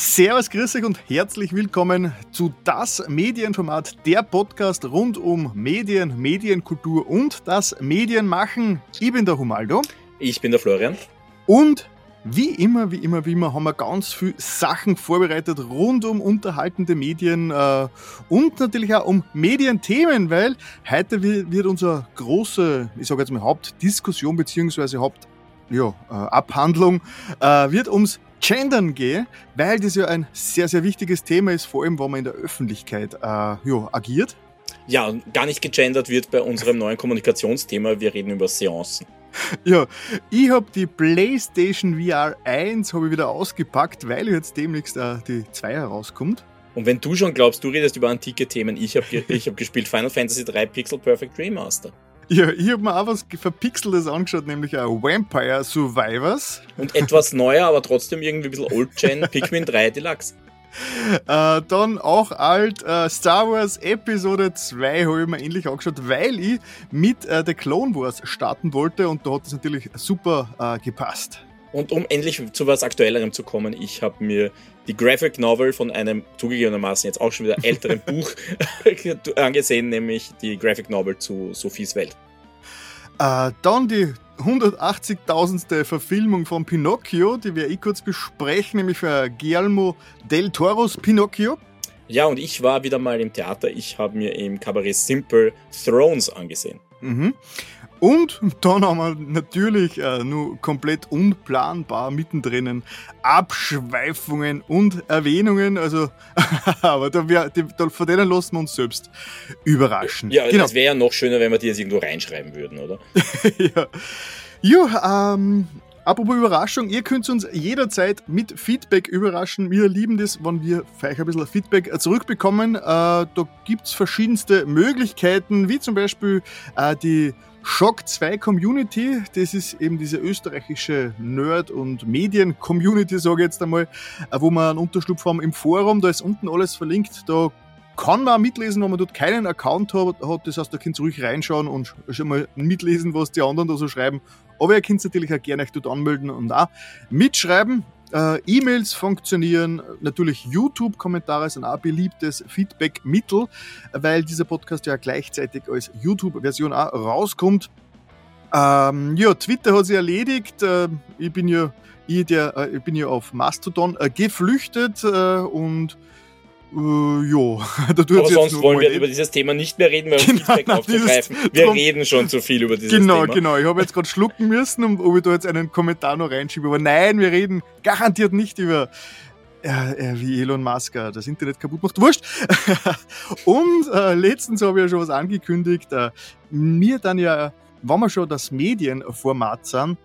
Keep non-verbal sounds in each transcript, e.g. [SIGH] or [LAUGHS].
Servus, grüß euch und herzlich willkommen zu das Medienformat, der Podcast rund um Medien, Medienkultur und das Medienmachen. Ich bin der Humaldo. Ich bin der Florian. Und wie immer, wie immer, wie immer haben wir ganz viele Sachen vorbereitet rund um unterhaltende Medien äh, und natürlich auch um Medienthemen, weil heute wird unsere große, ich sage jetzt mal Hauptdiskussion beziehungsweise Haupt ja, äh, Abhandlung äh, wird ums Gendern gehen, weil das ja ein sehr, sehr wichtiges Thema ist, vor allem, wenn man in der Öffentlichkeit äh, ja, agiert. Ja, gar nicht gegendert wird bei unserem neuen Kommunikationsthema. Wir reden über Seancen. Ja, ich habe die PlayStation VR 1 ich wieder ausgepackt, weil jetzt demnächst äh, die 2 herauskommt. Und wenn du schon glaubst, du redest über antike Themen, ich habe ich hab gespielt Final Fantasy 3 Pixel Perfect Remaster. Ja, ich habe mir auch was Verpixeltes angeschaut, nämlich ein Vampire Survivors. Und etwas neuer, aber trotzdem irgendwie ein bisschen Old-Gen, Pikmin 3 Deluxe. [LAUGHS] Äh, dann auch alt äh, Star Wars Episode 2 habe ich mir endlich angeschaut, weil ich mit äh, The Clone Wars starten wollte und da hat es natürlich super äh, gepasst. Und um endlich zu was Aktuellerem zu kommen, ich habe mir die Graphic Novel von einem zugegebenermaßen jetzt auch schon wieder älteren [LAUGHS] Buch [LAUGHS] angesehen, nämlich die Graphic Novel zu Sophies Welt. Äh, dann die 180.000. Verfilmung von Pinocchio, die werde ich kurz besprechen, nämlich für Guillermo del Toros Pinocchio. Ja, und ich war wieder mal im Theater. Ich habe mir im Cabaret Simple Thrones angesehen. Mhm. Und dann haben wir natürlich äh, nur komplett unplanbar mittendrin Abschweifungen und Erwähnungen. Also, [LAUGHS] aber da wär, die, da, von denen lassen wir uns selbst überraschen. Ja, genau. es wäre ja noch schöner, wenn wir die jetzt irgendwo reinschreiben würden, oder? [LAUGHS] ja. Ja, ähm, Apropos Überraschung, ihr könnt uns jederzeit mit Feedback überraschen. Wir lieben das, wenn wir vielleicht ein bisschen Feedback zurückbekommen. Äh, da gibt es verschiedenste Möglichkeiten, wie zum Beispiel äh, die Shock 2 Community, das ist eben diese österreichische Nerd- und Medien-Community, sage ich jetzt einmal, äh, wo man einen Unterschlupf haben im Forum, da ist unten alles verlinkt, da kann man auch mitlesen, wenn man dort keinen Account hat, das heißt, da könnt ihr ruhig reinschauen und schon mal mitlesen, was die anderen da so schreiben. Aber ihr könnt natürlich auch gerne euch dort anmelden und auch mitschreiben. Äh, E-Mails funktionieren, natürlich YouTube-Kommentare sind auch beliebtes Feedback-Mittel, weil dieser Podcast ja gleichzeitig als YouTube-Version auch rauskommt. Ähm, ja, Twitter hat sich erledigt. Äh, ich bin ja, ich, der, äh, ich bin ja auf Mastodon äh, geflüchtet äh, und Uh, jo, [LAUGHS] da tut Aber sonst wollen wir über dieses Thema nicht mehr reden, weil genau, Feedback aufzugreifen. Wir drum, reden schon zu viel über dieses genau, Thema. Genau, genau. Ich habe jetzt gerade schlucken müssen, um, ob ich da jetzt einen Kommentar noch reinschiebe. Aber nein, wir reden garantiert nicht über äh, wie Elon Musk äh, das Internet kaputt macht. Wurscht. [LAUGHS] Und äh, letztens habe ich ja schon was angekündigt. Äh, mir dann ja, wenn wir schon das Medienformat sind,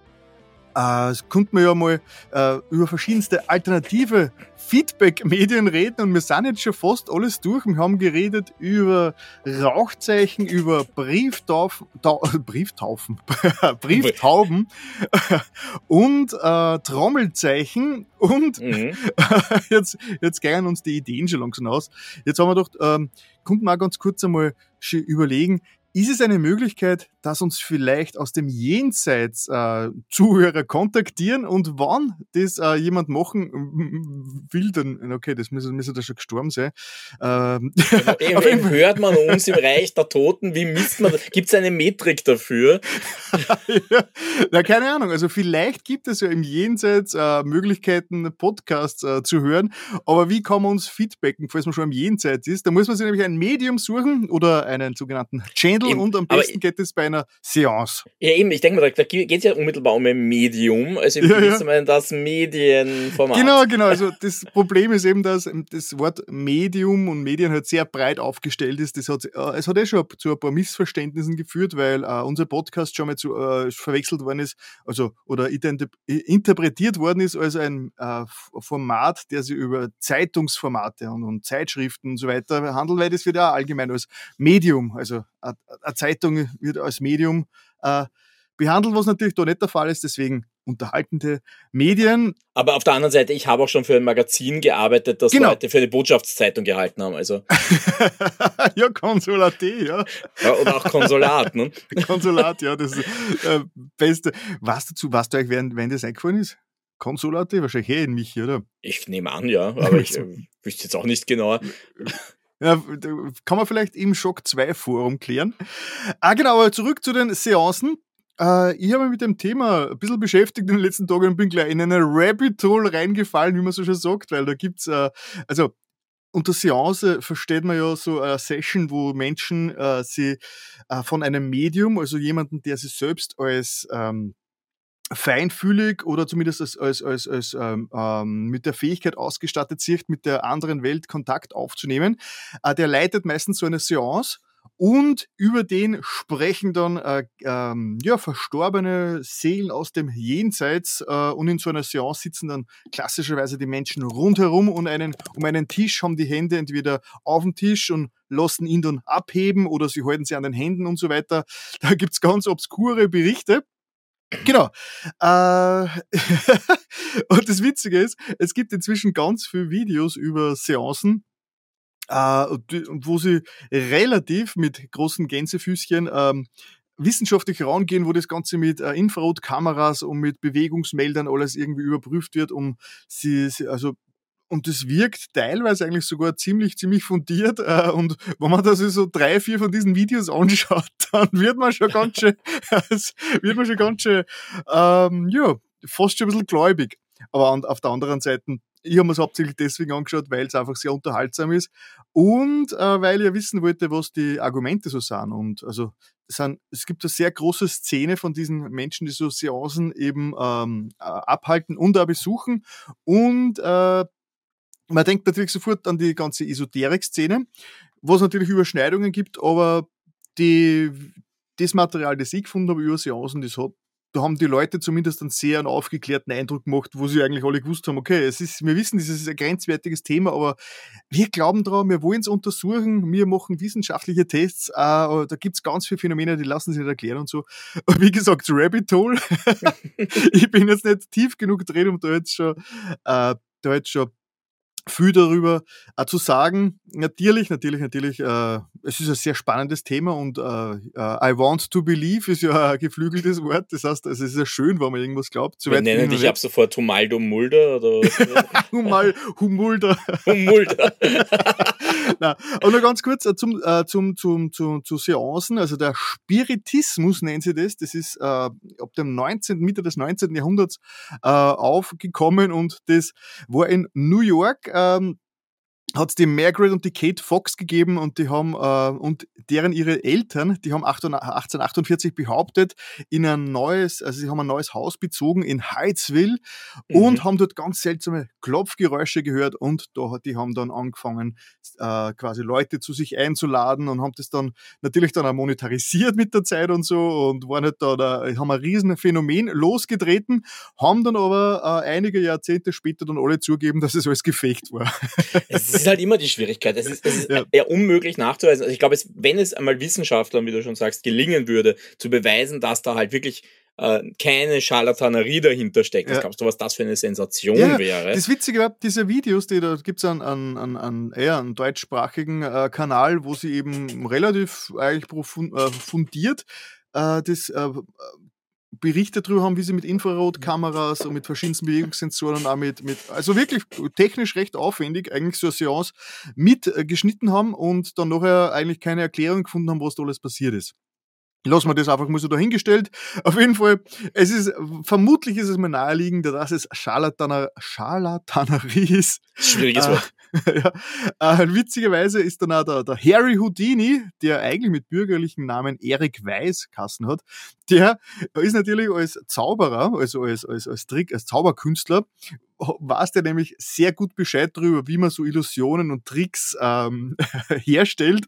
äh, konnte man ja mal äh, über verschiedenste alternative Feedback-Medien reden und wir sind jetzt schon fast alles durch. Wir haben geredet über Rauchzeichen, über Brieftaufen, Ta [LAUGHS] Brieftaufen, [LAUGHS] Brieftauben und äh, Trommelzeichen und mhm. [LAUGHS] jetzt, jetzt gehen uns die Ideen schon langsam aus. Jetzt haben wir doch, ähm, konnten wir ganz kurz einmal überlegen, ist es eine Möglichkeit, dass uns vielleicht aus dem Jenseits äh, Zuhörer kontaktieren und wann das äh, jemand machen will, dann, okay, das müsste, müsste da schon gestorben sein. Ähm, [LAUGHS] eben, eben hört man uns im Reich der Toten, wie misst man das? Gibt es eine Metrik dafür? [LAUGHS] ja, na, keine Ahnung, also vielleicht gibt es ja im Jenseits äh, Möglichkeiten, Podcasts äh, zu hören, aber wie kann man uns feedbacken, falls man schon im Jenseits ist? Da muss man sich nämlich ein Medium suchen oder einen sogenannten Channel Kindle eben, und am besten geht es bei einer Seance. Ja, eben, ich denke mal, da geht es ja unmittelbar um ein Medium, also ja, ja. das Medienformat. Genau, genau. Also das Problem ist eben, dass das Wort Medium und Medien halt sehr breit aufgestellt ist. Das hat, äh, es hat eh schon zu ein paar Missverständnissen geführt, weil äh, unser Podcast schon mal zu, äh, verwechselt worden ist, also oder interpretiert worden ist als ein äh, Format, der sich über Zeitungsformate und, und Zeitschriften und so weiter handelt, weil das wird ja allgemein als Medium, also eine Zeitung wird als Medium äh, behandelt, was natürlich da nicht der Fall ist. Deswegen unterhaltende Medien. Aber auf der anderen Seite, ich habe auch schon für ein Magazin gearbeitet, das genau. Leute für eine Botschaftszeitung gehalten haben. Also. [LAUGHS] ja, Konsulat.de, ja. ja. Oder auch Konsulat, ne? [LAUGHS] Konsulat, ja, das ist äh, Beste. Was dazu, was du euch, während, wenn das eingefallen ist? Konsolat, wahrscheinlich eh in mich, oder? Ich nehme an, ja, aber ich [LAUGHS] äh, wüsste jetzt auch nicht genau. Ja, kann man vielleicht im Schock 2 Forum klären. Ah, genau, aber zurück zu den Seancen. Äh, ich habe mich mit dem Thema ein bisschen beschäftigt in den letzten Tagen und bin gleich in eine Rabbit Hole reingefallen, wie man so schon sagt, weil da gibt's, äh, also unter Seance versteht man ja so eine Session, wo Menschen äh, sie äh, von einem Medium, also jemanden, der sich selbst als ähm, feinfühlig oder zumindest als, als, als, als ähm, ähm, mit der Fähigkeit ausgestattet sich, mit der anderen Welt Kontakt aufzunehmen. Äh, der leitet meistens so eine Seance und über den sprechen dann äh, ähm, ja, verstorbene Seelen aus dem Jenseits äh, und in so einer Seance sitzen dann klassischerweise die Menschen rundherum und einen, um einen Tisch haben die Hände entweder auf dem Tisch und lassen ihn dann abheben oder sie halten sie an den Händen und so weiter. Da gibt's ganz obskure Berichte. Genau. Äh, [LAUGHS] und das Witzige ist, es gibt inzwischen ganz viele Videos über Seancen, äh, wo sie relativ mit großen Gänsefüßchen ähm, wissenschaftlich rangehen, wo das Ganze mit äh, Infrarotkameras und mit Bewegungsmeldern alles irgendwie überprüft wird, um sie, sie also und das wirkt teilweise eigentlich sogar ziemlich, ziemlich fundiert. Äh, und wenn man da so drei, vier von diesen Videos anschaut, [LAUGHS] dann wird man schon ganz schön, [LAUGHS] wird man schon ganz schön, ähm, ja, fast schon ein bisschen gläubig. Aber auf der anderen Seite, ich habe mir es hauptsächlich deswegen angeschaut, weil es einfach sehr unterhaltsam ist und äh, weil ich ja wissen wollte, was die Argumente so sind. Und also es, sind, es gibt eine sehr große Szene von diesen Menschen, die so Seancen eben ähm, äh, abhalten und auch besuchen. Und äh, man denkt natürlich sofort an die ganze Esoterik-Szene, wo es natürlich Überschneidungen gibt, aber die, das Material, das ich gefunden habe über Seancen, das hat, da haben die Leute zumindest einen sehr aufgeklärten Eindruck gemacht, wo sie eigentlich alle gewusst haben, okay, es ist, wir wissen, das ist ein grenzwertiges Thema, aber wir glauben daran, wir wollen es untersuchen, wir machen wissenschaftliche Tests, äh, da es ganz viele Phänomene, die lassen sich nicht erklären und so. Und wie gesagt, Rabbit Hole, [LAUGHS] ich bin jetzt nicht tief genug drin, um da jetzt schon, äh, da jetzt schon viel darüber äh, zu sagen. Natürlich, natürlich, natürlich, äh, es ist ein sehr spannendes Thema und äh, uh, I want to believe ist ja [LAUGHS] ein geflügeltes Wort. Das heißt, es ist ja schön, wenn man irgendwas glaubt. Wir nennen dich ab sofort Humaldo Mulder oder [LAUGHS] Humal, Humulder. [LAUGHS] Humulder. Na, und noch ganz kurz äh, zum, äh, zum, zum, zum, zu Seancen. Also der Spiritismus nennen sie das. Das ist äh, ab dem 19., Mitte des 19. Jahrhunderts äh, aufgekommen und das war in New York ähm, hat es die Margaret und die Kate Fox gegeben und die haben äh, und deren ihre Eltern, die haben 1848 behauptet, in ein neues, also sie haben ein neues Haus bezogen in Heightsville mhm. und haben dort ganz seltsame Klopfgeräusche gehört und da, die haben dann angefangen, äh, quasi Leute zu sich einzuladen und haben das dann natürlich dann auch monetarisiert mit der Zeit und so und waren halt da, da haben ein riesen Phänomen losgetreten, haben dann aber äh, einige Jahrzehnte später dann alle zugeben, dass es alles gefecht war. [LAUGHS] ist halt immer die Schwierigkeit. Es ist, es ist ja. eher unmöglich nachzuweisen. Also ich glaube, wenn es einmal Wissenschaftlern, wie du schon sagst, gelingen würde, zu beweisen, dass da halt wirklich äh, keine Scharlatanerie dahinter steckt. Ja. Glaubst du, was das für eine Sensation ja, wäre? Das Witzige war, diese Videos, die da gibt es an, an, an, an eher einen deutschsprachigen äh, Kanal, wo sie eben relativ eigentlich äh, fundiert äh, das äh, Berichte darüber haben, wie sie mit Infrarotkameras und mit verschiedensten Bewegungssensoren und auch mit, mit, also wirklich technisch recht aufwendig eigentlich so eine Seance mitgeschnitten haben und dann nachher eigentlich keine Erklärung gefunden haben, was da alles passiert ist. Lassen wir das einfach mal so dahingestellt. Auf jeden Fall, es ist, vermutlich ist es mir naheliegend, dass es Scharlataner, Scharlatanerie ist. Schwieriges Wort. [LAUGHS] Ja, äh, witzigerweise ist dann auch der, der Harry Houdini, der eigentlich mit bürgerlichen Namen Eric Weiß Kassen hat, der ist natürlich als Zauberer, also als, als, als Trick, als Zauberkünstler, weiß der nämlich sehr gut Bescheid darüber, wie man so Illusionen und Tricks ähm, [LAUGHS] herstellt.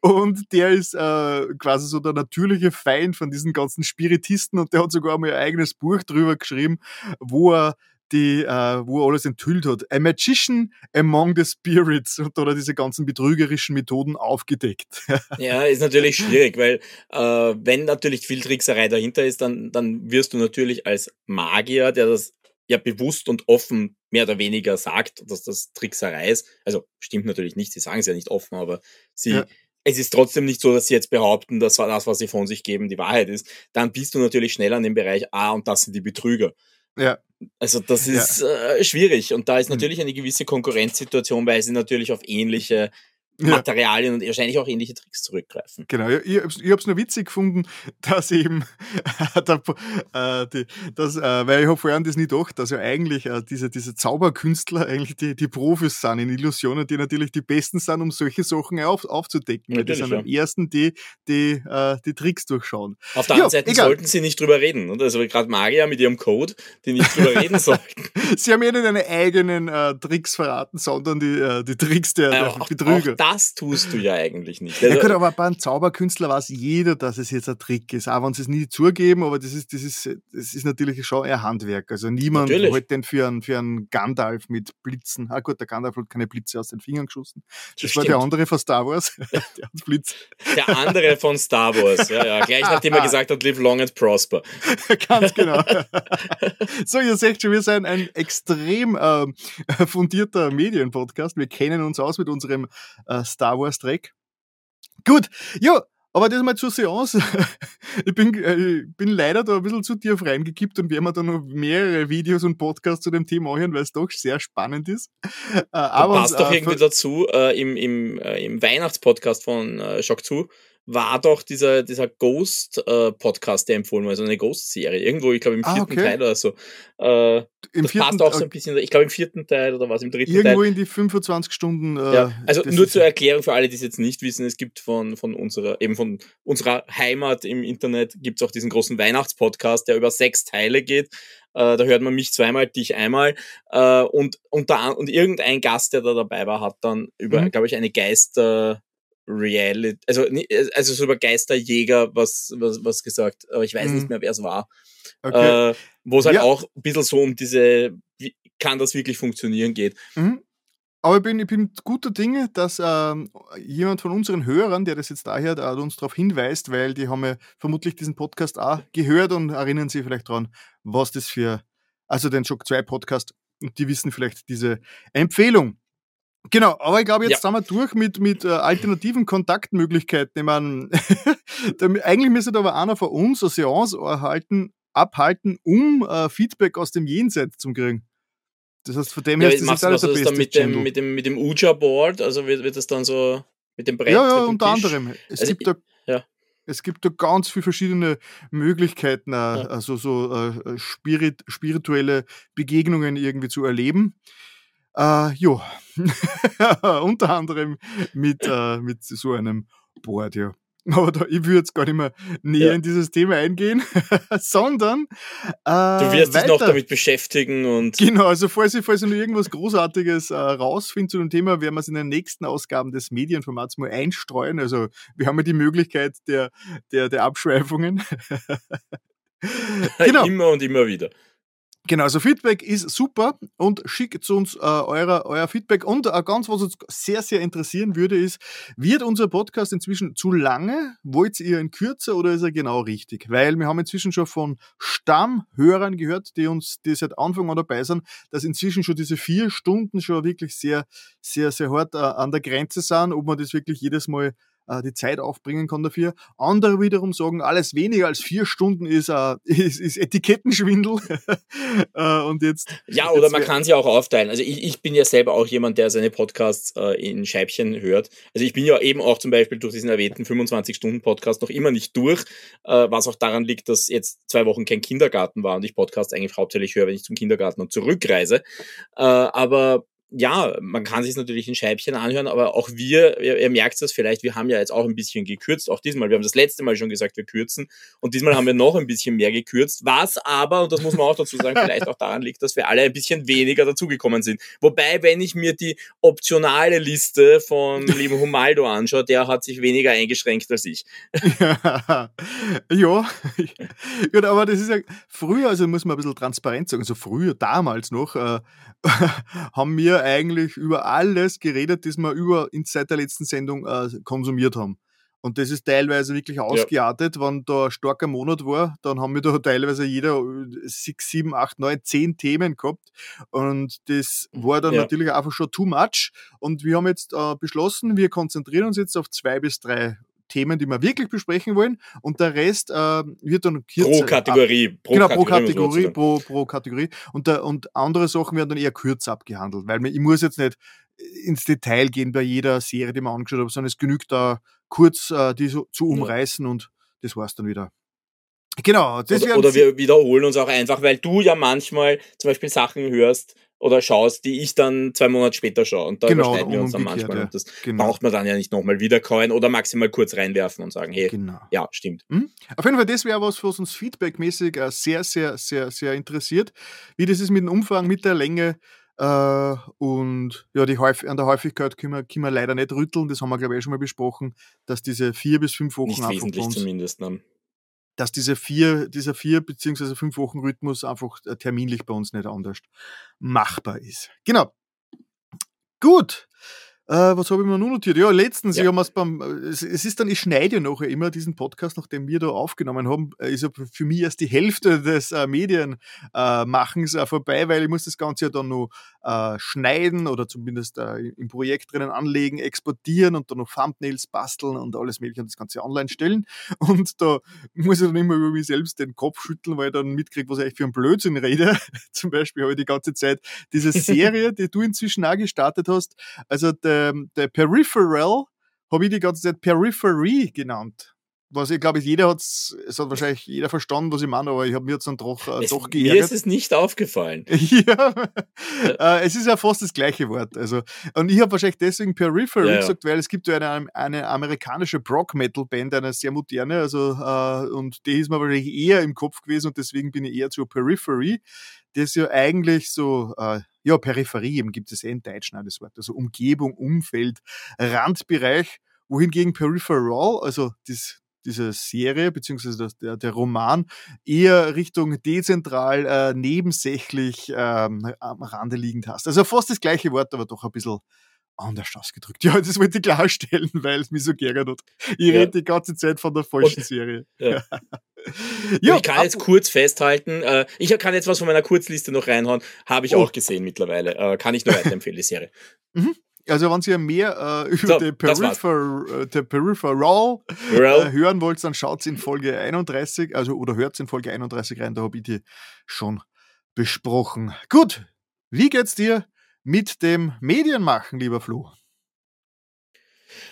Und der ist äh, quasi so der natürliche Feind von diesen ganzen Spiritisten und der hat sogar mal ein eigenes Buch drüber geschrieben, wo er die, äh, wo er alles enthüllt hat. A Magician Among the Spirits und oder diese ganzen betrügerischen Methoden aufgedeckt. [LAUGHS] ja, ist natürlich schwierig, weil äh, wenn natürlich viel Trickserei dahinter ist, dann, dann wirst du natürlich als Magier, der das ja bewusst und offen mehr oder weniger sagt, dass das Trickserei ist. Also stimmt natürlich nicht, sie sagen es ja nicht offen, aber sie, ja. es ist trotzdem nicht so, dass sie jetzt behaupten, dass das, was sie von sich geben, die Wahrheit ist. Dann bist du natürlich schnell an dem Bereich, ah, und das sind die Betrüger. Ja. Also das ist ja. äh, schwierig und da ist hm. natürlich eine gewisse Konkurrenzsituation, weil sie natürlich auf ähnliche Materialien und wahrscheinlich auch ähnliche Tricks zurückgreifen. Genau, ich, ich habe es nur witzig gefunden, dass eben, [LAUGHS] der, äh, die, das, äh, weil ich habe vorhin das nicht gedacht, dass ja eigentlich äh, diese, diese Zauberkünstler eigentlich die, die Profis sind in Illusionen, die natürlich die Besten sind, um solche Sachen auf, aufzudecken. Natürlich, weil die sind ja. am ersten, die die, äh, die Tricks durchschauen. Auf der anderen ja, Seite egal. sollten sie nicht drüber reden. Oder? Also gerade Magier mit ihrem Code, die nicht drüber [LAUGHS] reden sollten. sie haben ja nicht ihre eigenen äh, Tricks verraten, sondern die, äh, die Tricks der, der auch, Betrüger. Auch das tust du ja eigentlich nicht. Also, ja gut, aber bei einem Zauberkünstler weiß jeder, dass es jetzt ein Trick ist, auch wenn sie es nie zugeben, aber das ist, das ist, das ist natürlich schon ein Handwerk. Also niemand natürlich. hält den für einen, für einen Gandalf mit Blitzen. Ah gut, der Gandalf hat keine Blitze aus den Fingern geschossen. Das, das war der andere von Star Wars. [LAUGHS] der hat Blitz. Der andere von Star Wars, ja, ja. Gleich nachdem er [LAUGHS] gesagt hat, live long and prosper. Ganz genau. [LAUGHS] so, ihr seht schon, wir sind ein extrem äh, fundierter Medienpodcast. Wir kennen uns aus mit unserem äh, Star Wars Dreck. Gut, ja, aber das mal zur Seance. [LAUGHS] ich bin, äh, bin leider da ein bisschen zu tief reingekippt und werden wir dann noch mehrere Videos und Podcasts zu dem Thema hören, weil es doch sehr spannend ist. Äh, aber passt doch äh, irgendwie dazu, äh, im, im, äh, im Weihnachtspodcast von äh, Shock 2 war doch dieser, dieser Ghost-Podcast, äh, der empfohlen war, also eine Ghost-Serie. Irgendwo, ich glaube, im ah, vierten ah, okay. Teil oder so. Äh, Im das vierten, passt auch so ein bisschen, ich glaube, im vierten Teil oder was, im dritten irgendwo Teil. Irgendwo in die 25 Stunden. Äh, ja, also nur zur Erklärung für alle, die es jetzt nicht wissen, es gibt von, von unserer, eben von unserer Heimat im Internet gibt es auch diesen großen Weihnachtspodcast, der über sechs Teile geht. Äh, da hört man mich zweimal, dich einmal. Äh, und, und, da, und irgendein Gast, der da dabei war, hat dann über, mhm. glaube ich, eine Geister, Reality, also, also so über Geisterjäger was, was, was gesagt, aber ich weiß mhm. nicht mehr, wer es war. Okay. Äh, Wo es halt ja. auch ein bisschen so um diese, wie, kann das wirklich funktionieren geht. Mhm. Aber ich bin, ich bin guter Dinge, dass ähm, jemand von unseren Hörern, der das jetzt daher hört, uns darauf hinweist, weil die haben ja vermutlich diesen Podcast auch gehört und erinnern sich vielleicht daran, was das für, also den Shock 2 Podcast, und die wissen vielleicht diese Empfehlung. Genau, aber ich glaube, jetzt ja. sind wir durch mit, mit äh, alternativen Kontaktmöglichkeiten. Ich meine, [LAUGHS] eigentlich müsste aber einer von uns eine Seance erhalten, abhalten, um äh, Feedback aus dem Jenseits zu kriegen. Das heißt, von dem her ja, ist das alles der beste dann mit dem, mit dem, mit dem Uja-Board, also wird, wird das dann so mit dem Brett? Ja, ja, unter Tisch? anderem. Es, also, gibt da, ja. es gibt da ganz viele verschiedene Möglichkeiten, äh, ja. also so äh, spirit, spirituelle Begegnungen irgendwie zu erleben. Äh, jo, [LAUGHS] unter anderem mit, äh, mit so einem Board, ja. Aber da, ich würde jetzt gar nicht mehr näher ja. in dieses Thema eingehen, [LAUGHS] sondern. Äh, du wirst weiter. dich noch damit beschäftigen und. Genau, also falls ich, falls ich noch irgendwas Großartiges äh, rausfinde zu dem Thema, werden wir es in den nächsten Ausgaben des Medienformats mal einstreuen. Also wir haben ja die Möglichkeit der, der, der Abschweifungen. [LAUGHS] genau. Immer und immer wieder. Genau, also Feedback ist super und schickt uns äh, euer, euer Feedback. Und äh, ganz, was uns sehr, sehr interessieren würde, ist, wird unser Podcast inzwischen zu lange? Wollt ihr ihn kürzer oder ist er genau richtig? Weil wir haben inzwischen schon von Stammhörern gehört, die uns, die seit Anfang an dabei sind, dass inzwischen schon diese vier Stunden schon wirklich sehr, sehr, sehr hart äh, an der Grenze sind, ob man das wirklich jedes Mal äh, die Zeit aufbringen kann dafür. Andere wiederum sagen, alles weniger als vier Stunden ist, äh, [LAUGHS] ist, ist Etikettenschwindel. [LAUGHS] äh, und jetzt. Ja, oder jetzt man kann sie auch aufteilen. Also ich, ich bin ja selber auch jemand, der seine Podcasts äh, in Scheibchen hört. Also ich bin ja eben auch zum Beispiel durch diesen erwähnten 25-Stunden-Podcast noch immer nicht durch, äh, was auch daran liegt, dass jetzt zwei Wochen kein Kindergarten war und ich Podcasts eigentlich hauptsächlich höre, wenn ich zum Kindergarten und zurückreise. Äh, aber ja, man kann sich natürlich in Scheibchen anhören, aber auch wir, ihr, ihr merkt das vielleicht, wir haben ja jetzt auch ein bisschen gekürzt, auch diesmal. Wir haben das letzte Mal schon gesagt, wir kürzen und diesmal haben wir noch ein bisschen mehr gekürzt, was aber, und das muss man auch dazu sagen, vielleicht auch daran liegt, dass wir alle ein bisschen weniger dazugekommen sind. Wobei, wenn ich mir die optionale Liste von [LAUGHS] lieben Humaldo anschaue, der hat sich weniger eingeschränkt als ich. ja, ja. [LAUGHS] Gut, aber das ist ja früher, also muss man ein bisschen transparent sagen, also früher, damals noch, äh, [LAUGHS] haben wir eigentlich über alles geredet, das wir über in seit der letzten Sendung äh, konsumiert haben. Und das ist teilweise wirklich ausgeartet. Ja. Wenn da ein starker Monat war, dann haben wir da teilweise jeder sechs, sieben, acht, neun, zehn Themen gehabt. Und das war dann ja. natürlich einfach schon too much. Und wir haben jetzt äh, beschlossen, wir konzentrieren uns jetzt auf zwei bis drei Themen, die wir wirklich besprechen wollen und der Rest äh, wird dann kürzer. Pro Kategorie. Pro genau, pro Kategorie, pro, pro Kategorie. Und, der, und andere Sachen werden dann eher kürzer abgehandelt, weil ich muss jetzt nicht ins Detail gehen bei jeder Serie, die man angeschaut habe, sondern es genügt da kurz äh, die so, zu umreißen ja. und das war's dann wieder. Genau. Das oder, oder wir wiederholen uns auch einfach, weil du ja manchmal zum Beispiel Sachen hörst oder schaust, die ich dann zwei Monate später schaue. Und da genau, überschneiden wir uns dann manchmal. Ja. Und das genau. braucht man dann ja nicht nochmal wiederkauen oder maximal kurz reinwerfen und sagen, hey, genau. ja, stimmt. Mhm. Auf jeden Fall, das wäre was, was uns feedbackmäßig äh, sehr, sehr, sehr, sehr interessiert. Wie das ist mit dem Umfang, mit der Länge. Äh, und ja, die Häuf an der Häufigkeit können wir, können wir leider nicht rütteln. Das haben wir, glaube ich, schon mal besprochen, dass diese vier bis fünf Wochen nicht wesentlich zumindest. Ne? Dass diese vier, dieser vier beziehungsweise fünf Wochen Rhythmus einfach äh, terminlich bei uns nicht anders machbar ist. Genau. Gut. Äh, was habe ich mir noch notiert? Ja, letztens, ja. Ich beim, es, es, ist dann, ich schneide ja nachher immer diesen Podcast, nachdem wir da aufgenommen haben, äh, ist ja für mich erst die Hälfte des äh, Medienmachens äh, vorbei, weil ich muss das Ganze ja dann noch äh, schneiden oder zumindest äh, im Projekt drinnen anlegen, exportieren und dann noch Thumbnails basteln und alles mögliche und das Ganze online stellen. [LAUGHS] Und da muss ich dann immer über mich selbst den Kopf schütteln, weil ich dann mitkriege, was ich eigentlich für ein Blödsinn rede. [LAUGHS] Zum Beispiel habe ich die ganze Zeit diese [LAUGHS] Serie, die du inzwischen auch gestartet hast, also der, der Peripheral, habe ich die ganze Zeit Periphery genannt was ich glaube, jeder hat es hat wahrscheinlich jeder verstanden, was ich meine, aber ich habe mir jetzt dann doch, äh, es, doch geärgert. Mir ist es nicht aufgefallen. [LAUGHS] ja, äh, es ist ja fast das gleiche Wort. Also, und ich habe wahrscheinlich deswegen Periphery ja, gesagt, weil es gibt ja eine, eine amerikanische Prog-Metal-Band, eine sehr moderne, also äh, und die ist mir wahrscheinlich eher im Kopf gewesen und deswegen bin ich eher zur Periphery. Das ja eigentlich so, äh, ja, Peripherie eben gibt es eh in Deutsch das Wort, also Umgebung, Umfeld, Randbereich wohingegen Peripheral, also das, diese Serie, beziehungsweise der, der Roman, eher Richtung dezentral, äh, nebensächlich ähm, am Rande liegend hast. Also fast das gleiche Wort, aber doch ein bisschen anders ausgedrückt. [LAUGHS] Ja, das wollte ich klarstellen, weil es mich so geärgert hat. Ich ja. rede die ganze Zeit von der falschen Und, Serie. Ja. [LAUGHS] ja, ich kann jetzt kurz festhalten, äh, ich kann jetzt was von meiner Kurzliste noch reinhauen, habe ich oh. auch gesehen mittlerweile. Äh, kann ich nur weiterempfehlen, die Serie. Mhm. Also wenn ihr mehr äh, über so, die Peripher, äh, Peripheral äh, hören wollt, dann schaut in Folge 31, also oder hört in Folge 31 rein, da habe ich die schon besprochen. Gut, wie geht's dir mit dem Medienmachen, lieber Flo?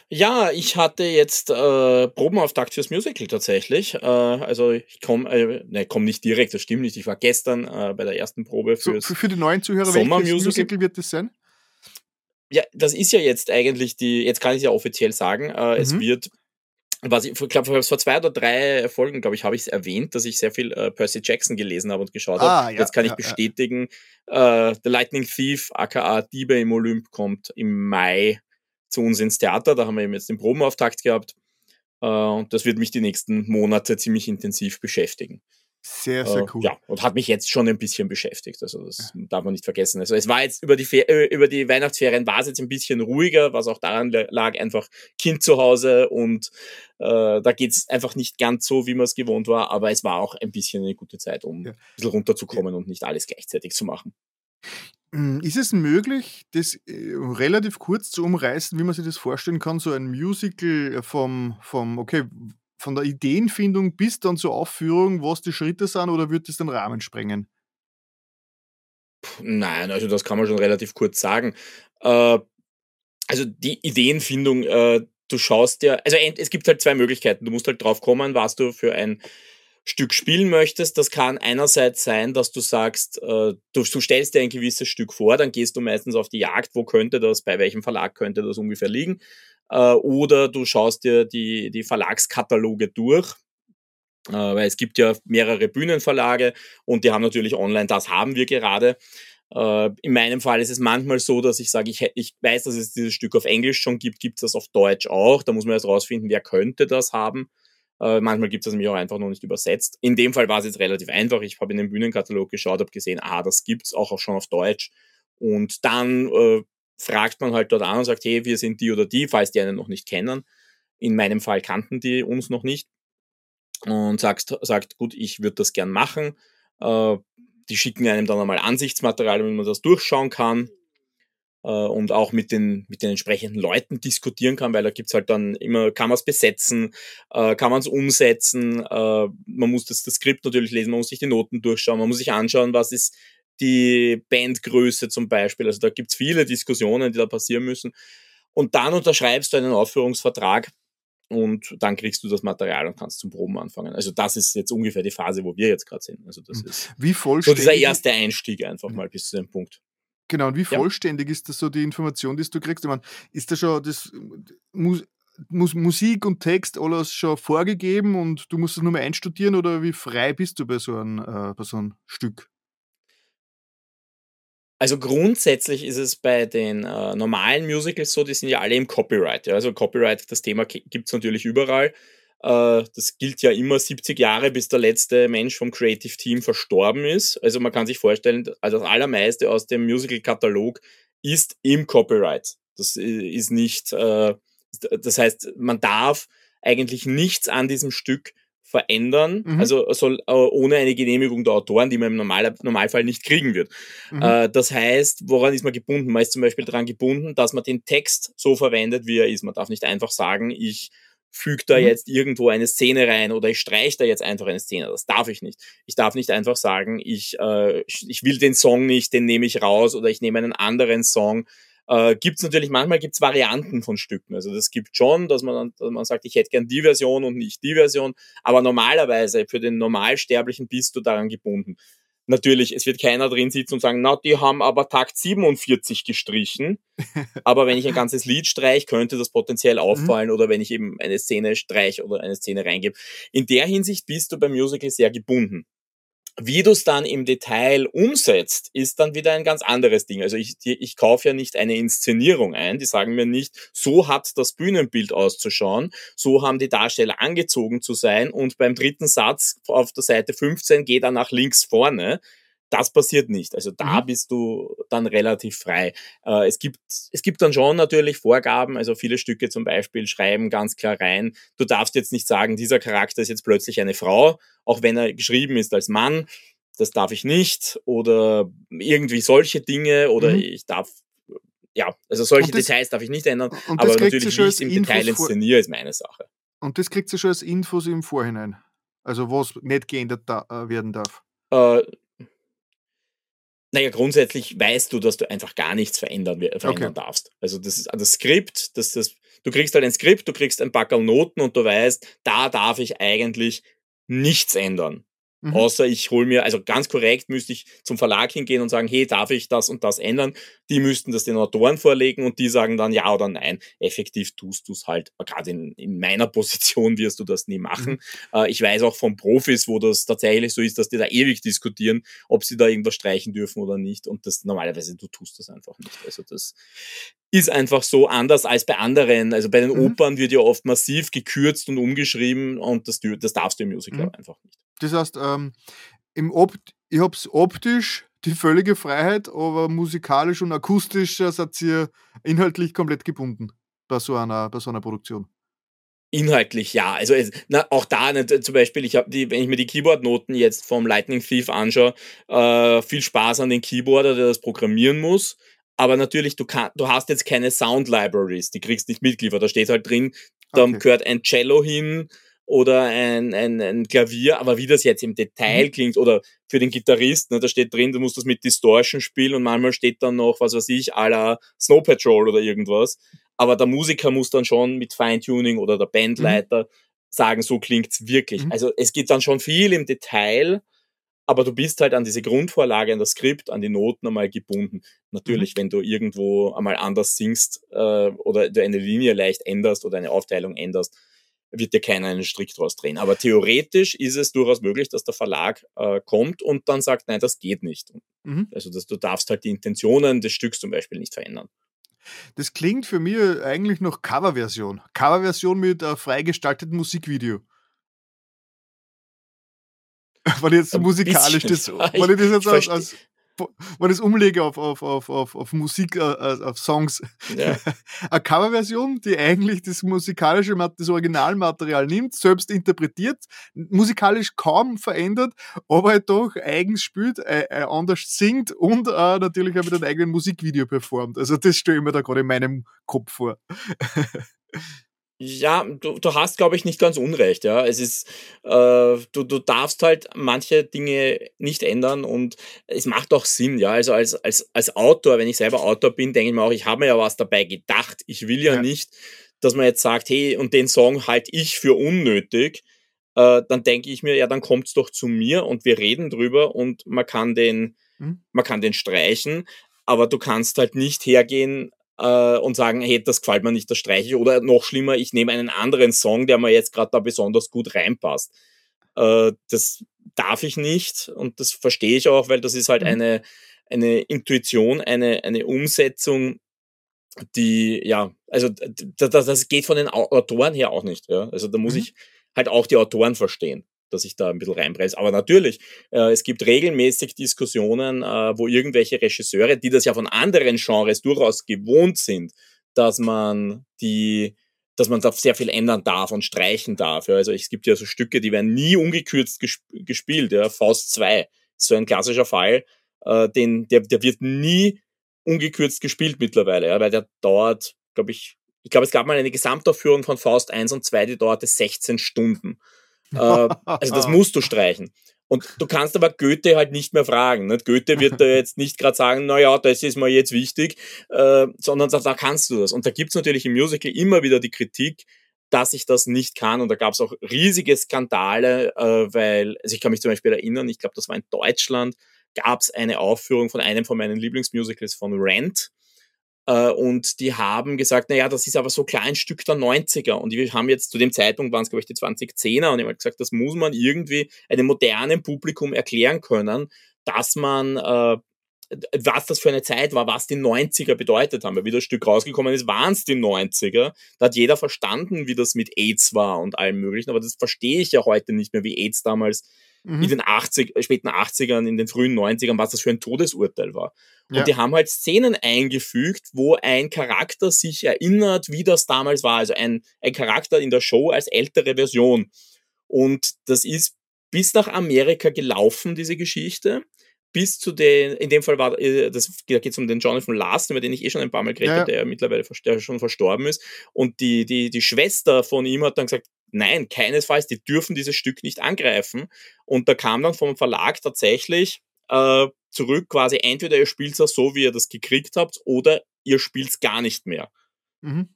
Ja, ich hatte jetzt äh, Probenauftakt fürs Musical tatsächlich. Äh, also ich komme äh, ne, komm nicht direkt, das stimmt nicht. Ich war gestern äh, bei der ersten Probe fürs so, für, für die neuen Zuhörer, welches Musical wird das sein? ja, das ist ja jetzt eigentlich die, jetzt kann ich es ja offiziell sagen, äh, mhm. es wird was ich glaube, vor zwei oder drei Folgen, glaube ich, habe ich es erwähnt, dass ich sehr viel äh, Percy Jackson gelesen habe und geschaut ah, habe. Ja, Jetzt kann ja, ich bestätigen, ja. äh, The Lightning Thief, aka Diebe im Olymp, kommt im Mai zu uns ins Theater. Da haben wir eben jetzt den Probenauftakt gehabt. Äh, und das wird mich die nächsten Monate ziemlich intensiv beschäftigen. Sehr, sehr cool. Äh, ja, und hat mich jetzt schon ein bisschen beschäftigt. Also das ja. darf man nicht vergessen. Also es war jetzt über die, Fer äh, über die Weihnachtsferien war es jetzt ein bisschen ruhiger, was auch daran lag, einfach Kind zu Hause und äh, da geht's einfach nicht ganz so, wie man es gewohnt war, aber es war auch ein bisschen eine gute Zeit, um ja. ein bisschen runterzukommen ja. und nicht alles gleichzeitig zu machen. Hm, ist es möglich, das äh, relativ kurz zu umreißen, wie man sich das vorstellen kann, so ein Musical vom, vom okay, von der Ideenfindung bis dann zur Aufführung, was die Schritte sind, oder wird das den Rahmen sprengen? Nein, also das kann man schon relativ kurz sagen. Äh, also die Ideenfindung, äh, du schaust dir, also es gibt halt zwei Möglichkeiten. Du musst halt drauf kommen, was du für ein Stück spielen möchtest. Das kann einerseits sein, dass du sagst, äh, du, du stellst dir ein gewisses Stück vor, dann gehst du meistens auf die Jagd, wo könnte das, bei welchem Verlag könnte das ungefähr liegen äh, oder du schaust dir die, die Verlagskataloge durch. Äh, weil es gibt ja mehrere Bühnenverlage und die haben natürlich online, das haben wir gerade. Äh, in meinem Fall ist es manchmal so, dass ich sage, ich, ich weiß, dass es dieses Stück auf Englisch schon gibt, gibt es das auf Deutsch auch. Da muss man erst rausfinden, wer könnte das haben. Äh, manchmal gibt es das nämlich auch einfach noch nicht übersetzt. In dem Fall war es jetzt relativ einfach. Ich habe in den Bühnenkatalog geschaut, habe gesehen, ah, das gibt's auch, auch schon auf Deutsch. Und dann äh, fragt man halt dort an und sagt, hey, wir sind die oder die, falls die einen noch nicht kennen. In meinem Fall kannten die uns noch nicht. Und sagt, sagt gut, ich würde das gern machen. Äh, die schicken einem dann einmal Ansichtsmaterial, wenn man das durchschauen kann. äh, und auch mit den, mit den entsprechenden Leuten diskutieren kann, weil da gibt's halt dann immer, kann man es besetzen, äh, kann man es umsetzen, man muss das, das Skript natürlich lesen, man muss sich die Noten durchschauen, man muss sich anschauen, was ist die Bandgröße zum Beispiel. Also da gibt's viele Diskussionen, die da passieren müssen. Und dann unterschreibst du einen Aufführungsvertrag und dann kriegst du das Material und kannst zum Proben anfangen. Also das ist jetzt ungefähr die Phase, wo wir jetzt gerade sind. Also das hm. ist wie vollständig so dieser erste Einstieg einfach mal bis zu dem Punkt. Genau, und wie vollständig ja. ist das so die Information, die du kriegst? Ich meine, ist da schon das Mus Musik und Text alles schon vorgegeben und du musst es nur mal einstudieren oder wie frei bist du bei so einem, äh, bei so einem Stück? Also grundsätzlich ist es bei den äh, normalen Musicals so, die sind ja alle im Copyright. Ja? Also Copyright, das Thema gibt es natürlich überall. Äh, das gilt ja immer 70 Jahre, bis der letzte Mensch vom Creative Team verstorben ist. Also man kann sich vorstellen, also das allermeiste aus dem Musical-Katalog ist im Copyright. Das ist nicht, äh, das heißt, man darf eigentlich nichts an diesem Stück verändern, mhm. also soll äh, ohne eine Genehmigung der Autoren, die man im Normal, Normalfall nicht kriegen wird. Mhm. Äh, das heißt, woran ist man gebunden? Man ist zum Beispiel daran gebunden, dass man den Text so verwendet, wie er ist. Man darf nicht einfach sagen, ich füge da mhm. jetzt irgendwo eine Szene rein oder ich streiche da jetzt einfach eine Szene. Das darf ich nicht. Ich darf nicht einfach sagen, ich, äh, ich will den Song nicht, den nehme ich raus oder ich nehme einen anderen Song. Äh, gibt es natürlich, manchmal gibt's Varianten von Stücken. Also das gibt schon, dass man, dass man sagt, ich hätte gern die Version und nicht die Version. Aber normalerweise für den Normalsterblichen bist du daran gebunden. Natürlich, es wird keiner drin sitzen und sagen, na, die haben aber Takt 47 gestrichen. [LAUGHS] aber wenn ich ein ganzes Lied streich, könnte das potenziell mhm. auffallen mhm. oder wenn ich eben eine Szene streich oder eine Szene reingebe. In der Hinsicht bist du beim Musical sehr gebunden. Wie du es dann im Detail umsetzt, ist dann wieder ein ganz anderes Ding. Also ich, ich kaufe ja nicht eine Inszenierung ein. Die sagen mir nicht, so hat das Bühnenbild auszuschauen, so haben die Darsteller angezogen zu sein und beim dritten Satz auf der Seite 15 geht er nach links vorne das passiert nicht. Also da mhm. bist du dann relativ frei. Äh, es, gibt, es gibt dann schon natürlich Vorgaben, also viele Stücke zum Beispiel schreiben ganz klar rein, du darfst jetzt nicht sagen, dieser Charakter ist jetzt plötzlich eine Frau, auch wenn er geschrieben ist als Mann, das darf ich nicht. Oder irgendwie solche Dinge oder mhm. ich darf ja, also solche das, Details darf ich nicht ändern, aber natürlich, wie ich im Infos Detail inszeniere, ist meine Sache. Und das kriegt sie schon als Infos im Vorhinein. Also was nicht geändert da, äh, werden darf. Äh, naja, grundsätzlich weißt du, dass du einfach gar nichts verändern, verändern okay. darfst. Also das ist das Skript, das, das, du kriegst halt ein Skript, du kriegst ein Packerl Noten und du weißt, da darf ich eigentlich nichts ändern. Mhm. Außer ich hole mir, also ganz korrekt müsste ich zum Verlag hingehen und sagen, hey, darf ich das und das ändern? Die müssten das den Autoren vorlegen und die sagen dann ja oder nein. Effektiv tust du es halt, gerade in, in meiner [LAUGHS] Position wirst du das nie machen. Mhm. Äh, ich weiß auch von Profis, wo das tatsächlich so ist, dass die da ewig diskutieren, ob sie da irgendwas streichen dürfen oder nicht. Und das normalerweise, du tust das einfach nicht. Also das ist einfach so anders als bei anderen. Also bei den mhm. Opern wird ja oft massiv gekürzt und umgeschrieben und das, das darfst du im Musical mhm. einfach nicht. Das heißt, ähm, im Opt ich habe es optisch die völlige Freiheit, aber musikalisch und akustisch seid ihr inhaltlich komplett gebunden bei so einer, bei so einer Produktion. Inhaltlich ja, also na, auch da nicht, zum Beispiel, ich habe die, wenn ich mir die Keyboard-Noten jetzt vom Lightning Thief anschaue, äh, viel Spaß an den Keyboarder, der das programmieren muss. Aber natürlich, du, kann, du hast jetzt keine Sound Libraries, die kriegst nicht mitgeliefert. Da steht halt drin, da okay. gehört ein Cello hin, oder ein, ein, ein Klavier, aber wie das jetzt im Detail mhm. klingt oder für den Gitarristen, ne, da steht drin, du musst das mit Distortion spielen und manchmal steht dann noch, was weiß ich, à la Snow Patrol oder irgendwas. Aber der Musiker muss dann schon mit Feintuning oder der Bandleiter mhm. sagen, so klingt's wirklich. Mhm. Also es geht dann schon viel im Detail, aber du bist halt an diese Grundvorlage, an das Skript, an die Noten einmal gebunden. Natürlich, mhm. wenn du irgendwo einmal anders singst äh, oder du eine Linie leicht änderst oder eine Aufteilung änderst, wird dir keiner einen Strick draus drehen. Aber theoretisch ist es durchaus möglich, dass der Verlag äh, kommt und dann sagt, nein, das geht nicht. Mhm. Also dass du darfst halt die Intentionen des Stücks zum Beispiel nicht verändern. Das klingt für mich eigentlich noch Coverversion. Coverversion mit äh, freigestaltetem Musikvideo. [LAUGHS] Weil jetzt so musikalisch das, weil ich das jetzt als, als [LAUGHS] wenn ich es umlege auf, auf, auf, auf, auf Musik, äh, äh auf Songs. Ja. [LAUGHS] Eine Coverversion, die eigentlich das musikalische, das Originalmaterial nimmt, selbst interpretiert, musikalisch kaum verändert, aber halt doch eigens spielt, äh, äh, anders singt und äh, natürlich auch mit einem eigenen Musikvideo performt. Also das stelle ich mir da gerade in meinem Kopf vor. [LAUGHS] Ja, du, du hast, glaube ich, nicht ganz unrecht. Ja, es ist, äh, du, du darfst halt manche Dinge nicht ändern und es macht auch Sinn. Ja, also als, als, als Autor, wenn ich selber Autor bin, denke ich mir auch, ich habe mir ja was dabei gedacht. Ich will ja, ja, nicht, dass man jetzt sagt, hey, und den Song halte ich für unnötig. Äh, dann denke ich mir, ja, dann kommt's doch zu mir und wir reden drüber und man kann den, mhm. man kann den streichen. Aber du kannst halt nicht hergehen äh, und sagen, hey, das gefällt mir nicht, das streiche ich. Oder noch schlimmer, ich nehme einen anderen Song, der mir jetzt gerade da besonders gut reinpasst. Äh, das darf ich nicht und das verstehe ich auch, weil das ist halt mhm. eine, eine Intuition, eine, eine Umsetzung, die, ja, also das, das geht von den Autoren her auch nicht. Ja? Also da muss mhm. ich halt auch die Autoren verstehen dass ich da ein bisschen reinpreise. Aber natürlich, äh, es gibt regelmäßig Diskussionen, äh, wo irgendwelche Regisseure, die das ja von anderen Genres durchaus gewohnt sind, dass man die dass man da sehr viel ändern darf und streichen darf. Ja. Also es gibt ja so Stücke, die werden nie ungekürzt gesp gespielt. Ja. Faust 2 so ein klassischer Fall, äh, den, der, der wird nie ungekürzt gespielt mittlerweile, ja, weil der dauert, glaube ich, ich glaube, es gab mal eine Gesamtaufführung von Faust 1 und 2, die dauerte 16 Stunden. Äh, also das [LAUGHS] musst du streichen. Und du kannst aber Goethe halt nicht mehr fragen. Nicht? Goethe wird da jetzt nicht gerade sagen, na ja, das ist mir jetzt wichtig, äh, sondern da, da kannst du das. Und da gibt's natürlich im Musical immer wieder die Kritik, dass ich das nicht kann. Und da gab's auch riesige Skandale, äh, weil, also ich kann mich zum Beispiel erinnern, ich glaube, das war in Deutschland, gab's eine Aufführung von einem von meinen Lieblingsmusicals von Rent. Äh, und die haben gesagt, naja, das ist aber so klein Stück der 90er. Und wir haben jetzt zu dem Zeitpunkt waren es, glaube ich, die 2010er. Und ich habe gesagt, das muss man irgendwie einem modernen Publikum erklären können, dass man, äh, was das für eine Zeit war, was die 90er bedeutet haben. Weil wie das Stück rausgekommen ist, waren es die 90er. Da hat jeder verstanden, wie das mit AIDS war und allem möglichen. Aber das verstehe ich ja heute nicht mehr, wie AIDS damals mhm. in den 80, späten 80ern, in den frühen 90ern, was das für ein Todesurteil war. Und ja. die haben halt Szenen eingefügt, wo ein Charakter sich erinnert, wie das damals war. Also ein, ein Charakter in der Show als ältere Version. Und das ist bis nach Amerika gelaufen, diese Geschichte. Bis zu den, in dem Fall war, äh, das, da geht es um den Jonathan Larson, über den ich eh schon ein paar Mal geredet habe, ja. der mittlerweile der schon verstorben ist. Und die, die, die Schwester von ihm hat dann gesagt, nein, keinesfalls, die dürfen dieses Stück nicht angreifen. Und da kam dann vom Verlag tatsächlich äh, zurück, quasi entweder ihr spielt es so, wie ihr das gekriegt habt, oder ihr spielt es gar nicht mehr. Mhm.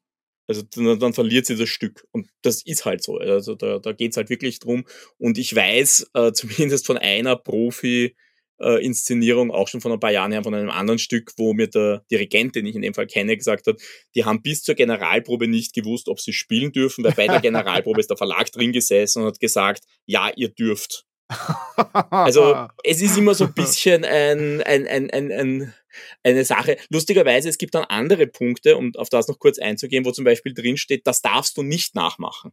Also dann, dann, verliert sie das Stück. Und das ist halt so. Also da, da geht es halt wirklich drum. Und ich weiß äh, [LAUGHS] zumindest von einer Profi- äh, Inszenierung, auch schon von ein paar Jahren her, von einem anderen Stück, wo mir der Dirigent, den ich in dem Fall kenne, gesagt hat, die haben bis zur Generalprobe nicht gewusst, ob sie spielen dürfen, weil bei der [LAUGHS] Generalprobe ist der Verlag drin gesessen und hat gesagt, ja, ihr dürft. Also [LAUGHS] es ist immer so ein bisschen ein, ein, ein, ein, ein eine Sache. Lustigerweise, es gibt dann andere Punkte, um auf das noch kurz einzugehen, wo zum Beispiel drinsteht, das darfst du nicht nachmachen.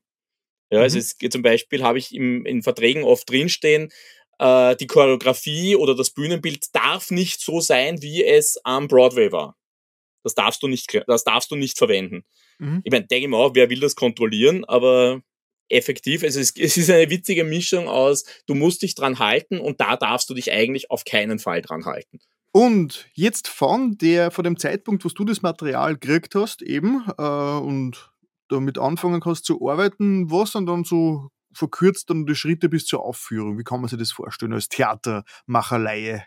Ja, also mhm. es, zum Beispiel habe ich im, in Verträgen oft drinstehen, äh, die Choreografie oder das Bühnenbild darf nicht so sein, wie es am Broadway war. Das darfst du nicht, das darfst du nicht verwenden. Mhm. Ich meine, denke auch, wer will das kontrollieren, aber effektiv. Also es, es ist eine witzige Mischung aus, du musst dich dran halten und da darfst du dich eigentlich auf keinen Fall dran halten. Und jetzt von der, von dem Zeitpunkt, wo du das Material gekriegt hast, eben, äh, und damit anfangen kannst zu arbeiten, was sind dann so verkürzt dann die Schritte bis zur Aufführung? Wie kann man sich das vorstellen als Theatermacherleihe?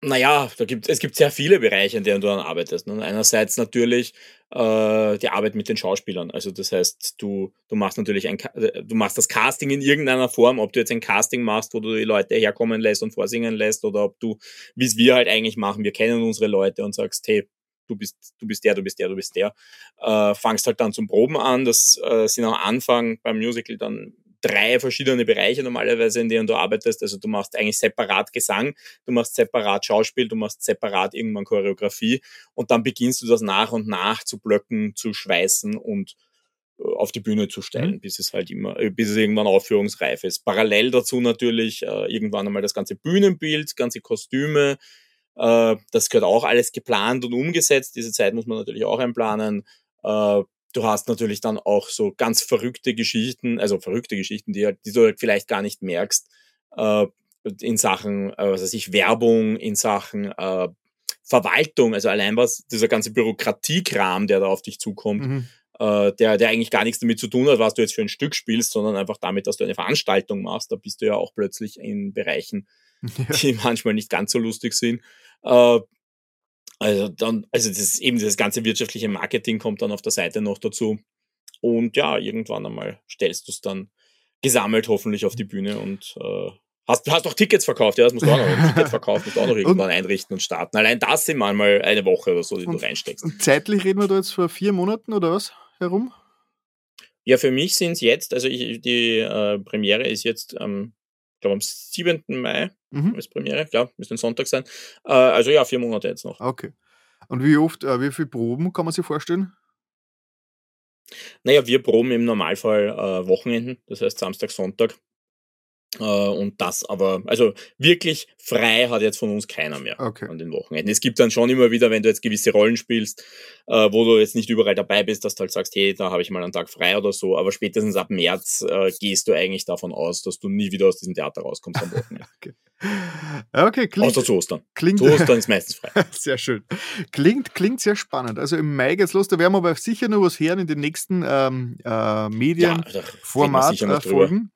Naja, da gibt, es gibt sehr viele Bereiche, in denen du dann arbeitest. Ne? Einerseits natürlich äh, die Arbeit mit den Schauspielern. Also das heißt, du, du machst natürlich ein, äh, du machst das Casting in irgendeiner Form, ob du jetzt ein Casting machst, wo du die Leute herkommen lässt und vorsingen lässt, oder ob du, wie es wir halt eigentlich machen, wir kennen unsere Leute und sagst, hey, du bist, du bist der, du bist der, du bist der. Äh, fangst halt dann zum Proben an. Das äh, sind am Anfang beim Musical dann drei verschiedene Bereiche normalerweise, in denen du arbeitest. Also du machst eigentlich separat Gesang, du machst separat Schauspiel, du machst separat irgendwann Choreografie und dann beginnst du das nach und nach zu blöcken, zu schweißen und äh, auf die Bühne zu stellen, mhm. bis es halt immer, äh, bis es irgendwann aufführungsreif ist. Parallel dazu natürlich äh, irgendwann einmal das ganze Bühnenbild, ganze Kostüme, Äh, das gehört auch alles geplant und umgesetzt. Diese Zeit muss man natürlich auch einplanen. Äh, du hast natürlich dann auch so ganz verrückte Geschichten, also verrückte Geschichten, die, halt, die du halt vielleicht gar nicht merkst, äh, in Sachen, äh, was weiß ich, Werbung, in Sachen äh, Verwaltung, also allein was, dieser ganze Bürokratiekram, der da auf dich zukommt, mhm. äh, der, der eigentlich gar nichts damit zu tun hat, was du jetzt für ein Stück spielst, sondern einfach damit, dass du eine Veranstaltung machst, da bist du ja auch plötzlich in Bereichen, [LAUGHS] ja. die manchmal nicht ganz so lustig sind. Äh, also dann, also das ist eben das ganze wirtschaftliche Marketing kommt dann auf der Seite noch dazu. Und ja, irgendwann einmal stellst du es dann gesammelt hoffentlich auf die Bühne und äh, hast, hast auch Tickets verkauft, ja, das musst du auch noch, ein [LAUGHS] Ticket verkauft, musst du auch noch irgendwann und, einrichten und starten. Allein das sind manchmal eine Woche oder so, die und, du reinsteckst. Und zeitlich reden wir da jetzt vor vier Monaten oder was herum? Ja, für mich sind es jetzt, also ich, die äh, Premiere ist jetzt ähm, ich glaube am 7. Mai mhm. ist Premiere, klar, müsste ein Sonntag sein. Äh, also ja, vier Monate jetzt noch. Okay. Und wie oft, äh, wie viele Proben kann man sich vorstellen? Naja, wir proben im Normalfall äh, Wochenenden, das heißt Samstag, Sonntag. Äh, und das aber, also wirklich frei hat jetzt von uns keiner mehr okay. an den Wochenenden. Es gibt dann schon immer wieder, wenn du jetzt gewisse Rollen spielst, äh, wo du jetzt nicht überall dabei bist, dass du halt sagst, hey, da habe ich mal einen Tag frei oder so, aber spätestens ab März äh, gehst du eigentlich davon aus, dass du nie wieder aus diesem Theater rauskommst am Wochenende. [LAUGHS] okay. Okay, klingt. Außer zu Ostern. Klingt, zu Ostern ist meistens frei. [LAUGHS] Sehr schön. Klingt, klingt sehr spannend. Also im Mai geht's los, da werden wir aber sicher noch was hören in den nächsten ähm, äh, Medienformat-Folgen.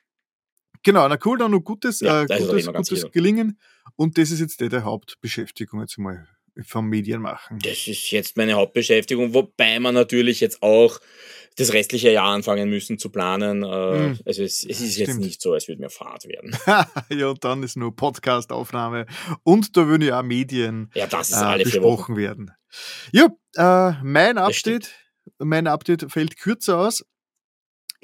Genau, na cool, dann noch gutes, ja, äh, gutes, gutes Gelingen. Und das ist jetzt die Hauptbeschäftigung jetzt mal vom Medienmachen. Das ist jetzt meine Hauptbeschäftigung, wobei man natürlich jetzt auch das restliche Jahr anfangen müssen zu planen. Mm. Also es, es ist Stimmt. jetzt nicht so, als würde mir Fahrt werden. [LAUGHS] ja, und dann ist nur Podcast-Aufnahme und da würden ja auch Medien ja, das ist äh, alle besprochen werden. Ja, äh, mein Update, mein Update fällt kürzer aus.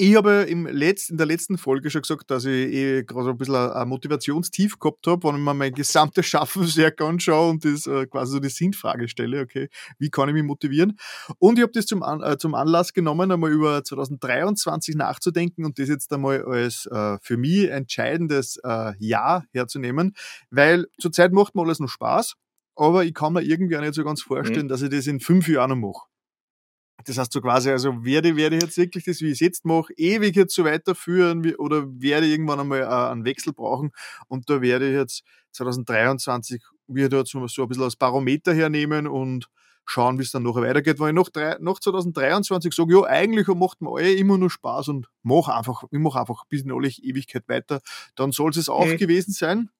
Ich habe im Letz-, in der letzten Folge schon gesagt, dass ich eh gerade ein bisschen ein Motivationstief gehabt habe, wenn ich mir mein gesamtes Schaffenswerk anschaue und das äh, quasi so die Sinnfrage stelle, okay, wie kann ich mich motivieren? Und ich habe das zum, An äh, zum Anlass genommen, einmal über 2023 nachzudenken und das jetzt einmal als äh, für mich entscheidendes äh, Jahr herzunehmen, weil zurzeit macht mir alles noch Spaß, aber ich kann mir irgendwie auch nicht so ganz vorstellen, mhm. dass ich das in fünf Jahren noch mache. Das heißt so quasi, also werde, werde ich jetzt wirklich das, wie ich es jetzt mache, ewig jetzt so weiterführen oder werde ich irgendwann einmal äh, einen Wechsel brauchen und da werde ich jetzt 2023 wieder so, so ein bisschen als Barometer hernehmen und schauen, wie es dann nachher weitergeht. Weil ich nach, drei, nach 2023 sage, ja, eigentlich macht mir alle immer nur Spaß und mach einfach, ich mache einfach bis in alle Ewigkeit weiter, dann soll es auch mhm. gewesen sein.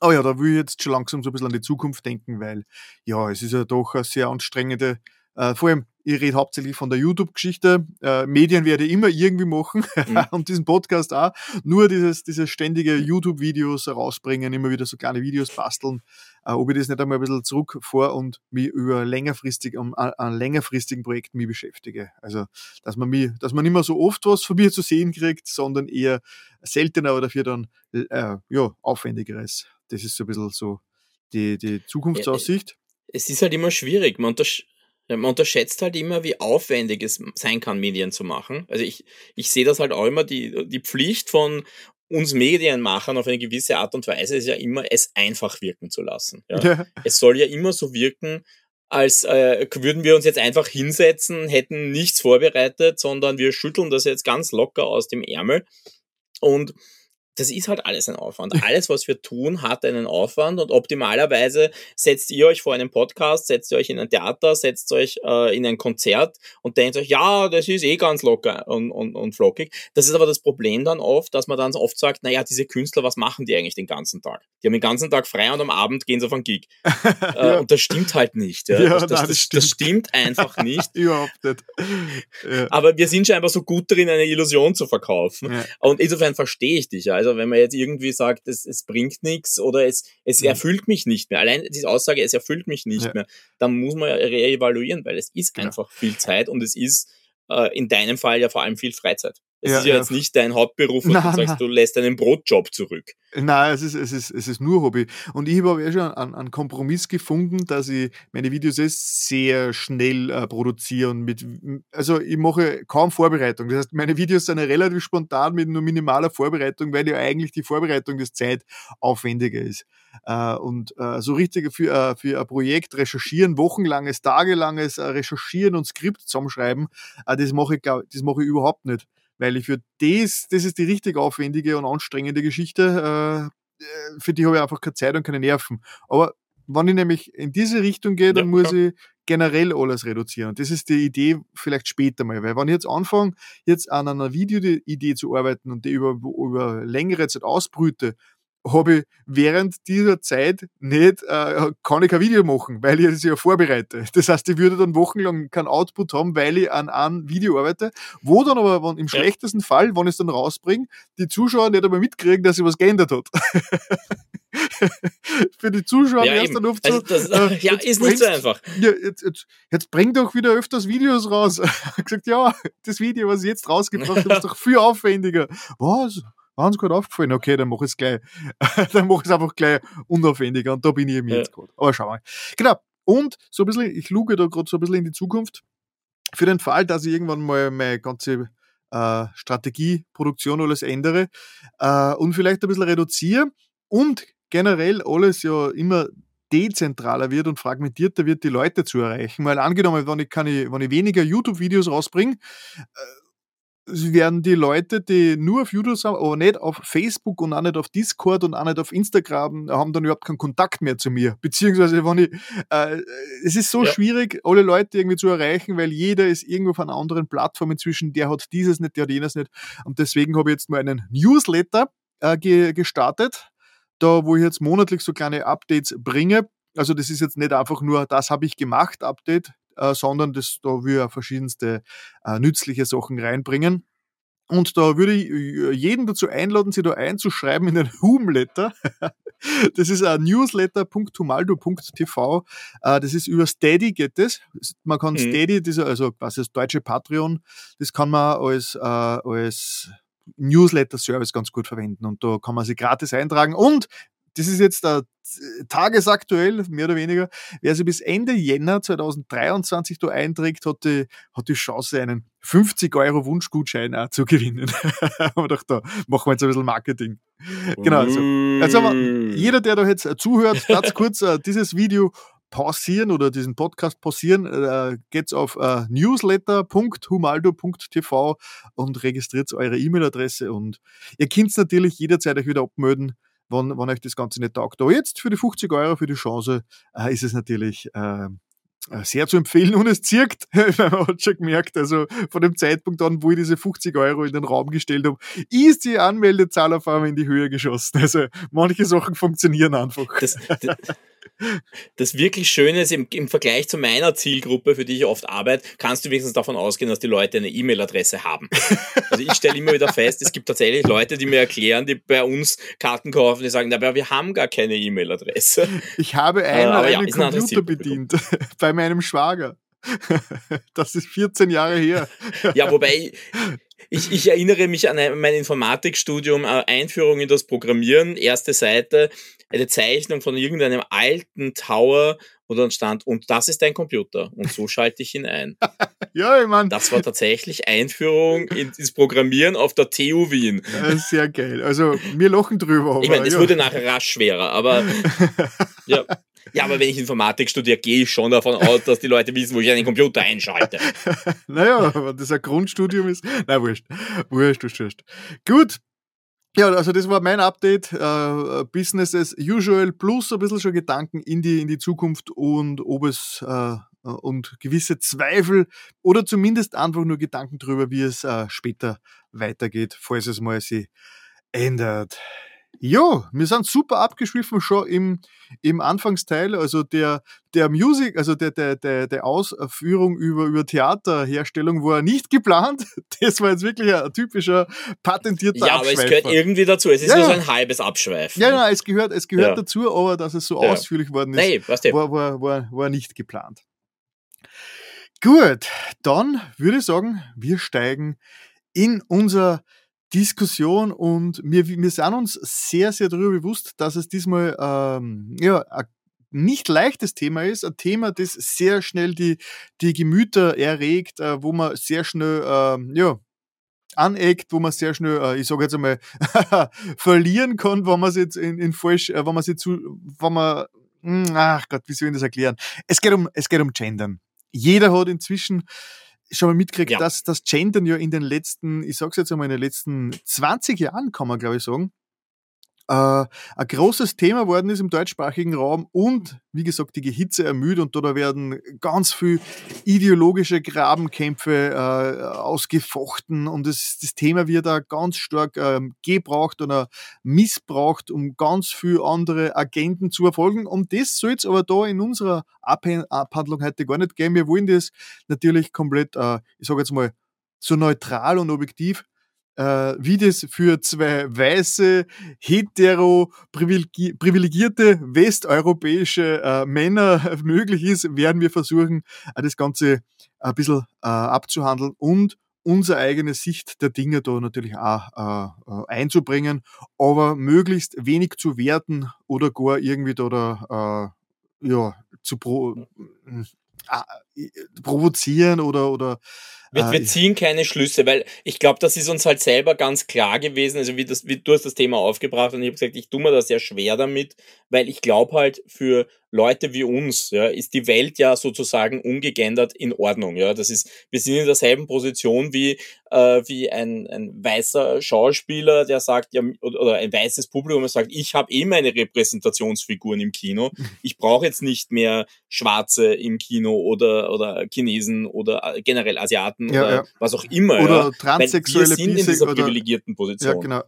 Aber oh ja, da will ich jetzt schon langsam so ein bisschen an die Zukunft denken, weil ja, es ist ja doch eine sehr anstrengende äh, vor allem, ich rede hauptsächlich von der YouTube-Geschichte. Äh, Medien werde ich immer irgendwie machen [LAUGHS] mhm. und diesen Podcast auch. Nur dieses, dieses ständige YouTube-Videos rausbringen, immer wieder so kleine Videos basteln. Äh, ob ich das nicht einmal ein bisschen zurückfahre und mich über längerfristig, um, an, an längerfristigen Projekten mich beschäftige. Also, dass man mich, dass man nicht mehr so oft was von mir zu sehen kriegt, sondern eher seltener oder dafür dann, äh, ja, aufwendigeres. Das ist so ein bisschen so die, die Zukunftsaussicht. es ist halt immer schwierig. Man untersch man unterschätzt halt immer, wie aufwendig es sein kann, Medien zu machen. Also ich, ich sehe das halt auch immer, die, die Pflicht von uns Medienmachern auf eine gewisse Art und Weise ist ja immer, es einfach wirken zu lassen. Ja? ja. Es soll ja immer so wirken, als äh, würden wir uns jetzt einfach hinsetzen, hätten nichts vorbereitet, sondern wir schütteln das jetzt ganz locker aus dem Ärmel. Und das ist halt alles ein Aufwand. Alles, was wir tun, hat einen Aufwand und optimalerweise setzt ihr euch vor einen Podcast, setzt ihr euch in ein Theater, setzt euch äh, in ein Konzert und denkt euch, ja, das ist eh ganz locker und, und, und flockig. Das ist aber das Problem dann oft, dass man dann oft sagt, naja, diese Künstler, was machen die eigentlich den ganzen Tag? Die haben den ganzen Tag frei und am Abend gehen sie auf einen Gig. [LAUGHS] Äh, ja. Und das stimmt halt nicht. Ja? ja das, das, nein, das, stimmt. das, stimmt. einfach nicht. [LAUGHS] Überhaupt nicht. Ja. Aber wir sind scheinbar so gut darin, eine Illusion zu verkaufen. Und insofern verstehe ich dich. Ja. Also wenn man jetzt irgendwie sagt, es, es bringt nichts oder es, es mhm. erfüllt mich nicht mehr, allein diese Aussage, es erfüllt mich nicht ja. mehr, dann muss man ja reevaluieren, weil es ist genau. einfach viel Zeit und es ist äh, in deinem Fall ja vor allem viel Freizeit. Es ja, ist ja, ja, jetzt nicht dein Hauptberuf, und du sagst, nein. du lässt deinen Brotjob zurück. Nein, es ist, es ist, es ist nur Hobby. Und ich habe ja schon einen, einen, Kompromiss gefunden, dass ich meine Videos sehr schnell äh, produziere und mit, also ich mache kaum Vorbereitung. Das heißt, meine Videos sind ja relativ spontan mit nur minimaler Vorbereitung, weil ja eigentlich die Vorbereitung des Zeit aufwendiger ist. Äh, und äh, so richtig für, äh, für ein Projekt recherchieren, wochenlanges, tagelanges äh, Recherchieren und Skript zusammenschreiben, äh, das mache ich, das mache ich überhaupt nicht weil ich für das, das ist die richtig aufwendige und anstrengende Geschichte, äh, für die habe ich einfach keine Zeit und keine Nerven. Aber wenn ich nämlich in diese Richtung gehe, dann ja, muss ja. ich generell alles reduzieren. Und das ist die Idee vielleicht später mal. Weil wenn ich jetzt anfange, jetzt an einer Videoidee zu arbeiten und die über, über längere Zeit ausbrüte, habe ich während dieser Zeit nicht, äh, kann ich kein Video machen, weil ich das ja vorbereite. Das heißt, ich würde dann wochenlang keinen Output haben, weil ich an einem Video arbeite, wo dann aber wenn, im ja. schlechtesten Fall, wenn ich es dann rausbringe, die Zuschauer nicht einmal mitkriegen, dass sich was geändert hat. [LAUGHS] Für die Zuschauer ja, erst dann oft so. Also das, äh, [LAUGHS] ja, ist nicht so einfach. Ja, jetzt, jetzt, jetzt bring doch wieder öfters Videos raus. [LAUGHS] ich gesagt, ja, das Video, was ich jetzt rausgebracht habe, ist doch viel aufwendiger. Was? Waren es gerade aufgefallen? Okay, dann mach ich es gleich. [LAUGHS] dann mach ich es einfach gleich unaufwendiger und da bin ich eben ja. jetzt gerade. Aber schau mal. Genau. Und so ein bisschen, ich luge da gerade so ein bisschen in die Zukunft. Für den Fall, dass ich irgendwann mal meine ganze äh, Strategie, Produktion alles ändere äh, und vielleicht ein bisschen reduziere und generell alles ja immer dezentraler wird und fragmentierter wird, die Leute zu erreichen. Weil angenommen, wenn ich, kann ich, wenn ich weniger YouTube-Videos rausbringe, äh, werden die Leute, die nur auf YouTube sind, aber nicht auf Facebook und auch nicht auf Discord und auch nicht auf Instagram, haben dann überhaupt keinen Kontakt mehr zu mir. Beziehungsweise, wenn ich, äh, es ist so ja. schwierig, alle Leute irgendwie zu erreichen, weil jeder ist irgendwo auf einer anderen Plattform inzwischen, der hat dieses nicht, der hat jenes nicht. Und deswegen habe ich jetzt mal einen Newsletter äh, ge gestartet, da wo ich jetzt monatlich so kleine Updates bringe. Also das ist jetzt nicht einfach nur, das habe ich gemacht, Update, äh, sondern das, da wir verschiedenste äh, nützliche Sachen reinbringen. Und da würde ich äh, jeden dazu einladen, sich da einzuschreiben in den [LAUGHS] Humletter. Das ist ein newsletter.humaldo.tv. Äh, das ist über Steady geht das. Man kann mhm. Steady, also quasi das deutsche Patreon, das kann man als, äh, als Newsletter-Service ganz gut verwenden. Und da kann man sich gratis eintragen. Und das ist jetzt der tagesaktuell, mehr oder weniger. Wer sich bis Ende Jänner 2023 da einträgt, hat die, hat die Chance, einen 50 Euro Wunschgutschein auch zu gewinnen. [LAUGHS] Aber doch da machen wir jetzt ein bisschen Marketing. Genau. Also, also jeder, der da jetzt zuhört, [LAUGHS] ganz kurz uh, dieses Video pausieren oder diesen Podcast pausieren, äh, geht's auf äh, newsletter.humaldo.tv und registriert eure E-Mail-Adresse und ihr könnt natürlich jederzeit euch wieder abmelden, wenn, wenn euch das Ganze nicht taugt. Aber jetzt für die 50 Euro, für die Chance, äh, ist es natürlich äh, äh sehr zu empfehlen und es zirkt, [LAUGHS] man hat schon gemerkt, also von dem Zeitpunkt an, wo ich diese 50 Euro in den Raum gestellt habe, ist die Anmeldezahl auf einmal in die Höhe geschossen. Also manche Sachen funktionieren einfach. Das, das, das wirklich Schöne ist, im, im, Vergleich zu meiner Zielgruppe, für die ich oft arbeite, kannst du wenigstens davon ausgehen, dass die Leute eine E-Mail-Adresse haben. Also ich stelle immer wieder fest, es gibt tatsächlich Leute, die mir erklären, die bei uns Karten kaufen, die sagen, aber wir haben gar keine E-Mail-Adresse. Ich habe einen, äh, einen ja, Computer bedient, [LAUGHS] bei meinem Schwager. Das ist 14 Jahre her. Ja, wobei ich, ich erinnere mich an mein Informatikstudium, äh, Einführung in das Programmieren, erste Seite eine Zeichnung von irgendeinem alten Tower, wo dann stand, und das ist dein Computer. Und so schalte ich ihn ein. [LAUGHS] ja, ich meine. Das war tatsächlich Einführung ins Programmieren auf der TU Wien. [LAUGHS] Ja, sehr geil. Also, wir lachen drüber. ich meine, es ja. wurde nachher rasch schwerer, aber [LAUGHS] ja. Ja, aber wenn ich Informatik studiere, gehe ich schon davon aus, dass die Leute wissen, wo ich einen Computer einschalte. [LAUGHS] naja, wenn das ein Grundstudium ist. Na, wurscht. Wurscht, wurscht, wurscht. Gut, ja, also das war mein Update. Äh, Business as usual plus ein bisschen schon Gedanken in die, in die Zukunft und ob es äh, und gewisse Zweifel oder zumindest einfach nur Gedanken darüber, wie es äh, später weitergeht, falls es mal sich ändert. Jo, wir sind super abgeschwiffen schon im, im Anfangsteil. Also der, der Music, also der, der, der, der Ausführung über, über Theaterherstellung war nicht geplant. [LAUGHS] Das war jetzt wirklich ein typischer patentierter Ja, aber es gehört irgendwie dazu. Es ist ja, nur so ein halbes Abschweifen. Ja, nein, es gehört, es gehört ja. dazu, aber dass es so ja. ausführlich worden ist, nee, war, war, war, war nicht geplant. Gut, dann würde ich sagen, wir steigen in unserer Diskussion und wir, wir sind uns sehr, sehr darüber bewusst, dass es diesmal ähm, ja, ein nicht leichtes Thema ist, ein Thema, das sehr schnell die, die Gemüter erregt, äh, wo man sehr schnell ähm, ja, aneckt, wo man sehr schnell, äh, ich sage jetzt einmal, [LAUGHS] verlieren kann, wenn man es jetzt in, in falsch, äh, wenn man sich zu, wenn man, mh, hm, ach Gott, wie soll ich das erklären? Es geht um, es geht um Gendern. Jeder hat inzwischen schon mal mitgekriegt, ja. dass das Gendern ja in den letzten, ich sag's jetzt einmal, in den letzten 20 Jahren, kann man glaube ich sagen, äh, ein großes Thema worden ist im deutschsprachigen Raum und, wie gesagt, die Hitze ermüdet und da werden ganz viel ideologische Grabenkämpfe äh, ausgefochten und das, das Thema wird da ganz stark ähm, gebraucht oder missbraucht, um ganz viele andere Agenten zu erfolgen. Und das soll es aber da in unserer Abhandlung heute gar nicht gehen. Wir wollen das natürlich komplett, äh, ich sage jetzt mal, so neutral und objektiv äh, wie das für zwei weiße, hetero, privilegierte westeuropäische äh, Männer [LAUGHS] möglich ist, werden wir versuchen, äh, das Ganze ein bisschen äh, abzuhandeln und unsere eigene Sicht der Dinge da natürlich auch äh, äh einzubringen, aber möglichst wenig zu werten oder gar irgendwie da, da äh, ja, zu pro, äh, provozieren oder, oder wir, wir, ziehen keine Schlüsse, weil ich glaube, das ist uns halt selber ganz klar gewesen. Also wie, das, wie du hast das Thema aufgebracht und ich habe gesagt, ich tue mir da sehr schwer damit, weil ich glaube halt für Leute wie uns, ja, ist die Welt ja sozusagen ungegendert in Ordnung. Ja, das ist, wir sind in derselben Position wie äh, wie ein, ein weißer Schauspieler, der sagt, ja, oder ein weißes Publikum, sagt, ich habe eh meine Repräsentationsfiguren im Kino. [LAUGHS] Ich brauche jetzt nicht mehr Schwarze im Kino oder oder Chinesen oder äh, generell Asiaten ja, oder ja. was auch immer. Oder ja. transsexuelle Weil wir sind in dieser privilegierten Position. Ja, genau.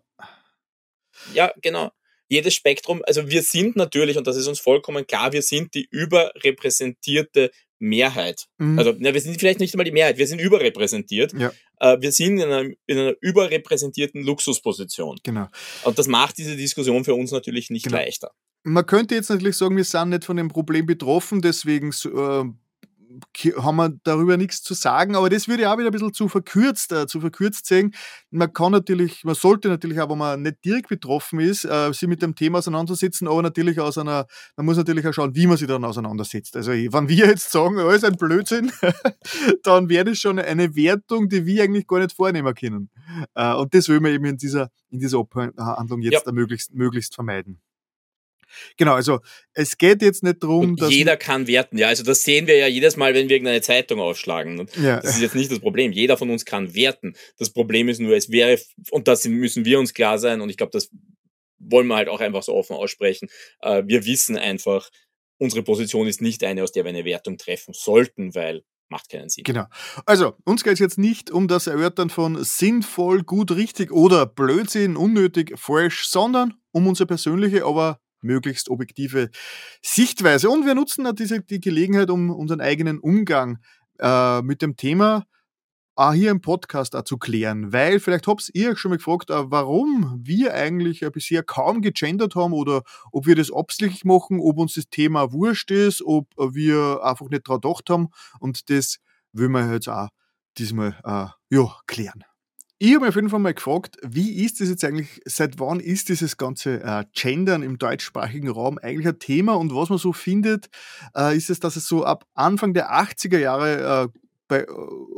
Ja, genau jedes Spektrum, also wir sind natürlich, und das ist uns vollkommen klar, wir sind die überrepräsentierte Mehrheit. Mhm. Also na, wir sind vielleicht nicht einmal die Mehrheit, wir sind überrepräsentiert. Ja. Äh, wir sind in einer, in einer überrepräsentierten Luxusposition. Genau. Und das macht diese Diskussion für uns natürlich nicht genau. leichter. Man könnte jetzt natürlich sagen, wir sind nicht von dem Problem betroffen, deswegen äh, haben wir darüber nichts zu sagen, aber das würde ich auch wieder ein bisschen zu verkürzt, äh, zu verkürzt sehen. Man kann natürlich, man sollte natürlich auch, wenn man nicht direkt betroffen ist, äh, sich mit dem Thema auseinandersetzen, aber natürlich aus einer, man muss natürlich auch schauen, wie man sich dann auseinandersetzt. Also wenn wir jetzt sagen, alles ein Blödsinn, [LAUGHS] dann wäre das schon eine Wertung, die wir eigentlich gar nicht vornehmen können. Äh, und das will man eben in dieser, in dieser Abhandlung jetzt ja. möglichst, möglichst vermeiden. Genau, also es geht jetzt nicht darum, dass. Jeder kann werten, ja. Also das sehen wir ja jedes Mal, wenn wir irgendeine Zeitung aufschlagen. Ja. Das ist jetzt nicht das Problem. Jeder von uns kann werten. Das Problem ist nur, es wäre, und das müssen wir uns klar sein, und ich glaube, das wollen wir halt auch einfach so offen aussprechen. Äh, wir wissen einfach, unsere Position ist nicht eine, aus der wir eine Wertung treffen sollten, weil macht keinen Sinn. Genau. Also, uns geht es jetzt nicht um das Erörtern von sinnvoll, gut, richtig oder Blödsinn, unnötig, falsch, sondern um unsere persönliche, aber möglichst objektive Sichtweise. Und wir nutzen diese, die Gelegenheit, um unseren eigenen Umgang äh, mit dem Thema auch hier im Podcast auch zu klären, weil vielleicht habt ihr euch schon mal gefragt, äh, warum wir eigentlich bisher kaum gegendert haben oder ob wir das absichtlich machen, ob uns das Thema wurscht ist, ob wir einfach nicht dran gedacht haben und das will man jetzt auch diesmal äh, ja, klären. Ich habe mich auf jeden Fall mal gefragt, wie ist das jetzt eigentlich, seit wann ist dieses ganze äh, Gendern im deutschsprachigen Raum eigentlich ein Thema und was man so findet, äh, ist es, dass es so ab Anfang der 80er Jahre äh, bei, äh,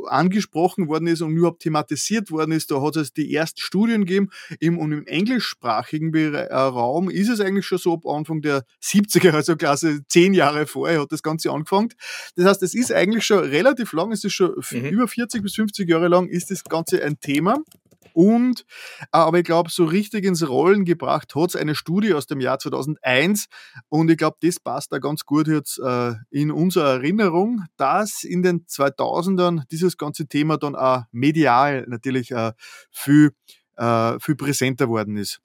angesprochen worden ist und überhaupt thematisiert worden ist. Da hat es die ersten Studien gegeben. Im, und im englischsprachigen äh, Raum ist es eigentlich schon so ab Anfang der 70er, also Klasse zehn Jahre vorher hat das Ganze angefangen. Das heißt, es ist eigentlich schon relativ lang, es ist schon mhm. über 40 bis 50 Jahre lang ist das Ganze ein Thema. Und, aber ich glaube, so richtig ins Rollen gebracht hat es eine Studie aus dem Jahr 2001. Und ich glaube, das passt da ganz gut jetzt äh, in unserer Erinnerung, dass in den 2000ern dieses ganze Thema dann auch medial natürlich äh, viel, äh, viel präsenter worden ist.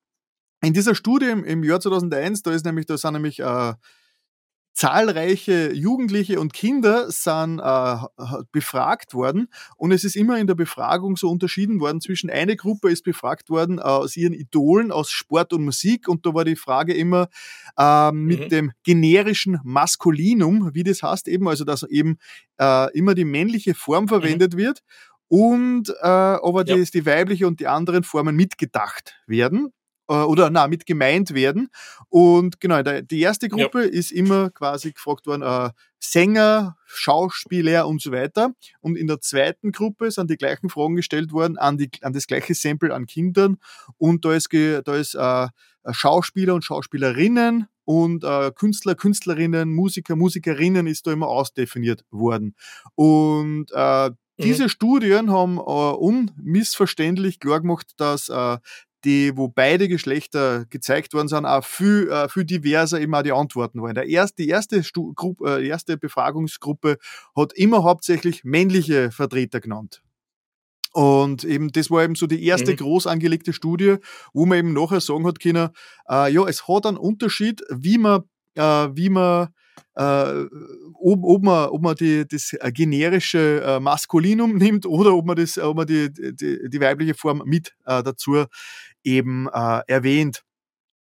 In dieser Studie im, im Jahr 2001, da ist nämlich, da sind nämlich äh, zahlreiche Jugendliche und Kinder sind äh, befragt worden und es ist immer in der Befragung so unterschieden worden zwischen eine Gruppe ist befragt worden äh, aus ihren Idolen aus Sport und Musik und da war die Frage immer äh, mit mhm. dem generischen Maskulinum, wie das heißt eben, also dass eben äh, immer die männliche Form verwendet mhm. wird und äh, aber ja. die, die weibliche und die anderen Formen mitgedacht werden oder na, mit gemeint werden. Und genau, die erste Gruppe ja. ist immer quasi gefragt worden, äh, Sänger, Schauspieler und so weiter. Und in der zweiten Gruppe sind die gleichen Fragen gestellt worden an, die, an das gleiche Sample an Kindern. Und da ist, da ist äh, Schauspieler und Schauspielerinnen und äh, Künstler, Künstlerinnen, Musiker, Musikerinnen ist da immer ausdefiniert worden. Und äh, mhm. diese. Studien haben äh, unmissverständlich klar gemacht, dass äh, die, wo beide Geschlechter gezeigt worden sind, auch viel, äh, viel diverser immer auch die Antworten waren. Der erste, die erste, Stu äh, erste Befragungsgruppe hat immer hauptsächlich männliche Vertreter genannt. Und eben, das war eben so die erste mhm. groß angelegte Studie, wo man eben nachher sagen hat können, äh, ja, es hat einen Unterschied, wie man, äh, wie man äh, ob, ob, man, ob man die, das generische äh, Maskulinum [LAUGHS] nimmt oder ob man, das, ob man die, die, die weibliche Form mit äh, dazu eben äh, erwähnt.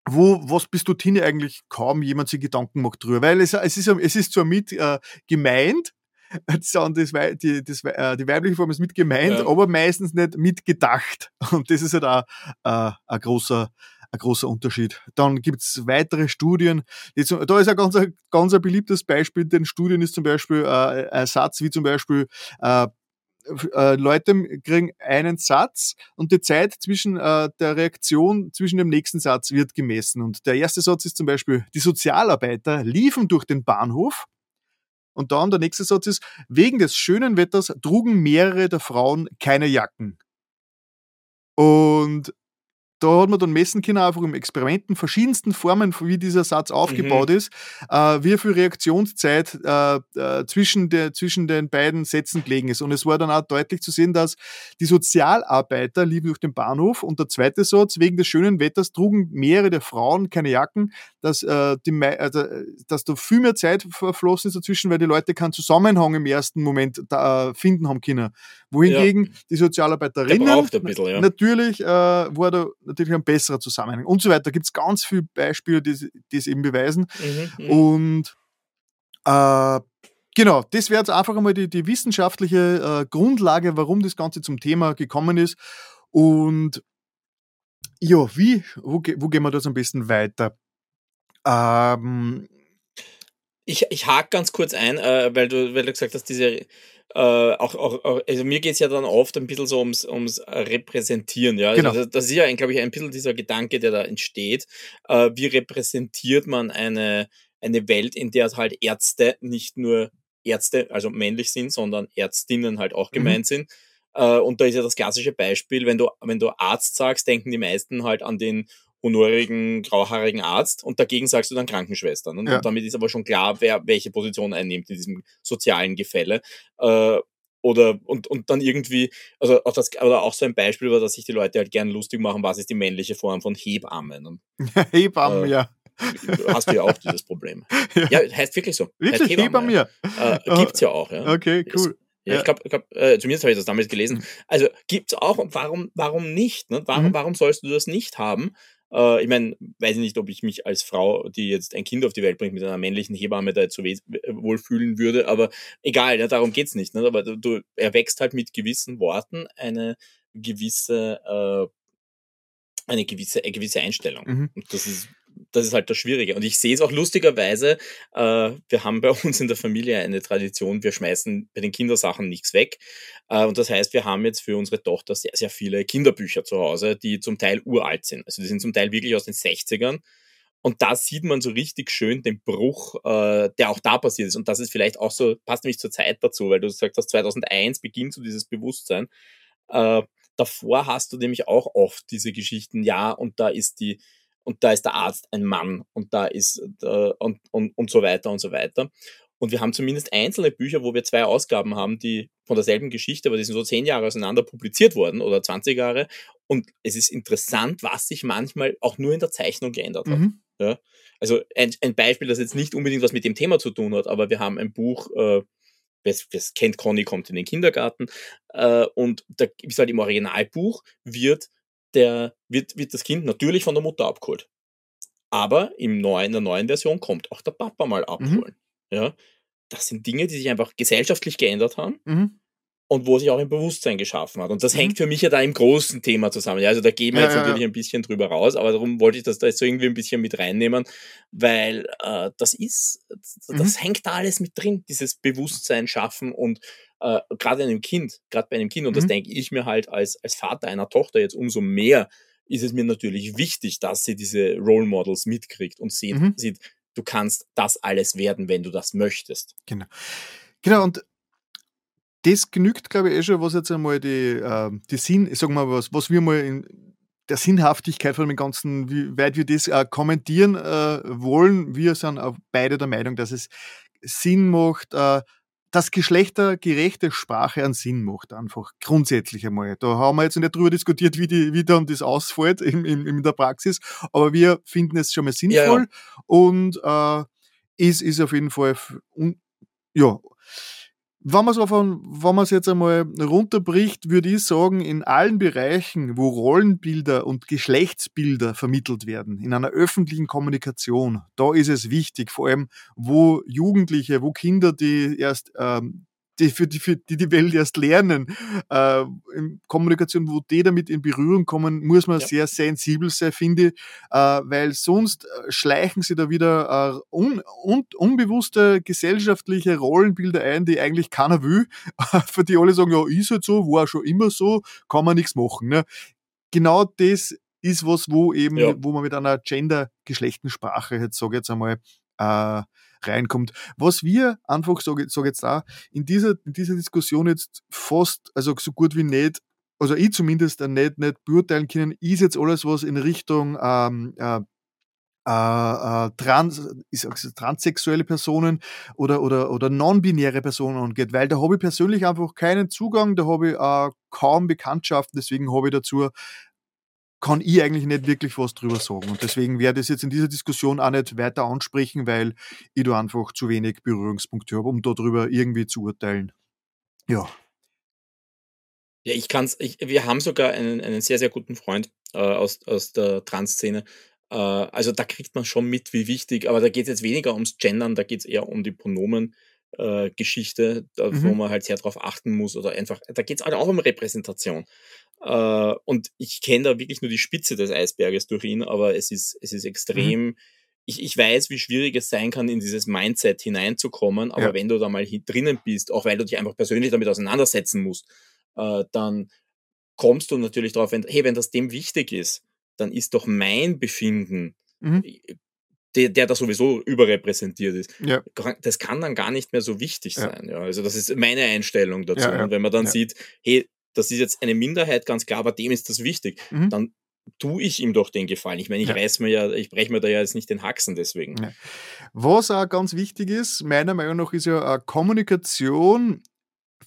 Wo, was bist du Tine eigentlich kaum jemand sich Gedanken macht drüber? Weil es, es, ist, es ist zwar mit äh, gemeint, [LAUGHS] das, die, das, äh, die weibliche Form ist mit gemeint, ja. aber meistens nicht mitgedacht. Und das ist halt auch äh, ein großer, ein großer Unterschied. Dann gibt es weitere Studien. Die, da ist ein ganz, ganz ein beliebtes Beispiel den Studien ist zum Beispiel äh, ein Satz wie zum Beispiel äh, äh, Leute kriegen einen Satz und die Zeit zwischen äh, der Reaktion zwischen dem nächsten Satz wird gemessen. Und der erste Satz ist zum Beispiel, die Sozialarbeiter liefen durch den Bahnhof. Und dann der nächste Satz ist, wegen des schönen Wetters trugen mehrere der Frauen keine Jacken. Und da hat man dann messen können, einfach im Experimenten, verschiedensten Formen, wie dieser Satz aufgebaut mhm. ist, äh, wie viel Reaktionszeit äh, äh, zwischen, der, zwischen den beiden Sätzen gelegen ist. Und es war dann auch deutlich zu sehen, dass die Sozialarbeiter liefen durch den Bahnhof und der zweite Satz, wegen des schönen Wetters trugen mehrere der Frauen keine Jacken, dass, äh, die, äh, dass da viel mehr Zeit verflossen ist dazwischen, weil die Leute keinen Zusammenhang im ersten Moment da, äh, finden haben können. Wohingegen ja. die Sozialarbeiterinnen bisschen, ja. natürlich äh, war da natürlich ein besserer Zusammenhang und so weiter. Da gibt es ganz viele Beispiele, die, es eben beweisen. Mhm, mhm. und äh, Genau, das wäre jetzt einfach einmal die, die wissenschaftliche äh, Grundlage, warum das Ganze zum Thema gekommen ist. Und ja, wie, wo, wo gehen wir das am besten weiter? Ähm, ich, ich hake ganz kurz ein, äh, weil, du, weil du gesagt hast, diese äh, auch, auch, also mir geht es ja dann oft ein bisschen so ums, ums Repräsentieren, ja. Also genau. Also das ist ja, glaube ich, ein bisschen dieser Gedanke, der da entsteht. Äh, wie repräsentiert man eine, eine Welt, in der halt Ärzte nicht nur Ärzte, also männlich sind, sondern Ärztinnen halt auch mhm. gemeint mhm. sind. Äh, und da ist ja das klassische Beispiel, wenn du, wenn du Arzt sagst, denken die meisten halt an den honorigen, grauhaarigen Arzt und dagegen sagst du dann Krankenschwestern. Und, ja. und damit ist aber schon klar, wer welche Position einnimmt in diesem sozialen Gefälle. Äh, oder und, und dann irgendwie, also auch das, oder auch so ein Beispiel, über das sich die Leute halt gern lustig machen, was ist die männliche Form von Hebammen? Und, [LAUGHS] Hebammen, äh, ja. Hast du ja auch dieses Problem. [LAUGHS] Ja, ja heißt wirklich so. Wirklich, Hebamme, ja. Äh, gibt's ja auch, ja. Okay, cool. Ja, ich glaube, glaub, äh, zumindest habe ich das damals gelesen. Mhm. Also gibt's auch und warum, warum nicht? Ne? Warum, mhm. warum sollst du das nicht haben? Äh, ich meine, weiß ich nicht, ob ich mich als Frau, die jetzt ein Kind auf die Welt bringt, mit einer männlichen Hebamme da jetzt so wohl fühlen würde, aber egal, ja, darum geht's nicht. Ne? Aber du, du erwächst halt mit gewissen Worten eine gewisse, äh, eine gewisse, eine gewisse Einstellung. Mhm. Und das ist das ist halt das Schwierige. Und ich sehe es auch lustigerweise, äh, wir haben bei [LAUGHS] uns in der Familie eine Tradition, wir schmeißen bei den Kindersachen nichts weg. Äh, und das heißt, wir haben jetzt für unsere Tochter sehr, sehr viele Kinderbücher zu Hause, die zum Teil uralt sind. Also die sind zum Teil wirklich aus den 60ern. Und da sieht man so richtig schön den Bruch, äh, der auch da passiert ist. Und das ist vielleicht auch so, passt nämlich zur Zeit dazu, weil du gesagt hast, 2001 beginnt so dieses Bewusstsein. Äh, davor hast du nämlich auch oft diese Geschichten, ja, und da ist die, und da ist der Arzt ein Mann und da ist äh, und, und, und so weiter und so weiter. Und wir haben zumindest einzelne Bücher, wo wir zwei Ausgaben haben, die von derselben Geschichte, aber die sind so zehn Jahre auseinander publiziert worden oder 20 Jahre. Und es ist interessant, was sich manchmal auch nur in der Zeichnung geändert hat. Mhm. Ja? Also ein, ein, Beispiel, das jetzt nicht unbedingt was mit dem Thema zu tun hat, aber wir haben ein Buch, äh, wer es kennt, Conny kommt in den Kindergarten. Äh, und da ist halt im Originalbuch wird der wird, wird das Kind natürlich von der Mutter abgeholt. Aber im neuen, in der neuen Version kommt auch der Papa mal mhm. abholen. Mhm. Ja, das sind Dinge, die sich einfach gesellschaftlich geändert haben. Mhm. Und wo sich auch ein Bewusstsein geschaffen hat. Und das mhm. hängt für mich ja da im großen Thema zusammen. Ja, also da gehen wir jetzt ja, natürlich ja. ein bisschen drüber raus, aber darum wollte ich das da jetzt so irgendwie ein bisschen mit reinnehmen, weil äh, das ist, das mhm. hängt da alles mit drin, dieses Bewusstsein schaffen und äh, gerade einem Kind, gerade bei einem Kind, und mhm. das denke ich mir halt als, als Vater einer Tochter jetzt umso mehr, ist es mir natürlich wichtig, dass sie diese Role Models mitkriegt und sieht, mhm. sieht, du kannst das alles werden, wenn du das möchtest. Genau. Genau, und das genügt, glaube ich, eh schon, was jetzt einmal die, äh, die Sinn, ich sag mal, was, was wir mal in der Sinnhaftigkeit von dem Ganzen, wie weit wir das äh, kommentieren äh, wollen. Wir sind auch beide der Meinung, dass es Sinn macht, äh, dass geschlechtergerechte Sprache einen Sinn macht, einfach grundsätzlich einmal. Da haben wir jetzt nicht drüber diskutiert, wie, die, wie dann das ausfällt in, in, in der Praxis, aber wir finden es schon mal sinnvoll ja, ja. und äh, ist, ist auf jeden Fall, ja, wenn man es jetzt einmal runterbricht, würde ich sagen, in allen Bereichen, wo Rollenbilder und Geschlechtsbilder vermittelt werden, in einer öffentlichen Kommunikation, da ist es wichtig, vor allem wo Jugendliche, wo Kinder, die erst ähm, die für die, für die, die Welt erst lernen, äh, in Kommunikation, wo die damit in Berührung kommen, muss man ja. sehr sensibel sein, finde ich, äh, weil sonst äh, schleichen sie da wieder äh, un, un, unbewusste gesellschaftliche Rollenbilder ein, die eigentlich keiner will, [LAUGHS] für die alle sagen, ja, ist halt so, war schon immer so, kann man nichts machen. Ne? Genau das ist was, wo eben, ja. wo man mit einer gender-geschlechten Sprache, jetzt sage ich jetzt einmal, äh, reinkommt. Was wir einfach, sage sag jetzt da, in dieser, in dieser Diskussion jetzt fast, also so gut wie nicht, also ich zumindest nicht, nicht beurteilen können, ist jetzt alles, was in Richtung ähm, äh, äh, äh trans, ich sag's, transsexuelle Personen oder, oder, oder non-binäre Personen angeht, weil da habe ich persönlich einfach keinen Zugang, da habe ich äh, kaum Bekanntschaften, deswegen habe ich dazu kann ich eigentlich nicht wirklich was drüber sagen. Und deswegen werde ich es jetzt in dieser Diskussion auch nicht weiter ansprechen, weil ich da einfach zu wenig Berührungspunkte habe, um darüber irgendwie zu urteilen. Ja. Ja, ich kann's, ich, wir haben sogar einen, einen sehr, sehr guten Freund äh, aus, aus der Trans-Szene. Äh, also da kriegt man schon mit, wie wichtig, aber da geht es jetzt weniger ums Gendern, da geht es eher um die Pronomen. Äh, Geschichte, da, mhm. wo man halt sehr darauf achten muss oder einfach, da geht es halt auch um Repräsentation. Äh, und ich kenne da wirklich nur die Spitze des Eisberges durch ihn, aber es ist, es ist extrem. Mhm. Ich, ich weiß, wie schwierig es sein kann, in dieses Mindset hineinzukommen, aber ja. wenn du da mal drinnen bist, auch weil du dich einfach persönlich damit auseinandersetzen musst, äh, dann kommst du natürlich darauf, wenn, hey, wenn das dem wichtig ist, dann ist doch mein Befinden, mhm. Der, der da sowieso überrepräsentiert ist, ja. das kann dann gar nicht mehr so wichtig ja. sein. Ja. Also das ist meine Einstellung dazu. Und wenn man dann sieht, hey, das ist jetzt eine Minderheit, ganz klar, aber dem ist das wichtig. Mhm. Dann tue ich ihm doch den Gefallen. Ich meine, ich ja. reiß mir ja, ich breche mir da ja jetzt nicht den Haxen deswegen. Ja. Was auch ganz wichtig ist, meiner Meinung nach, ist ja Kommunikation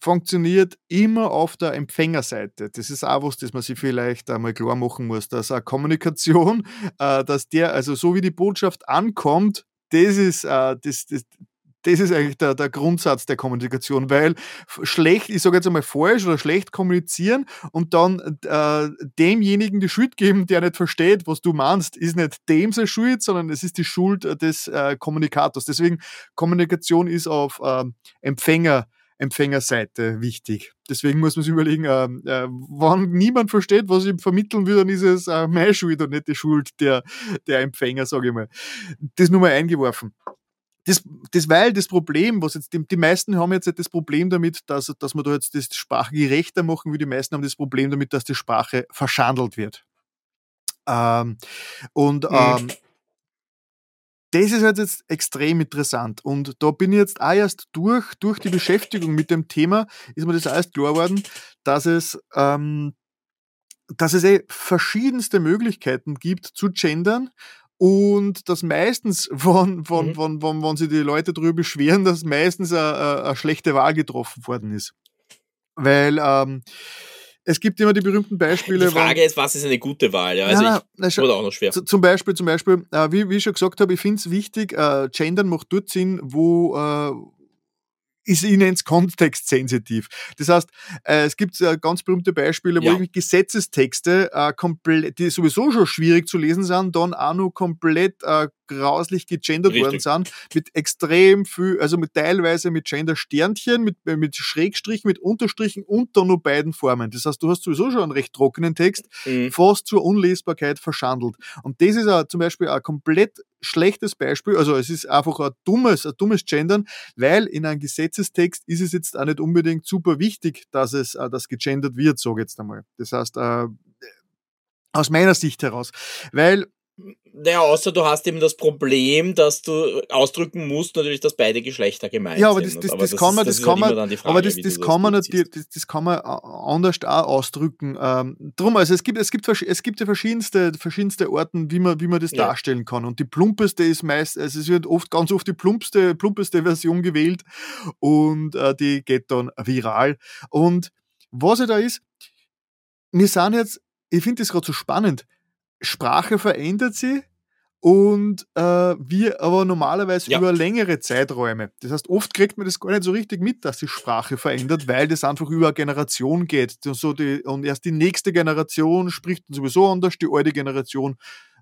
funktioniert immer auf der Empfängerseite. Das ist auch was, das man sich vielleicht einmal klar machen muss, dass eine Kommunikation, [LAUGHS] äh, dass der, also so wie die Botschaft ankommt, das ist, äh, das, das, das ist eigentlich der, der Grundsatz der Kommunikation, weil schlecht, ich sage jetzt einmal falsch oder schlecht kommunizieren und dann äh, demjenigen die Schuld geben, der nicht versteht, was du meinst, ist nicht dem seine Schuld, sondern es ist die Schuld des Kommunikators. Deswegen Kommunikation ist auf äh, Empfänger Empfängerseite wichtig. Deswegen muss man sich überlegen, äh, äh, wenn niemand versteht, was ich vermitteln will, dann ist es äh, meine Schuld und nicht die Schuld der, der Empfänger, sage ich mal. Das nur mal eingeworfen das, das weil das Problem, was jetzt die, die meisten haben jetzt nicht das Problem damit, dass, dass man da jetzt das Sprache gerechter machen will, die meisten haben das Problem damit, dass die Sprache verschandelt wird. Ähm, und mhm. ähm, das ist halt jetzt extrem interessant. Und da bin ich jetzt auch erst durch, durch die Beschäftigung mit dem Thema, ist mir das auch erst klar geworden, dass es, ähm, dass es eh verschiedenste Möglichkeiten gibt zu gendern und dass meistens, [LAUGHS] wenn, wenn, mhm. wenn, wenn, wenn sich die Leute darüber beschweren, dass meistens eine, eine schlechte Wahl getroffen worden ist. Weil ähm, es gibt immer die berühmten Beispiele. Die Frage ist, was ist eine gute Wahl? Ja, also ja, ich, oder auch noch schwer. Zum Beispiel, zum Beispiel, äh, wie, wie ich schon gesagt habe, ich finde es wichtig, äh, Gendern macht dort Sinn, wo, äh, ist ihnen kontextsensitiv. Das heißt, äh, es gibt äh, ganz berühmte Beispiele, wo ja. Gesetzestexte äh, komplett, die sowieso schon schwierig zu lesen sind, dann auch noch komplett äh, grauslich gegendert Richtig. worden sind, mit extrem viel, also mit teilweise mit Gender-Sternchen, mit, mit Schrägstrichen, mit Unterstrichen und dann nur beiden Formen. Das heißt, du hast sowieso schon einen recht trockenen Text, mhm. fast zur Unlesbarkeit verschandelt. Und das ist auch zum Beispiel ein komplett schlechtes Beispiel, also es ist einfach ein dummes, ein dummes Gendern, weil in einem Gesetzestext ist es jetzt auch nicht unbedingt super wichtig, dass es, äh, das gegendert wird, sage ich jetzt einmal. Das heißt, äh, aus meiner Sicht heraus. Weil naja, außer du hast eben das Problem, dass du ausdrücken musst, natürlich, dass beide Geschlechter gemeint ja, aber das, das, das, kann man, das, kann man, aber das, das kann man natürlich, das, das kann man anders auch ausdrücken. Ähm, drum, also es gibt, es gibt, es gibt ja verschiedenste, verschiedenste Orten, wie man, wie man das ja. darstellen kann. Und die plumpeste ist meist, also es wird oft, ganz oft die plumpste, plumpeste Version gewählt und äh, die geht dann viral. Und was ja da ist, wir sind jetzt, ich finde das gerade so spannend, Sprache verändert sich und äh, wir aber normalerweise ja. über längere Zeiträume. Das heißt, oft kriegt man das gar nicht so richtig mit, dass die Sprache verändert, weil das einfach über eine Generation geht. Und, so die, und erst die nächste Generation spricht dann sowieso anders, die alte Generation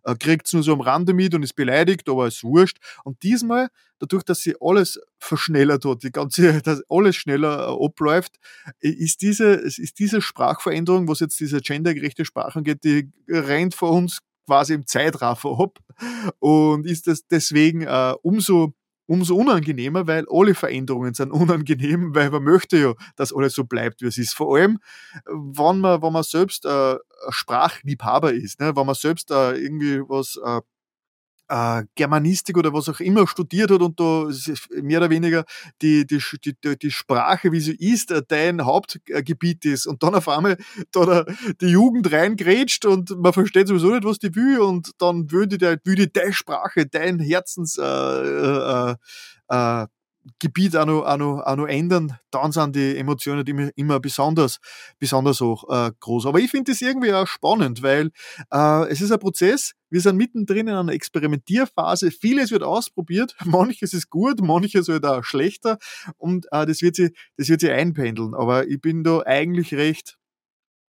äh, kriegt es nur so am Rande mit und ist beleidigt, aber ist wurscht. Und diesmal, dadurch, dass sie alles verschnellert hat, die ganze, [LAUGHS] dass alles schneller äh, abläuft, ist diese, ist diese Sprachveränderung, was jetzt diese gendergerechte Sprache angeht, die rennt vor uns quasi im Zeitraffer ab und ist das deswegen äh, umso umso unangenehmer, weil alle Veränderungen sind unangenehm, [LAUGHS] weil man möchte ja, dass alles so bleibt, wie es ist. Vor allem, wenn man, wenn man selbst äh, Sprachliebhaber ist, ne? wenn man selbst äh, irgendwie was äh, äh, Germanistik oder was auch immer studiert hat und da mehr oder weniger die, die, die, die Sprache, wie sie ist, äh, dein Hauptgebiet ist. Und dann auf einmal da die Jugend reingrätscht und man versteht sowieso nicht, was die will und dann würde, der, würde deine Sprache, dein Herzens äh, äh, äh, Gebiet auch noch, auch, noch, auch noch ändern, dann sind die Emotionen immer, immer besonders, besonders hoch, äh, groß. Aber ich finde das irgendwie auch spannend, weil äh, es ist ein Prozess, wir sind mittendrin in einer Experimentierphase, vieles wird ausprobiert, [LAUGHS] manches ist gut, manches wird auch schlechter und äh, das, wird sie, das wird sie einpendeln. Aber ich bin da eigentlich recht,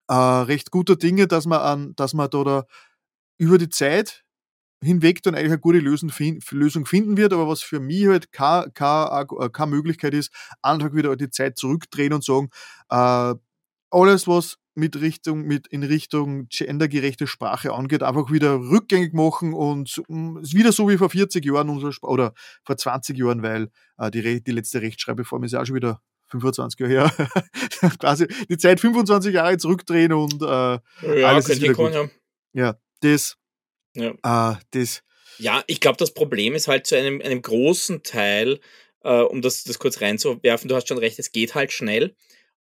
äh, recht guter Dinge, dass man, an, dass man da, da über die Zeit hinweg dann eigentlich eine gute Lösung, Lösung finden wird, aber was für mich halt keine, keine, äh, keine Möglichkeit ist, einfach wieder die Zeit zurückdrehen und sagen, äh, alles, was mit Richtung, mit in Richtung gendergerechte Sprache angeht, einfach wieder rückgängig machen und mm, wieder so wie vor 40 Jahren oder vor 20 Jahren, weil äh, die, die letzte Rechtschreibreform ist ja auch schon wieder 25 Jahre her. [LAUGHS] Quasi die Zeit 25 Jahre zurückdrehen und äh, ja, alles ist wieder gut. Kommen, ja. ja, das ja. Äh, das ja, ich glaube, das Problem ist halt zu einem, einem großen Teil, äh, um das, das kurz reinzuwerfen, du hast schon recht, es geht halt schnell.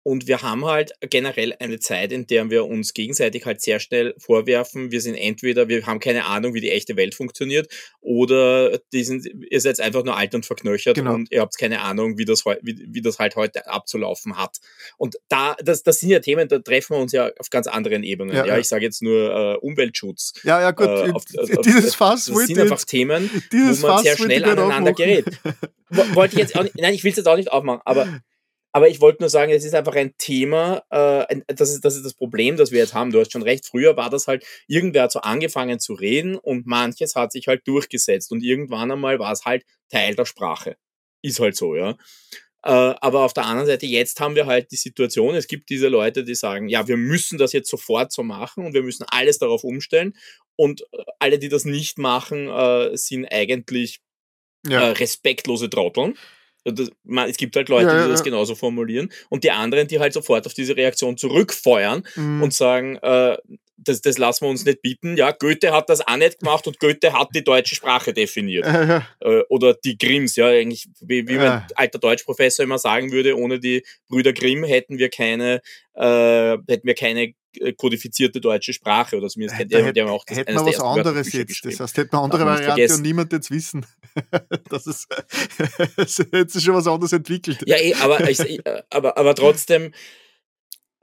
Und wir haben halt generell eine Zeit, in der wir uns gegenseitig halt sehr schnell vorwerfen, wir sind entweder, wir haben keine Ahnung, wie die echte Welt funktioniert, oder die sind, ihr seid einfach nur alt und verknöchert genau. und ihr habt keine Ahnung, wie das, wie, wie das halt heute abzulaufen hat. Und da, das, das sind ja Themen, da treffen wir uns ja auf ganz anderen Ebenen. Ja, ja, ja. ich sage jetzt nur äh, Umweltschutz. Ja, ja, gut. Äh, auf, auf, dieses Fass das sind einfach Themen, wo man Fass sehr schnell aneinander gerät. Wollte ich jetzt auch nicht, nein, ich will es jetzt auch nicht aufmachen, aber [LAUGHS] aber ich wollte nur sagen, es ist einfach ein Thema, äh, das, ist, das ist das Problem, das wir jetzt haben. Du hast schon recht, früher war das halt, irgendwer hat so angefangen zu reden und manches hat sich halt durchgesetzt und irgendwann einmal war es halt Teil der Sprache. Ist halt so, ja. Äh, aber auf der anderen Seite, jetzt haben wir halt die Situation, es gibt diese Leute, die sagen, ja, wir müssen das jetzt sofort so machen und wir müssen alles darauf umstellen. Und äh, alle, die das nicht machen, äh, sind eigentlich ja. äh, respektlose Trotteln. Das, man, es gibt halt Leute, ja, die das genauso formulieren und die anderen, die halt sofort auf diese Reaktion zurückfeuern mhm. und sagen, äh, das, das lassen wir uns nicht bieten. Ja, Goethe hat das auch nicht gemacht und Goethe hat die deutsche Sprache definiert. Äh, oder die Grimms, ja, eigentlich, wie, wie mein alter Deutschprofessor immer sagen würde, ohne die Brüder Grimm hätten wir keine, äh, hätten wir keine kodifizierte deutsche Sprache oder zumindest hätte, hätte, auch das hätte man was anderes jetzt. Das heißt, hätte man andere Variante und niemand jetzt wissen. [LAUGHS] das ist, [LAUGHS] es hätte sich schon was anderes entwickelt. Ja, eh, aber, ich, äh, aber, aber trotzdem,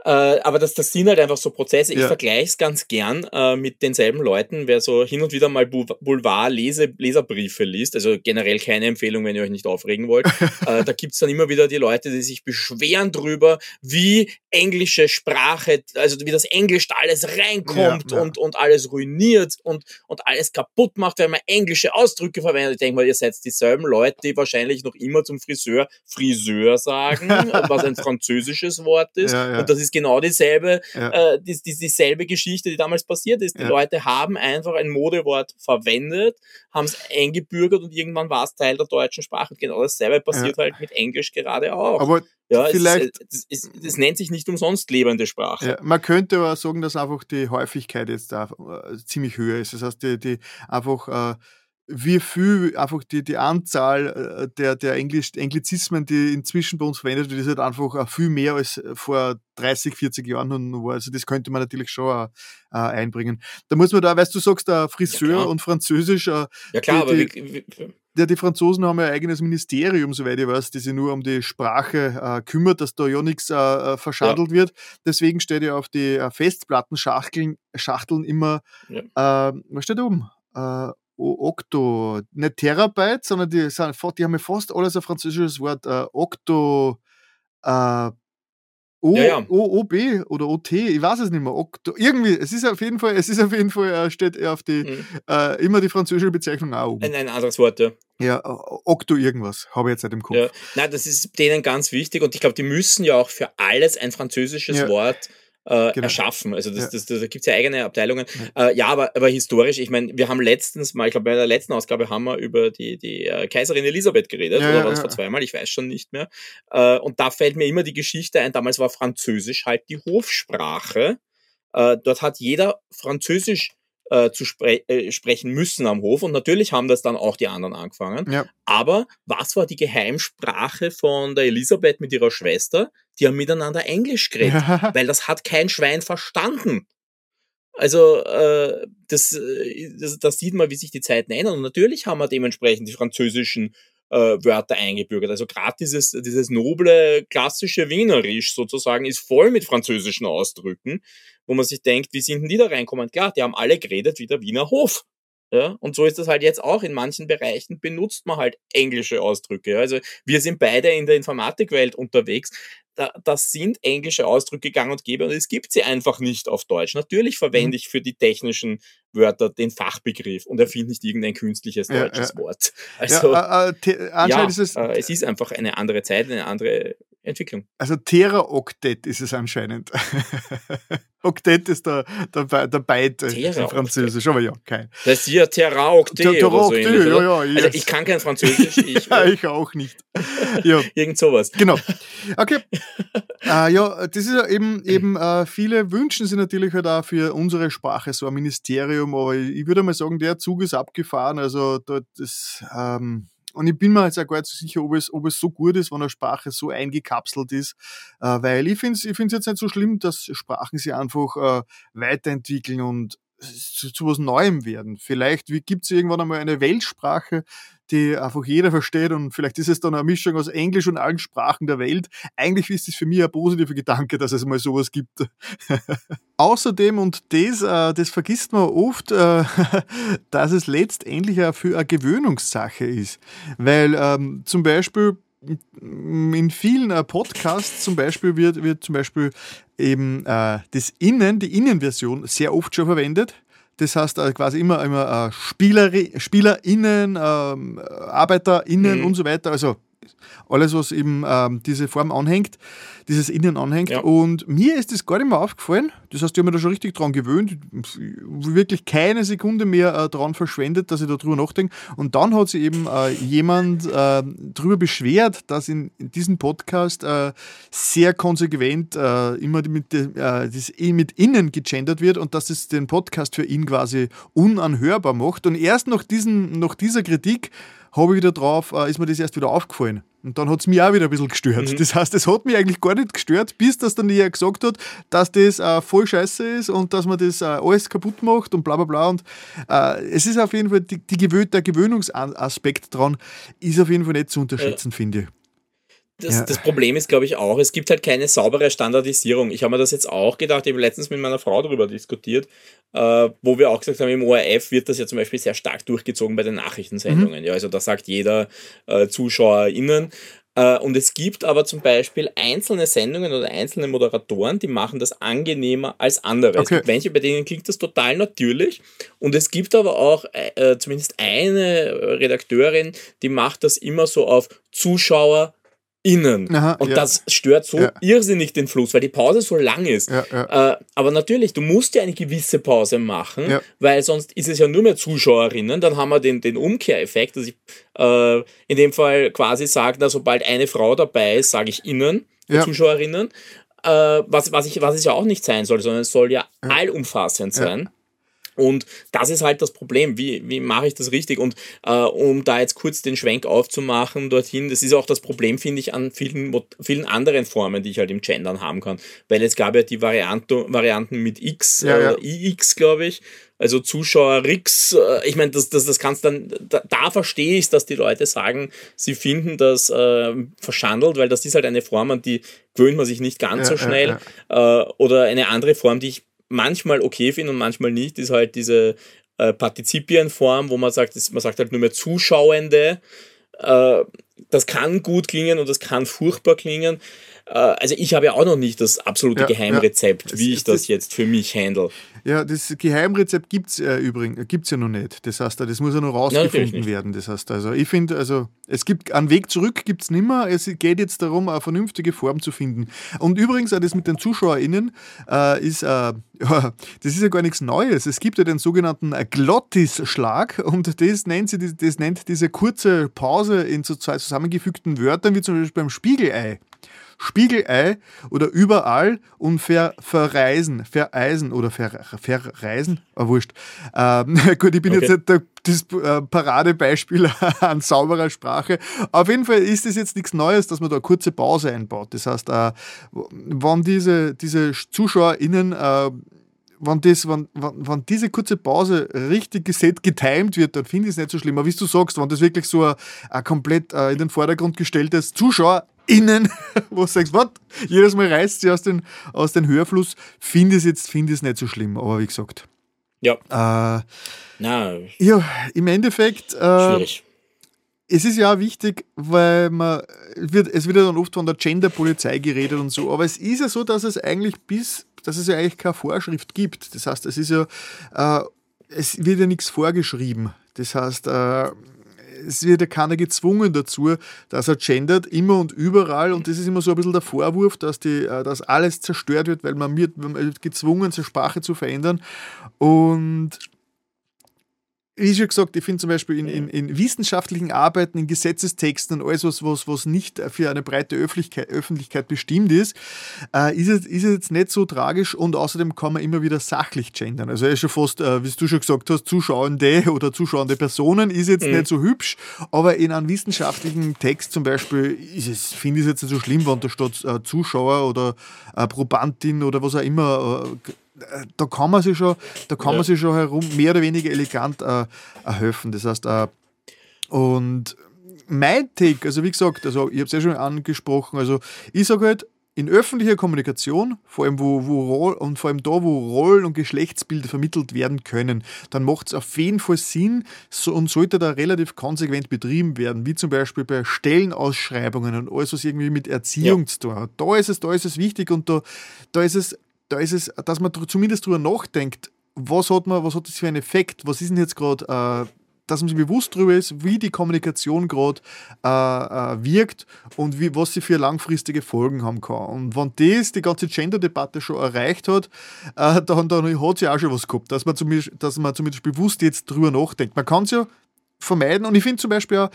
Äh, aber das, das sind halt einfach so Prozesse. Ich ja. vergleiche es ganz gern äh, mit denselben Leuten, wer so hin und wieder mal Boulevard-Leserbriefe liest. Also generell keine Empfehlung, wenn ihr euch nicht aufregen wollt. [LAUGHS] äh, da gibt's dann immer wieder die Leute, die sich beschweren drüber, wie englische Sprache, also wie das Englisch da alles reinkommt ja, ja. Und, und alles ruiniert und, und alles kaputt macht, wenn man englische Ausdrücke verwendet. Ich denke mal, ihr seid dieselben Leute, die wahrscheinlich noch immer zum Friseur Friseur sagen, [LAUGHS] was ein französisches Wort ist. Und das ist genau dieselbe, ja. äh, die, die, dieselbe Geschichte, die damals passiert ist. Die ja. Leute haben einfach ein Modewort verwendet, haben es eingebürgert und irgendwann war es Teil der deutschen Sprache. genau dasselbe passiert ja. halt mit Englisch gerade auch. Aber ja, vielleicht. Es, es, es, es, nennt sich nicht umsonst lebende Sprache. Ja, man könnte aber sagen, dass einfach die Häufigkeit jetzt da äh, ziemlich höher ist. Das heißt, die, die einfach äh, wie viel einfach die, die Anzahl äh, der, der Englisch, Englizismen, die inzwischen bei uns verwendet wird, ist halt einfach viel mehr als vor 30, 40 Jahren noch war. Also das könnte man natürlich schon äh, einbringen. Da muss man da, weißt du, sagst da Friseur ja, und Französisch. Äh, ja klar, die, aber wie, wie, ja, die Franzosen haben ja ein eigenes Ministerium, soweit ich weiß, die sich nur um die Sprache äh, kümmert, dass da ja nichts äh, äh verschandelt ja. wird. Deswegen steht ja auf die äh, Festplattenschachteln Schachteln immer, ja. äh, was steht da oben? Okto, nicht Terabyte, sondern die, sind, die haben ja fast alles ein französisches Wort. Äh, Okto, äh, O, ja, ja. OOB oder OT, ich weiß es nicht mehr. Okto, irgendwie, es ist auf jeden Fall, es ist auf jeden Fall, äh, steht auf die, mhm. äh, immer die französische Bezeichnung auch oben. Ein, ein anderes Wort, ja. Ja, Okto irgendwas, habe ich jetzt nicht im Kopf. Ja. Nein, das ist denen ganz wichtig und ich glaube, die müssen ja auch für alles ein französisches. Wort äh, genau. erschaffen. Also das, ja. das, das, da gibt's ja eigene Abteilungen. Ja, äh, ja aber, aber historisch, ich meine, wir haben letztens mal, ich glaube bei der letzten Ausgabe haben wir über die, die äh, Kaiserin Elisabeth geredet, ja, oder war das vor zweimal? Ich weiß schon nicht mehr. Äh, und da fällt mir immer die Geschichte ein, damals war Französisch halt die Hofsprache. Äh, dort hat jeder Französisch äh, zu spre äh, sprechen müssen am Hof. Und natürlich haben das dann auch die anderen angefangen. Ja. Aber was war die Geheimsprache von der Elisabeth mit ihrer Schwester? Die haben miteinander Englisch geredet, ja. [LAUGHS] weil das hat kein Schwein verstanden. Also äh, das, äh, das, das sieht man, wie sich die Zeiten ändern. Und natürlich haben wir dementsprechend die französischen äh, Wörter eingebürgert. Also gerade dieses, dieses noble, klassische Wienerisch sozusagen ist voll mit französischen Ausdrücken, wo man sich denkt, wie sind denn die da reinkommen? Klar, die haben alle geredet wie der Wiener Hof. Ja, und so ist das halt jetzt auch. In manchen Bereichen benutzt man halt englische Ausdrücke. Also wir sind beide in der Informatikwelt unterwegs da, das sind englische Ausdrücke gang und gäbe und es gibt sie einfach nicht auf Deutsch. Natürlich verwende mhm. ich für die technischen Wörter den Fachbegriff und erfinde nicht irgendein künstliches deutsches ja, ja. Wort. Also, ja, äh, äh, ja ist es, äh, es ist einfach eine andere Zeit, eine andere Entwicklung. Also Tera-Oktet ist es anscheinend. [LAUGHS] Oktet ist der, der, der Byte in Französisch, aber ja, kein. Das ist ja Terra-Oktet Terra oder so ähnlich, ja, ja, yes. Also ich kann kein Französisch. [LAUGHS] Ich, ja, ich auch nicht. Ja. [LAUGHS] Irgend sowas. Genau. Okay. äh, ja, das ist ja eben, eben äh, viele wünschen sich natürlich halt auch für unsere Sprache so ein Ministerium, aber ich würde mal sagen, der Zug ist abgefahren, also dort ist... Ähm, und ich bin mir jetzt auch gar nicht so sicher, ob es, ob es so gut ist, wenn eine Sprache so eingekapselt ist, äh, weil ich finde es ich jetzt nicht so schlimm, dass Sprachen sich einfach äh, weiterentwickeln und zu, zu was Neuem werden. Vielleicht gibt es irgendwann einmal eine Weltsprache, die einfach jeder versteht und vielleicht ist es dann eine Mischung aus Englisch und allen Sprachen der Welt. Eigentlich ist es für mich ein positiver Gedanke, dass es mal sowas gibt. [LAUGHS] Außerdem, und das, äh, das vergisst man oft, äh, [LAUGHS] dass es letztendlich auch für eine Gewöhnungssache ist. Weil ähm, zum Beispiel in vielen äh, Podcasts zum Beispiel wird, wird zum Beispiel eben äh, das Innen, die Innenversion sehr oft schon verwendet. Das heißt äh, quasi immer, immer äh, Spieler, SpielerInnen, ähm, ArbeiterInnen mhm. und so weiter. Also alles, was eben ähm, diese Form anhängt, dieses Innen anhängt. Ja. Und mir ist das gar nicht mehr aufgefallen. Das heißt, ich habe mir da schon richtig dran gewöhnt, wirklich keine Sekunde mehr äh, dran verschwendet, dass ich darüber nachdenke. Und dann hat sich eben äh, jemand äh, darüber beschwert, dass in, in diesem Podcast äh, sehr konsequent äh, immer mit, äh, das mit innen gegendert wird und dass es den Podcast für ihn quasi unanhörbar macht. Und erst nach, diesen, nach dieser Kritik habe ich wieder drauf, äh, ist mir das erst wieder aufgefallen. Und dann hat es mich auch wieder ein bisschen gestört. Mhm. Das heißt, es hat mich eigentlich gar nicht gestört, bis das dann jeder gesagt hat, dass das äh, voll scheiße ist und dass man das äh, alles kaputt macht und bla bla bla. Und äh, es ist auf jeden Fall, die, die Gewö der Gewöhnungsaspekt dran ist auf jeden Fall nicht zu unterschätzen, finde ich. Das, ja. das Problem ist, glaube ich, auch, es gibt halt keine saubere Standardisierung. Ich habe mir das jetzt auch gedacht, ich habe letztens mit meiner Frau darüber diskutiert, äh, wo wir auch gesagt haben, im ORF wird das ja zum Beispiel sehr stark durchgezogen bei den Nachrichtensendungen. Mhm. Ja, also da sagt jeder äh, ZuschauerInnen, äh, und es gibt aber zum Beispiel einzelne Sendungen oder einzelne Moderatoren, die machen das angenehmer als andere. Okay. Es gibt welche, bei denen klingt das total natürlich. Und es gibt aber auch äh, äh zumindest eine Redakteurin, die macht das immer so auf Zuschauer innen. Aha, und ja. das stört so ja. irrsinnig den Fluss, weil die Pause so lang ist. Ja, äh, aber natürlich, du musst ja eine gewisse Pause machen, weil sonst ist es ja nur mehr Zuschauerinnen. Dann haben wir den, den Umkehreffekt, dass ich äh, in dem Fall quasi sage, dass sobald eine Frau dabei ist, sage ich innen, Zuschauerinnen. Äh, was, was, ich, was es ja auch nicht sein soll, sondern es soll ja, allumfassend sein. Und das ist halt das Problem. Wie, wie mache ich das richtig? Und äh, um da jetzt kurz den Schwenk aufzumachen dorthin, das ist auch das Problem, finde ich, an vielen, vielen anderen Formen, die ich halt im Gendern haben kann. Weil es gab ja die Variante, Varianten mit X, ja, ja. Äh, IX, glaube ich. Also Zuschauer Rix, äh, ich meine, das, das, das kannst dann, da, da verstehe ich dass die Leute sagen, sie finden das äh, verschandelt, weil das ist halt eine Form, an die gewöhnt man sich nicht ganz ja, so schnell. Äh, oder eine andere Form, die ich manchmal okay finde und manchmal nicht, ist halt diese äh, Partizipienform, wo man sagt, man sagt halt nur mehr Zuschauende. Äh, das kann gut klingen und das kann furchtbar klingen. Äh, also ich habe ja auch noch nicht das absolute ja, Geheimrezept, ja. wie ich das, jetzt für mich handle. Ja, das Geheimrezept gibt es äh, übrigens gibt's ja noch nicht. Das heißt, das muss ja noch rausgefunden ja, werden. Das heißt, also ich finde, also es gibt einen Weg zurück gibt es nicht mehr. Es geht jetzt darum, eine vernünftige Form zu finden. Und übrigens, auch das mit den ZuschauerInnen äh, ist, äh, [LAUGHS] ja, das ist ja gar nichts Neues. Es gibt ja den sogenannten Glottisschlag und das nennt, sie, das nennt diese kurze Pause in so zwei zusammengefügten Wörtern, wie zum Beispiel beim Spiegelei. Spiegelei oder überall und ver, verreisen, vereisen oder ver, verreisen, oh, wurscht. Ähm, [LAUGHS] gut, ich bin okay. jetzt nicht das äh, Paradebeispiel [LAUGHS] an sauberer Sprache. Auf jeden Fall ist es jetzt nichts Neues, dass man da eine kurze Pause einbaut. Das heißt, äh, wenn diese, diese ZuschauerInnen äh, wenn, das, wenn, wenn, wenn diese kurze Pause richtig gesetzt, getimed wird, dann finde ich es nicht so schlimm. Aber wie du sagst, wenn das wirklich so ein, ein komplett äh, in den Vordergrund gestelltes Zuschauer innen, [LAUGHS] wo du sagst, was? Jedes Mal reißt sie aus dem aus den Hörfluss. Finde ich es jetzt find nicht so schlimm, aber wie gesagt. Ja. Äh, Na, ja, im Endeffekt. Äh, schwierig. Es ist ja auch wichtig, weil man wird, es wird ja dann oft von der Gender-Polizei geredet und so, aber es ist ja so, dass es eigentlich bis, dass es ja eigentlich keine Vorschrift gibt. Das heißt, es ist ja, äh, es wird ja nichts vorgeschrieben. Das heißt, äh, es wird ja keiner gezwungen dazu, dass er gendert, immer und überall. Und das ist immer so ein bisschen der Vorwurf, dass, die, äh, dass alles zerstört wird, weil man wird, gezwungen, seine Sprache zu verändern. Und wie schon gesagt, ich finde zum Beispiel in, in, in, wissenschaftlichen Arbeiten, in Gesetzestexten und alles, was, was, was nicht für eine breite Öffentlichkeit, Öffentlichkeit bestimmt ist, äh, ist, es, ist es jetzt nicht so tragisch und außerdem kann man immer wieder sachlich gendern. Also er ist schon fast, äh, wie du schon gesagt hast, Zuschauende [LAUGHS] oder zuschauende Personen ist jetzt mhm. nicht so hübsch, aber in einem wissenschaftlichen Text zum Beispiel finde ich es jetzt nicht so schlimm, wenn da steht äh, Zuschauer oder äh, Probandin oder was auch immer äh, da kann man sich schon, da kann ja. man sich schon herum mehr oder weniger elegant äh, helfen. Das heißt, äh, und mein Take, also wie gesagt, also ich habe es ja schon angesprochen, also ich sage halt, in öffentlicher Kommunikation, vor allem wo, wo und vor allem da, wo Rollen- und Geschlechtsbilder vermittelt werden können, dann macht es auf jeden Fall Sinn so, und sollte da relativ konsequent betrieben werden, wie zum Beispiel bei Stellenausschreibungen und alles, was irgendwie mit Erziehung ja. zu tun hat. Da ist es, da ist es wichtig und da, da ist es da ist es, dass man zumindest darüber nachdenkt, was hat, man, was hat das für einen Effekt, was ist denn jetzt gerade, äh, dass man sich bewusst darüber ist, wie die Kommunikation gerade äh, äh, wirkt und wie, was sie für langfristige Folgen haben kann. Und wenn das die ganze Gender-Debatte schon erreicht hat, äh, dann, dann hat sie auch schon was gehabt, dass man, zumindest, dass man zumindest bewusst jetzt drüber nachdenkt. Man kann es ja vermeiden. Und ich finde zum Beispiel auch,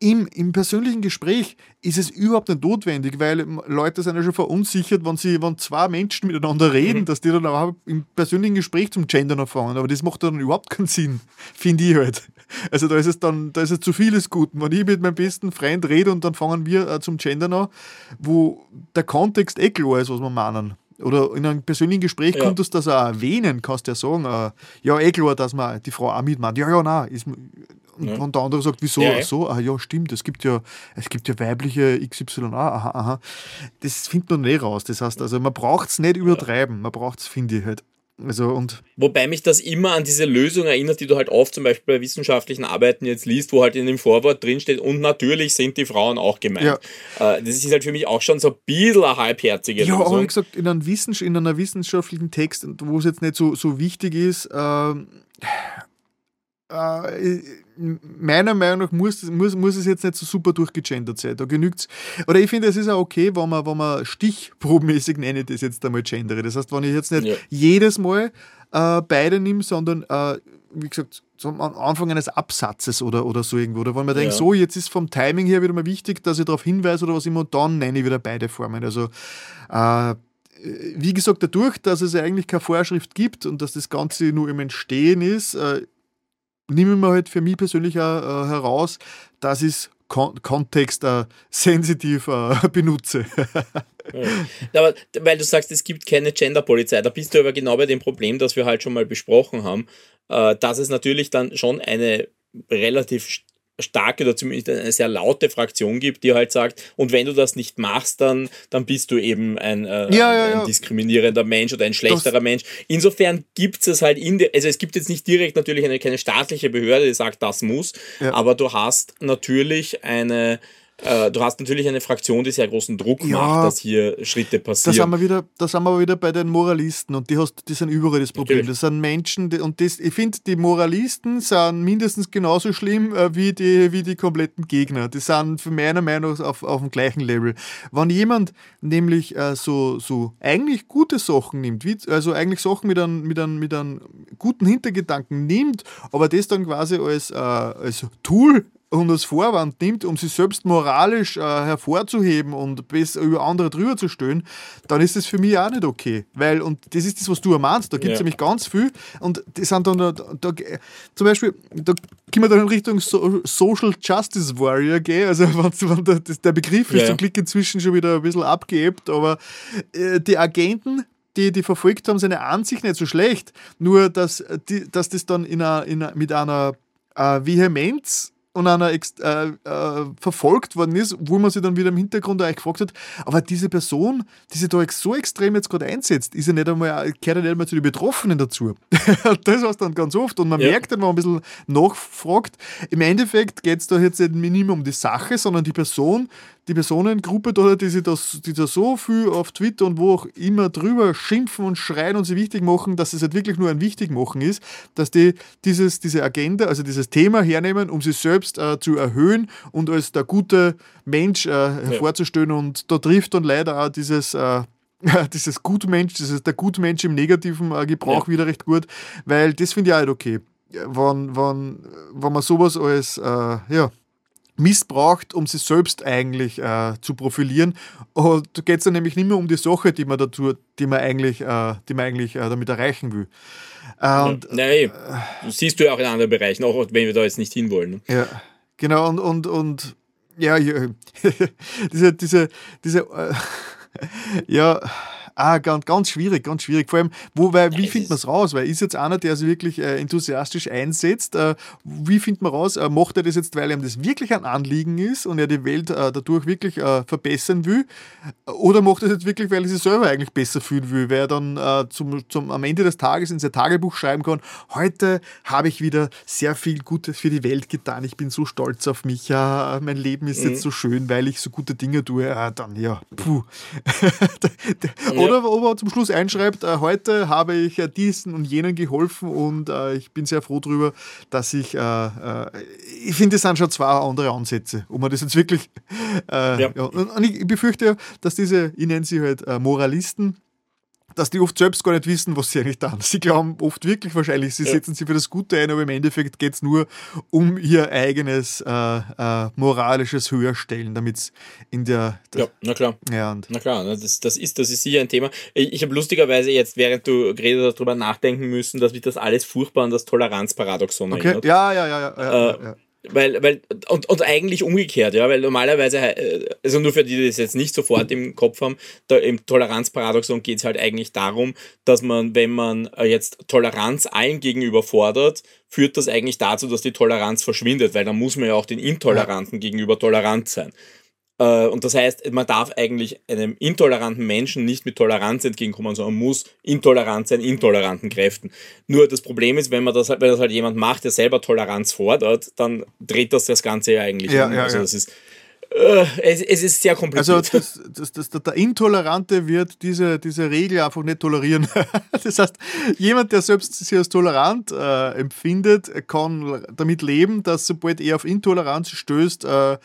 im, im persönlichen Gespräch ist es überhaupt nicht notwendig, weil Leute sind ja schon verunsichert, wenn, sie, wenn zwei Menschen miteinander reden, mhm. dass die dann auch im persönlichen Gespräch zum Gendern erfahren. Aber das macht dann überhaupt keinen Sinn, [LAUGHS] finde ich halt. Also da ist es dann, da ist es zu vieles gut. Wenn ich mit meinem besten Freund rede und dann fangen wir äh, zum Gendern an, wo der Kontext eh klar ist, was wir meinen. Oder in einem persönlichen Gespräch Ja. konntest du das auch erwähnen, kannst du ja sagen, äh, ja, eh klar, dass man die Frau auch mitmacht. Ja, ja, nein. Ist, und, Ja. und der andere sagt, wieso? Ja, ja. So, ah, ja, stimmt, es gibt ja, es gibt ja weibliche XYA, aha, aha. Das findet man nicht raus. Das heißt, also man braucht es nicht übertreiben, man braucht es, finde ich halt. Also und Wobei mich das immer an diese Lösung erinnert, die du halt oft zum Beispiel bei wissenschaftlichen Arbeiten jetzt liest, wo halt in dem Vorwort drinsteht, und natürlich sind die Frauen auch gemeint. Äh, das ist halt für mich auch schon so ein bisschen eine halbherzige Ja, aber wie Lösung. gesagt, in einem, Wissens in einer wissenschaftlichen Text, wo es jetzt nicht so, so wichtig ist, ähm, äh, meiner Meinung nach muss, muss, muss es jetzt nicht so super durchgegendert sein. Da genügt's. Oder ich finde, es ist auch okay, wenn man, wenn man stichprobenmäßig nenne ich das jetzt einmal gendere. Das heißt, wenn ich jetzt nicht Ja. jedes Mal äh, beide nehme, sondern äh, wie gesagt, so am Anfang eines Absatzes oder, oder so irgendwo. Oder wenn man denkt, Ja. so, jetzt ist vom Timing her wieder mal wichtig, dass ich darauf hinweise oder was immer, und dann nenne ich wieder beide Formen. Also äh, wie gesagt, dadurch, dass es eigentlich keine Vorschrift gibt und dass das Ganze nur im Entstehen ist, äh, nehme ich mir halt für mich persönlich auch äh, heraus, dass ich es kon Kontext äh, äh, [LAUGHS] benutze. Ja. Aber weil du sagst, es gibt keine Genderpolizei, da bist du aber genau bei dem Problem, das wir halt schon mal besprochen haben, äh, dass es natürlich dann schon eine relativ starke oder zumindest eine sehr laute Fraktion gibt, die halt sagt, und wenn du das nicht machst, dann, dann bist du eben ein, äh, Ja, ja, ein, ja. ein diskriminierender Mensch oder ein schlechterer Mensch. Insofern gibt es halt in der, also es gibt jetzt nicht direkt natürlich eine, keine staatliche Behörde, die sagt, das muss, aber du hast natürlich eine äh, Du hast natürlich eine Fraktion, die sehr großen Druck Ja. macht, dass hier Schritte Da passieren. sind wir wieder, da sind wir wieder bei den Moralisten und die, hast, die sind überall das Problem. Natürlich. Das sind Menschen, die, und das, ich finde, die Moralisten sind mindestens genauso schlimm äh, wie, die, wie die kompletten Gegner. Die sind für meiner Meinung nach auf, auf dem gleichen Level. Wenn jemand nämlich äh, so, so eigentlich gute Sachen nimmt, wie, also eigentlich Sachen mit einem, mit, einem, mit einem guten Hintergedanken nimmt, aber das dann quasi als, äh, als Tool und als Vorwand nimmt, um sich selbst moralisch äh, hervorzuheben und besser über andere drüber zu stellen, dann ist das für mich auch nicht okay. Weil, und das ist das, was du meinst, da gibt es Ja. nämlich ganz viel und die sind dann, da, da, zum Beispiel, da können wir dann in Richtung so, Social Justice Warrior gehen, also [LAUGHS] wenn, der, der Begriff ist Ja. zum Glück inzwischen schon wieder ein bisschen abgeebbt, aber äh, die Agenten, die, die verfolgt haben, sind ja an sich nicht so schlecht, nur dass, äh, die, dass das dann in einer, in einer, mit einer äh, Vehemenz und einer äh, äh, verfolgt worden ist, wo man sich dann wieder im Hintergrund eigentlich gefragt hat, aber diese Person, die sich da so extrem jetzt gerade einsetzt, ist ja nicht einmal, gehört ja nicht einmal zu den Betroffenen dazu. [LAUGHS] das heißt dann ganz oft und man Ja. merkt dann, wenn man ein bisschen nachfragt, im Endeffekt geht es da jetzt nicht mehr um die Sache, sondern die Person, die Personengruppe da, die sich das, die da so viel auf Twitter und wo auch immer drüber schimpfen und schreien und sie wichtig machen, dass es halt wirklich nur ein Wichtigmachen ist, dass die dieses, diese Agenda, also dieses Thema hernehmen, um sich selbst äh, zu erhöhen und als der gute Mensch äh, hervorzustellen. Und da trifft dann leider auch dieses äh, [LAUGHS] dieses Gutmensch, dieses der Gutmensch im negativen äh, Gebrauch Ja. wieder recht gut, weil das finde ich auch nicht okay. Wenn, wenn, wenn man sowas als äh, ja, missbraucht, um sich selbst eigentlich äh, zu profilieren. Und da geht es dann nämlich nicht mehr um die Sache, die man dazu, die man eigentlich, äh, die man eigentlich äh, damit erreichen will. Äh, und. Nein, das siehst du ja auch in anderen Bereichen, auch wenn wir da jetzt nicht hinwollen. Ne? Ja, genau, und, und, und ja, ja [LAUGHS] diese, diese, diese, äh, [LAUGHS] ja, ah, ganz, ganz schwierig, ganz schwierig. Vor allem, wo, weil, wie findet man es raus? Weil ist jetzt einer, der sich wirklich äh, enthusiastisch einsetzt, äh, wie findet man raus? Äh, macht er das jetzt, weil ihm das wirklich ein Anliegen ist und er die Welt äh, dadurch wirklich äh, verbessern will? Oder macht er das jetzt wirklich, weil er sich selber eigentlich besser fühlen will, weil er dann äh, zum, zum, am Ende des Tages in sein Tagebuch schreiben kann, heute habe ich wieder sehr viel Gutes für die Welt getan, ich bin so stolz auf mich, ja, mein Leben ist Mhm. jetzt so schön, weil ich so gute Dinge tue, ja, dann ja, puh. [LAUGHS] Oder ob er zum Schluss einschreibt, äh, heute habe ich äh, diesen und jenen geholfen und äh, ich bin sehr froh darüber, dass ich, äh, äh, ich finde, es sind schon zwei andere Ansätze, ob man das jetzt wirklich, äh, Ja. ja. Und, ich befürchte ja, dass diese, ich nenne sie halt Moralisten, dass die oft selbst gar nicht wissen, was sie eigentlich tun. Sie glauben oft wirklich wahrscheinlich, sie setzen sich für das Gute ein, aber im Endeffekt geht es nur um ihr eigenes äh, äh, moralisches Höherstellen, damit es in der, Ja, na klar. ja, und, Na klar, das, das, ist, das ist sicher ein Thema. Ich, ich habe lustigerweise jetzt, während du geredet hast, darüber nachdenken müssen, dass mich das alles furchtbar an das Toleranzparadoxon okay, erinnert. ja, ja, ja, ja, ja, Äh, ja, ja. Weil, weil, und, und eigentlich umgekehrt, ja, weil normalerweise, äh, also nur für die, die das jetzt nicht sofort im Kopf haben, da im Toleranzparadoxon geht es halt eigentlich darum, dass man, wenn man äh, jetzt Toleranz allen gegenüber fordert, führt das eigentlich dazu, dass die Toleranz verschwindet, weil dann muss man ja auch den Intoleranten ja. gegenüber tolerant sein. Äh, und das heißt, man darf eigentlich einem intoleranten Menschen nicht mit Toleranz entgegenkommen, sondern muss intolerant sein, intoleranten Kräften. Nur das Problem ist, wenn man das, halt, wenn das halt jemand macht, der selber Toleranz fordert, dann dreht das das Ganze ja eigentlich ja, um. Ja, also ja. das ist äh, es, es, ist sehr kompliziert. Also das, das, das, der Intolerante wird diese, diese Regel einfach nicht tolerieren. [LAUGHS] Das heißt, jemand, der selbst sich als tolerant äh, empfindet, kann damit leben, dass sobald er auf Intoleranz stößt, äh,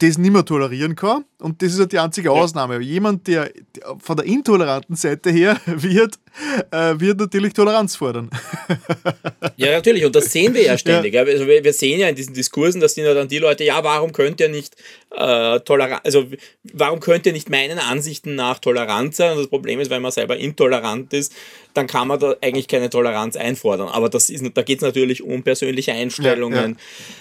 das nicht mehr tolerieren kann. Und das ist halt die einzige Ausnahme. Ja. Jemand, der von der intoleranten Seite her [LAUGHS] wird, [LAUGHS] äh, wird natürlich Toleranz fordern. ja, natürlich. Und das sehen wir [LAUGHS] ja ständig. Ja. Also wir, wir, sehen ja in diesen Diskursen, dass die dann die Leute, ja, warum könnt ihr nicht äh, tolerant, also warum könnt ihr nicht meinen Ansichten nach tolerant sein? Und das Problem ist, wenn man selber intolerant ist, dann kann man da eigentlich keine Toleranz einfordern. Aber das ist, da geht es natürlich um persönliche Einstellungen. Ja,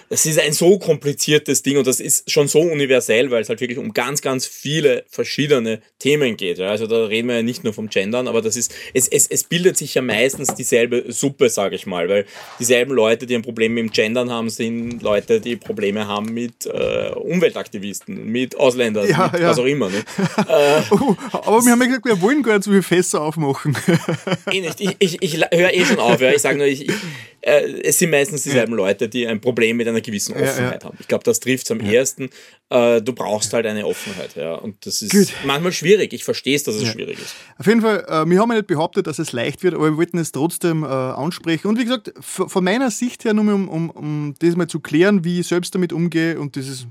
das ist ein so kompliziertes Ding und das ist schon so universell, weil es halt wirklich um ganz, ganz viele verschiedene Themen geht. Ja. Also da reden wir ja nicht nur vom Gendern, aber das ist, es, es, es bildet sich ja meistens dieselbe Suppe, sage ich mal, weil dieselben Leute, die ein Problem mit dem Gendern haben, sind Leute, die Probleme haben mit äh, Umweltaktivisten, mit Ausländern, ja, mit ja. was auch immer. Ne? äh, [LAUGHS] oh, aber wir haben ja gesagt, wir wollen gar nicht so viele Fässer aufmachen. [LAUGHS] eh nicht. Ich, ich, ich höre eh schon auf. Ja. Ich sage nur, ich, ich äh, es sind meistens dieselben. Leute, die ein Problem mit einer gewissen Offenheit haben. Ich glaube, das trifft es am ersten. Äh, du brauchst halt eine Offenheit. Ja. Und das ist Gut. manchmal schwierig. Ich verstehe es, dass es schwierig ist. Auf jeden Fall, äh, wir haben ja nicht behauptet, dass es leicht wird, aber wir wollten es trotzdem äh, ansprechen. Und wie gesagt, von meiner Sicht her, nur um, um, um das mal zu klären, wie ich selbst damit umgehe und dieses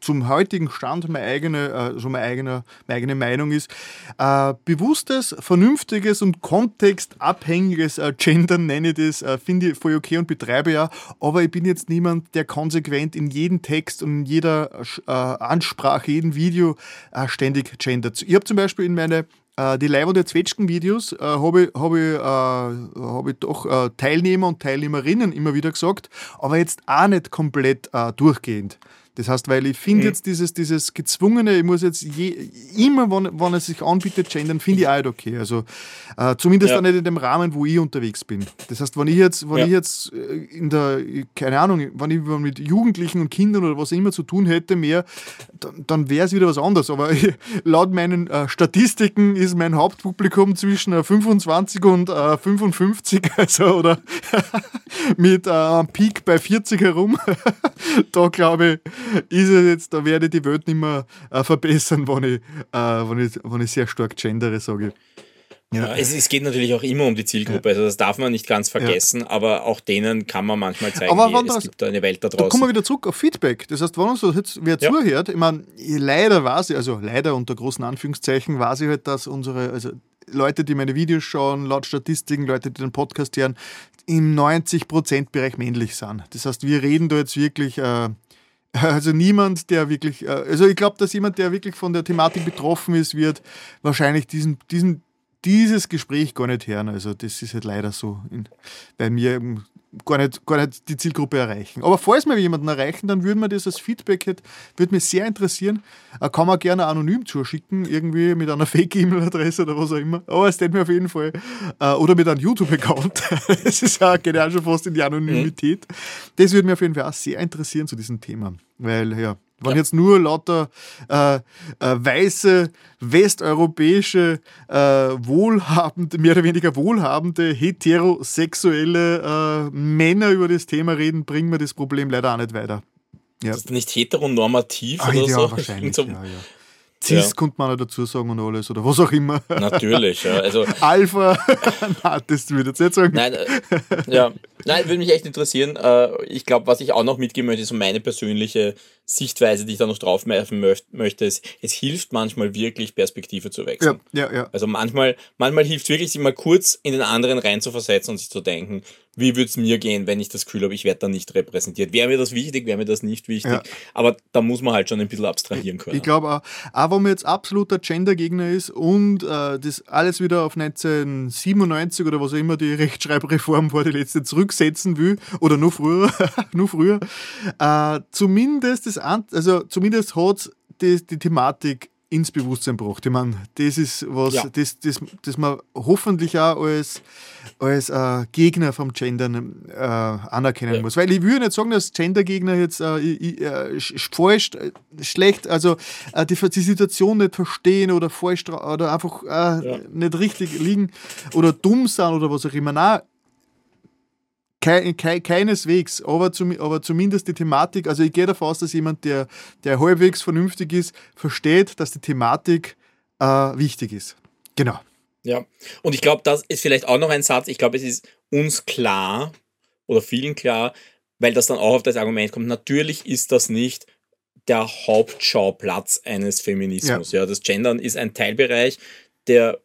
zum heutigen Stand meine eigene, also meine eigene, meine eigene Meinung ist, äh, bewusstes, vernünftiges und kontextabhängiges äh, Gendern nenne ich das, äh, finde ich voll okay und betreibe ja, aber ich bin jetzt niemand, der konsequent in jedem Text und in jeder äh, Ansprache, jedem Video äh, ständig gendert. Ich habe zum Beispiel in meine äh, die Live- und Zwetschgen-Videos äh, habe ich, hab ich, äh, hab ich doch äh, Teilnehmer und Teilnehmerinnen immer wieder gesagt, aber jetzt auch nicht komplett äh, durchgehend. Das heißt, weil ich finde mhm. jetzt dieses, dieses gezwungene, ich muss jetzt je, immer, wenn, wenn es sich anbietet, gendern, finde ich auch nicht okay. Also äh, zumindest ja. auch nicht in dem Rahmen, wo ich unterwegs bin. Das heißt, wenn ich jetzt, wenn ja. ich jetzt äh, in der, keine Ahnung, wenn ich mit Jugendlichen und Kindern oder was immer zu tun hätte, mehr, dann, dann wäre es wieder was anderes. Aber ich, [LAUGHS] laut meinen äh, Statistiken ist mein Hauptpublikum zwischen äh, 25 und äh, 55, [LAUGHS] also oder [LAUGHS] mit äh, einem Peak bei 40 herum. da glaube ich, [LAUGHS] ist es jetzt, da werde ich die Welt nicht mehr äh, verbessern, wenn ich, äh, wenn, ich, wenn ich sehr stark gendere, sage ich. Ja. Es, es, geht natürlich auch immer um die Zielgruppe, ja. also das darf man nicht ganz vergessen, ja. aber auch denen kann man manchmal zeigen, aber es das, gibt da eine Welt da draußen. Da kommen wir wieder zurück auf Feedback. Das heißt, wenn uns jetzt wer ja. zuhört, ich meine, leider war sie, also leider unter großen Anführungszeichen, war sie halt, dass unsere, also Leute, die meine Videos schauen, laut Statistiken, Leute, die den Podcast hören, im 90%-Bereich männlich sind. Das heißt, wir reden da jetzt wirklich äh, also niemand, der wirklich, äh, also ich glaube, dass jemand, der wirklich von der Thematik betroffen ist, wird wahrscheinlich diesen, diesen, dieses Gespräch gar nicht hören. Also das ist halt leider so in, bei mir gar nicht, gar nicht die Zielgruppe erreichen. Aber falls wir jemanden erreichen, dann würden wir das als Feedback, hätte, würde mich sehr interessieren. Äh, kann man gerne anonym zuschicken, irgendwie mit einer [LAUGHS] Fake-E-Mail-Adresse oder was auch immer. Aber es steht mir auf jeden Fall. Äh, oder mit einem YouTube-Account. [LAUGHS] das ist ja, geht ja schon fast in die Anonymität. Das würde mich auf jeden Fall auch sehr interessieren zu diesem Thema. Weil, ja, wenn ja. jetzt nur lauter äh, äh, weiße, westeuropäische, äh, wohlhabende, mehr oder weniger wohlhabende, heterosexuelle äh, Männer über das Thema reden, bringen wir das Problem leider auch nicht weiter. Ja. Das ist nicht heteronormativ Ach, oder ja, so? [LAUGHS] Wahrscheinlich, ja, ja. Cis ja. kommt man dazu sagen und alles oder was auch immer. [LAUGHS] Natürlich, ja. Also, Alpha, [LAUGHS] nein, das würde ich jetzt nicht sagen. Nein, äh, ja. Nein, würde mich echt interessieren. Äh, ich glaube, was ich auch noch mitgeben möchte, ist so meine persönliche Sichtweise, die ich da noch drauf werfen möchte, ist, es hilft manchmal wirklich, Perspektive zu wechseln. Ja, ja, ja. Also manchmal, manchmal hilft es wirklich, sich mal kurz in den anderen rein zu versetzen und sich zu denken, wie würde es mir gehen, wenn ich das Gefühl habe, ich werde da nicht repräsentiert? Wäre mir das wichtig, wäre mir das nicht wichtig? Ja. Aber da muss man halt schon ein bisschen abstrahieren können. Ich glaube auch, auch wenn man jetzt absoluter Gender-Gegner ist und äh, das alles wieder auf 1997 oder was auch immer die Rechtschreibreform war, die letzte zurücksetzen will, oder nur früher, [LAUGHS] nur früher, äh, zumindest das, also zumindest hat die, die Thematik ins Bewusstsein gebracht. Ich meine, das ist was, ja. das, das, das man hoffentlich auch als, als äh, Gegner vom Gendern äh, anerkennen ja. muss. Weil ich würde nicht sagen, dass Gendergegner jetzt äh, äh, falsch, äh, schlecht, also äh, die, die Situation nicht verstehen oder falsch oder einfach ja. nicht richtig liegen oder dumm sind oder was auch immer. Nein, Ke ke keineswegs, aber, zum, aber zumindest die Thematik, also ich gehe davon aus, dass jemand, der, der halbwegs vernünftig ist, versteht, dass die Thematik äh, wichtig ist. Genau. Ja, und ich glaube, das ist vielleicht auch noch ein Satz, ich glaube, es ist uns klar oder vielen klar, weil das dann auch auf das Argument kommt, natürlich ist das nicht der Hauptschauplatz eines Feminismus. Ja. ja, das Gendern ist ein Teilbereich, der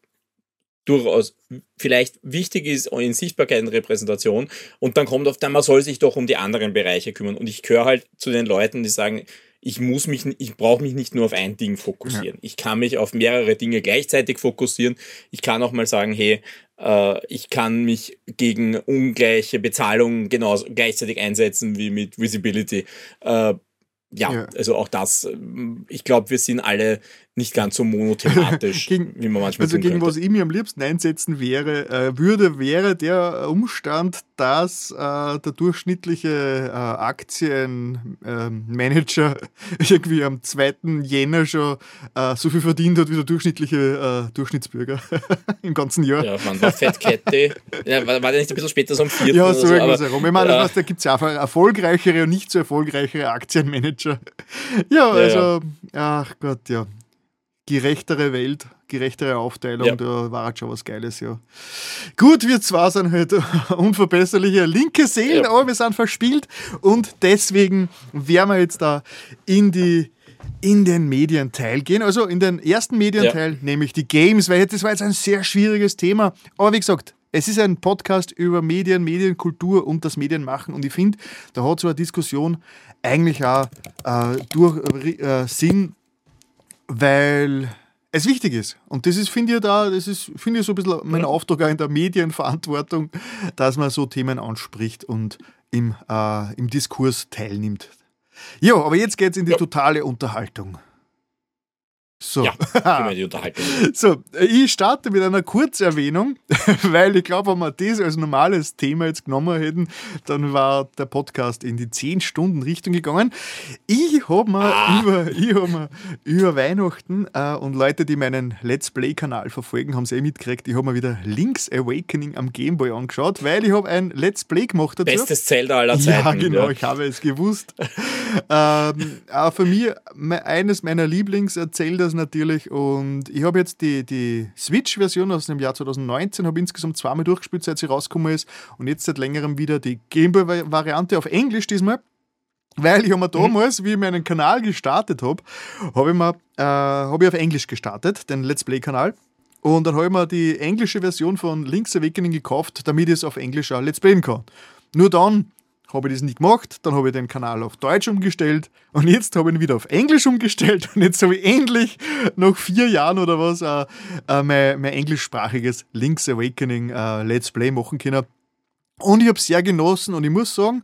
durchaus vielleicht wichtig ist in Sichtbarkeit und Repräsentation. Und dann kommt auf, dann, man soll sich doch um die anderen Bereiche kümmern. Und ich gehöre halt zu den Leuten, die sagen, ich muss mich, ich brauche mich nicht nur auf ein Ding fokussieren. Ja. Ich kann mich auf mehrere Dinge gleichzeitig fokussieren. Ich kann auch mal sagen, hey, äh, ich kann mich gegen ungleiche Bezahlung genauso gleichzeitig einsetzen wie mit Visibility. Äh, ja, ja, also auch das, ich glaube, wir sind alle nicht ganz so monothematisch, [LAUGHS] gegen, wie man manchmal Also gegen was ich mir am liebsten einsetzen wäre, äh, würde, wäre der Umstand, dass äh, der durchschnittliche äh, Aktienmanager [LAUGHS] irgendwie am 2. Jänner schon äh, so viel verdient hat wie der durchschnittliche äh, Durchschnittsbürger [LAUGHS] im ganzen Jahr. Ja, man war Fettkette. ja, war, war der nicht ein bisschen später so am 4. Ja, so, so irgendwas herum. Ich meine, ja. da gibt es ja auch erfolgreichere und nicht so erfolgreichere Aktienmanager. Ja, also, ja, ja. ach Gott, ja gerechtere Welt, gerechtere Aufteilung, ja. da war halt schon was Geiles, ja. Gut, wir zwar sind halt [LAUGHS] unverbesserliche linke Seelen, ja. aber wir sind verspielt und deswegen werden wir jetzt da in die in den Medienteil gehen. Also in den ersten Medienteil, ja. nämlich die Games, weil das war jetzt ein sehr schwieriges Thema. Aber wie gesagt, es ist ein Podcast über Medien, Medienkultur und das Medienmachen. Und ich finde, da hat so eine Diskussion eigentlich auch äh, durch, äh, Sinn, weil es wichtig ist. Und das ist, finde ich, da, das ist, finde ich, so ein bisschen mein Auftrag auch in der Medienverantwortung, dass man so Themen anspricht und im, äh, im Diskurs teilnimmt. Ja, aber jetzt geht es in die totale Unterhaltung. So. Ja, [LAUGHS] so, ich starte mit einer Kurzerwähnung, [LAUGHS] weil ich glaube, wenn wir das als normales Thema jetzt genommen hätten, dann war der Podcast in die 10-Stunden-Richtung gegangen. Ich habe mir, ah. über, hab mir über Weihnachten äh, und Leute, die meinen Let's Play-Kanal verfolgen, haben es eh mitgekriegt, ich habe mir wieder Link's Awakening am Gameboy angeschaut, weil ich habe ein Let's Play gemacht dazu. Bestes Zelda aller Zeiten. Ja, genau, ja. ich habe es gewusst. [LAUGHS] ähm, aber für mich eines meiner Lieblings-Zelda das natürlich und ich habe jetzt die, die Switch-Version aus dem Jahr 2019, habe insgesamt zweimal durchgespielt, seit sie rausgekommen ist und jetzt seit längerem wieder die Gameboy-Variante auf Englisch diesmal. Weil ich habe mir damals, mhm. wie ich meinen Kanal gestartet habe, habe ich, mir, äh, hab ich auf Englisch gestartet, den Let's Play-Kanal. Und dann habe ich mir die englische Version von Link's Awakening gekauft, damit ich es auf Englisch auch Let's Playen kann. Nur dann habe ich das nicht gemacht, dann habe ich den Kanal auf Deutsch umgestellt und jetzt habe ich ihn wieder auf Englisch umgestellt und jetzt habe ich endlich nach vier Jahren oder was äh, äh, mein, mein englischsprachiges Link's Awakening äh, Let's Play machen können. Und ich habe es sehr genossen und ich muss sagen,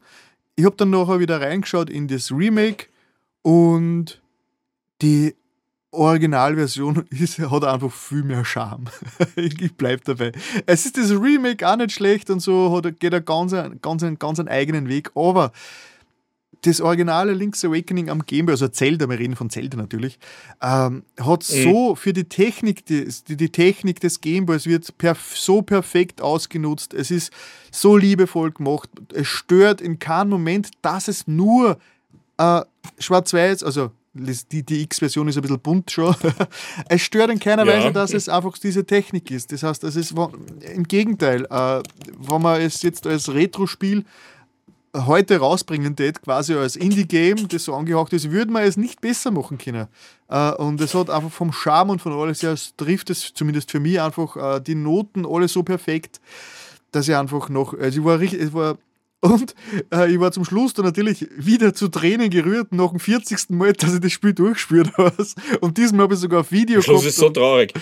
ich habe dann nachher wieder reingeschaut in das Remake und die Originalversion [LAUGHS] ist, hat einfach viel mehr Charme. [LAUGHS] ich bleibe dabei. Es ist das Remake auch nicht schlecht und so, hat, geht er ganz, ganz, ganz einen eigenen Weg, aber das originale Link's Awakening am Gameboy, also Zelda, wir reden von Zelda natürlich, ähm, hat mhm. so für die Technik, die, die Technik des Gameboys wird perf so perfekt ausgenutzt. Es ist so liebevoll gemacht. Es stört in keinem Moment, dass es nur äh, schwarz-weiß, also die, die X-Version ist ein bisschen bunt schon. [LAUGHS] es stört in keiner ja. Weise, dass es einfach diese Technik ist. Das heißt, es ist im Gegenteil, äh, wenn man es jetzt als Retro-Spiel heute rausbringen tät, quasi als Indie-Game, das so angehaucht ist, würde man es nicht besser machen können. Äh, und es hat einfach vom Charme und von alles her, es trifft es zumindest für mich einfach äh, die Noten alle so perfekt dass ich einfach noch, also ich war richtig, es war und äh, ich war zum Schluss dann natürlich wieder zu Tränen gerührt, nach dem 40. Mal, dass ich das Spiel durchgespielt [LAUGHS] habe. Und diesmal habe ich sogar auf Video gehabt. Das ist so traurig.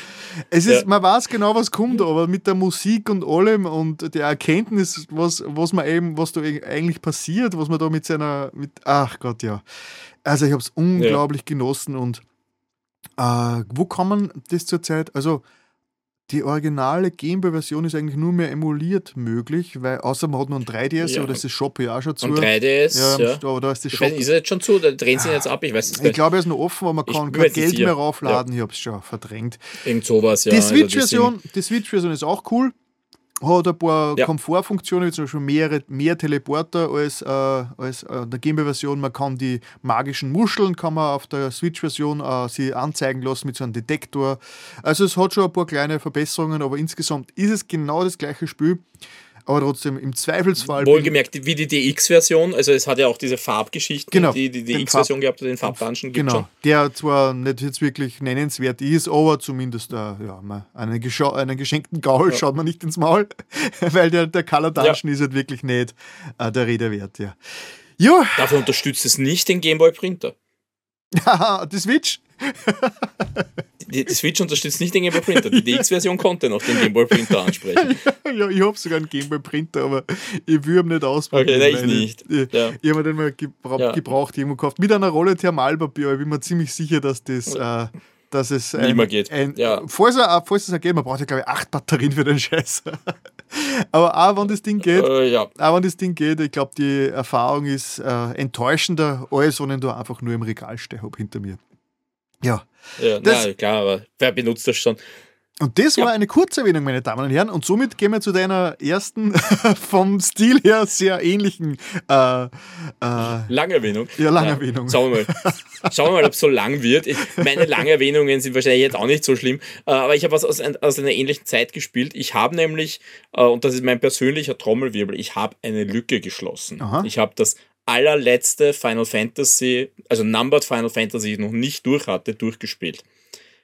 Es ist, ja. Man weiß genau, was kommt, aber mit der Musik und allem und der Erkenntnis, was, was man eben, was da eigentlich passiert, was man da mit seiner, mit, ach Gott, ja. Also ich habe es unglaublich ja. genossen und äh, wo kann man das zurzeit, also die originale Gameboy-Version ist eigentlich nur mehr emuliert möglich, weil außer man hat noch ein 3DS, ja. aber das ist Shop ja auch schon zu. Ein 3DS, ja. ja. Aber da ist das Shop. ist er jetzt schon zu, da drehen sie jetzt ab, ich weiß es nicht. Ich glaube, er ist noch offen, aber man kann kein Geld mehr raufladen, ja. ich habe es schon verdrängt. Irgend sowas, ja. Die also Switch-Version also Switch ist auch cool hat ein paar ja. Komfortfunktionen, wie zum Beispiel mehrere, mehr Teleporter als, äh, als äh, der Gameboy-Version. Man kann die magischen Muscheln kann man auf der Switch-Version äh, sie anzeigen lassen mit so einem Detektor. Also es hat schon ein paar kleine Verbesserungen, aber insgesamt ist es genau das gleiche Spiel aber trotzdem im Zweifelsfall. Wohlgemerkt, wie die DX-Version, also es hat ja auch diese Farbgeschichten, genau, die die DX-Version gehabt hat, den Farbdungeon Genau, schon. der zwar nicht jetzt wirklich nennenswert ist, aber zumindest äh, ja, einen, einen geschenkten Gaul ja. schaut man nicht ins Maul, [LAUGHS] weil der, der Color Dungeon ja. ist halt wirklich nicht äh, der Rede wert. Ja. Ja. Dafür unterstützt es nicht den Gameboy Printer. Ja, [LAUGHS] die Switch? die, die, Switch unterstützt nicht den Gameboy Printer. Die [LAUGHS] DX-Version konnte noch den Gameboy Printer ansprechen. [LAUGHS] ja, ich habe sogar einen Gameboy Printer, aber ich will ihn nicht ausprobieren. Okay, ich nicht. Ich, ja. ich habe den mal gebra ja. gebraucht irgendwo gekauft. Mit einer Rolle Thermalpapier. Ich bin mir ziemlich sicher, dass das. Äh, dass es ein, geht. Ein, ja. falls, er, falls es geht, man braucht ja glaube ich acht Batterien für den Scheiß. [LAUGHS] Aber auch wenn das Ding geht, äh, ja. auch wenn das Ding geht, ich glaube, die Erfahrung ist äh, enttäuschender, als wenn ich da einfach nur im Regal stehe hinter mir. Ja. Ja, das, na, klar, aber wer benutzt das schon? Und das ja. war eine Kurzerwähnung, meine Damen und Herren. Und somit gehen wir zu deiner ersten, [LAUGHS] vom Stil her sehr ähnlichen äh, äh, Langerwähnung. Ja, Langerwähnung. Schauen wir mal. Schauen wir mal, ob es so lang wird. Ich, meine Langerwähnungen sind wahrscheinlich jetzt auch nicht so schlimm. Äh, aber ich habe was aus, aus, einer ähnlichen Zeit gespielt. Ich habe nämlich, äh, und das ist mein persönlicher Trommelwirbel, ich habe eine Lücke geschlossen. Aha. Ich habe das allerletzte Final Fantasy, also Numbered Final Fantasy, ich noch nicht durch hatte, durchgespielt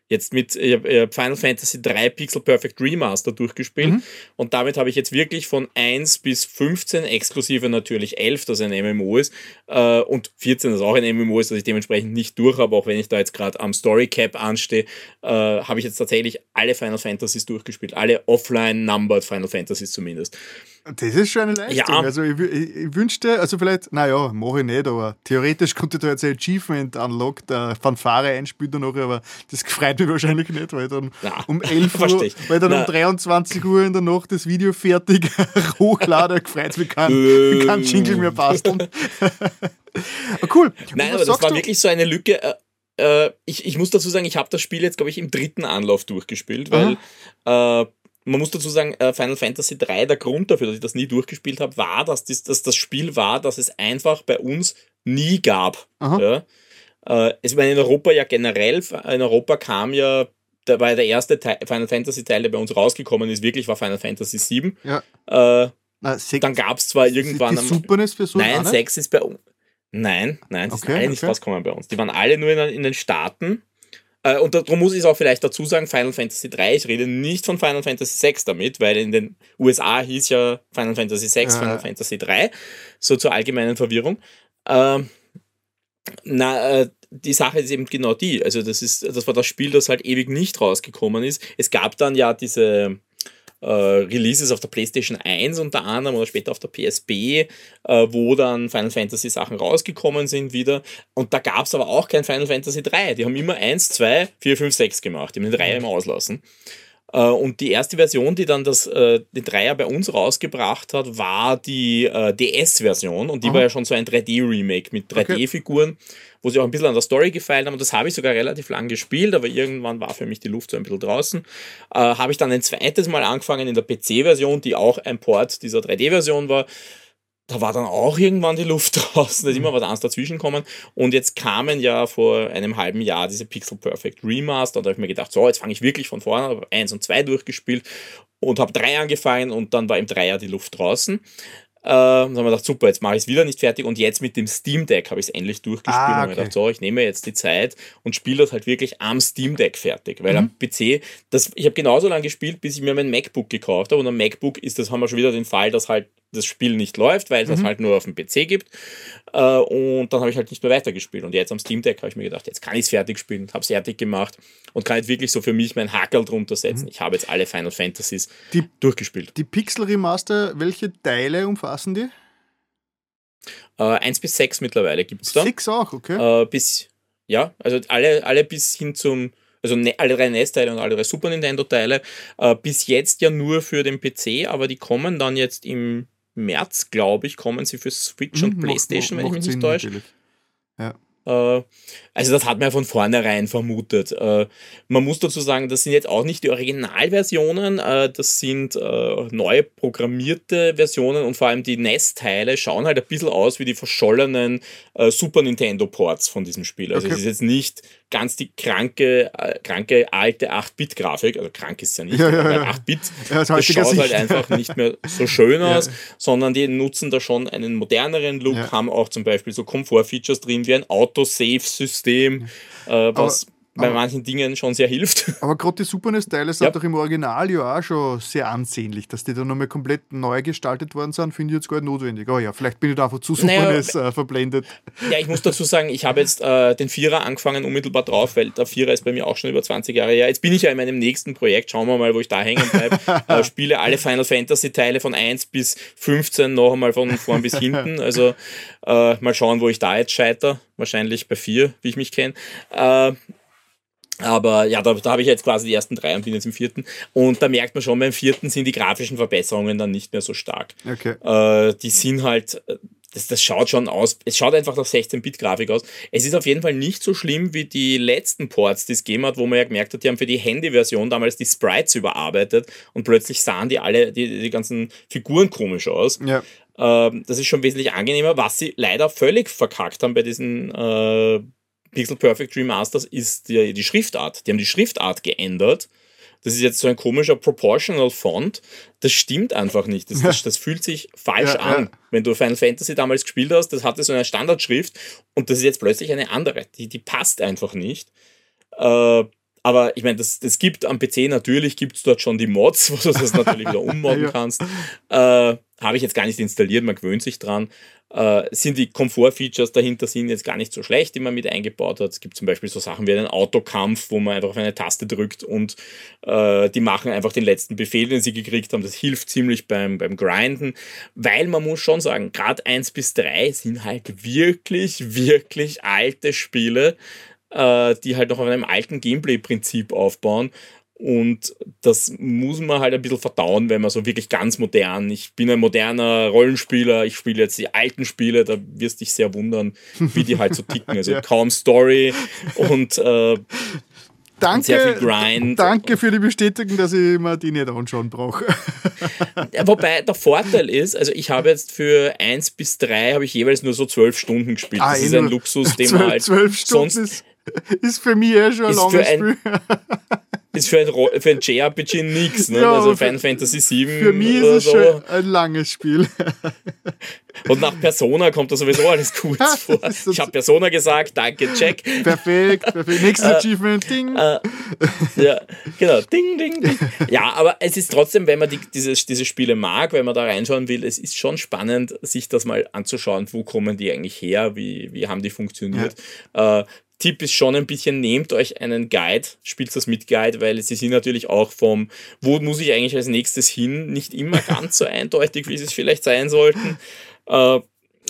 jetzt mit hab Final Fantasy 3 Pixel Perfect Remaster durchgespielt mhm. und damit habe ich jetzt wirklich von 1 bis 15, exklusive natürlich 11, das ein MMO ist, äh, und 14, das auch ein MMO ist, das ich dementsprechend nicht durch habe, auch wenn ich da jetzt gerade am Story Cap anstehe, äh, habe ich jetzt tatsächlich alle Final Fantasies durchgespielt, alle offline numbered Final Fantasies zumindest. Das ist schon eine Leistung. Ja. Also ich, ich, ich, wünschte, also vielleicht, naja, mache ich nicht, aber theoretisch konnte ich da jetzt ein Achievement unlock, der Fanfare einspielt noch, aber das freut mich wahrscheinlich nicht, weil dann Na, um [LAUGHS] 11 Uhr, weil dann Na. um 23 Uhr in der Nacht das Video fertig [LAUGHS] hochlade, freut mich kein, kein Jingle mehr basteln. [LAUGHS] Ah, cool. Nein, aber das war du? wirklich so eine Lücke. Äh, äh, ich, ich muss dazu sagen, ich habe das Spiel jetzt, glaube ich, im dritten Anlauf durchgespielt, weil äh, man muss dazu sagen, äh, Final Fantasy 3, der Grund dafür, dass ich das nie durchgespielt habe, war, dass das, dass das Spiel war, dass es einfach bei uns nie gab. Ja? Äh, es war in Europa ja generell, in Europa kam ja, da war der erste Teil, Final Fantasy Teil, der bei uns rausgekommen ist, wirklich war Final Fantasy 7. Ja. Äh, Na, dann gab es zwar irgendwann. Die Super NES-Version? Nein, 6 ist bei uns. Nein, nein, sie okay, sind alle nicht okay. rausgekommen bei uns. Die waren alle nur in, in den Staaten äh, und darum muss ich es auch vielleicht dazu sagen, Final Fantasy 3, ich rede nicht von Final Fantasy 6 damit, weil in den USA hieß ja Final Fantasy 6, ja. Final Fantasy 3, so zur allgemeinen Verwirrung. Ähm, na, äh, die Sache ist eben genau die. Also, das ist, das war das Spiel, das halt ewig nicht rausgekommen ist. Es gab dann ja diese, äh, Releases auf der PlayStation 1 unter anderem oder später auf der PSP, äh, wo dann Final Fantasy Sachen rausgekommen sind wieder. Und da gab es aber auch kein Final Fantasy 3. Die haben immer 1, 2, 4, 5, 6 gemacht. Die haben den 3 immer auslassen. Äh, und die erste Version, die dann das, äh, den Dreier bei uns rausgebracht hat, war die äh, DS-Version. Und die Aha. war ja schon so ein 3D-Remake mit 3D-Figuren. Okay wo sie auch ein bisschen an der Story gefeilt haben. Und das habe ich sogar relativ lang gespielt, aber irgendwann war für mich die Luft so ein bisschen draußen. Äh, habe ich dann ein zweites Mal angefangen in der PC-Version, die auch ein Port dieser 3D-Version war da war dann auch irgendwann die Luft [LAUGHS] draußen, da ist immer was anderes dazwischen kommen. Und jetzt kamen ja vor einem halben Jahr diese Pixel Perfect Remaster. Und da habe ich mir gedacht, so, jetzt fange ich wirklich von vorne, habe eins und zwei durchgespielt und habe drei angefangen und dann war im Dreier die Luft draußen. Äh, dann haben wir gedacht, super, jetzt mache ich es wieder nicht fertig und jetzt mit dem Steam Deck habe ich es endlich durchgespielt ah, okay. und gedacht, so, ich nehme jetzt die Zeit und spiele das halt wirklich am Steam Deck fertig, weil mhm. am PC, das, ich habe genauso lange gespielt, bis ich mir mein MacBook gekauft habe und am MacBook ist das, haben wir schon wieder den Fall, dass halt das Spiel nicht läuft, weil es mhm. das halt nur auf dem PC gibt äh, und dann habe ich halt nicht mehr weitergespielt und jetzt am Steam Deck habe ich mir gedacht, jetzt kann ich es fertig spielen, habe es fertig gemacht und kann jetzt wirklich so für mich mein Hackerl drunter setzen. Mhm. Ich habe jetzt alle Final Fantasies die, durchgespielt. Die Pixel Remaster, welche Teile umfassen die? Äh, 1 bis 6 mittlerweile gibt es da. 6 auch, okay. Äh, bis, ja, also alle, alle bis hin zum, also ne, alle drei NES-Teile und alle drei Super Nintendo-Teile. Äh, bis jetzt ja nur für den PC, aber die kommen dann jetzt im März, glaube ich, kommen sie für Switch mhm, und PlayStation, macht, wenn ich mich nicht täusche. Ja. Äh, also das hat man ja von vornherein vermutet. Äh, man muss dazu sagen, das sind jetzt auch nicht die Originalversionen, äh, das sind neu programmierte Versionen und vor allem die NES-Teile schauen halt ein bisschen aus wie die verschollenen Super Nintendo-Ports von diesem Spiel. Also okay. es ist jetzt nicht ganz die kranke, kranke alte 8-Bit-Grafik, also krank ist ja nicht, ja, ja, ja. 8-Bit, ja, das, das schaut Sicht. halt einfach nicht mehr so schön [LAUGHS] aus, sondern die nutzen da schon einen moderneren Look, haben auch zum Beispiel so Komfort-Features drin wie ein Auto-Save-System, äh, was Aber bei manchen Dingen schon sehr hilft. [LAUGHS] Aber gerade die Super NES-Teile sind ja. doch im Original ja auch schon sehr ansehnlich. Dass die dann nochmal komplett neu gestaltet worden sind, finde ich jetzt gar nicht notwendig. Aber ja, vielleicht bin ich da einfach zu Super naja, NES äh, verblendet. Ja, ich muss dazu sagen, ich habe jetzt äh, den Vierer angefangen unmittelbar drauf, weil der Vierer ist bei mir auch schon über 20 Jahre her. Jetzt bin ich ja in meinem nächsten Projekt, schauen wir mal, wo ich da hängen bleibe. [LAUGHS] äh, spiele alle Final Fantasy-Teile von 1 bis 15 noch einmal von vorn bis hinten. [LAUGHS] Also äh, mal schauen, wo ich da jetzt scheiter. Wahrscheinlich bei 4, wie ich mich kenne. Äh, aber ja, da, da habe ich jetzt quasi die ersten drei und bin jetzt im vierten. Und da merkt man schon, beim vierten sind die grafischen Verbesserungen dann nicht mehr so stark. Okay. Äh, die sind halt, das, das schaut schon aus, es schaut einfach nach 16-Bit-Grafik aus. Es ist auf jeden Fall nicht so schlimm wie die letzten Ports, die es gegeben hat, wo man ja gemerkt hat, die haben für die Handy-Version damals die Sprites überarbeitet und plötzlich sahen die alle, die, die ganzen Figuren komisch aus. Ja. Äh, das ist schon wesentlich angenehmer, was sie leider völlig verkackt haben bei diesen äh, Pixel Perfect Remasters ist die, die Schriftart. Die haben die Schriftart geändert. Das ist jetzt so ein komischer Proportional Font. Das stimmt einfach nicht. Das, das, das fühlt sich falsch ja, an. Ja. Wenn du Final Fantasy damals gespielt hast, das hatte so eine Standardschrift und das ist jetzt plötzlich eine andere. Die, die passt einfach nicht. Äh, aber ich meine, das, das gibt am PC natürlich, gibt es dort schon die Mods, wo du das natürlich wieder [LAUGHS] ummodden ja. kannst. Äh, Habe ich jetzt gar nicht installiert, man gewöhnt sich dran äh, sind die Komfortfeatures dahinter sind jetzt gar nicht so schlecht, die man mit eingebaut hat. Es gibt zum Beispiel so Sachen wie einen Autokampf, wo man einfach auf eine Taste drückt und äh, die machen einfach den letzten Befehl, den sie gekriegt haben. Das hilft ziemlich beim, beim Grinden, weil man muss schon sagen, gerade 1 bis 3 sind halt wirklich, wirklich alte Spiele, äh, die halt noch auf einem alten Gameplay-Prinzip aufbauen. Und das muss man halt ein bisschen verdauen, wenn man so wirklich ganz modern, ich bin ein moderner Rollenspieler, ich spiele jetzt die alten Spiele, da wirst du dich sehr wundern, wie die halt so ticken. Also [LAUGHS] ja. kaum Story und äh, danke, sehr viel Grind. Danke für die Bestätigung, dass ich mir die nicht anschauen brauche. Wobei der Vorteil ist, also ich habe jetzt für 1 bis 3 habe ich jeweils nur so 12 Stunden gespielt. Ah, das ist ein Luxus, den 12, man halt 12 Stunden sonst ist, ist für mich eh schon ein langes Spiel ist für ein, für ein JRPG nichts. Ne? Ja, also Final Fantasy VII. Für mich ist es so. schon ein langes Spiel. [LAUGHS] Und nach Persona kommt da sowieso alles kurz [LAUGHS] vor. Ich habe Persona gesagt, danke, check. Perfekt, perfekt. Nächstes [LAUGHS] äh, Achievement, ding. Äh, ja, genau, ding, ding, ding. Ja, aber es ist trotzdem, wenn man die, diese, diese Spiele mag, wenn man da reinschauen will, es ist schon spannend, sich das mal anzuschauen, wo kommen die eigentlich her, wie, wie haben die funktioniert. Ja. Äh, Tipp ist schon ein bisschen, nehmt euch einen Guide, spielt das mit Guide, weil sie sind natürlich auch vom, wo muss ich eigentlich als nächstes hin, nicht immer ganz so eindeutig, wie sie es vielleicht sein sollten. Äh,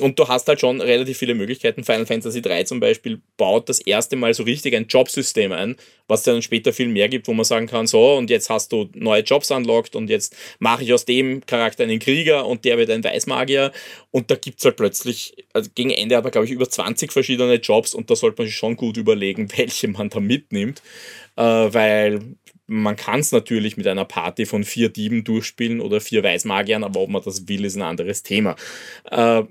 und du hast halt schon relativ viele Möglichkeiten. Final Fantasy 3 zum Beispiel baut das erste Mal so richtig ein Jobsystem ein, was dann später viel mehr gibt, wo man sagen kann, so, und jetzt hast du neue Jobs unlocked und jetzt mache ich aus dem Charakter einen Krieger und der wird ein Weißmagier. Und da gibt es halt plötzlich, also gegen Ende hat man, glaube ich, über 20 verschiedene Jobs und da sollte man sich schon gut überlegen, [LAUGHS] welche man da mitnimmt, äh, weil man kann es natürlich mit einer Party von vier Dieben durchspielen oder vier Weißmagiern, aber ob man das will, ist ein anderes Thema. Äh,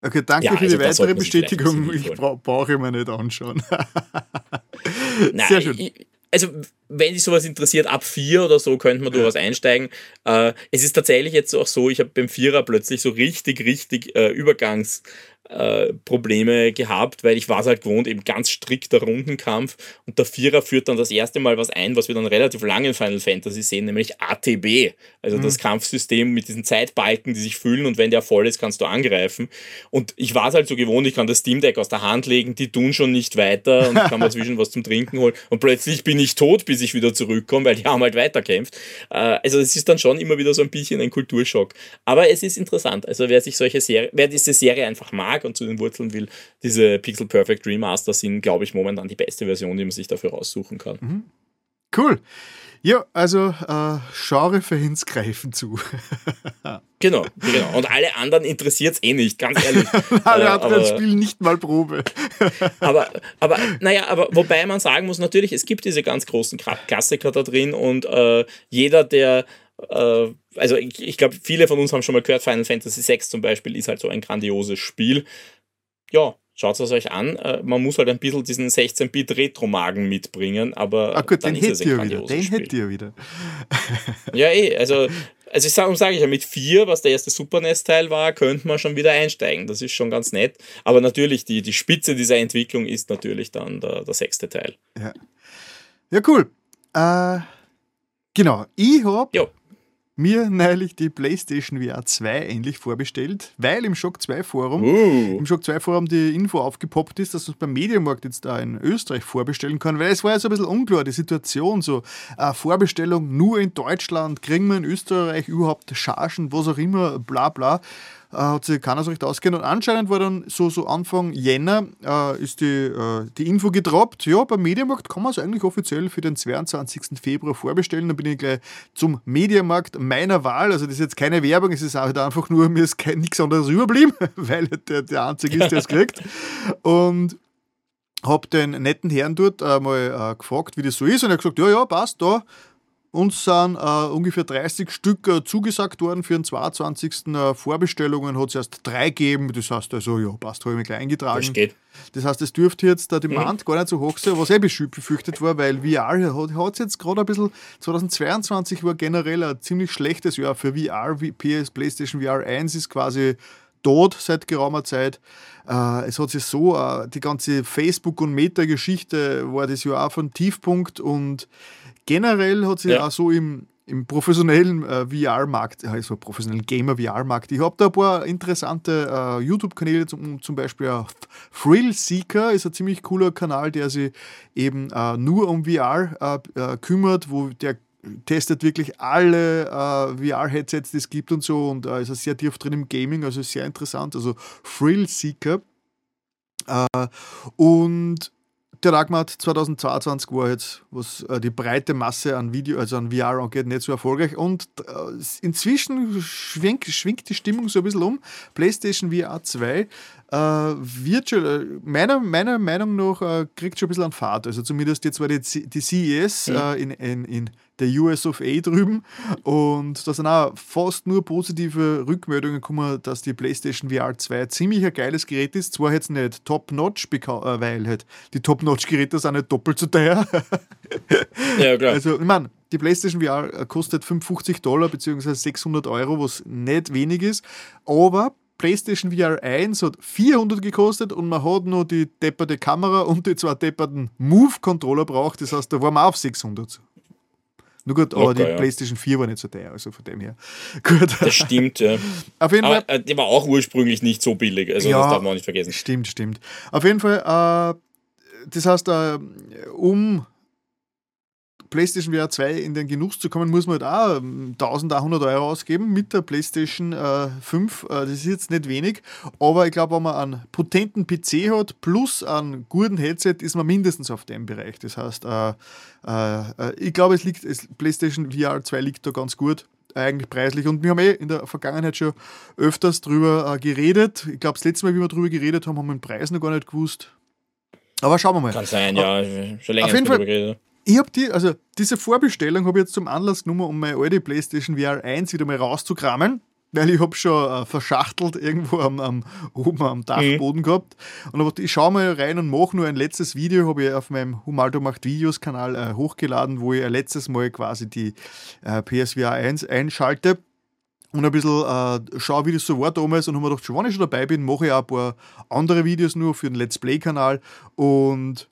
Okay, danke ja, für die also weitere Bestätigung. Ich bra brauche mir nicht anschauen. [LAUGHS] Nein, Sehr schön. Ich, also wenn dich sowas interessiert, ab vier oder so könnte man durchaus einsteigen. Äh, es ist tatsächlich jetzt auch so, ich habe beim Vierer plötzlich so richtig, richtig äh, Übergangs- äh, Probleme gehabt, weil ich war es halt gewohnt, eben ganz strikter Rundenkampf und der Vierer führt dann das erste Mal was ein, was wir dann relativ lange in Final Fantasy sehen, nämlich ATB, also mhm. das Kampfsystem mit diesen Zeitbalken, die sich füllen und wenn der voll ist, kannst du angreifen und ich war es halt so gewohnt, ich kann das Steam Deck aus der Hand legen, die tun schon nicht weiter und kann mal [LAUGHS] zwischen was zum Trinken holen und plötzlich bin ich tot, bis ich wieder zurückkomme, weil die haben halt weiterkämpft. Äh, also es ist dann schon immer wieder so ein bisschen ein Kulturschock. Aber es ist interessant, also wer sich solche Serie, wer diese Serie einfach mag, mag und zu den Wurzeln will, diese Pixel Perfect Remaster sind, glaube ich, momentan die beste Version, die man sich dafür raussuchen kann. Mhm. Cool. Ja, also äh, Genre-Fans greifen zu. [LAUGHS] genau, genau. Und alle anderen interessiert es eh nicht, ganz ehrlich. [LAUGHS] alle äh, anderen spielen nicht mal Probe. [LAUGHS] aber, aber, naja, aber wobei man sagen muss, natürlich, es gibt diese ganz großen Klassiker da drin und äh, jeder, der also ich, ich glaube, viele von uns haben schon mal gehört, Final Fantasy VI zum Beispiel ist halt so ein grandioses Spiel. Ja, schaut es euch an. Äh, man muss halt ein bisschen diesen 16-Bit-Retro-Magen mitbringen, aber ah, gut, dann den ist es ein wieder. Den hättet ihr wieder. ja, eh, also also ich sage sag ich ja, mit 4, was der erste Super NES-Teil war, könnte man schon wieder einsteigen. Das ist schon ganz nett. Aber natürlich, die, die Spitze dieser Entwicklung ist natürlich dann der, der sechste Teil. Ja, ja cool. Äh, genau, ich habe mir neulich die PlayStation VR 2 endlich vorbestellt, weil im Shock 2 Forum, uh. im Shock 2 Forum die Info aufgepoppt ist, dass man es beim Mediamarkt jetzt da in Österreich vorbestellen kann, weil es war ja so ein bisschen unklar, die Situation, so äh, Vorbestellung nur in Deutschland, kriegen wir in Österreich überhaupt Chargen, was auch immer, bla bla äh, hat sich keiner so recht ausgehen. Und anscheinend war dann so, so Anfang Jänner äh, ist die, äh, die Info gedroppt. Ja, beim Mediamarkt kann man es eigentlich offiziell für den 22. Februar vorbestellen. Dann bin ich gleich zum Mediamarkt meiner Wahl. Also das ist jetzt keine Werbung, es ist halt einfach nur, [LAUGHS] mir ist nichts anderes überblieben, [LAUGHS] weil der der Einzige ist, der es kriegt. Und habe den netten Herrn dort äh, mal äh, gefragt, wie das so ist. Und er hat gesagt, ja, ja, passt, da uns sind äh, ungefähr 30 Stück äh, zugesagt worden für den 22. Äh, Vorbestellungen hat es erst drei gegeben. Das heißt also, ja, passt, habe ich mich gleich eingetragen. Das geht. Das heißt, es dürfte jetzt der Demand mhm. gar nicht so hoch sein, was eh befürchtet war, weil VR hat es jetzt gerade ein bisschen, 2022 war generell ein ziemlich schlechtes Jahr für VR. PS, PlayStation VR 1 ist quasi tot seit geraumer Zeit. Äh, es hat sich so, äh, die ganze Facebook- und Meta-Geschichte war das Jahr auch von Tiefpunkt und generell hat sich ja. auch so im, im professionellen äh, VR-Markt, also professionellen Gamer-VR-Markt, ich habe da ein paar interessante äh, YouTube-Kanäle, zum, zum Beispiel äh, Thrill Seeker ist ein ziemlich cooler Kanal, der sich eben äh, nur um VR äh, äh, kümmert, wo der testet wirklich alle VR-Headsets, die es gibt und so und ist sehr tief drin im Gaming, also sehr interessant, also Thrill Seeker. und der Ragmat 2022 war jetzt, was äh, die breite Masse an Video, also an VR angeht, nicht so erfolgreich. Und äh, inzwischen schwingt, schwingt die Stimmung so ein bisschen um. PlayStation VR 2 äh, wird schon, äh, meiner, meiner Meinung nach, äh, kriegt schon ein bisschen an Fahrt. Also zumindest jetzt war die, die CES äh, in, in, in der US of A drüben und da sind auch fast nur positive Rückmeldungen gekommen, dass die PlayStation VR 2 ziemlich ein geiles Gerät ist. Zwar jetzt nicht top-notch, äh, weil halt die top-notch-Geräte sind nicht doppelt so teuer. [LAUGHS] ja, klar. Also, ich meine, die PlayStation VR kostet 55 Dollar bzw. 600 Euro, was nicht wenig ist, aber PlayStation VR 1 hat 400 gekostet und man hat nur die depperte Kamera und die zwei depperten Move-Controller braucht. Das heißt, da waren wir auf 600. Nur gut, aber die ja. PlayStation 4 war nicht so teuer, also von dem her. [LAUGHS] Gut. Das stimmt, ja. Auf jeden aber, Fall. Äh, die war auch ursprünglich nicht so billig, also ja, das darf man auch nicht vergessen. Stimmt, stimmt. Auf jeden Fall, äh, das heißt, äh, um PlayStation VR 2 in den Genuss zu kommen, muss man halt auch 1100 ähm, Euro ausgeben mit der PlayStation äh, 5. Äh, das ist jetzt nicht wenig, aber ich glaube, wenn man einen potenten PC hat plus einen guten Headset, ist man mindestens auf dem Bereich. Das heißt, äh, äh, äh ich glaube, es liegt, es, PlayStation VR 2 liegt da ganz gut eigentlich preislich. Und wir haben eh in der Vergangenheit schon öfters drüber äh, geredet. Ich glaube, das letzte Mal, wie wir drüber geredet haben, haben wir den Preis noch gar nicht gewusst. Aber schauen wir mal. Kann sein, ja. Schon länger auf jeden Fall, geredet ich habe die, also diese Vorbestellung habe ich jetzt zum Anlass genommen, um meine alte PlayStation VR 1 wieder mal rauszukramen. weil ich habe schon äh, verschachtelt irgendwo am, am, oben am Dachboden mhm. gehabt. Und aber ich schaue mal rein und mache nur ein letztes Video, habe ich auf meinem Humaldo macht Videos Kanal äh, hochgeladen, wo ich ein letztes Mal quasi die äh, PSVR 1 einschalte und ein bisschen äh, schaue, wie das so war damals und habe mir gedacht, schon wenn ich schon dabei bin, mache ich auch ein paar andere Videos nur für den Let's Play-Kanal und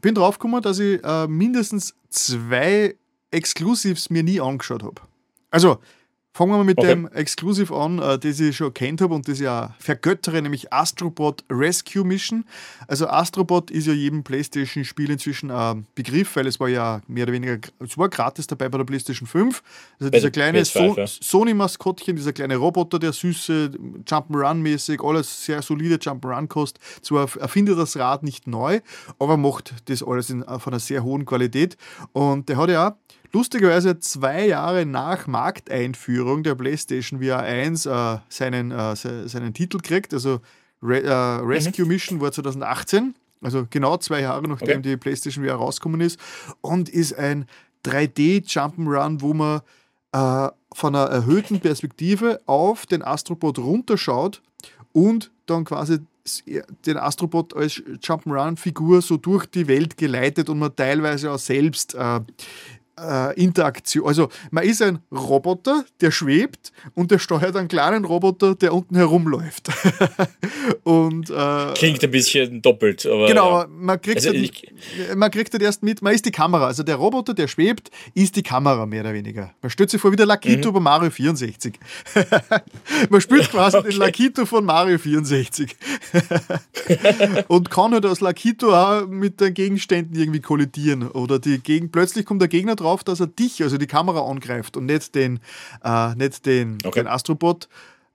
bin drauf gekommen, dass ich äh, mindestens zwei Exclusives mir nie angeschaut habe. Also, Fangen wir mal mit okay. dem Exclusive an, äh, das ich schon kennt habe und das ich auch vergöttere, nämlich Astrobot Rescue Mission. Also Astrobot ist ja jedem PlayStation-Spiel inzwischen ein Begriff, weil es war ja mehr oder weniger, es war gratis dabei bei der PlayStation 5. Also dieser kleine so ja. Sony-Maskottchen, dieser kleine Roboter, der süße, Jump'n'Run-mäßig, alles sehr solide Jump'n'Run kostet. Zwar erfindet das Rad nicht neu, aber macht das alles in, von einer sehr hohen Qualität. Und der hat ja auch lustigerweise zwei Jahre nach Markteinführung der PlayStation VR 1 äh, seinen, äh, seinen Titel kriegt. Also Re äh, Rescue mhm. Mission war 2018, also genau zwei Jahre nachdem okay. die PlayStation VR rausgekommen ist und ist ein 3D Jump'n'Run, wo man äh, von einer erhöhten Perspektive auf den Astrobot runterschaut und dann quasi den Astrobot als Jump'n'Run-Figur so durch die Welt geleitet und man teilweise auch selbst äh, äh, Interaktion. Also man ist ein Roboter, der schwebt und der steuert einen kleinen Roboter, der unten herumläuft. [LAUGHS] und, äh, Klingt ein bisschen doppelt. Aber, genau, man, kriegt also halt, man kriegt halt erst mit, man ist die Kamera. Also der Roboter, der schwebt, ist die Kamera mehr oder weniger. Man stellt sich vor wie der Lakito mhm. bei Mario 64. [LAUGHS] man spielt quasi [LAUGHS] okay. den Lakito von Mario 64. und kann halt als Lakito auch mit den Gegenständen irgendwie kollidieren. Oder die Gegen plötzlich kommt der Gegner drauf drauf, dass er dich, also die Kamera angreift und nicht den, äh, nicht den, okay. den Astrobot.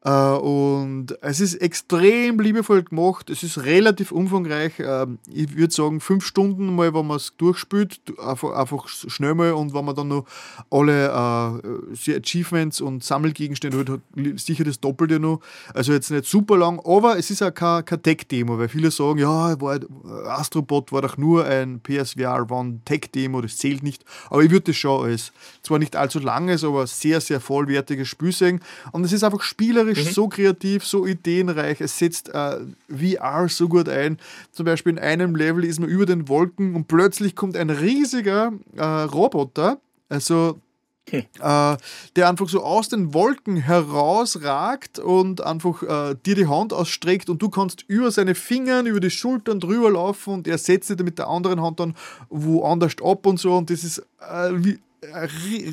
Äh, und es ist extrem liebevoll gemacht. Es ist relativ umfangreich. Äh, ich würde sagen, fünf Stunden mal, wenn man es durchspielt, einfach, schnell mal und wenn man dann noch alle äh, Achievements und Sammelgegenstände hat, hat sicher das Doppelte noch. Also jetzt nicht super lang, aber es ist auch kein, kein Tech-Demo, weil viele sagen, ja, war, Astrobot war doch nur ein PSVR One Tech-Demo, das zählt nicht. Aber ich würde das schon als zwar nicht allzu langes, aber sehr, sehr vollwertiges Spiel sehen. Und es ist einfach spielerisch künstlerisch mhm. so kreativ, so ideenreich. Es setzt äh, VR so gut ein. Zum Beispiel in einem Level ist man über den Wolken und plötzlich kommt ein riesiger äh, Roboter. Also hm. Äh, der einfach so aus den Wolken herausragt und einfach äh, dir die Hand ausstreckt und du kannst über seine Finger, über die Schultern drüber laufen und er setzt dir mit der anderen Hand dann woanders ab und so und das ist äh, wie,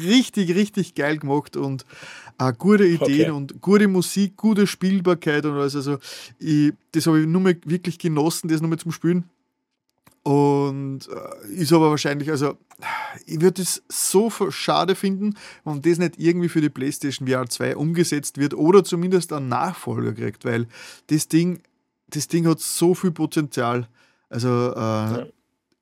richtig, richtig geil gemacht und auch gute Ideen okay. und gute Musik, gute Spielbarkeit und alles. Also, ich, das habe ich nur mal wirklich genossen, das nur mal zum Spielen. Und äh, ist aber wahrscheinlich, also ich würde es so schade finden, wenn das nicht irgendwie für die PlayStation VR 2 umgesetzt wird oder zumindest einen Nachfolger kriegt, weil das Ding, das Ding hat so viel Potenzial. Also, äh, ja.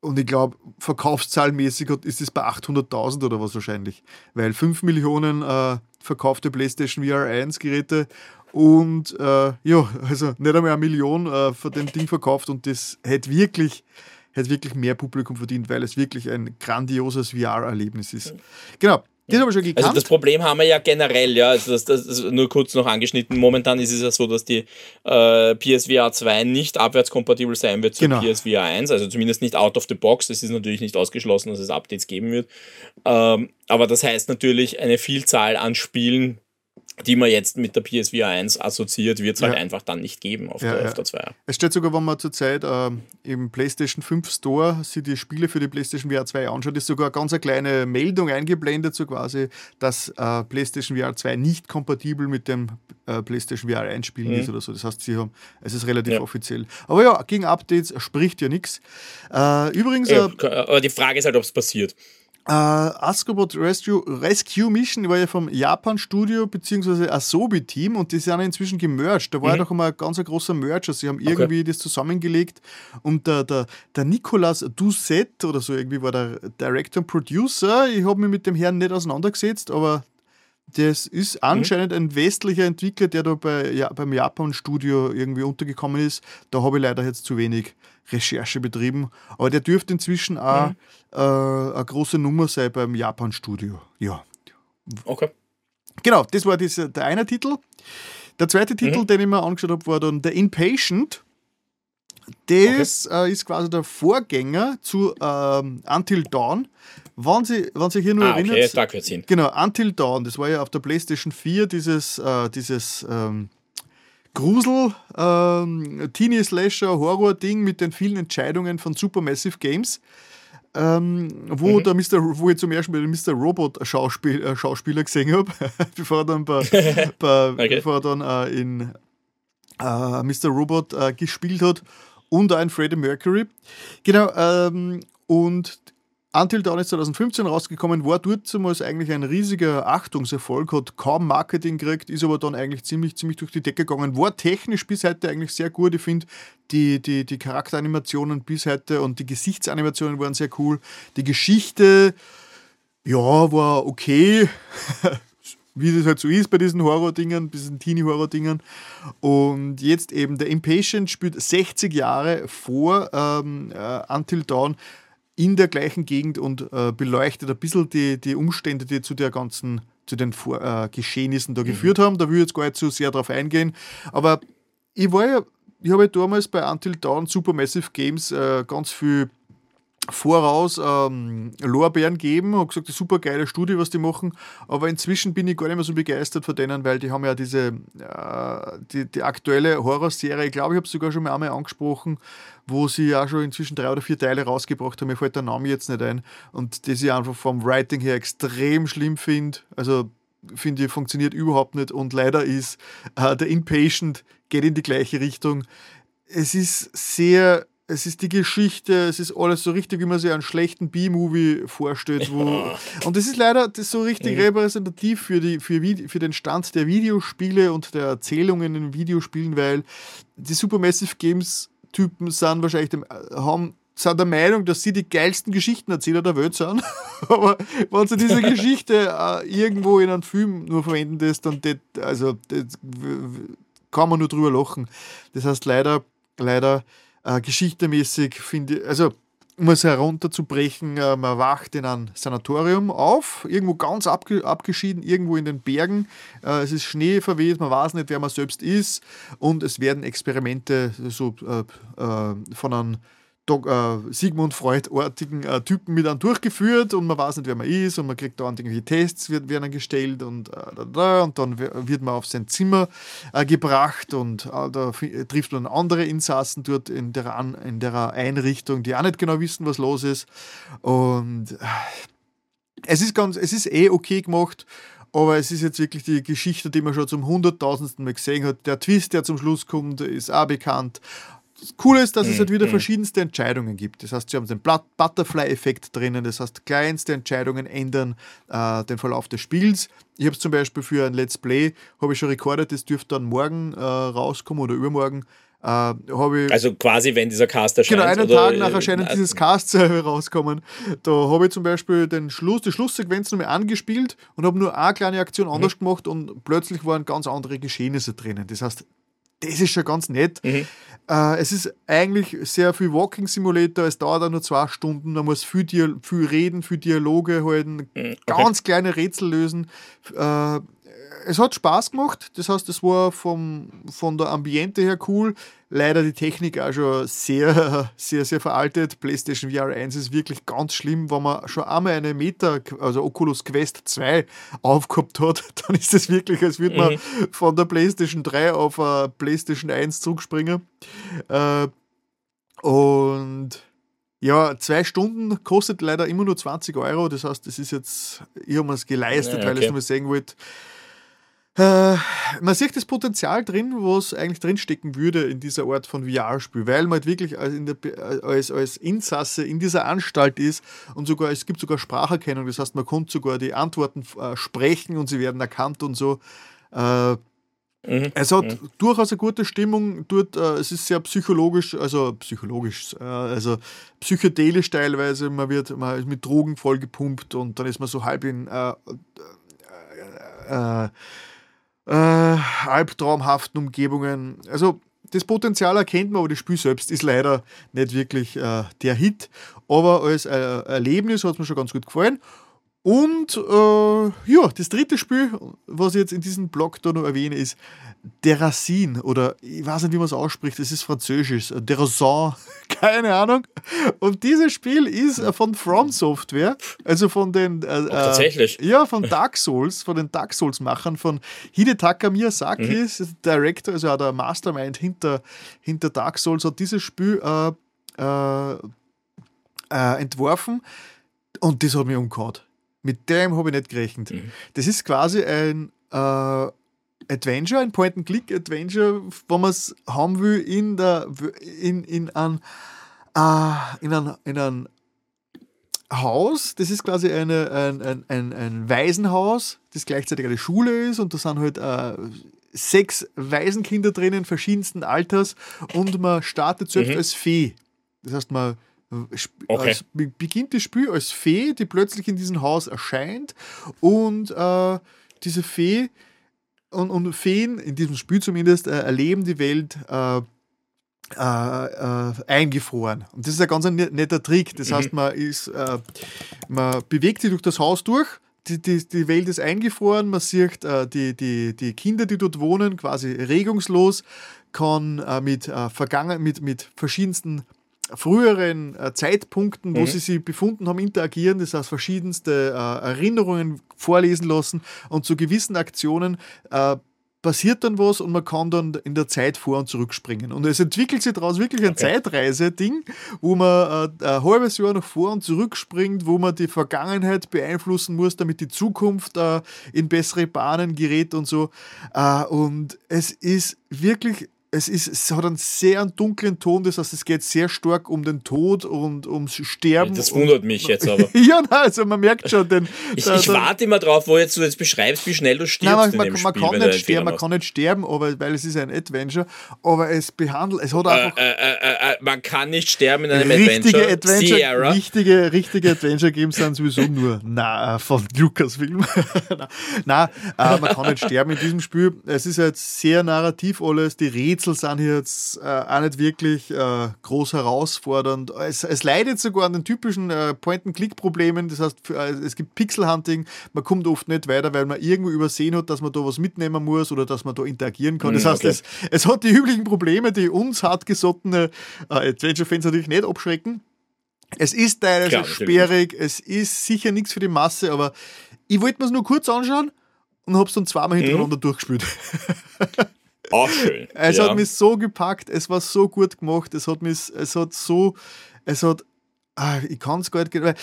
Und ich glaube, verkaufszahlmäßig ist es bei 800.000 oder was wahrscheinlich, weil 5 Millionen äh, verkaufte PlayStation VR 1 Geräte und äh, ja, also nicht einmal eine Million äh, von dem Ding verkauft und das hätte wirklich, hätte wirklich mehr Publikum verdient, weil es wirklich ein grandioses VR-Erlebnis ist. Genau. Das habe ich schon gekannt. Also das Problem haben wir ja generell, ja. Also das, das ist nur kurz noch angeschnitten. Momentan ist es ja so, dass die äh, PSVR 2 nicht abwärtskompatibel sein wird zur genau. PSVR 1, also zumindest nicht out of the box. Es ist natürlich nicht ausgeschlossen, dass es Updates geben wird. Ähm, aber das heißt natürlich, eine Vielzahl an Spielen die man jetzt mit der PSVR 1 assoziiert, wird es halt einfach dann nicht geben auf, ja, der, ja. auf der 2. Es steht sogar, wenn man zurzeit äh, im PlayStation 5 Store sich die Spiele für die PlayStation VR 2 anschaut, ist sogar eine ganz eine kleine Meldung eingeblendet, so quasi, dass äh, PlayStation VR 2 nicht kompatibel mit dem äh, PlayStation VR 1 Spielen mhm. ist oder so. Das heißt, sie haben, es ist relativ ja. offiziell. Aber ja, gegen Updates spricht ja nichts. Äh, übrigens. Äh, aber die Frage ist halt, ob es passiert. Uh, Astrobot Rescue, Rescue Mission war ja vom Japan-Studio bzw. Asobi-Team und die sind ja inzwischen gemerged. Da war mhm. ja doch immer ein ganz großer Merger. Sie haben irgendwie okay. das zusammengelegt und der, der, der Nicolas Doucet oder so irgendwie war der Director und Producer. Ich habe mich mit dem Herrn nicht auseinandergesetzt, aber das ist mhm. anscheinend ein westlicher Entwickler, der da bei, ja, beim Japan-Studio irgendwie untergekommen ist. Da habe ich leider jetzt zu wenig Recherche betrieben. Aber der dürfte inzwischen auch mhm. äh, eine große Nummer sein beim Japan-Studio. Ja. Okay. Genau, das war diese, der eine Titel. Der zweite Titel, mhm. den ich mir angeschaut habe, war dann The Impatient. Das okay. äh, ist quasi der Vorgänger zu ähm, Until Dawn. Wenn Sie, wenn Sie hier nur ah, erinnern. Okay. Genau, Until Dawn, das war ja auf der PlayStation 4 dieses, äh, dieses ähm, Grusel, ähm, Teenie-Slasher, Horror-Ding mit den vielen Entscheidungen von Supermassive Games. Ähm, wo, mhm. der Mr., wo ich zum ersten Mal den Mr. Robot-Schauspieler äh, Schauspieler gesehen habe, [LAUGHS] bevor er dann, bei, [LAUGHS] bei, okay. bevor er dann äh, in äh, Mr. Robot äh, gespielt hat und ein Freddie Mercury. Genau, ähm, und Until Dawn ist 2015 rausgekommen, war dort damals eigentlich ein riesiger Achtungserfolg, hat kaum Marketing gekriegt, ist aber dann eigentlich ziemlich, ziemlich durch die Decke gegangen, war technisch bis heute eigentlich sehr gut. Ich finde, die, die, die Charakteranimationen bis heute und die Gesichtsanimationen waren sehr cool. Die Geschichte, ja, war okay. [LAUGHS] wie das halt so ist bei diesen Horror-Dingern, diesen Teenie-Horror-Dingern. Und jetzt eben der Impatient spielt 60 Jahre vor ähm, äh, Until Dawn in der gleichen Gegend und äh, beleuchtet ein bisschen die, die Umstände, die zu der ganzen, zu den Vor äh, Geschehnissen da mhm. geführt haben. Da will ich jetzt gar nicht so sehr drauf eingehen. Aber ich war ja, ich habe ja damals bei Until Dawn Supermassive Games äh, ganz viel voraus ähm, Lorbeeren geben, habe gesagt, super geile Studie, was die machen, aber inzwischen bin ich gar nicht mehr so begeistert von denen, weil die haben ja diese, äh, die, die aktuelle Horrorserie, ich glaube, ich habe es sogar schon mal einmal angesprochen, wo sie ja schon inzwischen drei oder vier Teile rausgebracht haben, mir fällt der Name jetzt nicht ein und das ich einfach vom Writing her extrem schlimm finde, also finde ich, funktioniert überhaupt nicht und leider ist äh, der Inpatient geht in die gleiche Richtung. Es ist sehr es ist die Geschichte, es ist alles so richtig, wie man sich einen schlechten B-Movie vorstellt. Wo, [LAUGHS] und das ist leider das ist so richtig mhm. repräsentativ für, die, für, für den Stand der Videospiele und der Erzählungen in Videospielen, weil die Supermassive Games-Typen sind wahrscheinlich dem, haben sind der Meinung, dass sie die geilsten Geschichtenerzähler der Welt sind. [LAUGHS] Aber wenn sie diese [LAUGHS] Geschichte äh, irgendwo in einem Film nur verwenden, das, dann das, also, das, kann man nur drüber lachen. Das heißt, leider, leider äh, geschichtemäßig finde ich, also um es herunterzubrechen, äh, man wacht in einem Sanatorium auf, irgendwo ganz abge abgeschieden, irgendwo in den Bergen. Äh, es ist Schnee verweht, man weiß nicht, wer man selbst ist und es werden Experimente so äh, äh von einem äh, Sigmund Freud-artigen äh, Typen mit einem durchgeführt und man weiß nicht, wer man ist und man kriegt da irgendwelche Tests wird, werden gestellt und, äh, und dann wird man auf sein Zimmer äh, gebracht und äh, da trifft man andere Insassen dort in der, An in der Einrichtung, die auch nicht genau wissen, was los ist und äh, es ist ganz, es ist eh okay gemacht aber es ist jetzt wirklich die Geschichte, die man schon zum hunderttausendsten Mal gesehen hat. Der Twist, der zum Schluss kommt, ist auch bekannt. Das Coole ist, dass es halt wieder mhm. verschiedenste Entscheidungen gibt. Das heißt, sie haben den Butterfly-Effekt drinnen, das heißt, kleinste Entscheidungen ändern äh, den Verlauf des Spiels. Ich habe es zum Beispiel für ein Let's Play, habe ich schon rekordet, das dürfte dann morgen äh, rauskommen oder übermorgen. Äh, also quasi, wenn dieser Cast erscheint. Genau, einen Tag nach Erscheinen äh, dieses Casts rauskommen. Da habe ich zum Beispiel den Schluss, die Schlusssequenz nochmal angespielt und habe nur eine kleine Aktion anders mhm. gemacht und plötzlich waren ganz andere Geschehnisse drinnen. Das heißt, das ist schon ganz nett. Mhm. Äh, es ist eigentlich sehr viel Walking Simulator, es dauert auch nur zwei Stunden, man muss viel, Dia viel reden, viel Dialoge halten, mhm. okay. ganz kleine Rätsel lösen. Äh, es hat Spaß gemacht, das heißt, es war vom, von der Ambiente her cool. Leider die Technik auch schon sehr, [LAUGHS] sehr, sehr veraltet. PlayStation VR 1 ist wirklich ganz schlimm. Wenn man schon einmal eine Meta, also Oculus Quest 2 aufgehabt hat, [LAUGHS] dann ist es wirklich, als würde man mhm. von der PlayStation 3 auf eine PlayStation 1 zurückspringen. Äh, und ja, zwei Stunden kostet leider immer nur 20 Euro. Das heißt, das ist jetzt, ich habe mir es geleistet, ja, okay. weil ich es nur sehen wollte. Äh, man sieht das Potenzial drin, was eigentlich drinstecken würde in dieser Art von VR-Spiel, weil man halt wirklich als, der, als, als Insasse in dieser Anstalt ist und sogar es gibt sogar Spracherkennung, das heißt, man konnte sogar die Antworten äh, sprechen und sie werden erkannt und so. Äh, mhm. Es hat mhm. durchaus eine gute Stimmung dort. Äh, es ist sehr psychologisch, also psychologisch, äh, also psychedelisch teilweise. Man wird man ist mit Drogen vollgepumpt und dann ist man so halb in äh, albtraumhaften Umgebungen. Also das Potenzial erkennt man, aber das Spiel selbst ist leider nicht wirklich äh, der Hit. Aber als äh, Erlebnis hat es mir schon ganz gut gefallen. Und äh, ja, das dritte Spiel, was ich jetzt in diesem Blog da noch erwähne, ist Derasin oder ich weiß nicht, wie man es ausspricht, es ist französisch, Derasin, [LAUGHS] keine Ahnung. Und dieses Spiel ist von From Software, also von den äh, oh, tatsächlich. Äh, ja, von [LAUGHS] Dark Souls, von den Dark Souls Machern von Hidetaka Miyazaki, mhm. ist Director, also auch der Mastermind hinter, hinter Dark Souls hat dieses Spiel äh, äh, äh entworfen und das hat mich umgehauen. Mit dem habe ich nicht gerechnet. Mhm. Das ist quasi ein äh, Adventure, ein Point-and-Click-Adventure, wo man es haben will in der in, in ein, äh, in ein, in ein Haus, das ist quasi eine, ein, ein, ein, ein Waisenhaus, das gleichzeitig eine Schule ist und da sind halt äh, sechs Waisenkinder drinnen, verschiedensten Alters und man startet selbst mhm. als Fee. Das heißt, man Okay. Als, beginnt das Spiel als Fee, die plötzlich in diesem Haus erscheint und äh, diese Fee und, und Feen, in diesem Spiel zumindest, äh, erleben die Welt äh, äh, äh eingefroren. Und das ist ein ganz netter Trick. Das mhm. heißt, man, ist, äh, man bewegt sich durch das Haus durch, die, die, die Welt ist eingefroren, man sieht die, die, die Kinder, die dort wohnen, quasi regungslos, kann mit, vergangen, mit, mit verschiedensten früheren äh, Zeitpunkten, wo mhm. sie sich befunden haben, interagieren, das heißt verschiedenste äh, Erinnerungen vorlesen lassen und zu gewissen Aktionen äh, passiert dann was und man kann dann in der Zeit vor- und zurückspringen. Und es entwickelt sich daraus wirklich ein okay. Zeitreise-Ding, wo man äh, ein halbes Jahr noch vor- und zurückspringt, wo man die Vergangenheit beeinflussen muss, damit die Zukunft äh, in bessere Bahnen gerät und so. Äh, und es ist wirklich es, ist, es hat einen sehr dunklen Ton, das heißt, es geht sehr stark um den Tod und ums Sterben. Das wundert mich jetzt aber. [LAUGHS] ja, nein, also man merkt schon den. ich, ich warte immer drauf, wo jetzt du jetzt beschreibst, wie schnell du stirbst. Nein, man, man, man Spiel, kann nicht sterben, man kann nicht sterben, aber, weil es ist ein Adventure, aber es behandelt, es hat äh, einfach. Äh, äh, äh, man kann nicht sterben in einem richtige Adventure. Adventure Sierra. richtige, richtige Adventure Games sind sowieso nur [LAUGHS] na, von Lucasfilm. [LAUGHS] nein, äh, man kann nicht sterben in diesem Spiel. Es ist jetzt sehr narrativ alles, die Rätsel sind hier jetzt äh, auch nicht wirklich äh, groß herausfordernd. Es, es, leidet sogar an den typischen äh, Point-and-Click-Problemen. Das heißt, für, äh, es gibt Pixel-Hunting. Man kommt oft nicht weiter, weil man irgendwo übersehen hat, dass man da was mitnehmen muss oder dass man da interagieren kann. Das mhm, heißt, okay. es, es, hat die üblichen Probleme, die uns hartgesottene äh, Adventure-Fans natürlich nicht abschrecken. Es ist teilweise Klar, sperrig, es ist sicher nichts für die Masse, aber ich wollte mir es nur kurz anschauen und habe es dann zweimal hintereinander mhm. durchgespielt. [LAUGHS] Auch schön. [LAUGHS] es ja. hat mich so gepackt, es war so gut gemacht, es hat mich, es hat so, es hat, ah, ich kann es gar nicht, weil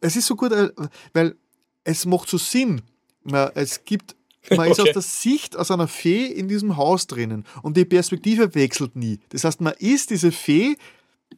es ist so gut, äh, weil es macht so Sinn. Es gibt, man [LAUGHS] okay. ist aus der Sicht aus einer Fee in diesem Haus drinnen und die Perspektive wechselt nie. Das heißt, man ist diese Fee,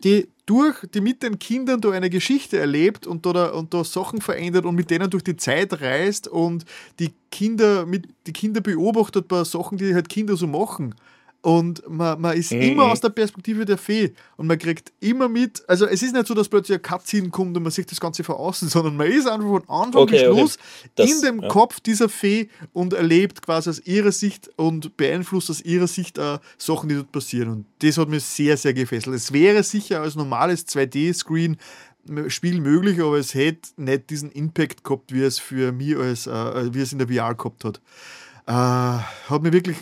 die durch, die mit den Kindern da eine Geschichte erlebt und da, und da Sachen verändert und mit denen durch die Zeit reist und die Kinder mit die Kinder beobachtet bei Sachen, die halt Kinder so machen. Und man, man ist mhm. immer aus der Perspektive der Fee und man kriegt immer mit, also es ist nicht so, dass plötzlich ein Cutscene kommt und man sieht das Ganze von außen, [LAUGHS] sondern man ist einfach von Anfang okay, bis Schluss okay. das, in dem ja. Kopf dieser Fee und erlebt quasi aus ihrer Sicht und beeinflusst aus ihrer Sicht äh, Sachen, die dort passieren. Und das hat mir sehr, sehr gefesselt. Es wäre sicher als normales 2D-Screen Spiel möglich, aber es hätte nicht diesen Impact gehabt, wie es für mich als, äh, wie es in der VR gehabt hat. Äh, hat mir wirklich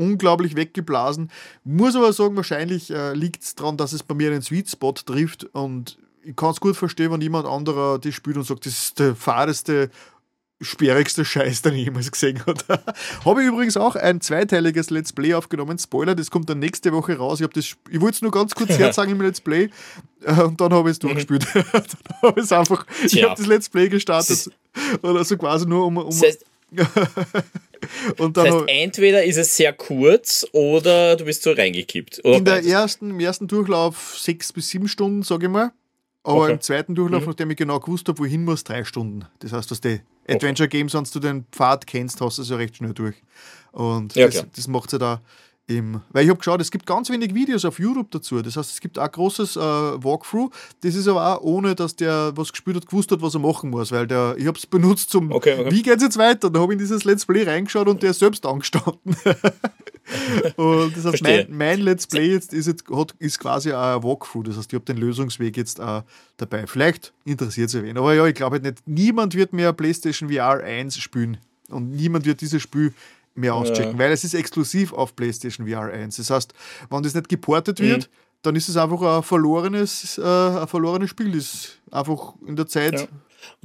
unglaublich weggeblasen. Muss aber sagen, wahrscheinlich äh, liegt es daran, dass es bei mir einen Sweet Spot trifft und ich kann es gut verstehen, wenn jemand anderer das spielt und sagt, das ist der fahreste, sperrigste Scheiß, den ich jemals gesehen [LAUGHS] habe. habe ich übrigens auch ein zweiteiliges Let's Play aufgenommen. Spoiler, das kommt dann nächste Woche raus. Ich, ich wollte es nur ganz kurz herzagen im Let's Play äh, und dann habe ich es mhm. durchgespielt. [LAUGHS] dann habe ich einfach, ich habe das Let's Play gestartet oder so quasi nur um, um das heißt, [LAUGHS] und dann das heißt, entweder ist es sehr kurz oder du bist so reingekippt. in der ersten, im ersten Durchlauf sechs bis sieben Stunden, sage ich mal. Aber okay. im zweiten Durchlauf, mhm. nachdem ich genau gewusst habe, wohin muss, drei Stunden. Das heißt, dass die Adventure Games, wenn du den Pfad kennst, hast du es ja recht schnell durch. Und ja, das, das macht es ja da im, weil ich habe geschaut, es gibt ganz wenig Videos auf YouTube dazu. Das heißt, es gibt auch ein großes äh, Walkthrough. Das ist aber auch ohne, dass der, was gespielt hat, gewusst hat, was er machen muss. Weil der, ich habe es benutzt zum, okay, okay. wie geht es jetzt weiter? Da habe ich in dieses Let's Play reingeschaut und der ist selbst angestanden. [LAUGHS] Und das heißt, mein, mein, Let's Play jetzt ist, jetzt hat, ist quasi ein Walkthrough. Das heißt, ich habe den Lösungsweg jetzt äh, dabei. Vielleicht interessiert es wen. Aber ja, ich glaube halt nicht, niemand wird mehr PlayStation VR 1 spielen. Und niemand wird dieses Spiel mehr auschecken, ja. weil es ist exklusiv auf PlayStation VR 1. Das heißt, wenn das nicht geportet wird, mhm. dann ist es einfach ein verlorenes, äh, ein verlorenes Spiel, das einfach in der Zeit ja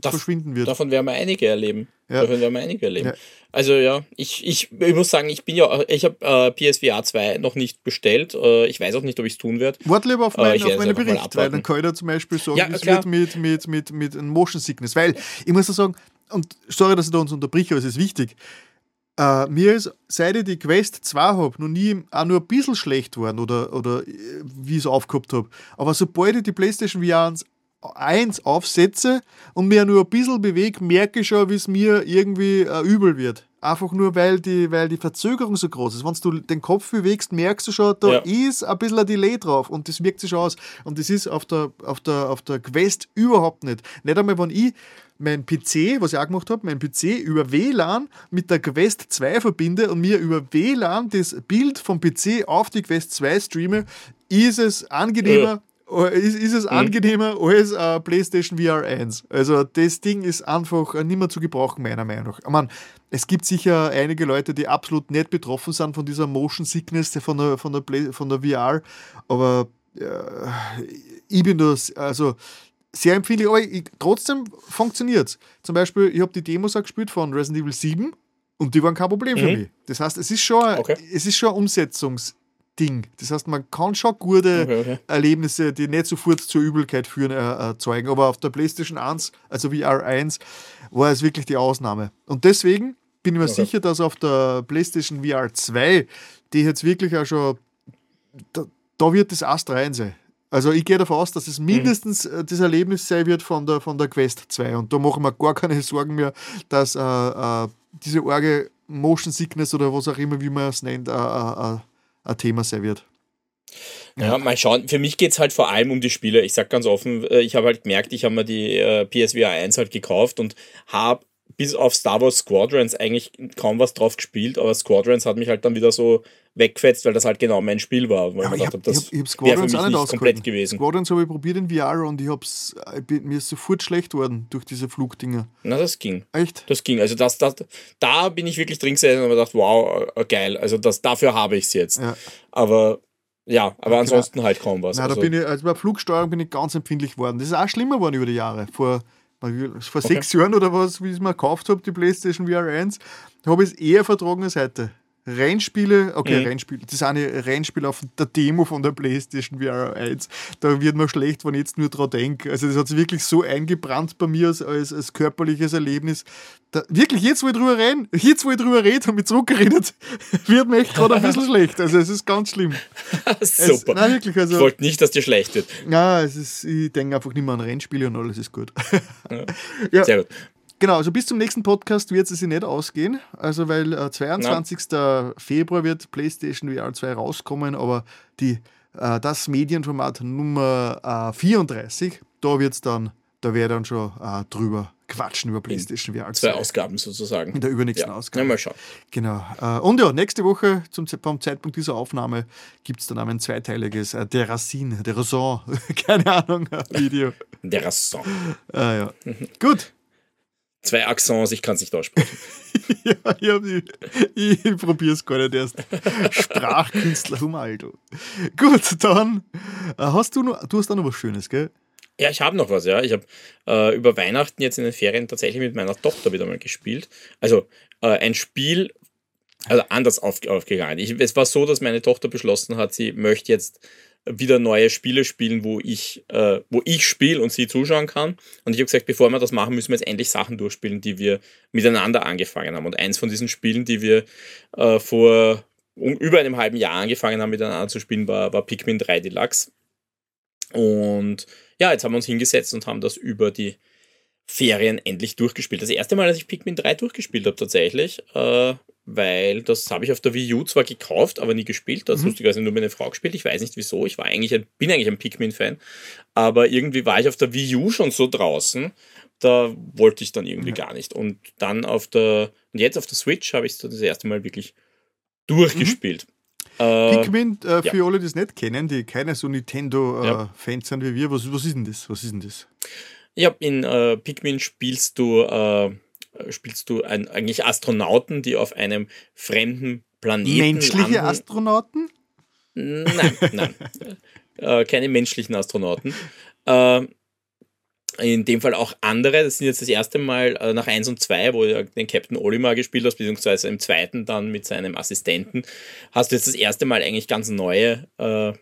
verschwinden wird. Davon werden wir einige erleben. Ja. Davon werden wir einige erleben. Also ja, ich, ich, ich muss sagen, ich bin ja, ich habe äh, PSVR 2 noch nicht bestellt. Äh, ich weiß auch nicht, ob ich es tun werde. Warte lieber auf, mein, äh, auf meinen Bericht, weil dann kann ich da zum Beispiel sagen, ja, es wird mit, mit, mit, mit Motion Sickness. Weil ich muss sagen, und sorry, dass ich da uns unterbreche, aber es ist wichtig. Uh, mir ist, seit ich die Quest 2 habe, noch nie auch nur ein bisschen schlecht geworden oder, oder äh, wie ich es aufgehabt habe. Aber sobald ich die PlayStation VR 1 eins aufsetze und mir nur ein bisschen bewege, merke ich schon, wie es mir irgendwie äh, übel wird. Einfach nur, weil die, weil die Verzögerung so groß ist. Wenn du den Kopf bewegst, merkst du schon, da ja. ist ein bisschen ein Delay drauf und das wirkt sich aus. Und das ist auf der, auf der, auf der Quest überhaupt nicht. Nicht einmal, wenn ich mein PC, was ich auch gemacht habe, mein PC über WLAN mit der Quest 2 verbinde und mir über WLAN das Bild vom PC auf die Quest 2 streame, ist es angenehmer, Oh, ist, ist es mhm. angenehmer als äh, PlayStation VR 1. Also das Ding ist einfach nicht mehr zu gebrauchen, meiner Meinung nach. Ich meine, es gibt sicher einige Leute, die absolut nicht betroffen sind von dieser Motion Sickness von der, von der, Play, von der VR, aber äh, ich bin das, also sehr empfindlich, aber ich, trotzdem funktioniert es. Zum Beispiel, ich habe die Demos auch gespielt von Resident Evil 7 und die waren kein Problem mhm. für mich. Das heißt, es ist schon, okay. es ist schon Umsetzungs- Ding. Das heißt, man kann schon gute okay, okay. Erlebnisse, die nicht sofort zur Übelkeit führen, äh, erzeugen. Aber auf der PlayStation 1, also VR 1, war es wirklich die Ausnahme. Und deswegen bin ich mir sicher, dass auf der PlayStation VR 2, die jetzt wirklich auch schon, da, da wird das Ast rein sein. Also ich gehe davon aus, dass es mhm. mindestens mhm. das Erlebnis sein wird von der, von der Quest 2. Und da machen wir gar keine [LAUGHS] Sorgen mehr, dass äh, äh, diese Orge Motion Sickness oder was auch immer, wie man es nennt, äh, äh, äh ein Thema sein wird. Ja, mal schauen. Für mich geht es halt vor allem um die Spiele. Ich sag ganz offen, ich habe halt gemerkt, ich habe mir die äh, PSVR 1 halt gekauft und habe bis auf Star Wars Squadrons eigentlich kaum was drauf gespielt, aber Squadrons hat mich halt dann wieder so weggefetzt, weil das halt genau mein Spiel war. Ja, ich, hab, das ich, hab, Squadrons mich nicht, komplett gewesen. Squadrons habe ich probiert in VR und ich hab's, ich mir ist sofort schlecht worden durch diese Flugdinger. Na, das ging. Echt? Das ging. Also das, das, da bin ich wirklich drin gesessen und habe gedacht, wow, äh, geil. Also das, dafür habe ich es jetzt. Ja. Aber ja, aber ja, ansonsten halt kaum was. Na, also. da bin ich, also bei Flugsteuerung bin ich ganz empfindlich geworden. Das ist auch schlimmer geworden über die Jahre. Vor vor okay. sechs Jahren oder was, wie ich es mir gekauft habe, die PlayStation VR 1, habe ich es eher vertragen als heute. Rennspiele, okay, mhm. Rennspiele, das ist eine Rennspiel auf der Demo von der PlayStation VR 1. Da wird mir schlecht, wenn ich jetzt nur dran denke. Also, das hat sich wirklich so eingebrannt bei mir als, als, als körperliches Erlebnis. Da, wirklich, jetzt, wo ich drüber rede, jetzt, wo ich drüber rede und mich zurückgeredet, [LAUGHS] wird mir echt gerade ein bisschen schlecht. Also, es ist ganz schlimm. [LAUGHS] Super. Es, nein, wirklich, also, ich wollte nicht, dass dir schlecht wird. Ja, es ist, ich denke einfach nicht mehr an Rennspiele und alles ist gut. Ja. [LAUGHS] ja. Sehr gut. Genau, also bis zum nächsten Podcast wird es sich nicht ausgehen. Also, weil äh, 22. Nein. Februar wird PlayStation VR 2 rauskommen, aber die, äh, das Medienformat Nummer äh, 34, da wird's dann, da wäre dann schon äh, drüber quatschen über PlayStation VR 2. Zwei Ausgaben sozusagen. In der übernächsten ja. Ausgabe. Ja, mal schauen. Genau. Äh, und ja, nächste Woche zum, vom Zeitpunkt dieser Aufnahme gibt es dann ein zweiteiliges äh, Der Racine, Der Raison, [LAUGHS] keine Ahnung, Video. Der Raison. Ah, ja. Gut. Zwei Accents, ich kann es nicht aussprechen. [LAUGHS] ja, ich, ich probiere es gar nicht erst. Sprachkünstler Humaldo. Gut, dann äh, hast du noch, du hast auch noch was Schönes, gell? Ja, ich habe noch was, ja. Ich habe äh, über Weihnachten jetzt in den Ferien tatsächlich mit meiner Tochter wieder mal gespielt. Also äh, ein Spiel, also anders auf, aufgegangen. Ich, es war so, dass meine Tochter beschlossen hat, sie möchte jetzt wieder neue Spiele spielen, wo ich, äh, wo ich spiele und sie zuschauen kann. Und ich habe gesagt, bevor wir das machen, müssen wir jetzt endlich Sachen durchspielen, die wir miteinander angefangen haben. Und eins von diesen Spielen, die wir äh, vor um, über einem halben Jahr angefangen haben, miteinander zu spielen, war, war Pikmin 3 Deluxe. Und ja, jetzt haben wir uns hingesetzt und haben das über die Ferien endlich durchgespielt. Das erste Mal, dass ich Pikmin 3 durchgespielt habe, tatsächlich. Äh, weil das habe ich auf der Wii U zwar gekauft, aber nie gespielt. Das mhm. lustigerweise nur meine Frau gespielt. Ich weiß nicht wieso. Ich war eigentlich ein, bin eigentlich ein Pikmin-Fan, aber irgendwie war ich auf der Wii U schon so draußen, da wollte ich dann irgendwie ja. gar nicht. Und dann auf der, und jetzt auf der Switch habe ich es das erste Mal wirklich durchgespielt. Mhm. Äh, Pikmin, äh, für ja. alle, die es nicht kennen, die keine so Nintendo-Fans äh, sind wie wir, was, was ist denn das? Was ist denn das? Ja, in äh, Pikmin spielst du, äh, spielst du ein, eigentlich Astronauten, die auf einem fremden Planeten. Menschliche landen. Astronauten? Nein, nein. [LAUGHS] äh, keine menschlichen Astronauten. Äh, in dem Fall auch andere. Das sind jetzt das erste Mal äh, nach 1 und 2, wo du den Captain Olimar gespielt hast, beziehungsweise im zweiten dann mit seinem Assistenten, hast du jetzt das erste Mal eigentlich ganz neue, äh,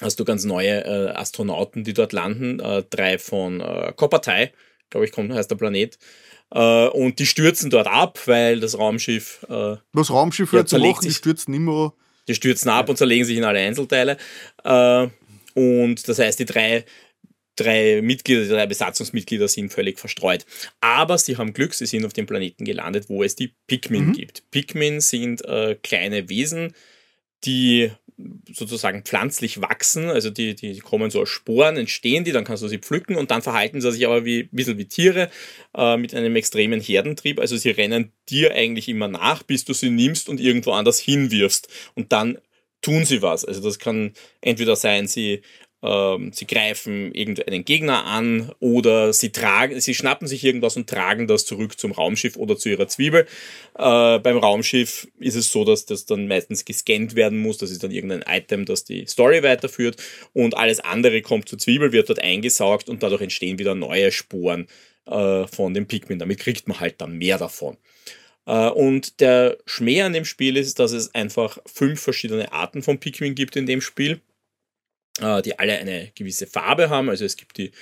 hast du ganz neue äh, Astronauten, die dort landen. Äh, drei von äh, Koppertai, glaube ich, kommt, heißt der Planet. Äh, und die stürzen dort ab, weil das Raumschiff. Äh, das Raumschiff ja, zu machen, die stürzen immer. Die stürzen ab ja. und zerlegen sich in alle Einzelteile. Äh, und das heißt, die drei drei Mitglieder, die drei Besatzungsmitglieder sind völlig verstreut. Aber sie haben Glück, sie sind auf dem Planeten gelandet, wo es die Pikmin mhm. gibt. Pikmin sind äh, kleine Wesen, die sozusagen pflanzlich wachsen, also die, die kommen so aus Sporen, entstehen die, dann kannst du sie pflücken und dann verhalten sie sich aber wie, ein bisschen wie Tiere äh, mit einem extremen Herdentrieb. Also sie rennen dir eigentlich immer nach, bis du sie nimmst und irgendwo anders hinwirfst. Und dann tun sie was. Also das kann entweder sein, sie ähm, sie greifen irgendeinen Gegner an oder sie tragen, sie schnappen sich irgendwas und tragen das zurück zum Raumschiff oder zu ihrer Zwiebel. Äh, beim Raumschiff ist es so, dass das dann meistens gescannt werden muss. Das ist dann irgendein Item, das die Story weiterführt und alles andere kommt zur Zwiebel, wird dort eingesaugt und dadurch entstehen wieder neue Sporen äh, von dem Pikmin. Damit kriegt man halt dann mehr davon. Äh, und der Schmäh an dem Spiel ist, dass es einfach fünf verschiedene Arten von Pikmin gibt in dem Spiel. Äh, die alle eine gewisse Farbe haben. Also es gibt die,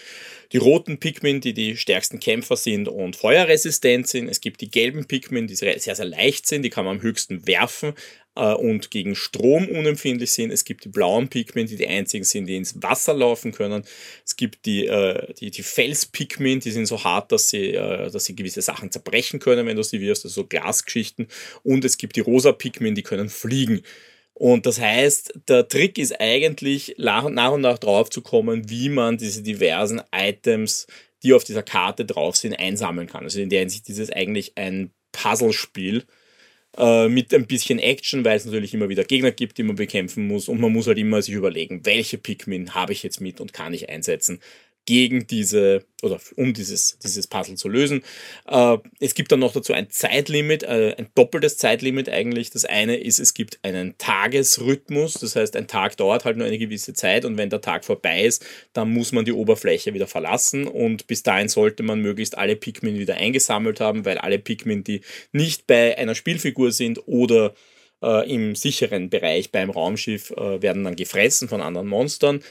die roten Pikmin, die die stärksten Kämpfer sind und feuerresistent sind. Es gibt die gelben Pikmin, die sehr, sehr leicht sind, die kann man am höchsten werfen äh, und gegen Strom unempfindlich sind. Es gibt die blauen Pikmin, die die einzigen sind, die ins Wasser laufen können. Es gibt die, äh, die, die Fels-Pikmin, die sind so hart, dass sie, äh, dass sie gewisse Sachen zerbrechen können, wenn du sie wirst, also so Glasgeschichten. Und es gibt die rosa Pikmin, die können fliegen. Und das heißt, der Trick ist eigentlich, nach und nach drauf zu kommen, wie man diese diversen Items, die auf dieser Karte drauf sind, einsammeln kann. Also in der Hinsicht ist es eigentlich ein Puzzlespiel äh, mit ein bisschen Action, weil es natürlich immer wieder Gegner gibt, die man bekämpfen muss und man muss halt immer sich überlegen, welche Pikmin habe ich jetzt mit und kann ich einsetzen gegen diese oder um dieses, dieses Puzzle zu lösen. Äh, es gibt dann noch dazu ein Zeitlimit, äh, ein doppeltes Zeitlimit eigentlich. Das eine ist, es gibt einen Tagesrhythmus, das heißt, ein Tag dauert halt nur eine gewisse Zeit und wenn der Tag vorbei ist, dann muss man die Oberfläche wieder verlassen und bis dahin sollte man möglichst alle Pikmin wieder eingesammelt haben, weil alle Pikmin, die nicht bei einer Spielfigur sind oder äh, im sicheren Bereich beim Raumschiff, äh, werden dann gefressen von anderen Monstern.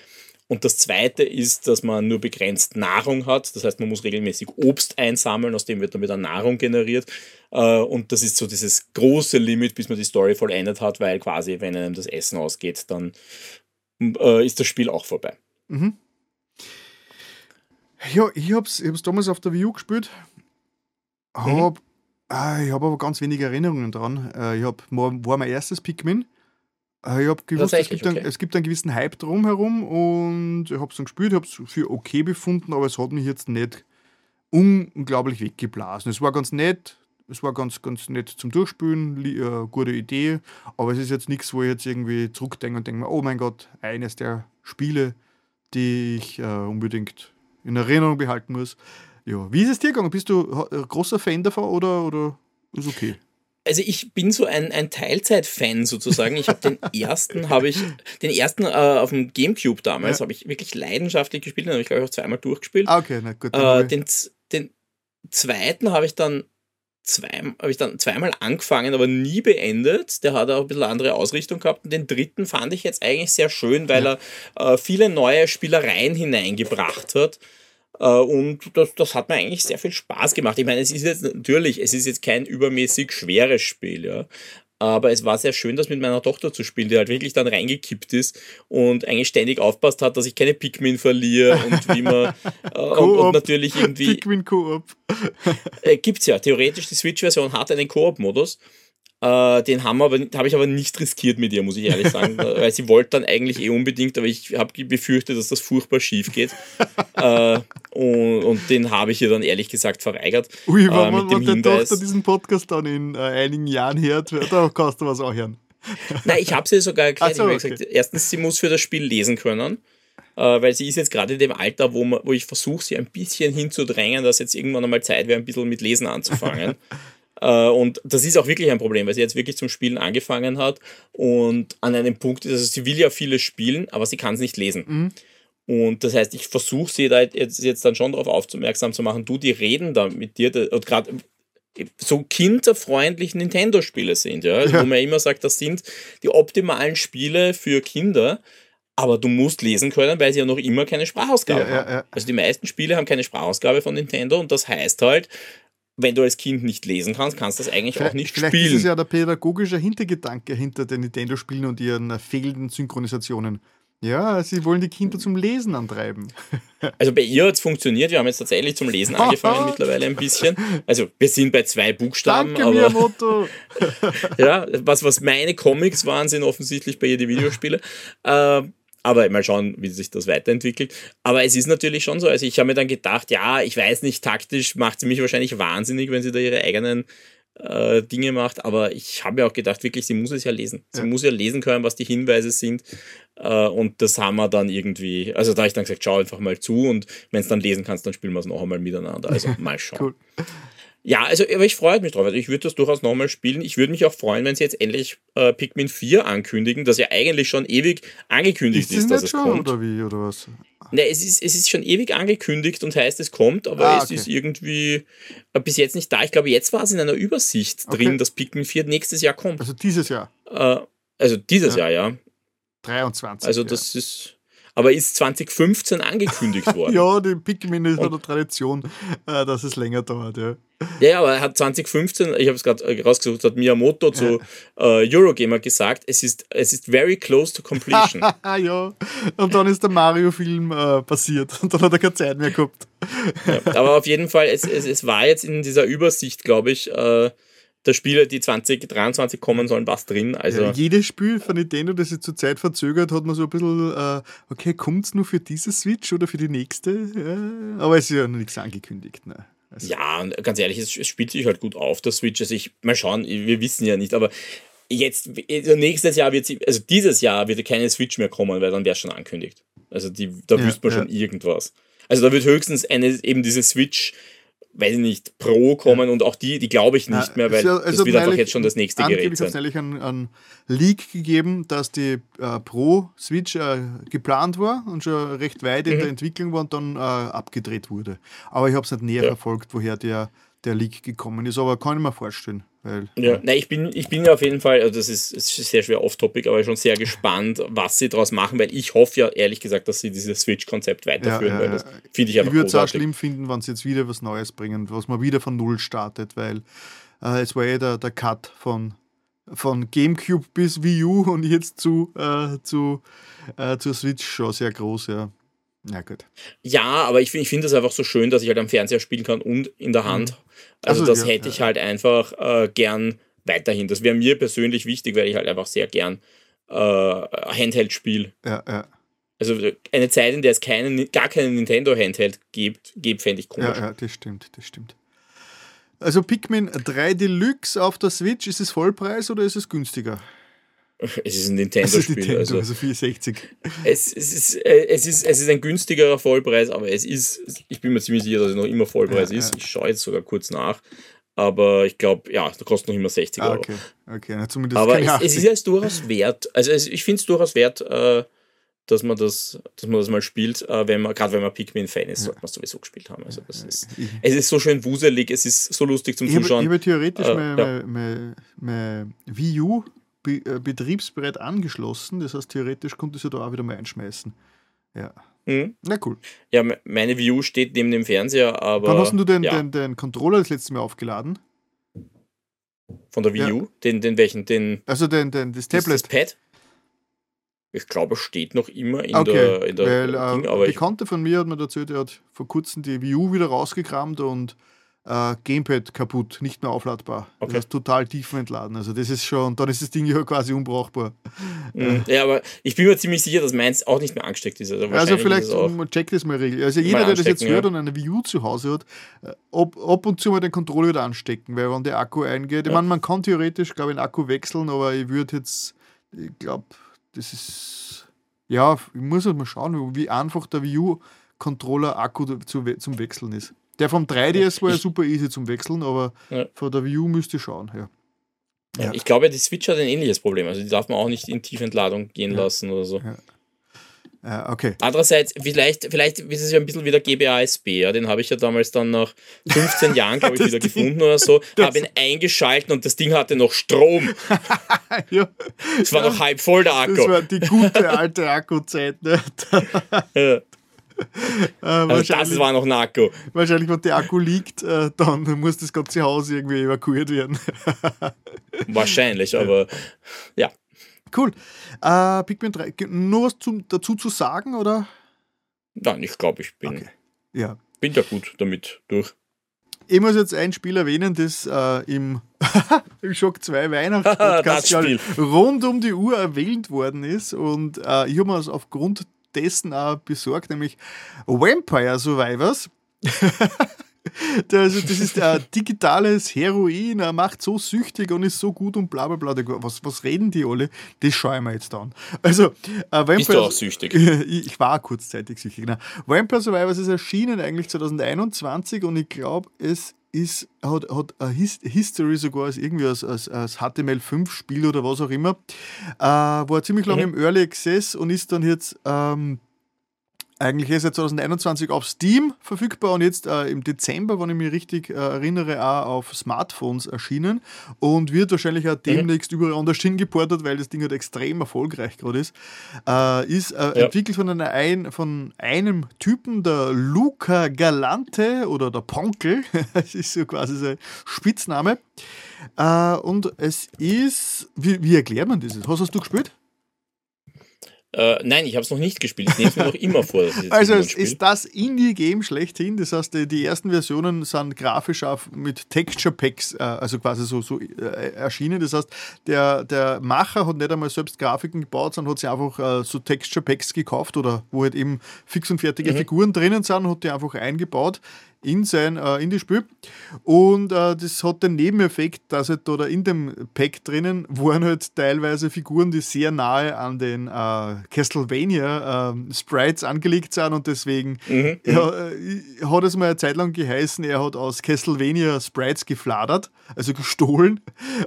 Und das zweite ist, dass man nur begrenzt Nahrung hat. Das heißt, man muss regelmäßig Obst einsammeln, aus dem wird dann wieder Nahrung generiert. Äh, und das ist so dieses große Limit, bis man die Story vollendet hat, weil quasi, wenn einem das Essen ausgeht, dann äh, ist das Spiel auch vorbei. Mhm. Ja, ich hab's, ich hab's damals auf der Wii U gespielt. Hab, mhm. äh, ich habe aber ganz wenige Erinnerungen dran. Äh, ich hab, war mein erstes Pikmin. Äh, ich habe gewusst, es gibt, okay. einen, es gibt einen gewissen Hype drumherum und ich habe es dann gespielt, habe es für okay befunden, aber es hat mich jetzt nicht unglaublich weggeblasen. Es war ganz nett, es war ganz, ganz nett zum Durchspielen, äh, gute Idee, aber es ist jetzt nichts, wo ich jetzt irgendwie zurückdenke und denke mir, oh mein Gott, eines der Spiele, die ich äh, unbedingt in Erinnerung behalten muss. Ja, wie ist es dir gegangen? Bist du äh, großer Fan davon oder, oder ist okay? Also ich bin so ein, ein Teilzeit-Fan sozusagen. Ich habe den [LAUGHS] ersten, habe ich, den ersten äh, auf dem Gamecube damals, ja. habe ich wirklich leidenschaftlich gespielt, den habe ich glaube ich auch zweimal durchgespielt. Ah, okay, na gut. Äh, den, den zweiten habe ich dann zwei, habe ich dann zweimal angefangen, aber nie beendet. Der hat auch ein bisschen andere Ausrichtung gehabt. Und den dritten fand ich jetzt eigentlich sehr schön, weil ja. er äh, viele neue Spielereien hineingebracht hat. Äh, und das, das hat mir eigentlich sehr viel Spaß gemacht. Ich meine, es ist jetzt natürlich, es ist jetzt kein übermäßig schweres Spiel, ja. Aber es war sehr schön, das mit meiner Tochter zu spielen, die halt wirklich dann reingekippt ist und eigentlich ständig aufpasst hat, dass ich keine Pikmin verliere und wie man [LAUGHS] äh, und, und, natürlich irgendwie. Pikmin Koop. äh, gibt's ja. Theoretisch, die Switch-Version hat einen Koop-Modus. Äh, den habe ich aber nicht riskiert mit ihr, muss ich ehrlich sagen. [LAUGHS] weil sie wollte dann eigentlich eh unbedingt, aber ich habe befürchtet, dass das furchtbar schief geht. [LAUGHS] äh, und, Und den habe ich ihr dann ehrlich gesagt verweigert. Ui, wenn äh, man, wenn der Tochter diesen Podcast dann in äh, einigen Jahren hört, da kannst du was auch hören. [LAUGHS] Nein, ich habe sie sogar erklärt. So, okay. gesagt, erstens, sie muss für das Spiel lesen können, äh, weil sie ist jetzt gerade in dem Alter, wo, man, wo ich versuche, sie ein bisschen hinzudrängen, dass jetzt irgendwann einmal Zeit wäre, ein bisschen mit Lesen anzufangen. Äh, und das ist auch wirklich ein Problem, weil sie jetzt wirklich zum Spielen angefangen hat und an einem Punkt ist, also sie will ja vieles spielen, aber sie kann es nicht lesen. Mhm. Und das heißt, ich versuche sie da jetzt, jetzt dann schon darauf aufmerksam zu machen, du, die reden da mit dir, und gerade so kinderfreundlich Nintendo-Spiele sind, ja? Also, ja. Wo man immer sagt, das sind die optimalen Spiele für Kinder, aber du musst lesen können, weil sie ja noch immer keine Sprachausgabe ja, haben. Ja, also die meisten Spiele haben keine Sprachausgabe von Nintendo und das heißt halt, wenn du als Kind nicht lesen kannst, kannst du das eigentlich vielleicht, auch nicht vielleicht spielen. Vielleicht ist ja der pädagogische Hintergedanke hinter den Nintendo-Spielen und ihren fehlenden Synchronisationen. Ja, sie wollen die Kinder zum Lesen antreiben. [LAUGHS] Also bei ihr hat es funktioniert. Wir haben jetzt tatsächlich zum Lesen angefangen [LAUGHS] mittlerweile ein bisschen. Also wir sind bei zwei Buchstaben. Danke, aber, Miyamoto. [LAUGHS] ja, was, was meine Comics waren, sind offensichtlich bei ihr die Videospiele. Äh, aber mal schauen, wie sich das weiterentwickelt. Aber es ist natürlich schon so. Also ich habe mir dann gedacht, ja, ich weiß nicht, taktisch macht sie mich wahrscheinlich wahnsinnig, wenn sie da ihre eigenen äh, Dinge macht, aber ich habe mir auch gedacht, wirklich, sie muss es ja lesen. Sie ja. muss ja lesen können, was die Hinweise sind. Äh, und das haben wir dann irgendwie, also da habe ich dann gesagt, schau einfach mal zu und wenn es dann lesen kannst, dann spielen wir es noch einmal miteinander. Also [LAUGHS] mal schauen. cool. Ja, also aber ich freue mich drauf. Also ich würde das durchaus nochmal spielen. Ich würde mich auch freuen, wenn sie jetzt endlich äh, Pikmin 4 ankündigen, das ja eigentlich schon ewig angekündigt ist, ist dass es schon, kommt. Oder wie, oder was? Ne, es ist, es ist schon ewig angekündigt und heißt, es kommt, aber ah, okay. es ist irgendwie äh, bis jetzt nicht da. Ich glaube, jetzt war es in einer Übersicht okay. drin, dass Pikmin 4 nächstes Jahr kommt. Also dieses Jahr? Äh, also dieses ja. Jahr, ja. 23. Also das ja. ist aber ist 2015 angekündigt [LAUGHS] worden. ja, die Pikmin ist eine Tradition, äh, dass es länger dauert. Ja, ja, aber er hat 2015, ich habe es gerade äh, rausgesucht, hat Miyamoto zu äh, Eurogamer gesagt, es ist, es ist very close to completion. [LAUGHS] ja, und dann ist der Mario-Film äh, passiert und dann hat er keine Zeit mehr gehabt. ja, aber auf jeden Fall, es, es, es war jetzt in dieser Übersicht, glaube ich, äh, der Spiele, die 2023 kommen sollen, was drin. Also ja, jedes Spiel von Nintendo, das sich zurzeit verzögert, hat man so ein bisschen, äh, okay, kommt es nur für diese Switch oder für die nächste? Ja, aber es ist ja noch nichts angekündigt. Ne? Also ja, ganz ehrlich, es, es, spielt sich halt gut auf, der Switch. Also ich, mal schauen, wir wissen ja nicht, aber jetzt, nächstes Jahr wird sie, also dieses Jahr wird keine Switch mehr kommen, weil dann wäre es schon ankündigt. Also die, da ja, wüsste man schon irgendwas. Also da wird höchstens eine, eben diese Switch weiß ich nicht, Pro kommen ja. und auch die, die glaube ich nicht ja, mehr, weil ja, das wird einfach jetzt schon das nächste Gerät sein. Es hat neulich einen, einen Leak gegeben, dass die äh, Pro Switch äh, geplant war und schon recht weit in mhm. der Entwicklung war und dann äh, abgedreht wurde. Aber ich habe es nicht näher verfolgt, woher der, der Leak gekommen ist, aber kann ich mir vorstellen. Weil, ja, ja. Nein, ich bin, ich bin auf jeden Fall, also das ist, ist sehr schwer off-topic, aber schon sehr gespannt, was sie daraus machen, weil ich hoffe ja ehrlich gesagt, dass sie dieses Switch-Konzept weiterführen, ja, ja, weil das finde ich einfach Ich würde es auch schlimm finden, wenn sie jetzt wieder was Neues bringen, was man wieder von Null startet, weil äh, es war eh der, der Cut von, von GameCube bis Wii U und jetzt zu, äh, zu, äh, zur Switch schon sehr groß, ja. Ja, gut. Ja, aber ich, ich finde es einfach so schön, dass ich halt am Fernseher spielen kann und in der Hand. Mhm. Also, also das ja, hätte ich halt einfach äh, gern weiterhin. Das wäre mir persönlich wichtig, weil ich halt einfach sehr gern äh, Handheld spiele. Ja, ja. Also eine Zeit, in der es keinen, gar keinen Nintendo Handheld gibt, gibt fände ich komisch. Ja, ja, das stimmt, das stimmt. Also Pikmin 3 Deluxe auf der Switch, ist es Vollpreis oder ist es günstiger? [LAUGHS] Es ist ein Nintendo-Spiel. Nintendo, also, also 460. Es, es, ist, äh, es, ist, es ist ein günstigerer Vollpreis, aber es ist, ich bin mir ziemlich sicher, dass es noch immer Vollpreis ja, ist. Ja. Ich schaue jetzt sogar kurz nach. Aber ich glaube, ja, der kostet noch immer 60 ah, Euro. Okay, okay. Na, zumindest aber es, es, ist ja durchaus wert. Also es, ich finde es durchaus wert, äh, dass man das, dass man das mal spielt, äh, wenn man, gerade wenn man Pikmin-Fan ist, ja. sollte man sowieso gespielt haben. Also das ist, es ist so schön wuselig, es ist so lustig zum Zuschauen. Ich habe theoretisch äh, mein, ja. mein, mein Wii U Be äh, Betriebsbereit angeschlossen. Das heißt, theoretisch konnte ich sie da auch wieder mal einschmeißen. Ja. Mhm. Na cool. Ja, meine View steht neben dem Fernseher, aber. Wann hast du den, ja. den, den Controller das letzte Mal aufgeladen? Von der Wii U? Ja. Den, den welchen? Den, also den, den, das Tablet. Das, Pad? Ich glaube, steht noch immer in okay. der, in der Weil, Ding, äh, aber Bekannte von mir hat mir erzählt, er hat vor kurzem die Wii U wieder rausgekramt und äh, Gamepad kaputt, nicht mehr aufladbar. Okay. Das heißt, total tiefen entladen. Also das ist schon, dann ist das Ding ja quasi unbrauchbar. Mhm. Ja, aber ich bin mir ziemlich sicher, dass meins auch nicht mehr angesteckt ist. Also, also vielleicht checkt das mal regelmäßig. Also jeder, der das jetzt hört ja. und eine Wii U zu Hause hat, äh, ob, ab und zu mal den Controller wieder anstecken, weil wenn der Akku eingeht, ja. ich meine, man kann theoretisch, glaube ich, den Akku wechseln, aber ich würde jetzt, ich glaube, das ist, ja, ich muss halt mal schauen, wie einfach der Wii U Controller Akku zu, zum Wechseln ist. Der vom 3DS war ja super easy zum Wechseln, aber ja. von der Wii U müsste ich schauen. Ja. Ja. Ich glaube, die Switch hat ein ähnliches Problem. Also die darf man auch nicht in Tiefentladung gehen ja. lassen oder so. Ja. okay. Andererseits, vielleicht, vielleicht ist es ja ein bisschen wie der GBASB, ja, den habe ich ja damals dann nach 15 [LAUGHS] Jahren, glaube ich, wieder Ding, gefunden oder so, habe ihn eingeschalten und das Ding hatte noch Strom. [LAUGHS] ja. Es war noch halb voll der Akku. Das war die gute alte Akkuzeit. Ne? [LAUGHS] ja. Äh, also das war noch ein Akku. Wahrscheinlich, wenn der Akku liegt, äh, dann muss das ganze Haus irgendwie evakuiert werden. [LAUGHS] wahrscheinlich, aber ja. Cool. Äh, Pikmin 3, nur was zum, dazu zu sagen, oder? Nein, ich glaube, ich bin, okay. ja. bin da gut damit durch. Ich muss jetzt ein Spiel erwähnen, das äh, im, [LAUGHS] im Shock 2 Weihnachtspodcast [LAUGHS] rund um die Uhr erwähnt worden ist. Und äh, ich habe mir das aufgrund dessen auch besorgt, nämlich Vampire Survivors. [LAUGHS] also das ist ein digitales Heroin, er macht so süchtig und ist so gut und bla bla bla. Was, was reden die alle? Das schaue ich mir jetzt an. Also, äh, Vampire, Bist du auch süchtig? [LAUGHS] ich war kurzzeitig süchtig. Genau. Vampire Survivors ist erschienen eigentlich 2021 und ich glaube, es ist, hat, hat His History sogar als irgendwie als, als, als HTML5-Spiel oder was auch immer. Äh, war ziemlich lange mhm. im Early Access und ist dann jetzt ähm, eigentlich ist er 2021 auf Steam verfügbar und jetzt äh, im Dezember, wenn ich mich richtig äh, erinnere, auch auf Smartphones erschienen und wird wahrscheinlich auch mhm. demnächst mhm. überall anders hingeportet, weil das Ding halt extrem erfolgreich gerade ist. Äh, ist äh, ja. entwickelt von, einer ein, von einem Typen, der Luca Galante oder der Ponkel, [LAUGHS] das ist so quasi sein Spitzname. Äh, und es ist, wie, wie erklärt man das? Hast, hast du gespielt? Äh, nein, ich habe es noch nicht gespielt. Ich nehme es mir noch immer vor. also es ist das Indie-Game schlechthin. Das heißt, die, ersten Versionen sind grafisch auf, mit Texture Packs, äh, also quasi so, so äh, erschienen. Das heißt, der, der Macher hat nicht einmal selbst Grafiken gebaut, sondern hat sich einfach äh, so Texture Packs gekauft oder wo halt eben fix und fertige mhm. Figuren drinnen sind, hat die einfach eingebaut in sein äh, Indie-Spiel. Und äh, das hat den Nebeneffekt, dass halt da in dem Pack drinnen waren halt teilweise Figuren, die sehr nahe an den äh, Castlevania äh, Sprites angelegt sind und deswegen mhm. ja, äh, hat es mal eine Zeit lang geheißen, er hat aus Castlevania Sprites gefladert, also gestohlen.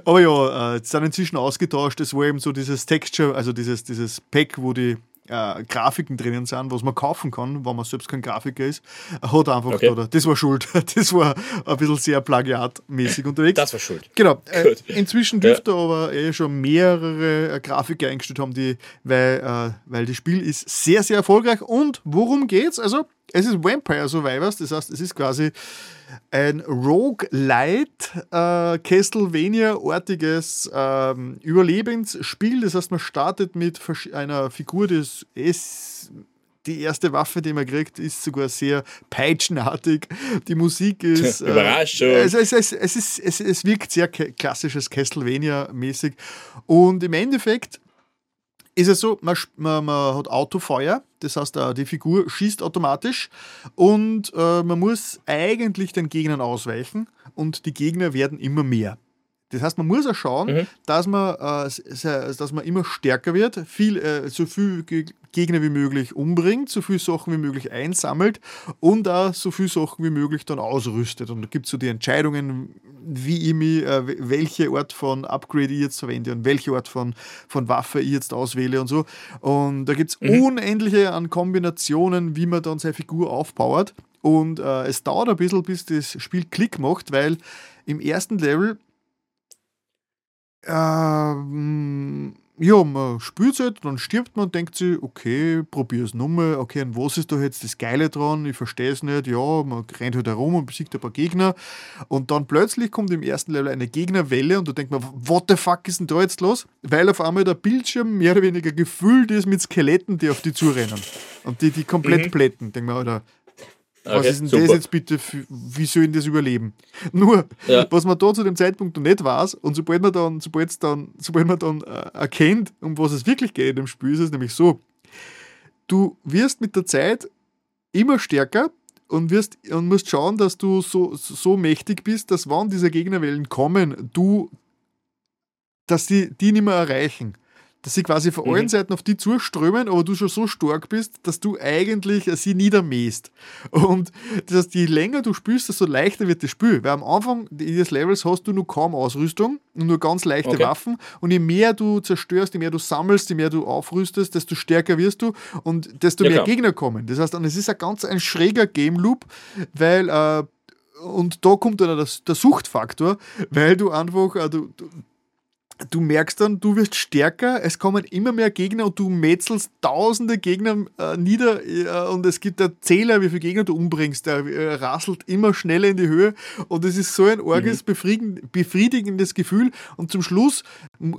Aber ja, äh, sind inzwischen ausgetauscht. Es war eben so dieses Texture, also dieses, dieses Pack, wo die äh, Grafiken drinnen sind, was man kaufen kann, wenn man selbst kein Grafiker ist, hat einfach, okay. oder, das war schuld. [LAUGHS] Das war ein bisschen sehr plagiatmäßig unterwegs. Das war schuld. Genau. Äh, inzwischen dürfte ja. aber eh schon mehrere äh, Grafiker eingestellt haben, die, weil, äh, weil das Spiel ist sehr, sehr erfolgreich. Und worum geht's? Also, es ist Vampire Survivors, das heißt, es ist quasi ein Roguelite äh, Castlevania-artiges ähm, Überlebensspiel. Das heißt, man startet mit einer Figur, das ist die erste Waffe, die man kriegt, ist sogar sehr peitschenartig. Die Musik [LAUGHS] ist. Äh, Überraschung. es, es, es, es, ist, es, es wirkt sehr klassisches Castlevania-mäßig. Und im Endeffekt ist es so, man, man, man, hat Autofeuer, das heißt, äh, die Figur schießt automatisch und äh, man muss eigentlich den Gegnern ausweichen und die Gegner werden immer mehr. Das heißt, man muss auch schauen, mhm. dass, man, äh, dass man immer stärker wird, viel, äh, so viel Gegner wie möglich umbringt, so viele Sachen wie möglich einsammelt und auch so viele Sachen wie möglich dann ausrüstet. Und da gibt es so die Entscheidungen, wie ich mich, äh, welche Art von Upgrade ich jetzt verwende und welche Art von, von Waffe ich jetzt auswähle und so. Und da gibt es mhm. unendliche an Kombinationen, wie man dann seine Figur aufbaut. Und äh, es dauert ein bisschen, bis das Spiel Klick macht, weil im ersten Level ähm, ja, man spielt es halt, dann stirbt man und denkt sich, okay, probier es nochmal, okay, und was ist da jetzt das Geile dran? Ich verstehe es nicht, ja, man rennt halt herum und besiegt ein paar Gegner und dann plötzlich kommt im ersten Level eine Gegnerwelle und du denkst mir, what the fuck ist denn da jetzt los? Weil auf einmal der Bildschirm mehr oder weniger gefüllt ist mit Skeletten, die auf die zurennen und die die komplett mhm. plätten. Denk mir, oder Okay, was ist denn super. das jetzt bitte, für, wie soll ich das überleben? [LAUGHS] Nur, ja. was man da zu dem Zeitpunkt noch nicht weiß, und sobald man dann, sobald dann, sobald man dann äh, erkennt, um was es wirklich geht im Spiel, ist es nämlich so, du wirst mit der Zeit immer stärker und, wirst, und musst schauen, dass du so, so mächtig bist, dass wann diese Gegnerwellen kommen, du, dass die, die nicht mehr erreichen dass sie quasi von mhm. allen Seiten auf die zuströmen, aber du schon so stark bist, dass du eigentlich sie niedermähst. Und das heißt, je länger du spielst, desto leichter wird das Spiel. Weil am Anfang des Levels hast du nur kaum Ausrüstung und nur ganz leichte okay. Waffen. Und je mehr du zerstörst, je mehr du sammelst, je mehr du aufrüstest, desto stärker wirst du und desto ja, mehr klar. Gegner kommen. Das heißt, es ist ein ganz ein schräger Game Loop, weil äh, und da kommt dann der, der Suchtfaktor, weil du einfach, äh, du, du merkst dann, du wirst stärker, es kommen immer mehr Gegner und du metzelst tausende Gegner äh, nieder äh, und es gibt einen Zähler, wie viele Gegner du umbringst, der äh, rasselt immer schneller in die Höhe und es ist so ein orges, mhm. befriedigendes Gefühl und zum Schluss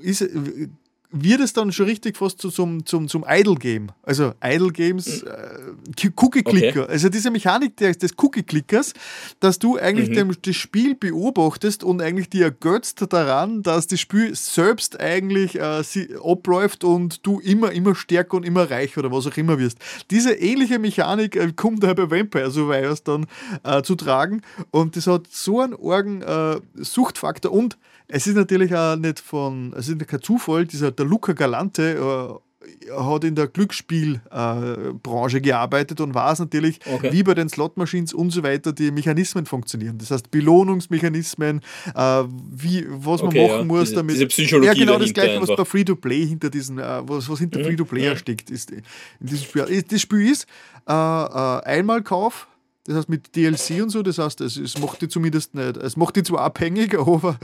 ist, wird es dann schon richtig fast zu, zum, zum, zum Idle-Game. Also Idle-Games, äh, Cookie-Clicker. Okay. Also diese Mechanik des, des Cookie-Clickers, dass du eigentlich mhm. dem, das Spiel beobachtest und eigentlich dir ergötzt daran, dass das Spiel selbst eigentlich äh, sie, abläuft und du immer, immer stärker und immer reicher oder was auch immer wirst. Diese ähnliche Mechanik äh, kommt da bei Vampire Survivors dann äh, zu tragen und das hat so einen argen äh, Suchtfaktor und es ist natürlich auch nicht von, es ist kein Zufall, dieser, der Luca Galante äh, hat in der Glücksspielbranche äh, gearbeitet und weiß natürlich, okay. wie bei den Slot-Machines und so weiter die Mechanismen funktionieren. Das heißt, Belohnungsmechanismen, äh, wie, was okay, man machen ja. muss diese, damit. Diese Psychologie ja, genau das gleiche, was bei Free-to-Play hinter diesen, äh, was, was hinter mhm. Free-to-Play ja. steckt, ist in diesem Spiel. Das Spiel ist äh, äh Einmalkauf, das heißt mit DLC und so, das heißt, es, es macht die zumindest nicht, es macht die zwar abhängig, [LAUGHS] aber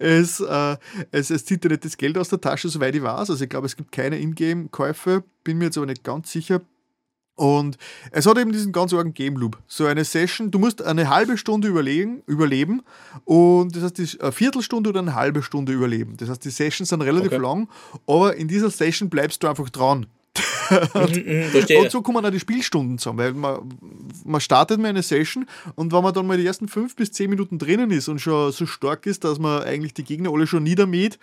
es, äh, es, es zieht dir nicht das Geld aus der Tasche, soweit ich weiß. Also ich glaube, es gibt keine Ingame-Käufe, bin mir jetzt aber nicht ganz sicher. Und es hat eben diesen ganz argen Game Loop. So eine Session, du musst eine halbe Stunde überlegen, überleben und das heißt, eine Viertelstunde oder eine halbe Stunde überleben. Das heißt, die Sessions sind relativ okay. lang, aber in dieser Session bleibst du einfach dran [LAUGHS] und, mhm, mhm, und, so kommen auch die Spielstunden zusammen, weil man, man startet mal eine Session und wenn man dann mal die ersten fünf bis zehn Minuten drinnen ist und schon so stark ist, dass man eigentlich die Gegner alle schon niedermäht,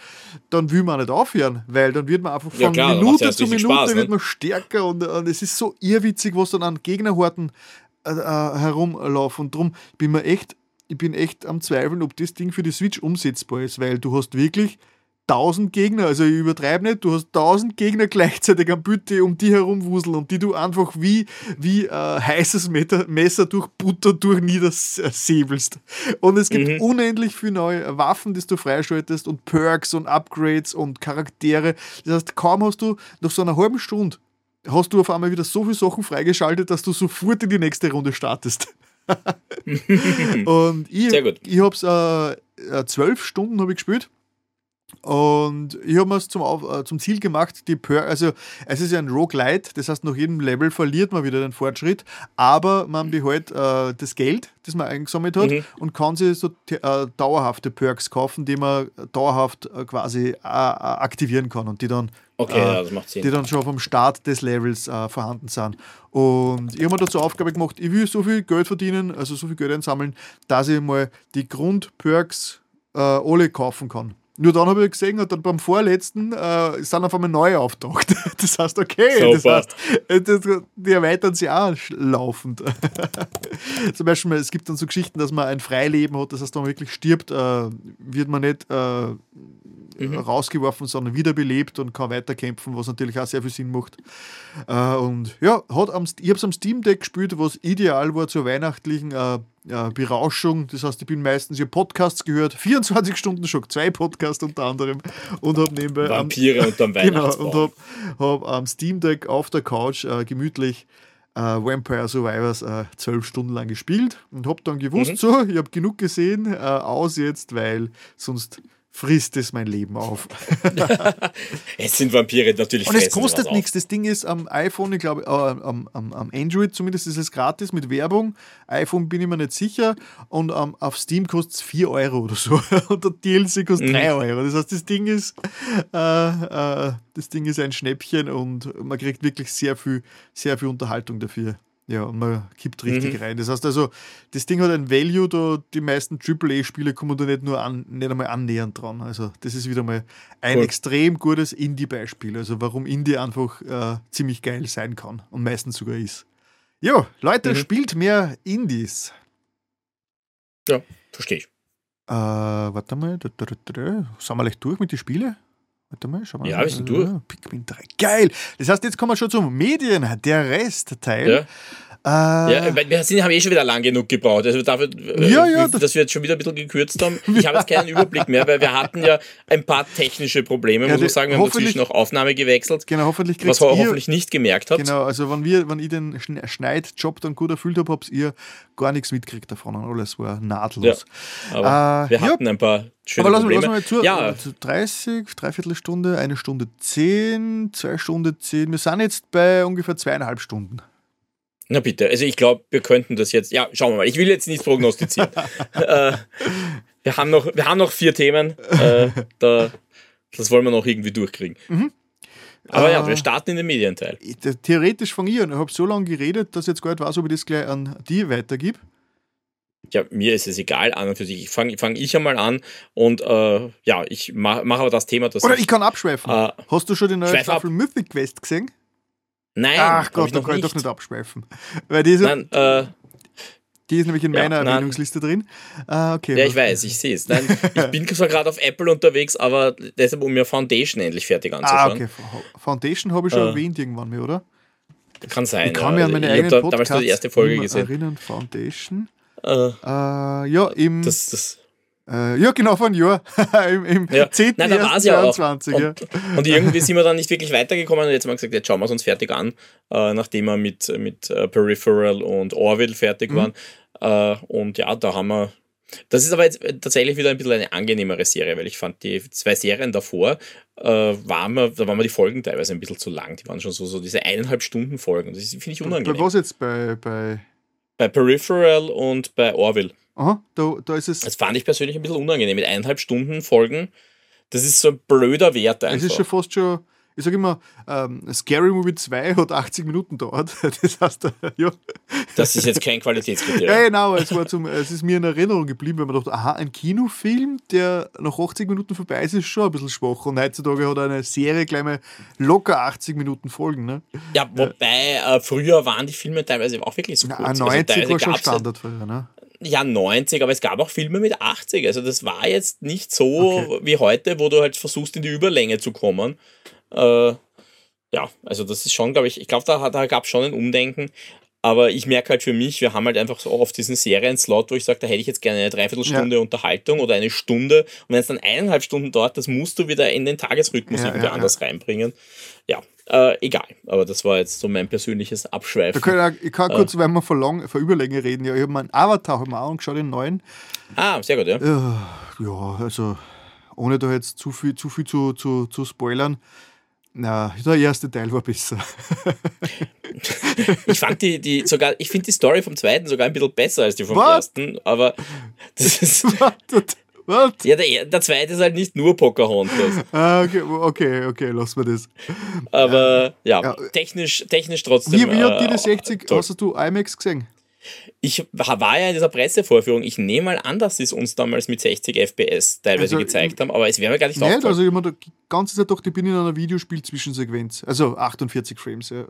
dann will man nicht aufhören, weil dann wird man einfach von ja, klar, Minute zu Minute Spaß, wird ne? man stärker und, und, es ist so irrwitzig, was dann an Gegnerhorten äh, äh, herumlaufen und darum bin mir echt ich bin echt am Zweifeln, ob das Ding für die Switch umsetzbar ist, weil du hast wirklich 1000 Gegner, also ich übertreibe nicht, du hast 1000 Gegner gleichzeitig am Bütte um die herumwuseln und die du einfach wie, wie äh, heißes Messer durch Butter durch niedersäbelst. Und es gibt mhm. unendlich viele neue Waffen, die du freischaltest und Perks und Upgrades und Charaktere. Das heißt, kaum hast du nach so einer halben Stunde hast du auf einmal wieder so viele Sachen freigeschaltet, dass du sofort in die nächste Runde startest. [LAUGHS] [LAUGHS] und ich, ich habe es äh, äh, zwölf Stunden habe ich gespielt und ich habe mir es zum, äh, zum Ziel gemacht, die per also es ist ja ein Roguelite, das heißt, nach jedem Level verliert man wieder den Fortschritt, aber man behält äh, das Geld, das man eingesammelt hat mhm. und kann sich so äh, dauerhafte Perks kaufen, die man dauerhaft äh, quasi äh, aktivieren kann und die dann, okay, ja, die dann schon vom Start des Levels vorhanden sind. Und ich habe mir dazu Aufgabe gemacht, ich will so viel Geld verdienen, also so viel Geld einsammeln, dass ich mal die Grundperks alle kaufen kann. Nur dann habe ich gesehen, und dann beim vorletzten äh, sind auf einmal neue auftaucht. [LAUGHS] Das heißt, okay, das heißt, äh, das, die erweitern sich auch laufend. [LAUGHS] Zum Beispiel, es gibt dann so Geschichten, dass man ein Freileben hat, das heißt, wenn man wirklich stirbt, äh, wird man nicht äh, mhm. rausgeworfen, sondern wiederbelebt und kann weiterkämpfen, was natürlich auch sehr viel Sinn macht. Äh, und ja, hat am, ich habe es am Steam Deck gespielt, was ideal war zur weihnachtlichen äh, Berauschung. Das heißt, ich bin meistens, ich Podcasts gehört, 24 Stunden schon, zwei Podcasts unter anderem und habe nebenbei. Vampire unterm Weihnachtsbaum. [LAUGHS] Genau, und habe hab am Steam Deck auf der Couch äh, gemütlich äh, Vampire Survivors äh, zwölf Stunden lang gespielt und habe dann gewusst, mhm. so, ich habe genug gesehen, äh, aus jetzt, weil sonst frisst es mein Leben auf. [LAUGHS] es sind Vampire natürlich. Und es kostet nichts. Das Ding ist am iPhone, ich glaube, äh, am, am, am, Android zumindest ist es gratis mit Werbung. iPhone bin ich mir nicht sicher. Und ähm, auf Steam kostet es 4 Euro oder so. [LAUGHS] Und der DLC kostet mhm. 3 Euro. Das heißt, das Ding ist, äh, äh, das Ding ist ein Schnäppchen und man kriegt wirklich sehr viel, sehr viel Unterhaltung dafür. Ja, und man kippt richtig mhm. rein. Das heißt also, das Ding hat ein Value, da die meisten AAA-Spiele kommen da nicht nur an, nicht einmal annähernd dran. Also, das ist wieder mal ein cool. extrem gutes Indie-Beispiel. Also, warum Indie einfach äh, ziemlich geil sein kann und meistens sogar ist. Jo, Leute, mhm. spielt mehr Indies. Ja, verstehe ich. Äh, warte mal, da, da, da, sind wir gleich durch mit den Spielen? Warte mal, schau mal. Ja, wir sind durch. Pikmin 3. Geil! Das heißt, jetzt kommen wir schon zum Medien, der Restteil. Ja. Äh, ja, wir sind, haben eh schon wieder lang genug gebraucht. Also dafür, ja, ja, das dass wir jetzt schon wieder ein bisschen gekürzt haben. [LAUGHS] Ich habe jetzt keinen Überblick mehr, weil wir hatten ja ein paar technische Probleme, ja, muss man sagen. Wir haben inzwischen noch Aufnahme gewechselt. Genau, hoffentlich Was ihr hoffentlich nicht gemerkt habt. Genau, also wenn, wir, wenn ich den Schneidjob dann gut erfüllt habe, habt ihr gar nichts mitgekriegt davon. Alles war nahtlos. Ja, äh, wir hatten ein paar schöne aber lassen, Probleme. Lassen wir zu, ja. 30, dreiviertel Stunde, eine Stunde zehn, zwei Stunden zehn. Wir sind jetzt bei ungefähr zweieinhalb Stunden. Na bitte, also ich glaube, wir könnten das jetzt, ja, schauen wir mal, ich will jetzt nichts prognostizieren. [LAUGHS] äh, wir, haben noch, wir haben noch vier Themen, äh, da, das wollen wir noch irgendwie durchkriegen. Mhm. Aber äh, ja, wir starten in den Medienteil. Theoretisch von ihr, ich habe so lange geredet, dass ich jetzt gar nicht weiß, ob ich das gleich an die weitergib. Ja, mir ist es egal, an und für sich. Ich fange fang ich einmal an und äh, ja, ich mache mach aber das Thema, das. Oder ich, ich kann abschweifen. Äh, Hast du schon die neue Staffel ab. Mythic Quest gesehen? Nein, Ach Gott, da kann ich doch nicht abschweifen. Weil diese, Nein, äh, die ist nämlich in meiner ja, Erwähnungsliste drin. Ah, okay. Ja, ich weiß, ich sehe es. [LAUGHS] Ich bin zwar gerade auf Apple unterwegs, aber deshalb, um mir Foundation endlich fertig anzuschauen. Ah, okay. Foundation habe ich schon äh, erwähnt irgendwann mehr, oder? Kann sein. Ich kann ja. mir an meine ich eigenen da, damals nur die erste Folge gesehen. erinnern, Foundation. Äh, äh, ja, im... Das, das äh, ja, genau, einem Jahr. [LAUGHS] Im, im ja. 10. Nein, da war es ja auch. Und, und, irgendwie [LAUGHS] sind wir dann nicht wirklich weitergekommen und jetzt haben wir gesagt, jetzt schauen wir es uns fertig an, äh, nachdem wir mit, mit uh, Peripheral und Orville fertig mhm. waren. Äh, und ja, da haben wir. Das ist aber jetzt tatsächlich wieder ein bisschen eine angenehmere Serie, weil ich fand die zwei Serien davor, äh, waren wir, da waren wir die Folgen teilweise ein bisschen zu lang. Die waren schon so, so diese eineinhalb Stunden Folgen. Das finde ich unangenehm. Bei was jetzt? Bei, bei bei Peripheral und bei Orville. Aha, da, da ist es. Das fand ich persönlich ein bisschen unangenehm. Mit eineinhalb Stunden Folgen, das ist so ein blöder Wert einfach. Es ist schon fast schon ich sage immer, ähm, Scary Movie 2 hat 80 Minuten dauert. [LAUGHS] Das heißt, ja. Das ist jetzt kein Qualitätskriterium. ja, genau, es, war zum, es ist mir in Erinnerung geblieben, weil man dachte, aha, ein Kinofilm, der nach 80 Minuten vorbei ist, ist schon ein bisschen schwach. Und heutzutage hat eine Serie gleich mal locker 80 Minuten Folgen. Ne? Ja, wobei äh, früher waren die Filme teilweise auch wirklich so kurz. Na, 90 also war schon Standard früher, ne? Ja, 90, aber es gab auch Filme mit 80. Also das war jetzt nicht so okay. wie heute, wo du halt versuchst, in die Überlänge zu kommen. Äh, ja, also das ist schon, glaube ich, ich glaube, da, da gab es schon ein Umdenken. Aber ich merke halt für mich, wir haben halt einfach so oft diesen Serienslot, wo ich sage, da hätte ich jetzt gerne eine Dreiviertelstunde ja. Unterhaltung oder eine Stunde. Und wenn es dann eineinhalb Stunden dauert, das musst du wieder in den Tagesrhythmus ja, irgendwie ja, anders reinbringen. Ja, äh, egal. Aber das war jetzt so mein persönliches Abschweifen. Kann ich, ich, kann kurz, äh, wenn wir vor, lang, vor Überlänge reden, ja, ich habe meinen Avatar hab auch angeschaut, den neuen. Ah, sehr gut, ja. Ja, also ohne da jetzt zu viel zu, viel zu, zu, zu spoilern na, der erste Teil war besser. ich fand die, die sogar, ich finde die Story vom zweiten sogar ein bisschen besser als die vom What? ersten, aber das ist. [LAUGHS] What? What? Ja, der, der zweite ist halt nicht nur Pocahontas. [LAUGHS] Ah, okay, okay, okay, lassen wir das. Aber ja, ja, technisch, technisch trotzdem. Wie, wie hat dir die 60, toll. hast du IMAX gesehen? Ich war ja in dieser Pressevorführung. Ich nehme mal an, dass sie es uns damals mit 60 FPS teilweise also, gezeigt haben, aber es wäre mir gar nicht Nein, also ich meine, die ganze Zeit doch, ich bin in einer Videospiel-Zwischensequenz. Also 48 Frames, ja.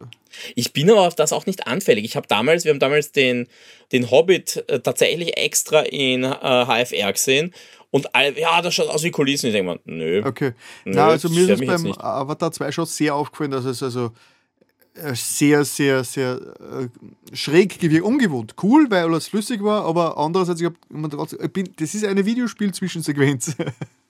Ich bin aber auf das auch nicht anfällig. Ich habe damals, wir haben damals den, den Hobbit äh, tatsächlich extra in äh, HFR gesehen und all, ja, das schaut aus wie Kulissen. Ich denke mir, nö. Okay. Nö, Na, also mir ist es beim Avatar 2 schon sehr aufgefallen, dass es also äh, sehr, sehr, sehr äh, schräg gewirkt. Ungewohnt. Cool, weil alles flüssig war, aber andererseits, ich, hab, ich bin, das ist eine Videospiel-Zwischensequenz. [LAUGHS]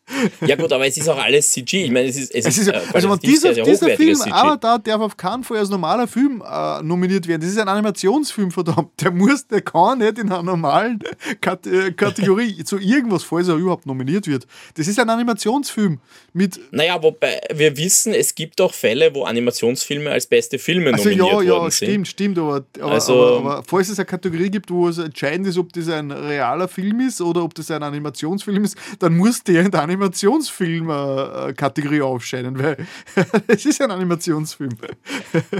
Ja gut, aber es ist auch alles CG. Ich meine, es ist, es, es ist, äh, also wenn dieser, sehr, dieser Film, CG. da darf auf keinen Fall als normaler Film äh, nominiert werden. Das ist ein Animationsfilm, verdammt. Der muss, der kann nicht in einer normalen Kat äh, Kategorie [LAUGHS] zu irgendwas, falls er überhaupt nominiert wird. Das ist ein Animationsfilm mit. Naja, wobei wir wissen, es gibt auch Fälle, wo Animationsfilme als beste Filme also nominiert ja, ja, worden sind. Stimmt, stimmt, aber, aber, also, aber, aber falls es eine Kategorie gibt, wo es entscheidend ist, ob das ein realer Film ist oder ob das ein Animationsfilm ist, dann muss der in der Animationsfilm-Kategorie aufscheinen, weil [LAUGHS] es ist ein Animationsfilm.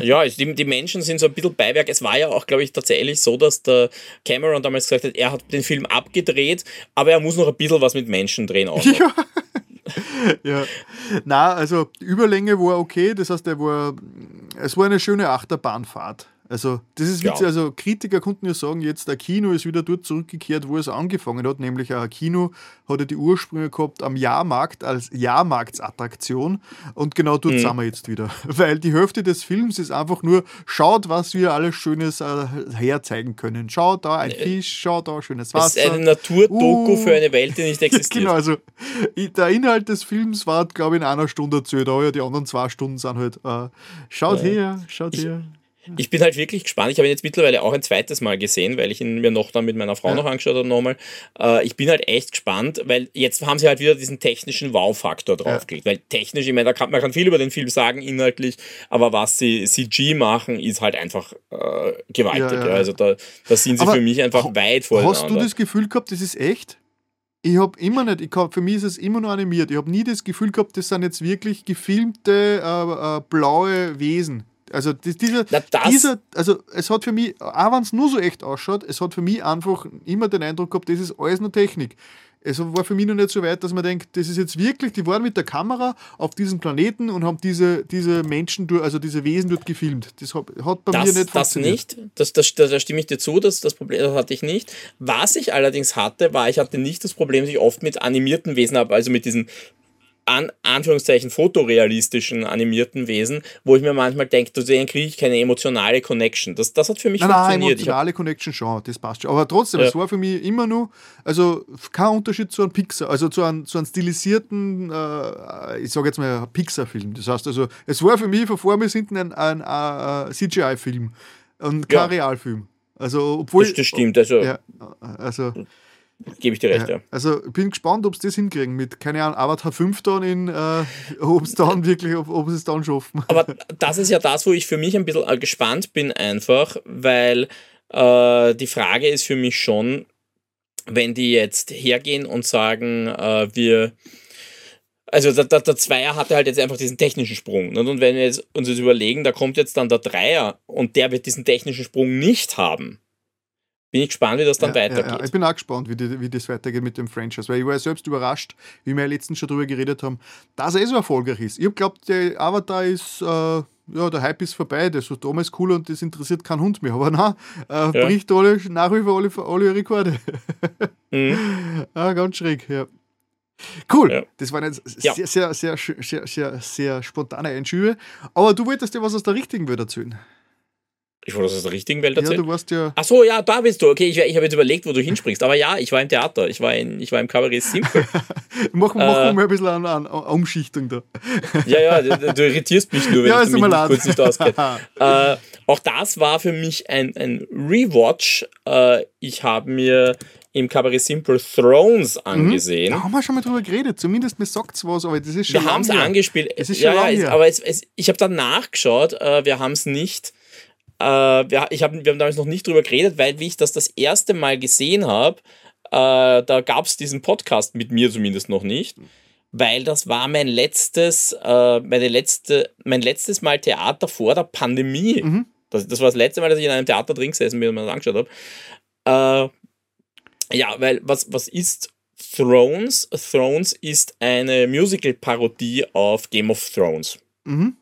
ja, die, die Menschen sind so ein bisschen Beiwerk. Es war ja auch, glaube ich, tatsächlich so, dass der Cameron damals gesagt hat, er hat den Film abgedreht, aber er muss noch ein bisschen was mit Menschen drehen. Auch [LAUGHS] ja. ja. Na, also Überlänge war okay, das heißt, er war, es war eine schöne Achterbahnfahrt. Also, das ist witzig. Ja. Also, Kritiker konnten ja sagen, jetzt der Kino ist wieder dort zurückgekehrt, wo es angefangen hat. Nämlich ein Kino hat ja die Ursprünge gehabt am Jahrmarkt als Jahrmarktsattraktion. Und genau dort mhm. sind wir jetzt wieder. [LAUGHS] Weil die Hälfte des Films ist einfach nur, schaut, was wir alles Schönes äh, herzeigen können. Schaut da ein äh, Fisch, schaut da schönes Wasser. Es ist eine Naturdoku uh. für eine Welt, die nicht [LAUGHS] existiert. genau, also der Inhalt des Films war, glaube ich, in einer Stunde erzählt. Aber ja, die anderen zwei Stunden sind halt, äh, schaut ja. her, schaut ich, her. Ich bin halt wirklich gespannt. Ich habe ihn jetzt mittlerweile auch ein zweites Mal gesehen, weil ich ihn mir noch dann mit meiner Frau ja. noch angeschaut habe nochmal. Äh, ich bin halt echt gespannt, weil jetzt haben sie halt wieder diesen technischen Wow-Faktor draufgelegt. Ja. Weil technisch, ich meine, kann, man kann viel über den Film sagen, inhaltlich, aber was sie CG machen, ist halt einfach äh, gewaltig. Ja, also da, da sind sie aber für mich einfach weit vor. Hast du das Gefühl gehabt, das ist echt? Ich habe immer nicht, ich hab, für mich ist es immer nur animiert. Ich habe nie das Gefühl gehabt, das sind jetzt wirklich gefilmte äh, äh, blaue Wesen. Also dieser, dieser, also es hat für mich, auch wenn es nur so echt ausschaut, es hat für mich einfach immer den Eindruck gehabt, das ist alles nur Technik. Es war für mich noch nicht so weit, dass man denkt, das ist jetzt wirklich, die waren mit der Kamera auf diesem Planeten und haben diese, diese Menschen, also diese Wesen dort gefilmt. Das hat, hat bei das, mir nicht das nicht, das, das, da stimme ich dir zu, das, das Problem das hatte ich nicht. Was ich allerdings hatte, war, ich hatte nicht das Problem, dass ich oft mit animierten Wesen habe, also mit diesen an Anführungszeichen fotorealistischen animierten Wesen, wo ich mir manchmal denke, zu denen kriege ich keine emotionale Connection. Das, das hat für mich nein, funktioniert. Nein, emotionale Connection schon, das passt schon. Aber trotzdem, ja. es war für mich immer nur, also kein Unterschied zu einem Pixar, also zu einem, zu einem stilisierten, äh, ich sage jetzt mal Pixar-Film. Das heißt also, es war für mich von vorne bis hinten ein, ein, ein, ein CGI-Film und kein ja. Realfilm. Also, obwohl. Das, das stimmt, also. Ja, also Gebe ich dir recht, ja. ja. Also bin gespannt, ob sie das hinkriegen mit, keine Ahnung, Avatar 5 dann in, äh, [LAUGHS] ob es dann wirklich, ob, ob sie es dann schaffen. Aber das ist ja das, wo ich für mich ein bisschen äh, gespannt bin einfach, weil äh, die Frage ist für mich schon, wenn die jetzt hergehen und sagen, äh, wir also der, der, der, Zweier hatte halt jetzt einfach diesen technischen Sprung. Und wenn wir jetzt uns jetzt überlegen, da kommt jetzt dann der Dreier und der wird diesen technischen Sprung nicht haben, bin ich gespannt, wie das dann ja, weitergeht. Ja. Ich bin auch gespannt, wie, die, wie das weitergeht mit dem Franchise, weil ich war ja selbst überrascht, wie wir ja letztens schon darüber geredet haben, dass er eh so erfolgreich ist. Ich glaube, der Avatar ist, äh, ja, der Hype ist vorbei, das war damals cool und das interessiert keinen Hund mehr. [LAUGHS] Aber nein, äh, ja. bricht alle, nach wie vor alle, alle Rekorde. [LAUGHS] mhm. [LAUGHS] ah, ganz schräg, ja. Cool, ja. das waren jetzt sehr, sehr, sehr, sehr, sehr, sehr spontane Einschübe. Aber du wolltest dir was aus der richtigen Welt erzählen. Ich wollte das aus der richtigen Welt erzählen. Ja, du warst ja. Ach so, ja, da bist du. Okay, ich, ich habe jetzt überlegt, wo du hinspringst. Aber ja, ich war im Theater. Ich war, in, ich war im Kabarett Simple. [LAUGHS] mach mach äh, mal ein bisschen an, an, an Umschichtung da. ja, ja, du, du, irritierst mich nur, wenn ja, ich mich nicht kurz nicht auskenne. [LAUGHS] äh, auch das war für mich ein, ein Rewatch. Äh, ich habe mir im Kabarett Simple Thrones mhm. angesehen. Mhm. Da haben wir schon mal drüber geredet. Zumindest mir sagt es was, aber das ist schon Wir haben es angespielt. Es ist schon ja, ja, aber es, es, ich habe dann nachgeschaut. Äh, wir haben es nicht äh, wir, ich hab, wir haben damals noch nicht drüber geredet, weil wie ich das das erste Mal gesehen habe, äh, da gab es diesen Podcast mit mir zumindest noch nicht, weil das war mein letztes, äh, meine letzte, mein letztes Mal Theater vor der Pandemie. Mhm. Das, das war das letzte Mal, dass ich in einem Theater drin gesessen bin und mir das angeschaut habe. Äh, ja, weil was, was ist Thrones? Thrones ist eine Musical-Parodie auf Game of Thrones. Mhm.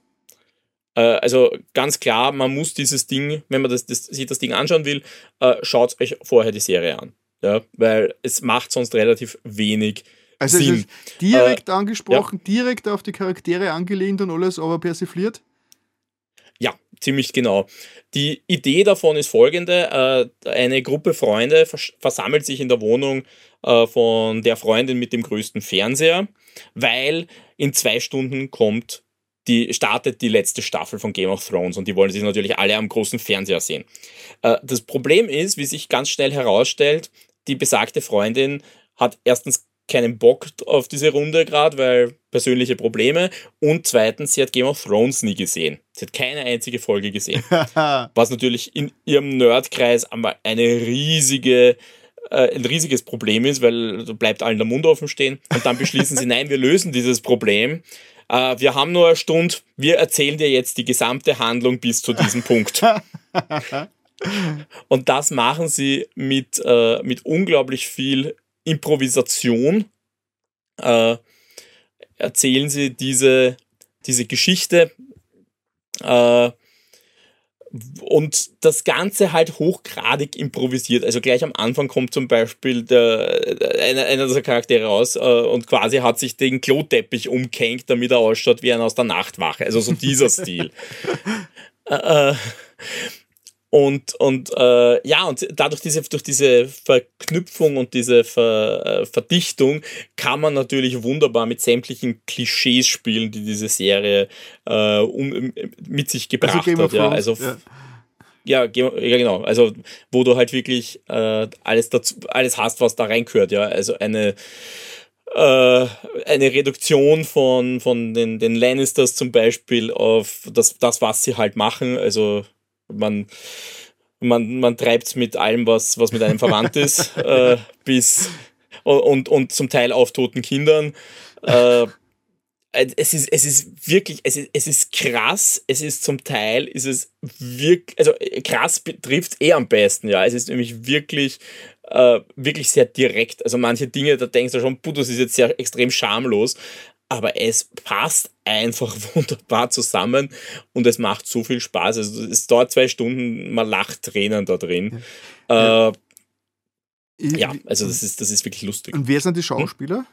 Äh, also ganz klar, man muss dieses Ding, wenn man das, das, sich das Ding anschauen will, äh, schaut euch vorher die Serie an. Ja, weil es macht sonst relativ wenig also Sinn. Also direkt äh, angesprochen, ja. direkt auf die Charaktere angelehnt und alles, aber persifliert? Ja, ziemlich genau. Die Idee davon ist folgende: äh, Eine Gruppe Freunde vers versammelt sich in der Wohnung äh, von der Freundin mit dem größten Fernseher, weil in zwei Stunden kommt die startet die letzte Staffel von Game of Thrones und die wollen sich natürlich alle am großen Fernseher sehen. Äh, das Problem ist, wie sich ganz schnell herausstellt, die besagte Freundin hat erstens keinen Bock auf diese Runde gerade, weil persönliche Probleme und zweitens, sie hat Game of Thrones nie gesehen. Sie hat keine einzige Folge gesehen. [LAUGHS] was natürlich in ihrem Nerdkreis einmal eine riesige äh, ein riesiges Problem ist, weil da bleibt allen der Mund offen stehen. Und dann beschließen sie, [LAUGHS] nein, wir lösen dieses Problem. Äh, wir haben nur eine Stunde, wir erzählen dir jetzt die gesamte Handlung bis zu diesem Punkt. [LAUGHS] Und das machen sie mit, äh, mit unglaublich viel Improvisation. Äh, erzählen sie diese, diese Geschichte. Äh, und das Ganze halt hochgradig improvisiert. Also gleich am Anfang kommt zum Beispiel der, einer, einer dieser Charaktere raus äh, und quasi hat sich den Kloteppich umgehängt, damit er ausschaut wie einer aus der Nachtwache. Also so dieser [LAUGHS] Stil. [LAUGHS] Äh, äh, und, und äh, ja, und dadurch diese, durch diese Verknüpfung und diese Ver, äh, Verdichtung kann man natürlich wunderbar mit sämtlichen Klischees spielen, die diese Serie äh, um, mit sich gebracht also hat. Ja, also ja. ja. Ja, genau. Also, wo du halt wirklich äh, alles, dazu, alles hast, was da reingehört, ja. Also eine, äh, eine Reduktion von, von den, den Lannisters zum Beispiel auf das, das, was sie halt machen. Also man, man, man treibt es mit allem, was, was mit einem verwandt ist, [LAUGHS] äh, bis und, und zum Teil auf toten Kindern. Äh, es ist, es ist wirklich, es ist, es ist krass, es ist zum Teil, ist es wirklich, also krass betrifft eh am besten, ja. Es ist nämlich wirklich, äh, wirklich sehr direkt. Also manche Dinge, da denkst du schon, puh, das ist jetzt sehr extrem schamlos, aber es passt einfach [LAUGHS] wunderbar zusammen und es macht so viel Spaß. Also es dauert zwei Stunden, man lacht Tränen da drin. Ja, äh, ja also das ist, das ist wirklich lustig. Und wer sind die Schauspieler? Hm?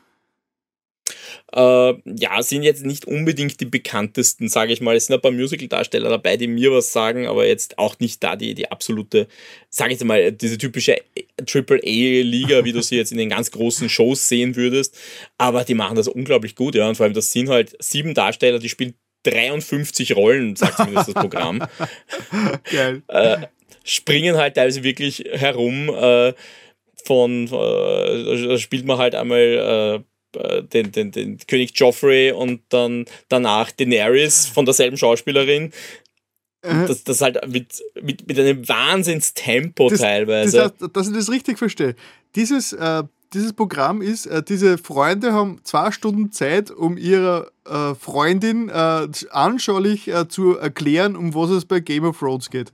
Äh, ja, sind jetzt nicht unbedingt die bekanntesten, sage ich mal. Es sind ein paar Musical-Darsteller dabei, die mir was sagen, aber jetzt auch nicht da die, die absolute, sage ich mal, diese typische Triple-A-Liga, wie du sie jetzt in den ganz großen Shows sehen würdest. Aber die machen das unglaublich gut, ja. Und vor allem, das sind halt sieben Darsteller, die spielen 53 Rollen, sagt zumindest das Programm. [LAUGHS] Geil. Äh, springen halt teilweise wirklich herum. Äh, von, äh, spielt man halt einmal äh, äh, den, den, den König Joffrey und dann danach Daenerys von derselben Schauspielerin. Äh. Das, das halt mit, mit, mit einem Wahnsinnstempo das, teilweise. Das dass ich das richtig verstehe. Dieses, äh, dieses Programm ist, äh, diese Freunde haben zwei Stunden Zeit, um ihrer äh, Freundin äh, anschaulich zu erklären, um was es bei Game of Thrones geht.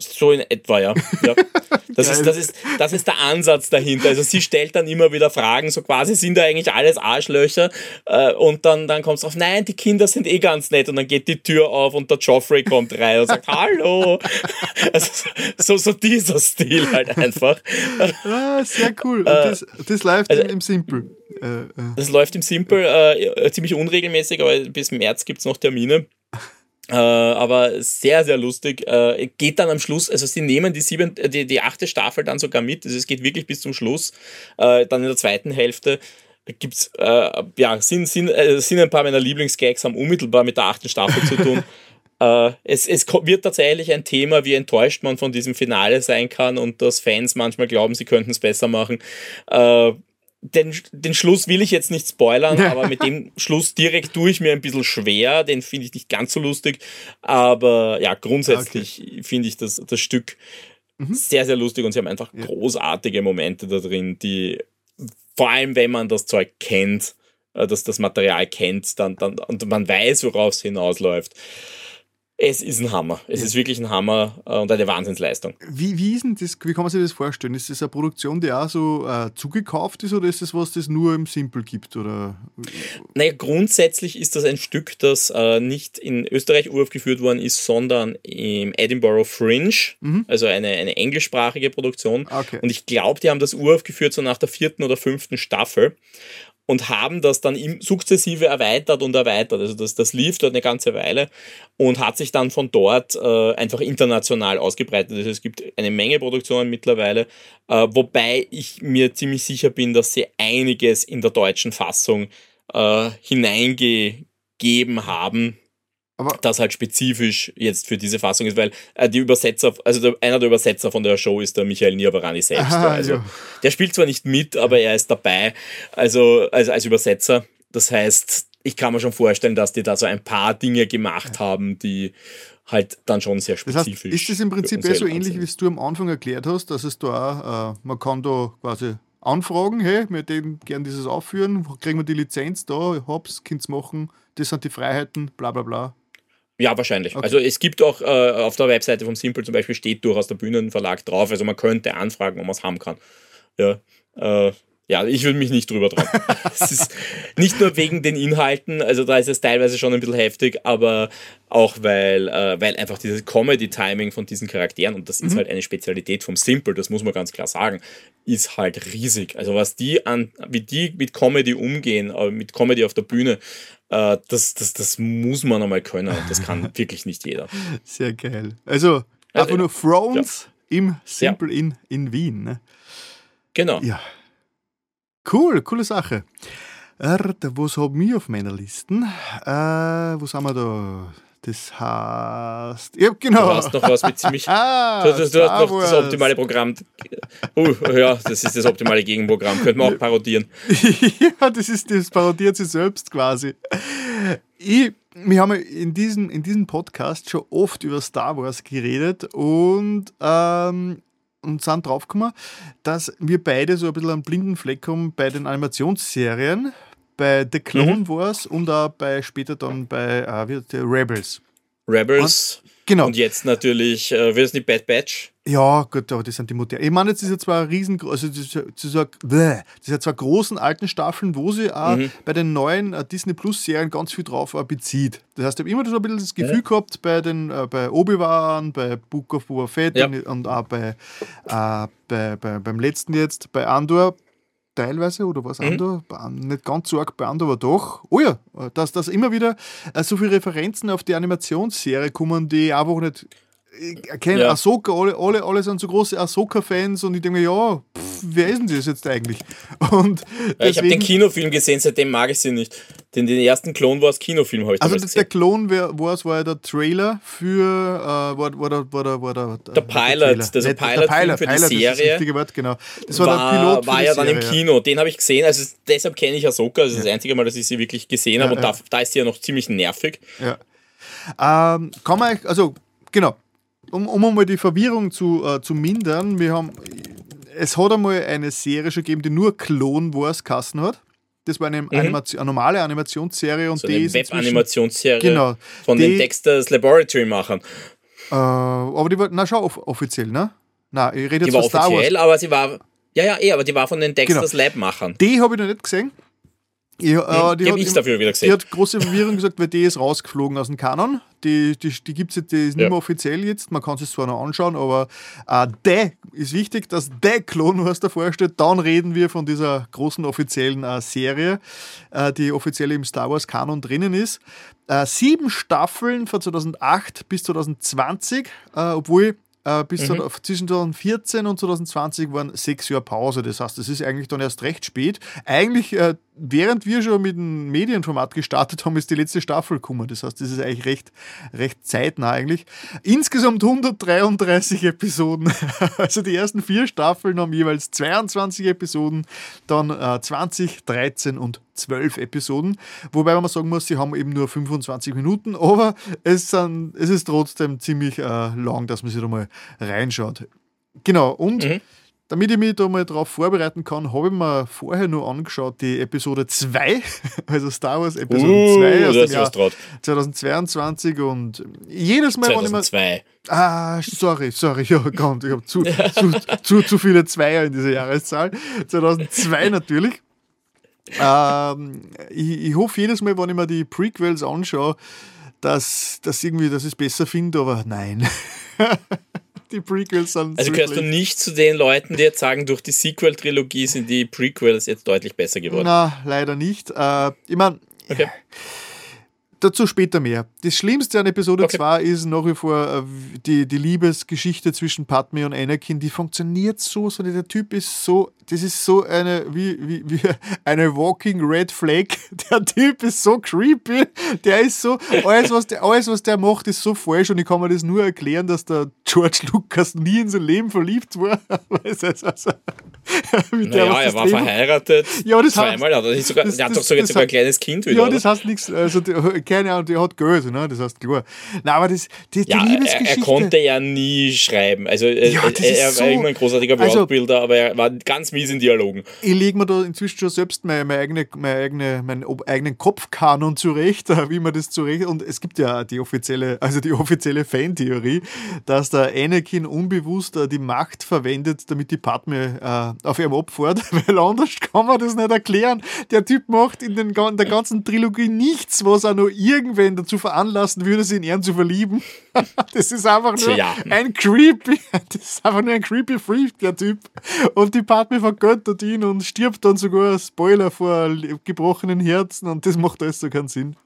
So in etwa, ja. ja. [LAUGHS] Das, ist, das, ist, das ist der Ansatz dahinter. Also sie stellt dann immer wieder Fragen, so quasi sind da eigentlich alles Arschlöcher äh, und dann, dann kommt es auf, nein, die Kinder sind eh ganz nett und dann geht die Tür auf und der Joffrey kommt rein und sagt, hallo. [LAUGHS] Also so, so dieser Stil halt einfach. Ah, sehr cool. Und das, das läuft also, im Simple. Äh, äh. Das läuft im Simple äh, ziemlich unregelmäßig, aber bis März gibt es noch Termine. Äh, aber sehr, sehr lustig. Äh, geht dann am Schluss, also sie nehmen die, sieben, äh, die, die achte Staffel dann sogar mit. Also es geht wirklich bis zum Schluss. Äh, dann in der zweiten Hälfte gibt's, äh, ja, sind, sind, äh, sind ein paar meiner Lieblingsgags, haben unmittelbar mit der achten Staffel zu tun. [LAUGHS] es, es wird tatsächlich ein Thema, wie enttäuscht man von diesem Finale sein kann und dass Fans manchmal glauben, sie könnten es besser machen den, den Schluss will ich jetzt nicht spoilern, [LAUGHS] aber mit dem Schluss direkt tue ich mir ein bisschen schwer. Den finde ich nicht ganz so lustig. Aber ja, grundsätzlich okay. finde ich das, das Stück mhm. sehr, sehr lustig und sie haben einfach ja. großartige Momente da drin, die vor allem, wenn man das Zeug kennt, äh, dass das Material kennt, dann, dann und man weiß, worauf es hinausläuft es ist ein Hammer. Es ja. ist wirklich ein Hammer äh, und eine Wahnsinnsleistung. Wie, wie, ist denn das, wie kann man sich das vorstellen? Ist das eine Produktion, die auch so äh, zugekauft ist oder ist das was, das nur im Simple gibt? Oder? Naja, grundsätzlich ist das ein Stück, das äh, nicht in Österreich uraufgeführt worden ist, sondern im Edinburgh Fringe, mhm. also eine, eine englischsprachige Produktion. Okay. Und ich glaube, die haben das uraufgeführt so nach der vierten oder fünften Staffel und haben das dann sukzessive erweitert und erweitert. Also das, das lief dort eine ganze Weile und hat sich dann von dort äh, einfach international ausgebreitet. Also es gibt eine Menge Produktionen mittlerweile, äh, wobei ich mir ziemlich sicher bin, dass sie einiges in der deutschen Fassung äh, hineingegeben haben, aber das halt spezifisch jetzt für diese Fassung ist, weil äh, die Übersetzer, also der, einer der Übersetzer von der Show ist der Michael Niabarani selbst. Aha, also ja. der spielt zwar nicht mit, aber er ist dabei, also, also als Übersetzer. Das heißt, ich kann mir schon vorstellen, dass die da so ein paar Dinge gemacht haben, die halt dann schon sehr Das heißt, spezifisch. ist das im Prinzip für eh so ähnlich, wie es du am Anfang erklärt hast, dass es da, äh, man kann da quasi anfragen, hey, wir würden gern dieses aufführen, kriegen wir die Lizenz da, hab's, könnt's machen, das sind die Freiheiten, bla bla bla. Ja, wahrscheinlich. Okay. Also es gibt auch äh, auf der Webseite vom Simple zum Beispiel steht durchaus der Bühnenverlag drauf. Also man könnte anfragen, ob man es haben kann. Ja, äh, ja ich würde mich nicht drüber trauen. [LAUGHS] [LAUGHS] es ist nicht nur wegen den Inhalten, also da ist es teilweise schon ein bisschen heftig, aber auch weil, äh, weil einfach dieses Comedy-Timing von diesen Charakteren, und das ist halt eine Spezialität vom Simple, das muss man ganz klar sagen, ist halt riesig. Also was die an, wie die mit Comedy umgehen, äh, mit Comedy auf der Bühne, äh, das, das, das muss man einmal können. Das kann [LAUGHS] wirklich nicht jeder. Sehr geil. Also, einfach ja. nur Thrones im Simple in, in Wien. Ne? Genau. Ja. Cool, coole Sache. Was haben wir auf meiner Liste? Äh, wo sind wir da? Das heißt. Ja, genau. Du hast noch was mit ziemlich. [LAUGHS] ah, Du, du, du hast noch das optimale Programm. Uh, ja, das ist das optimale Gegenprogramm. Könnte man auch parodieren. [LAUGHS] ja, das ist das parodiert sie selbst quasi. Ich, wir haben in diesem, in diesem Podcast schon oft über Star Wars geredet und, ähm, und sind draufgekommen, dass wir beide so ein bisschen einen blinden Fleck haben bei den Animationsserien, bei The Clone Wars und auch bei später dann bei äh, wie Rebels. Rebels. Genau. Und jetzt natürlich, äh, wird es nicht Bad Batch? Ja, gut, aber das sind die modernen. Ich meine, jetzt ist ja zwar riesen, also das ist ja, das ist ja, bäh, das ist ja zwar großen alten Staffeln, wo sie auch Mhm. bei den neuen äh, Disney Plus Serien ganz viel drauf äh, bezieht. Das heißt, ich habe immer so ein bisschen das Gefühl gehabt bei den äh, bei Obi-Wan, bei Book of Boba Fett Ja. und, und auch bei, äh, bei, bei beim letzten jetzt bei Andor teilweise oder was Mhm. Andor? Bei An- Nicht ganz so arg bei Andor, aber doch. Oh ja, dass, dass immer wieder äh, so viele Referenzen auf die Animationsserie kommen, die einfach nicht ich erkenne Ja. Ahsoka, alle, alle, alle sind so große Ahsoka-Fans und ich denke mir, ja, pff, wer ist denn das jetzt eigentlich? [LAUGHS] Und Ja, ich habe den Kinofilm gesehen, seitdem mag ich sie nicht. Den, den ersten Clone Wars Kinofilm habe ich also der gesehen. Clone Wars war, war ja der Trailer für, äh, war, war, der, war, der, war der, Der Pilot, das ist ein Pilotfilm für die Pilot ist das Serie. richtige Wort, genau. Das war, War, der Pilot für war die ja dann Serie. im Kino, den habe ich gesehen, also deshalb kenne ich Ahsoka, das ist das einzige Mal, dass ich sie wirklich gesehen habe und ja. da, da ist sie ja noch ziemlich nervig. Ja. Ähm, kann man, also, genau, um, um einmal die Verwirrung zu, äh, zu mindern, wir haben, es hat einmal eine Serie schon gegeben, die nur Clone Wars Kassen hat. Das war eine, Animation, eine normale Animationsserie und Mhm. So die eine Web-Animationsserie Genau. von Die- den Dexter's Laboratory-Machern. Äh, aber die war, na schau, off offiziell, ne? Na, ich rede Die jetzt war von Star Wars. Genau. offiziell, aber sie war. Ja, ja, eh, aber die war von den Dexter's Lab-Machern. Die habe ich noch nicht gesehen. Ich, äh, Die die hat ich dafür wieder Die gesehen. hat große Verwirrung gesagt, weil die ist rausgeflogen aus dem Kanon. Die, die, die gibt es jetzt, die ist nicht Ja. mehr offiziell jetzt. Man kann es zwar noch anschauen, aber äh, der ist wichtig, dass der Klon, was davor steht. Dann reden wir von dieser großen offiziellen äh, Serie, äh, die offiziell im Star Wars Kanon drinnen ist. Äh, sieben Staffeln von 2008 bis 2020, äh, obwohl äh, bis Mhm. dann, zwischen 2014 und 2020 waren sechs Jahre Pause. Das heißt, das ist eigentlich dann erst recht spät. Eigentlich, äh, während wir schon mit dem Medienformat gestartet haben, ist die letzte Staffel gekommen. Das heißt, das ist eigentlich recht, recht zeitnah eigentlich. Insgesamt 133 Episoden. [LAUGHS] Also die ersten vier Staffeln haben jeweils 22 Episoden, dann äh, 20, 13 und 12 Episoden. Wobei man sagen muss, sie haben eben nur 25 Minuten, aber es, sind, es ist trotzdem ziemlich äh, lang, dass man sich da mal reinschaut. Genau, und Mhm. damit ich mich da mal drauf vorbereiten kann, habe ich mir vorher nur angeschaut die Episode 2, [LAUGHS] also Star Wars Episode Uh, 2 aus dem Jahr was drauf. 2022 und jedes Mal, wenn ich mir 2002. Ah, sorry, sorry, ja, Gott, ich habe zu, [LAUGHS] zu, zu, zu viele Zweier in dieser Jahreszahl. 2002 [LAUGHS] natürlich. Ähm, ich, ich hoffe jedes Mal, wenn ich mir die Prequels anschaue, dass, dass irgendwie, dass ich es besser finde, aber nein. [LAUGHS] die Prequels sind Also so gehörst du nicht zu den Leuten, die jetzt sagen, durch die Sequel-Trilogie sind die Prequels jetzt deutlich besser geworden. Na, leider nicht. Äh, ich meine, Okay. Dazu später mehr. Das Schlimmste an Episode Okay. 2 ist nach wie vor äh, die, die Liebesgeschichte zwischen Padme und Anakin. Die funktioniert so, so der Typ ist so, das ist so eine, wie, wie, wie [LAUGHS] eine walking red flag. [LAUGHS] Der Typ ist so creepy. Der ist so, alles was der, alles, was der macht, ist so falsch und ich kann mir das nur erklären, dass der George [LAUGHS] Lucas nie in sein Leben verliebt war. Weißt du, also, mit naja, er war Leben. verheiratet. Ja, das zweimal hat er nicht sogar, das, er hat doch sogar jetzt sogar ein kleines Kind wieder. Ja, das heißt nichts, also keine Ahnung, der hat Geld, ne? das heißt klar. Nein, aber das, die, die ja, Liebesgeschichte. Er, er, konnte ja nie schreiben. Also ja, er, er so, war immer ein großartiger also Wortbilder, also, aber er war ganz mies in Dialogen. Ich lege mir da inzwischen schon selbst meine, meine eigene, meine eigene, meinen eigenen Kopfkanon zurecht, [LAUGHS] wie man das zurecht. Und es gibt ja die offizielle, also die offizielle Fantheorie, dass der Anakin unbewusst die Macht verwendet, damit die Padme äh, auf ihm abfährt, [LAUGHS] weil anders kann man das nicht erklären. Der Typ macht in, den, in der ganzen Trilogie nichts, was er nur irgendwen dazu veranlassen würde, sich in ihn zu verlieben. [LAUGHS] das ist einfach nur Tja. ein creepy, das ist einfach nur ein creepy Freak, der Typ. Und die Padme vergöttert ihn und stirbt dann sogar, Spoiler, vor gebrochenen Herzen und das macht alles so keinen Sinn.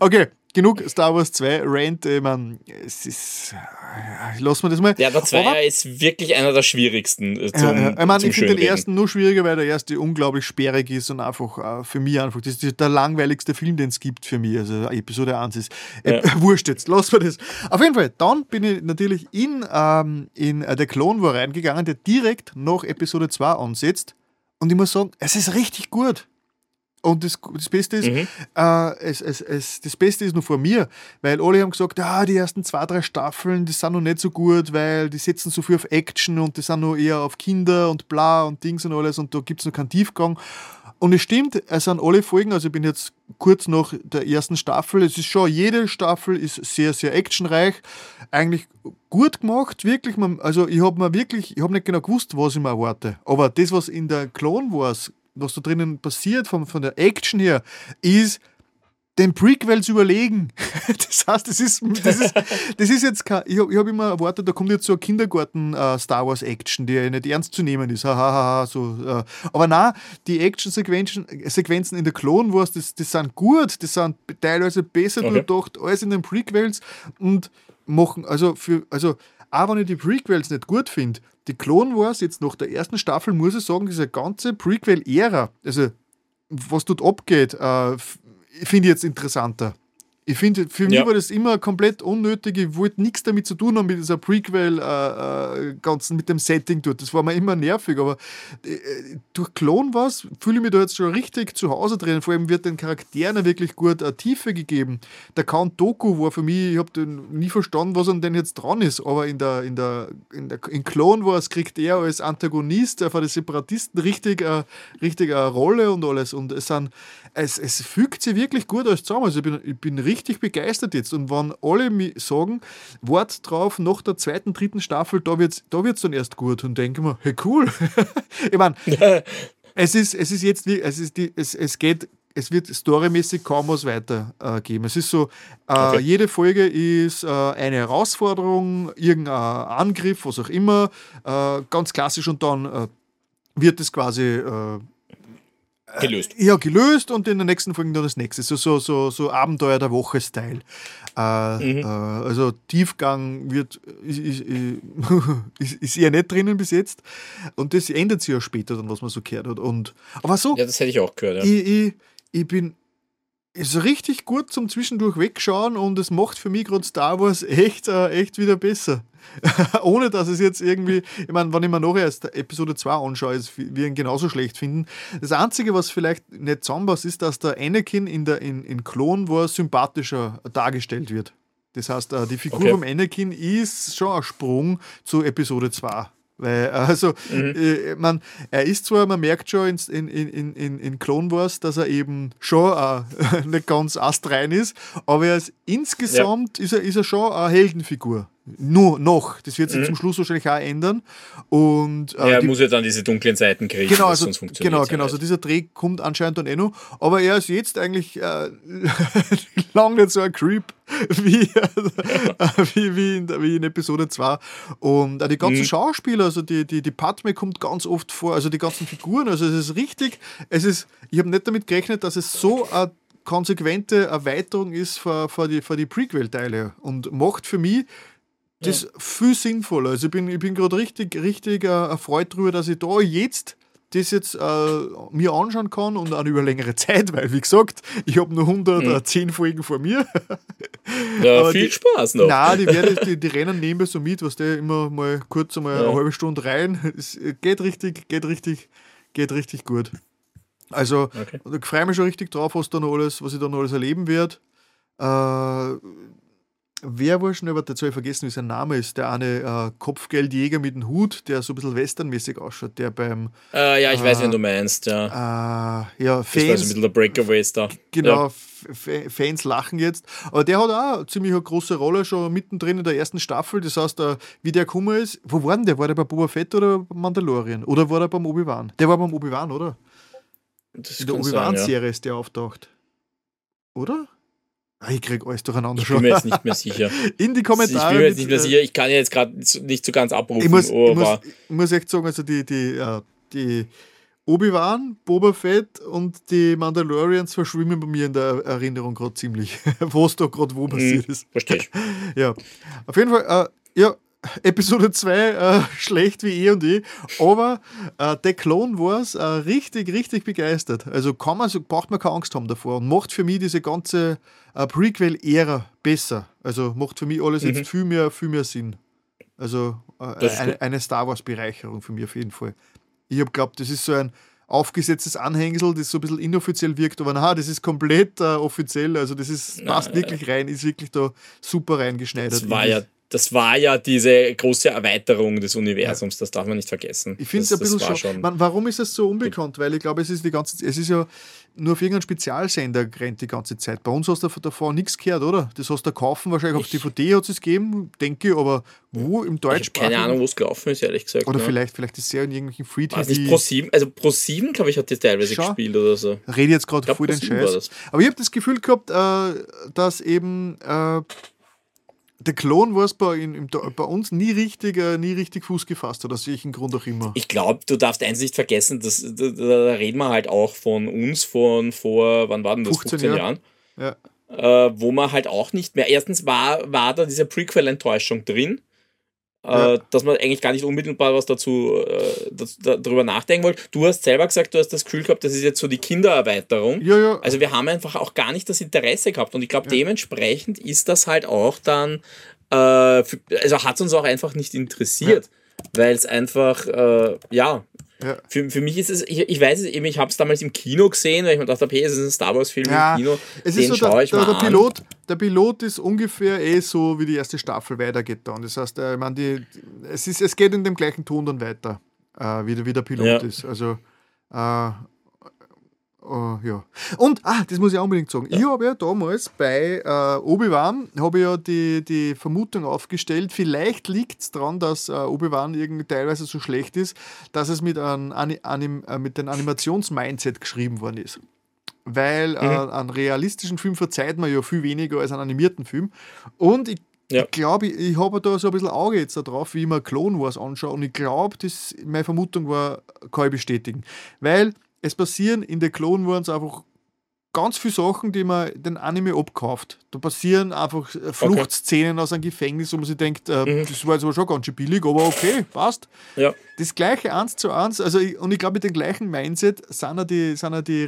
Okay, genug Star Wars 2 Rant. Ich meine, es ist. Äh, lassen wir das mal. Ja, der 2 ist wirklich einer der schwierigsten. Äh, zum, ja, Ich meine, ich finde den ersten nur schwieriger, weil der erste unglaublich sperrig ist und einfach äh, für mich einfach. Das ist der langweiligste Film, den es gibt für mich. Also Episode 1 ist. Äh, ja. [LAUGHS] Wurscht jetzt, lassen wir das. Auf jeden Fall, dann bin ich natürlich in, ähm, in äh, der Clone War reingegangen, der direkt nach Episode 2 ansetzt. Und ich muss sagen, es ist richtig gut. Und das, das Beste ist, mhm. äh, es, es, es, das Beste ist nur vor mir, weil alle haben gesagt, ah, die ersten zwei, drei Staffeln, die sind noch nicht so gut, weil die setzen so viel auf Action und die sind noch eher auf Kinder und bla und Dings und alles und da gibt es noch keinen Tiefgang. Und es stimmt, es sind alle Folgen, also ich bin jetzt kurz nach der ersten Staffel, es ist schon, jede Staffel ist sehr, sehr actionreich, eigentlich gut gemacht, wirklich, also ich habe mir wirklich, ich habe nicht genau gewusst, was ich mir erwarte, aber das, was in der Clone Wars was da drinnen passiert, von, von der Action her, ist den Prequels überlegen. [LAUGHS] Das heißt, das ist, das ist, das ist jetzt kein, ich habe hab immer erwartet, da kommt jetzt so eine Kindergarten-Star äh, Wars-Action, die nicht ernst zu nehmen ist. Ha, ha, ha, so, äh. Aber nein, die Action-Sequenzen Sequenzen in der Clone Wars, das, das sind gut, das sind teilweise besser okay. durchdacht als in den Prequels und machen, also für, also auch wenn ich die Prequels nicht gut finde, die Clone Wars jetzt nach der ersten Staffel, muss ich sagen, diese ganze Prequel-Ära, also was dort abgeht, äh, finde ich jetzt interessanter. Ich finde, für mich war das immer komplett unnötig. Ich wollte nichts damit zu tun haben mit dieser Prequel, äh, äh, mit dem Setting dort. Das war mir immer nervig. Aber äh, durch Clone Wars fühle ich mich da jetzt schon richtig zu Hause drin. Vor allem wird den Charakteren wirklich gut eine Tiefe gegeben. Der Count Doku war für mich, ich habe nie verstanden, was an denn jetzt dran ist. Aber in der, in der, in der in Clone Wars kriegt er als Antagonist von den Separatisten richtig, äh, richtig eine Rolle und alles. Und es sind es, es fügt sich wirklich gut alles zusammen. Also ich bin, ich bin richtig begeistert jetzt. Und wenn alle mir sagen, Wort drauf, nach der zweiten, dritten Staffel, da wird es da wird's dann erst gut. Und denke mir, hey cool. [LAUGHS] ich meine, [LAUGHS] es ist, es ist jetzt, es, ist die, es, es geht es wird storymäßig kaum was weitergeben. Äh, es ist so, äh, okay. jede Folge ist äh, eine Herausforderung, irgendein Angriff, was auch immer, äh, ganz klassisch und dann äh, wird es quasi äh, gelöst. Ja, gelöst und in der nächsten Folge dann das nächste. So, so, so, so Abenteuer der Woche-Style. Äh, mhm. äh, also Tiefgang wird, ist, ist, [LAUGHS] ist, ist eher nicht drinnen bis jetzt. Und das ändert sich ja später dann, was man so gehört hat. Und, aber so. Ja, das hätte ich auch gehört. Ja. Ich, ich, ich bin ist richtig gut zum Zwischendurch wegschauen und es macht für mich gerade Star Wars echt, äh, echt wieder besser. [LAUGHS] Ohne dass es jetzt irgendwie, ich meine, wenn ich mir nachher Episode 2 anschaue, ist wir ihn genauso schlecht finden. Das Einzige, was vielleicht nicht zusammenpasst, ist, dass der Anakin in, der, in, in Clone Wars sympathischer dargestellt wird. Das heißt, äh, die Figur okay. vom Anakin ist schon ein Sprung zu Episode 2. Weil, also, mhm. äh, man, er ist zwar, man merkt schon in, in, in, in Clone Wars, dass er eben schon äh, [LAUGHS] nicht ganz astrein ist, aber er ist, insgesamt ja. ist, er, ist er schon eine Heldenfigur. Nur noch. Das wird sich mhm. zum Schluss wahrscheinlich auch ändern. Und, äh, er die, muss ja dann diese dunklen Seiten kriegen, genau, also, sonst funktioniert Genau, genau. Also dieser Dreh kommt anscheinend dann eh noch. Aber er ist jetzt eigentlich äh, [LAUGHS] lang nicht so ein Creep [LAUGHS] wie, [LAUGHS] wie, wie, in, wie in Episode 2. Und auch die ganzen mhm. Schauspieler, also die, die, die Padme kommt ganz oft vor, also die ganzen Figuren. Also es ist richtig, es ist, ich habe nicht damit gerechnet, dass es so eine konsequente Erweiterung ist für, für die, für die Prequel-Teile und macht für mich das ja. viel sinnvoller. Also ich bin, ich bin gerade richtig, richtig äh, erfreut darüber, dass ich da jetzt das jetzt äh, mir anschauen kann und auch über längere [LAUGHS] Zeit, weil wie gesagt, ich habe nur 110 mhm. Folgen vor mir. Ja, viel die, Spaß noch. Nein, die, werde, die, die Rennen nehmen wir so mit, was der immer mal kurz einmal ja. eine halbe Stunde rein. [LAUGHS] Es geht richtig, geht richtig, geht richtig gut. Also, okay. ich freue mich schon richtig drauf, was, da noch alles, was ich da noch alles erleben werde. Äh, wer war schon, jetzt habe vergessen, wie sein Name ist, der eine äh, Kopfgeldjäger mit dem Hut, der so ein bisschen westernmäßig ausschaut, der beim. Äh, ja, ich äh, weiß, wen du meinst, ja. Äh, ja, Fans. Das war so ein bisschen der Breakaway-Star. Genau, ja. Fans lachen jetzt. Aber der hat auch eine ziemlich eine große Rolle schon mittendrin in der ersten Staffel. Das heißt, äh, wie der gekommen ist, wo war denn der? War der bei Boba Fett oder bei Mandalorian? Oder war der beim Obi-Wan? Der war beim Obi-Wan, oder? Das in der Obi-Wan-Serie ja. ist der auftaucht. Oder? Ich krieg alles durcheinander schon. Ich bin mir jetzt nicht mehr sicher. [LAUGHS] In die Kommentare. Ich bin mir jetzt nicht mehr sicher. Ich kann ja jetzt gerade nicht so ganz abrufen. Ich muss, ich muss, ich muss echt sagen, also die, die, die Obi-Wan, Boba Fett und die Mandalorians verschwimmen bei mir in der Erinnerung gerade ziemlich, [LAUGHS] was da gerade wo passiert hm, ist. Verstehe ich. [LAUGHS] ja. Auf jeden Fall, uh, ja, [LAUGHS] Episode 2 äh, schlecht wie eh und eh, aber äh, der Clone Wars äh, richtig, richtig begeistert. Also kann man, so, braucht man keine Angst haben davor und macht für mich diese ganze äh, Prequel-Ära besser. Also macht für mich alles mhm. jetzt viel mehr, viel mehr Sinn. Also äh, eine, eine, Star Wars-Bereicherung für mich auf jeden Fall. Ich habe glaubt, das ist so ein aufgesetztes Anhängsel, das so ein bisschen inoffiziell wirkt, aber na, das ist komplett äh, offiziell. Also das ist, passt na, wirklich rein, ist wirklich da super reingeschneidert. Das war ja das war ja diese große Erweiterung des Universums, ja. das darf man nicht vergessen. Ich finde es ein bisschen schon. schon man, warum ist es so unbekannt? Weil ich glaube, es ist die ganze es ist ja nur auf irgendeinen Spezialsender gerannt die ganze Zeit. Bei uns hast du davor nichts gehört, oder? Das hast du kaufen, wahrscheinlich ich, auf DVD hat es gegeben, denke ich, aber wo im Deutsch? Ich habe keine Ahnung, wo es gelaufen ist, ehrlich gesagt. Oder ne? vielleicht, vielleicht ist es ja in irgendwelchen Free TV. Also Pro 7, also Pro 7, glaube ich, hat die teilweise Schau, gespielt oder so. Rede jetzt gerade voll den Scheiß. Aber ich habe das Gefühl gehabt, äh, dass eben äh, der Clone Wars bei, in, bei uns nie richtig, äh, nie richtig Fuß gefasst hat, aus welchem Grund auch immer. Ich glaube, du darfst eins nicht vergessen, dass, da, da, reden wir halt auch von uns von vor, wann war denn das, 15, 15 Jahren? Ja. Äh, wo man halt auch nicht mehr, erstens war, war da diese Prequel-Enttäuschung drin, ja. Äh, dass man eigentlich gar nicht unmittelbar was dazu äh, darüber nachdenken wollte. Du hast selber gesagt, du hast das Gefühl gehabt, das ist jetzt so die Kindererweiterung. Ja, ja. Also wir haben einfach auch gar nicht das Interesse gehabt und ich glaube, ja. dementsprechend ist das halt auch dann, äh, also hat es uns auch einfach nicht interessiert, weil es einfach, äh, ja, ja. Für, für mich ist es, ich, ich weiß es eben, ich habe es damals im Kino gesehen, weil ich mir dachte, hey, es ist ein Star Wars-Film ja, im Kino. Es den ist so, der, der, der Pilot, der Pilot ist ungefähr eh so, wie die erste Staffel weitergeht dann. Das heißt, äh, ich meine, die, es, ist, es geht in dem gleichen Ton dann weiter, äh, wie, wie der Pilot ja. ist. Also äh, Uh, ja. Und, ah, das muss ich unbedingt sagen. Ja. Ich habe ja damals bei äh, Obi-Wan habe ja die, die Vermutung aufgestellt, vielleicht liegt es daran, dass äh, Obi-Wan teilweise so schlecht ist, dass es mit, ein, Anim, äh, mit Animations-Mindset geschrieben worden ist. Weil äh, mhm. einen realistischen Film verzeiht man ja viel weniger als einen animierten Film. Und ich ja. Ich glaube, ich, ich habe da so ein bisschen Auge jetzt drauf, wie ich mir Clone Wars anschaue. Und ich glaube, meine Vermutung war, kann ich bestätigen. Weil es passieren in der Clone Wars einfach ganz viele Sachen, die man den Anime abkauft. Da passieren einfach äh, Fluchtszenen okay. aus einem Gefängnis, wo man sich denkt, äh, mhm. das war jetzt aber schon ganz schön billig, aber okay, passt. Ja. Das gleiche eins zu eins, also und ich glaube, mit dem gleichen Mindset sind ja die, sind ja die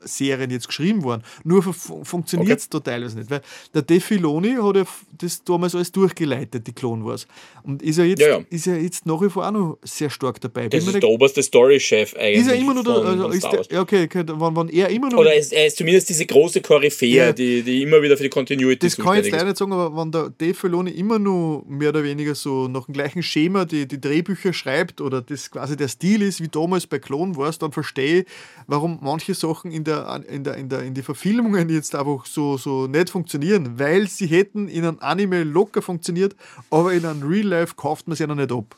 Realserien jetzt geschrieben worden. Nur funktioniert es okay. teilweise nicht, weil der Defiloni hat ja das damals alles durchgeleitet, die Clone Wars. Und ist ja jetzt, ja, ja. Ist ja jetzt nach wie vor auch noch sehr stark dabei. Das ist der, der oberste Story-Chef eigentlich. Ist er immer noch da, also ist der, okay, wann, wann er immer noch. Oder er ist, er ist zumindest diese große Koryphäe, ja. die, die immer wieder für die Continuity Das kann ich jetzt leider nicht sagen, aber wenn der Dave Filoni immer nur mehr oder weniger so nach dem gleichen Schema die, die Drehbücher schreibt oder das quasi der Stil ist wie damals bei Clone Wars, dann verstehe ich, warum manche Sachen in der, in der, in der in die Verfilmungen jetzt einfach so, so nicht funktionieren, weil sie hätten in einem Anime locker funktioniert, aber in einem Real Life kauft man sie ja noch nicht ab.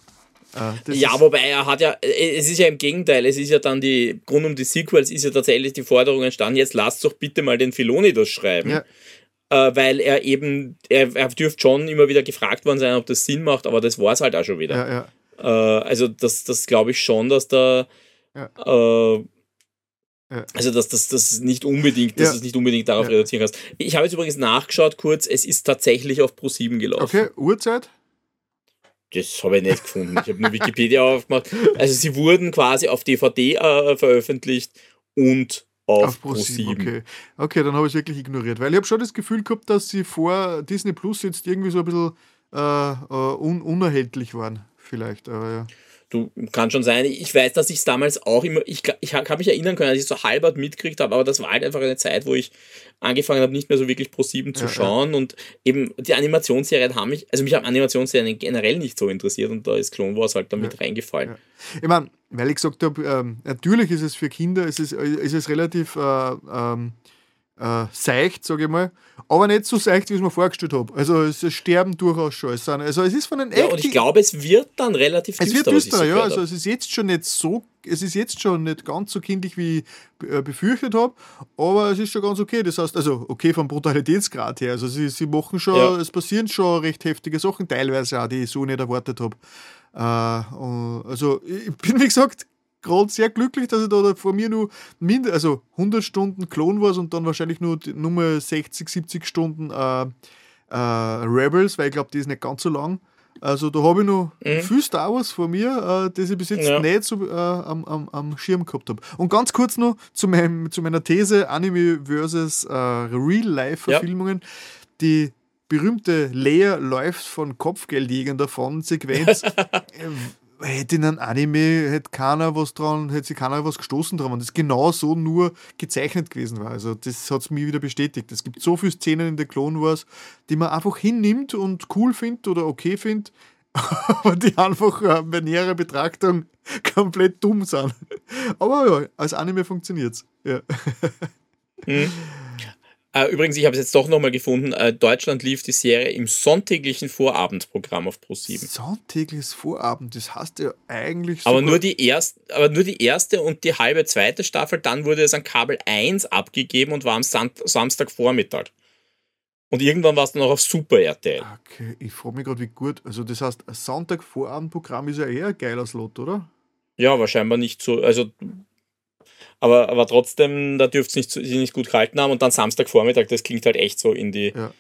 Ah, ja, wobei er hat ja, es ist ja im Gegenteil, es ist ja dann die, Grund um die Sequels ist ja tatsächlich die Forderung entstanden, jetzt lasst doch bitte mal den Filoni das schreiben. Ja. Äh, weil er eben, er, er dürfte schon immer wieder gefragt worden sein, ob das Sinn macht, aber das war es halt auch schon wieder. Ja, ja. Äh, also das, das glaube ich schon, dass da äh, also dass das, das nicht unbedingt, dass ja. es nicht unbedingt darauf ja. reduzieren kannst. Ich habe jetzt übrigens nachgeschaut kurz, es ist tatsächlich auf Pro 7 gelaufen. Okay, Uhrzeit? Das habe ich nicht gefunden. Ich habe nur Wikipedia [LAUGHS] aufgemacht. Also sie wurden quasi auf DVD äh, veröffentlicht und auf, auf Pro 7. Okay. okay, dann habe ich es wirklich ignoriert. Weil ich habe schon das Gefühl gehabt, dass sie vor Disney Plus jetzt irgendwie so ein bisschen äh, äh un unerhältlich waren. Vielleicht, aber ja. Du kann schon sein. Ich weiß, dass ich es damals auch immer, ich, ich kann mich erinnern können, als ich so halbert mitgekriegt habe, aber das war halt einfach eine Zeit, wo ich angefangen habe, nicht mehr so wirklich Pro 7 zu ja, schauen. Ja. Und eben die Animationsserien haben mich, also mich haben Animationsserien generell nicht so interessiert und da ist Clone Wars halt damit ja, reingefallen. Ich meine, weil ich gesagt habe, ähm, natürlich ist es für Kinder, ist es, ist es relativ äh, ähm, äh, seicht, sage ich mal, aber nicht so seicht, wie ich es mir vorgestellt habe. Also es sterben durchaus schon. Also es ist von den Ja, und ich glaube, es wird dann relativ düster. Es wird düster, ja. Also es ist jetzt schon nicht so, es ist jetzt schon nicht ganz so kindlich, wie ich äh, befürchtet habe, aber es ist schon ganz okay. Das heißt, also okay vom Brutalitätsgrad her. Also sie, sie machen schon, ja. es passieren schon recht heftige Sachen, teilweise auch, die ich so nicht erwartet habe. Äh, also ich bin, wie gesagt, gerade sehr glücklich, dass ich da vor mir nur mind also 100 Stunden Clone Wars und dann wahrscheinlich nur Nummer 60, 70 Stunden äh, äh, Rebels, weil ich glaube, die ist nicht ganz so lang. Also da habe ich noch mhm. viel Star Wars vor mir, äh, das ich bis jetzt ja. nicht so äh, am, am, am Schirm gehabt habe. Und ganz kurz noch zu, meinem, zu meiner These Anime versus äh, Real-Life-Verfilmungen. Ja. Die berühmte Leia läuft von Kopfgeldjägern davon Sequenz [LAUGHS] hätte in einem Anime hätte keiner was dran, hätte sich keiner was gestoßen dran, wenn das genau so nur gezeichnet gewesen war. Also das hat es mir wieder bestätigt. Es gibt so viele Szenen in der Clone Wars, die man einfach hinnimmt und cool findet oder okay findet, [LAUGHS] aber die einfach äh, bei näherer Betrachtung [LAUGHS] komplett dumm sind. Aber ja, als Anime funktioniert es. Ja. Mhm. Äh, übrigens, ich habe es jetzt doch nochmal gefunden. Äh, Deutschland lief die Serie im sonntäglichen Vorabendprogramm auf Pro7. Sonntägliches Vorabend, das heißt ja eigentlich. Aber nur, die erst, aber nur die erste und die halbe zweite Staffel, dann wurde es an Kabel 1 abgegeben und war am Sam Samstagvormittag. Und irgendwann war es dann auch auf Super RTL. Okay, ich frage mich gerade, wie gut. Also, das heißt, ein Sonntag-Vorabendprogramm ist ja eher ein geiler Slot, oder? Ja, aber scheinbar nicht so. Also, aber, aber trotzdem, da dürfte es nicht, nicht gut gehalten haben. Und dann Samstagvormittag, das klingt halt echt so in die ja.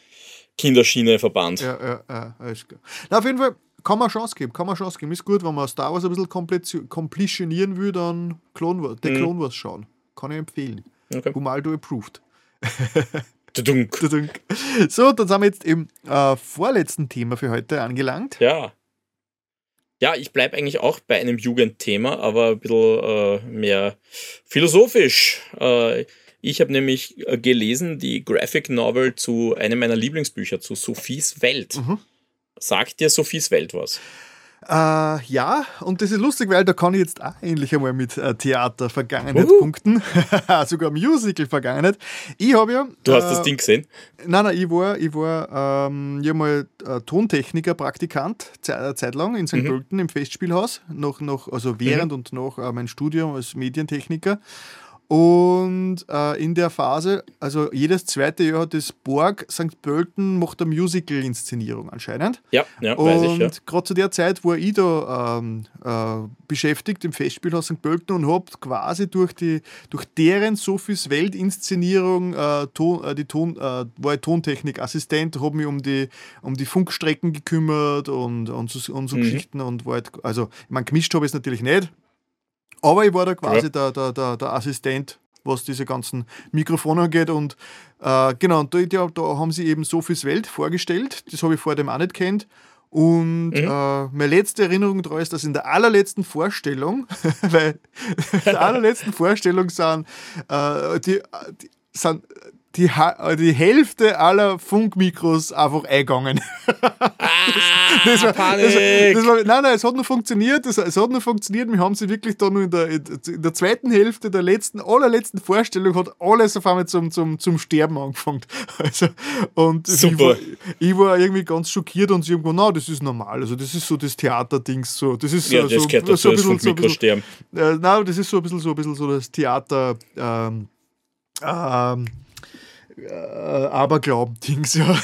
Kinderschiene verbannt. Ja, ja, ja, alles klar. Na, auf jeden Fall kann man Chance geben, kann man Chance geben. Ist gut, wenn man Star Wars ein bisschen kompletionieren will, dann Clone Wars, der mhm. Clone Wars schauen. Kann ich empfehlen. Okay. Humaldo approved. [LAUGHS] Tudunk. Tudunk. So, dann sind wir jetzt im äh, vorletzten Thema für heute angelangt. Ja. Ja, ich bleibe eigentlich auch bei einem Jugendthema, aber ein bisschen äh, mehr philosophisch. Äh, ich habe nämlich äh, gelesen die Graphic Novel zu einem meiner Lieblingsbücher, zu Sophies Welt. Mhm. Sagt dir Sophies Welt was? Äh, ja, und das ist lustig, weil da kann ich jetzt auch endlich einmal mit äh, Theater Vergangenheit uh. punkten. [LAUGHS] Sogar Musical Vergangenheit. Ich habe ja. Du hast äh, das Ding gesehen? Nein, nein, ich war, ich war ähm, ich mal äh, Tontechniker, Praktikant, Zeit, Zeit lang in St. Mhm. Pölten im Festspielhaus, noch, noch, also während mhm. und nach äh, mein Studium als Medientechniker. Und äh, in der Phase, also jedes zweite Jahr hat das Borg St. Pölten macht eine Musical-Inszenierung anscheinend. Ja, ja, weiß ich. Und gerade zu der Zeit war ich da ähm, äh, beschäftigt im Festspielhaus St. Pölten und habe quasi durch, die, durch deren Sophies Welt-Inszenierung äh, Ton, äh, die Ton, äh, war ich Tontechnik-Assistent, habe mich um die, um die Funkstrecken gekümmert und, und so, und so mhm. Geschichten und war halt, also, ich meine, gemischt habe ich es natürlich nicht, aber ich war da quasi ja. der, der, der, der, Assistent, was diese ganzen Mikrofone angeht. Und äh, genau, und da, da, haben sie eben Sophies Welt vorgestellt. Das habe ich vor dem auch nicht kennt. Und mhm. äh, meine letzte Erinnerung daran ist, dass in der allerletzten Vorstellung, [LAUGHS] weil in der allerletzten Vorstellung sind, äh, die, die, sind die, die Hälfte aller Funkmikros einfach eingegangen. Ah, das, war, Panik. Das, das war, nein, nein, es hat nur funktioniert. Es, es hat nur funktioniert. Wir haben sie wirklich da nur in der, in der zweiten Hälfte der letzten, allerletzten Vorstellung hat alles auf einmal zum, zum, zum Sterben angefangen. [LAUGHS] Also, und Super. Ich war, ich war irgendwie ganz schockiert und sie haben gesagt, na, das ist normal. Also das ist so das Theaterdings so. Das ist ja, so, das so, so, ein bisschen, so ein bisschen, äh, nein, das ist so ein bisschen so, ein bisschen so das Theater ähm, ähm, äh, Aberglauben-Dings, [LAUGHS] ja.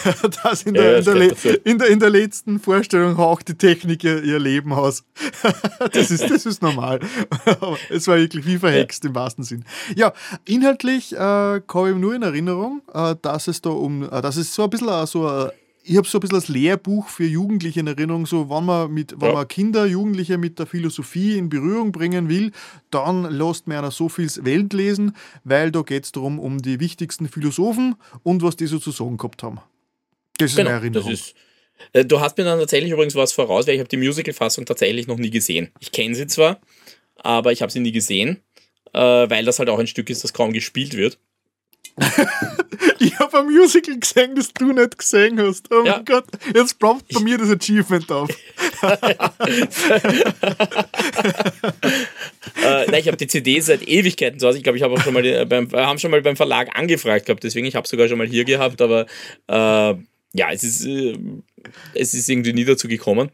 Das in der, ja, in, der in, der, in der letzten Vorstellung haucht die Technik ihr, ihr Leben aus. [LAUGHS] das, ist, das ist normal. [LAUGHS] es war wirklich wie verhext ja. im wahrsten Sinn. Ja, inhaltlich äh, habe ich nur in Erinnerung, äh, dass es da um, äh, dass es so ein bisschen so eine ich habe so ein bisschen das Lehrbuch für Jugendliche in Erinnerung, so wenn man, mit, wenn ja. man Kinder, Jugendliche mit der Philosophie in Berührung bringen will, dann lasst man einer Sophies Welt lesen, weil da geht es darum, um die wichtigsten Philosophen und was die so zu sagen gehabt haben. Das ist genau, meine Erinnerung. Ist, äh, du hast mir dann tatsächlich übrigens was voraus, weil ich habe die Musical-Fassung tatsächlich noch nie gesehen. Ich kenne sie zwar, aber ich habe sie nie gesehen, äh, weil das halt auch ein Stück ist, das kaum gespielt wird. [LAUGHS] ich habe ein Musical gesehen, das du nicht gesehen hast. Oh ja. mein Gott, jetzt ploppt bei mir das Achievement auf. [LAUGHS] äh, nein, ich habe die CD seit Ewigkeiten zu Hause. Ich glaube, ich habe auch schon mal beim, haben schon mal beim Verlag angefragt gehabt, deswegen ich habe sogar schon mal hier gehabt, aber äh, ja, es ist, äh, es ist irgendwie nie dazu gekommen.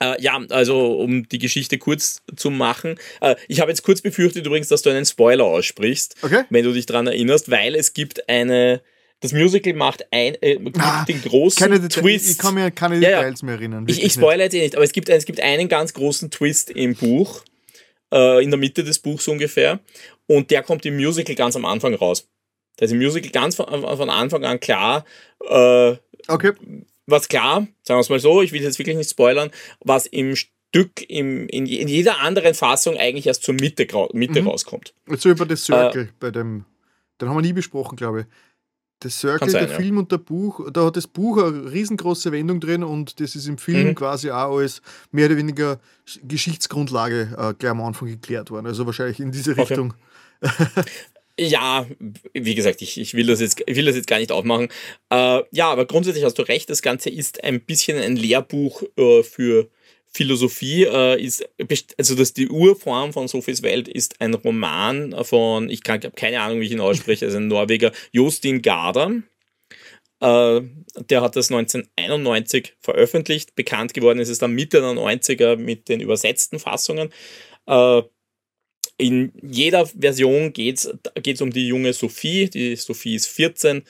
Äh, ja, also um die Geschichte kurz zu machen. Äh, ich habe jetzt kurz befürchtet übrigens, dass du einen Spoiler aussprichst, okay. wenn du dich daran erinnerst, weil es gibt eine. Das Musical macht ein, äh, ah, den großen keine, Twist. Ich kann mir keine Details ja, mehr erinnern. Ich, ich spoilere jetzt eh nicht, aber es gibt, es gibt einen ganz großen Twist im Buch, äh, in der Mitte des Buchs ungefähr, und der kommt im Musical ganz am Anfang raus. Da ist im Musical ganz von, von Anfang an klar, äh, okay was klar, sagen wir es mal so, ich will jetzt wirklich nicht spoilern, was im Stück im, in, in jeder anderen Fassung eigentlich erst zur Mitte, Mitte mhm. rauskommt. So über das Circle äh, bei dem, den haben wir nie besprochen, glaube ich. Das Circle, sein, der Film und der Buch, da hat das Buch eine riesengroße Wendung drin und das ist im Film mhm. quasi auch als mehr oder weniger Geschichtsgrundlage äh, gleich am Anfang geklärt worden. Also wahrscheinlich in diese Richtung. Okay. [LAUGHS] Ja, wie gesagt, ich, ich, will das jetzt, ich will das jetzt gar nicht aufmachen. Äh, ja, aber grundsätzlich hast du recht, das Ganze ist ein bisschen ein Lehrbuch äh, für Philosophie. Äh, ist, also das, die Urform von Sophies Welt ist ein Roman von, ich habe keine Ahnung, wie ich ihn ausspreche, also ein Norweger, Jostin Garder. Äh, der hat das 1991 veröffentlicht. Bekannt geworden ist es dann Mitte der 90er mit den übersetzten Fassungen. Äh, in jeder Version geht es um die junge Sophie. Die Sophie ist 14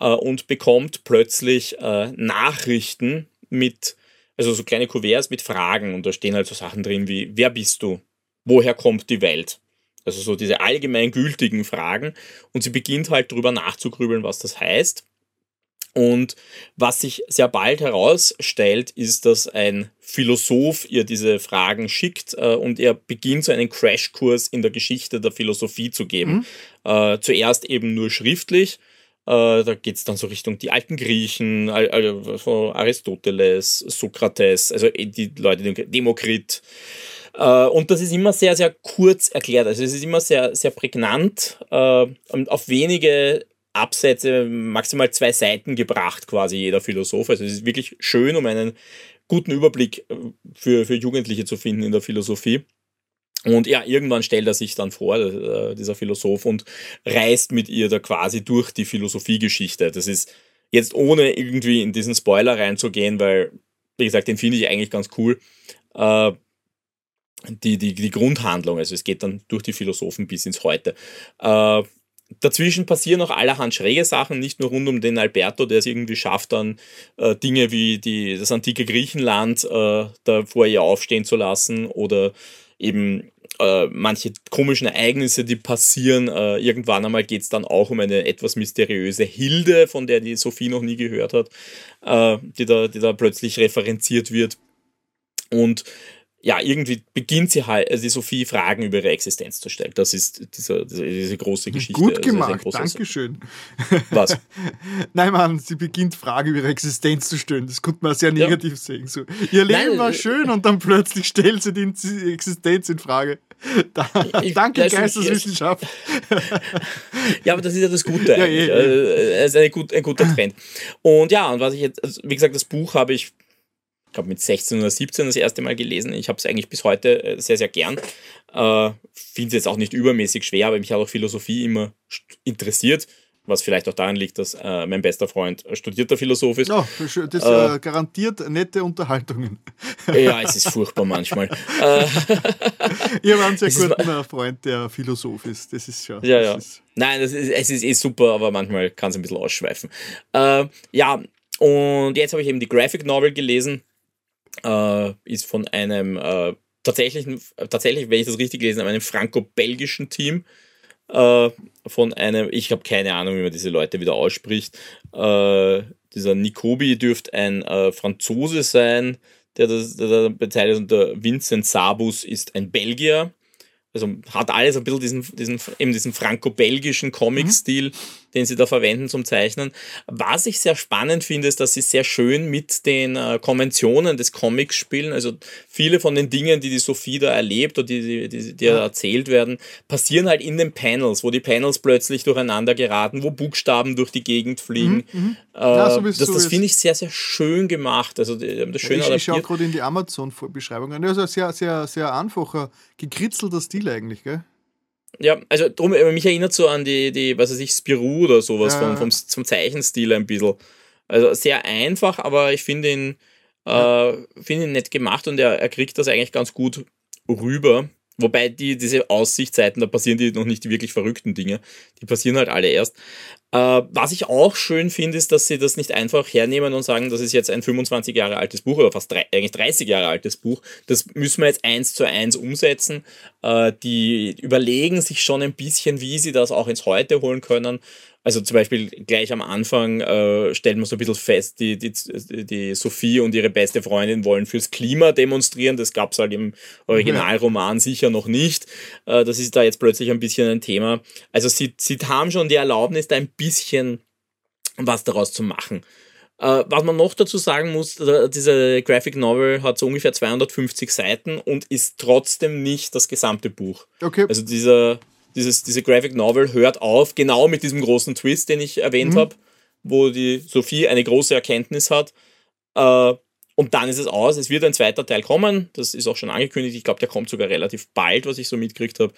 äh, und bekommt plötzlich äh, Nachrichten mit, also so kleine Kuverts mit Fragen und da stehen halt so Sachen drin wie, wer bist du? Woher kommt die Welt? Also so diese allgemeingültigen Fragen und sie beginnt halt drüber nachzugrübeln, was das heißt. Und was sich sehr bald herausstellt, ist, dass ein Philosoph ihr diese Fragen schickt äh, und er beginnt so einen Crashkurs in der Geschichte der Philosophie zu geben. Mhm. Äh, zuerst eben nur schriftlich. Äh, da geht es dann so Richtung die alten Griechen, also Aristoteles, Sokrates, also eh die Leute, Demokrit. Äh, und das ist immer sehr, sehr kurz erklärt. Also es ist immer sehr, sehr prägnant äh, und auf wenige Absätze, maximal zwei Seiten gebracht, quasi jeder Philosoph. Also es ist wirklich schön, um einen guten Überblick äh, für, für Jugendliche zu finden in der Philosophie. Und ja, irgendwann stellt er sich dann vor, äh, dieser Philosoph, und reist mit ihr da quasi durch die Philosophiegeschichte. Das ist jetzt ohne irgendwie in diesen Spoiler reinzugehen, weil, wie gesagt, den finde ich eigentlich ganz cool. Äh, die, die, die Grundhandlung, also es geht dann durch die Philosophen bis ins Heute. Dazwischen passieren auch allerhand schräge Sachen, nicht nur rund um den Alberto, der es irgendwie schafft, dann äh, Dinge wie die, das antike Griechenland äh, da vor ihr aufstehen zu lassen oder eben äh, manche komischen Ereignisse, die passieren. Äh, irgendwann einmal geht es dann auch um eine etwas mysteriöse Hilde, von der die Sophie noch nie gehört hat, äh, die, da, die da plötzlich referenziert wird. Und ja, irgendwie beginnt sie halt, also die Sophie Fragen über ihre Existenz zu stellen. Das ist diese, diese, große Geschichte. Gut also gemacht, also Dankeschön. Was? [LAUGHS] Nein, Mann, sie beginnt Fragen über ihre Existenz zu stellen. Das könnte man sehr negativ ja. sehen. So, ihr Leben Nein, war äh, schön und dann plötzlich stellt sie die Existenz in Frage. [LAUGHS] Da, ich, danke, Geisteswissenschaft. [LAUGHS] ja, aber das ist ja das Gute ja, eh. Es ist ein, gut, ein guter Trend. Und ja, und was ich jetzt, also wie gesagt, das Buch habe ich ich glaube mit 16 oder 17 das erste Mal gelesen. Ich habe es eigentlich bis heute äh, sehr, sehr gern. Äh, Finde es jetzt auch nicht übermäßig schwer, aber mich hat auch Philosophie immer interessiert. Was vielleicht auch daran liegt, dass äh, mein bester Freund studierter Philosoph ist. Ja, das äh, garantiert nette Unterhaltungen. Ja, es ist furchtbar manchmal. [LAUGHS] Äh, ich habe einen sehr guten Freund, der Philosoph ist. Das ist schon. Ja, ja. Ist Nein, das ist, es ist eh super, aber manchmal kann es ein bisschen ausschweifen. Äh, ja, und jetzt habe ich eben die Graphic Novel gelesen äh, ist von einem äh, tatsächlichen, tatsächlich, wenn ich das richtig habe, einem franco-belgischen Team. Äh, von einem, ich habe keine Ahnung, wie man diese Leute wieder ausspricht. Äh, dieser Nikobi dürfte ein äh, Franzose sein, der das der, der bezeichnet und der Vincent Sabus ist ein Belgier. Also hat alles ein bisschen diesen, diesen, eben diesen franco-belgischen Comic-Stil, mhm. den sie da verwenden zum Zeichnen. Was ich sehr spannend finde, ist, dass sie sehr schön mit den äh, Konventionen des Comics spielen. Also viele von den Dingen, die die Sophie da erlebt oder die, die, die ja. erzählt werden, passieren halt in den Panels, wo die Panels plötzlich durcheinander geraten, wo Buchstaben durch die Gegend fliegen. Mhm, mhm. äh, ja, so das das finde ich sehr, sehr schön gemacht. Also die haben das schön ja, ich, ich schaue gerade in die Amazon-Beschreibung an. Also sehr, sehr, sehr einfacher, gekritzelter Stil eigentlich, gell? Ja, also drum, mich erinnert so an die, die was weiß ich, Spirou oder sowas ja, vom, vom, vom Zeichenstil ein bisschen. Also sehr einfach, aber ich finde ihn, äh, find ihn nett gemacht und er, er kriegt das eigentlich ganz gut rüber. Wobei die, diese Aussichtszeiten, da passieren die noch nicht die wirklich verrückten Dinge. Die passieren halt alle erst. Äh, was ich auch schön finde, ist, dass sie das nicht einfach hernehmen und sagen, das ist jetzt ein 25 Jahre altes Buch oder fast drei, eigentlich 30 Jahre altes Buch. Das müssen wir jetzt eins zu eins umsetzen. Äh, die überlegen sich schon ein bisschen, wie sie das auch ins Heute holen können. Also zum Beispiel gleich am Anfang äh, stellt man so ein bisschen fest, die, die, die Sophie und ihre beste Freundin wollen fürs Klima demonstrieren. Das gab es halt im Originalroman sicher noch nicht. Äh, das ist da jetzt plötzlich ein bisschen ein Thema. Also sie, sie haben schon die Erlaubnis, da ein bisschen was daraus zu machen. Uh, was man noch dazu sagen muss, diese Graphic Novel hat so ungefähr 250 Seiten und ist trotzdem nicht das gesamte Buch. Okay. Also dieser, dieses, diese Graphic Novel hört auf, genau mit diesem großen Twist, den ich erwähnt mhm. habe, wo die Sophie eine große Erkenntnis hat. Äh, und dann ist es aus. Es wird ein zweiter Teil kommen. Das ist auch schon angekündigt. Ich glaube, der kommt sogar relativ bald, was ich so mitgekriegt habe.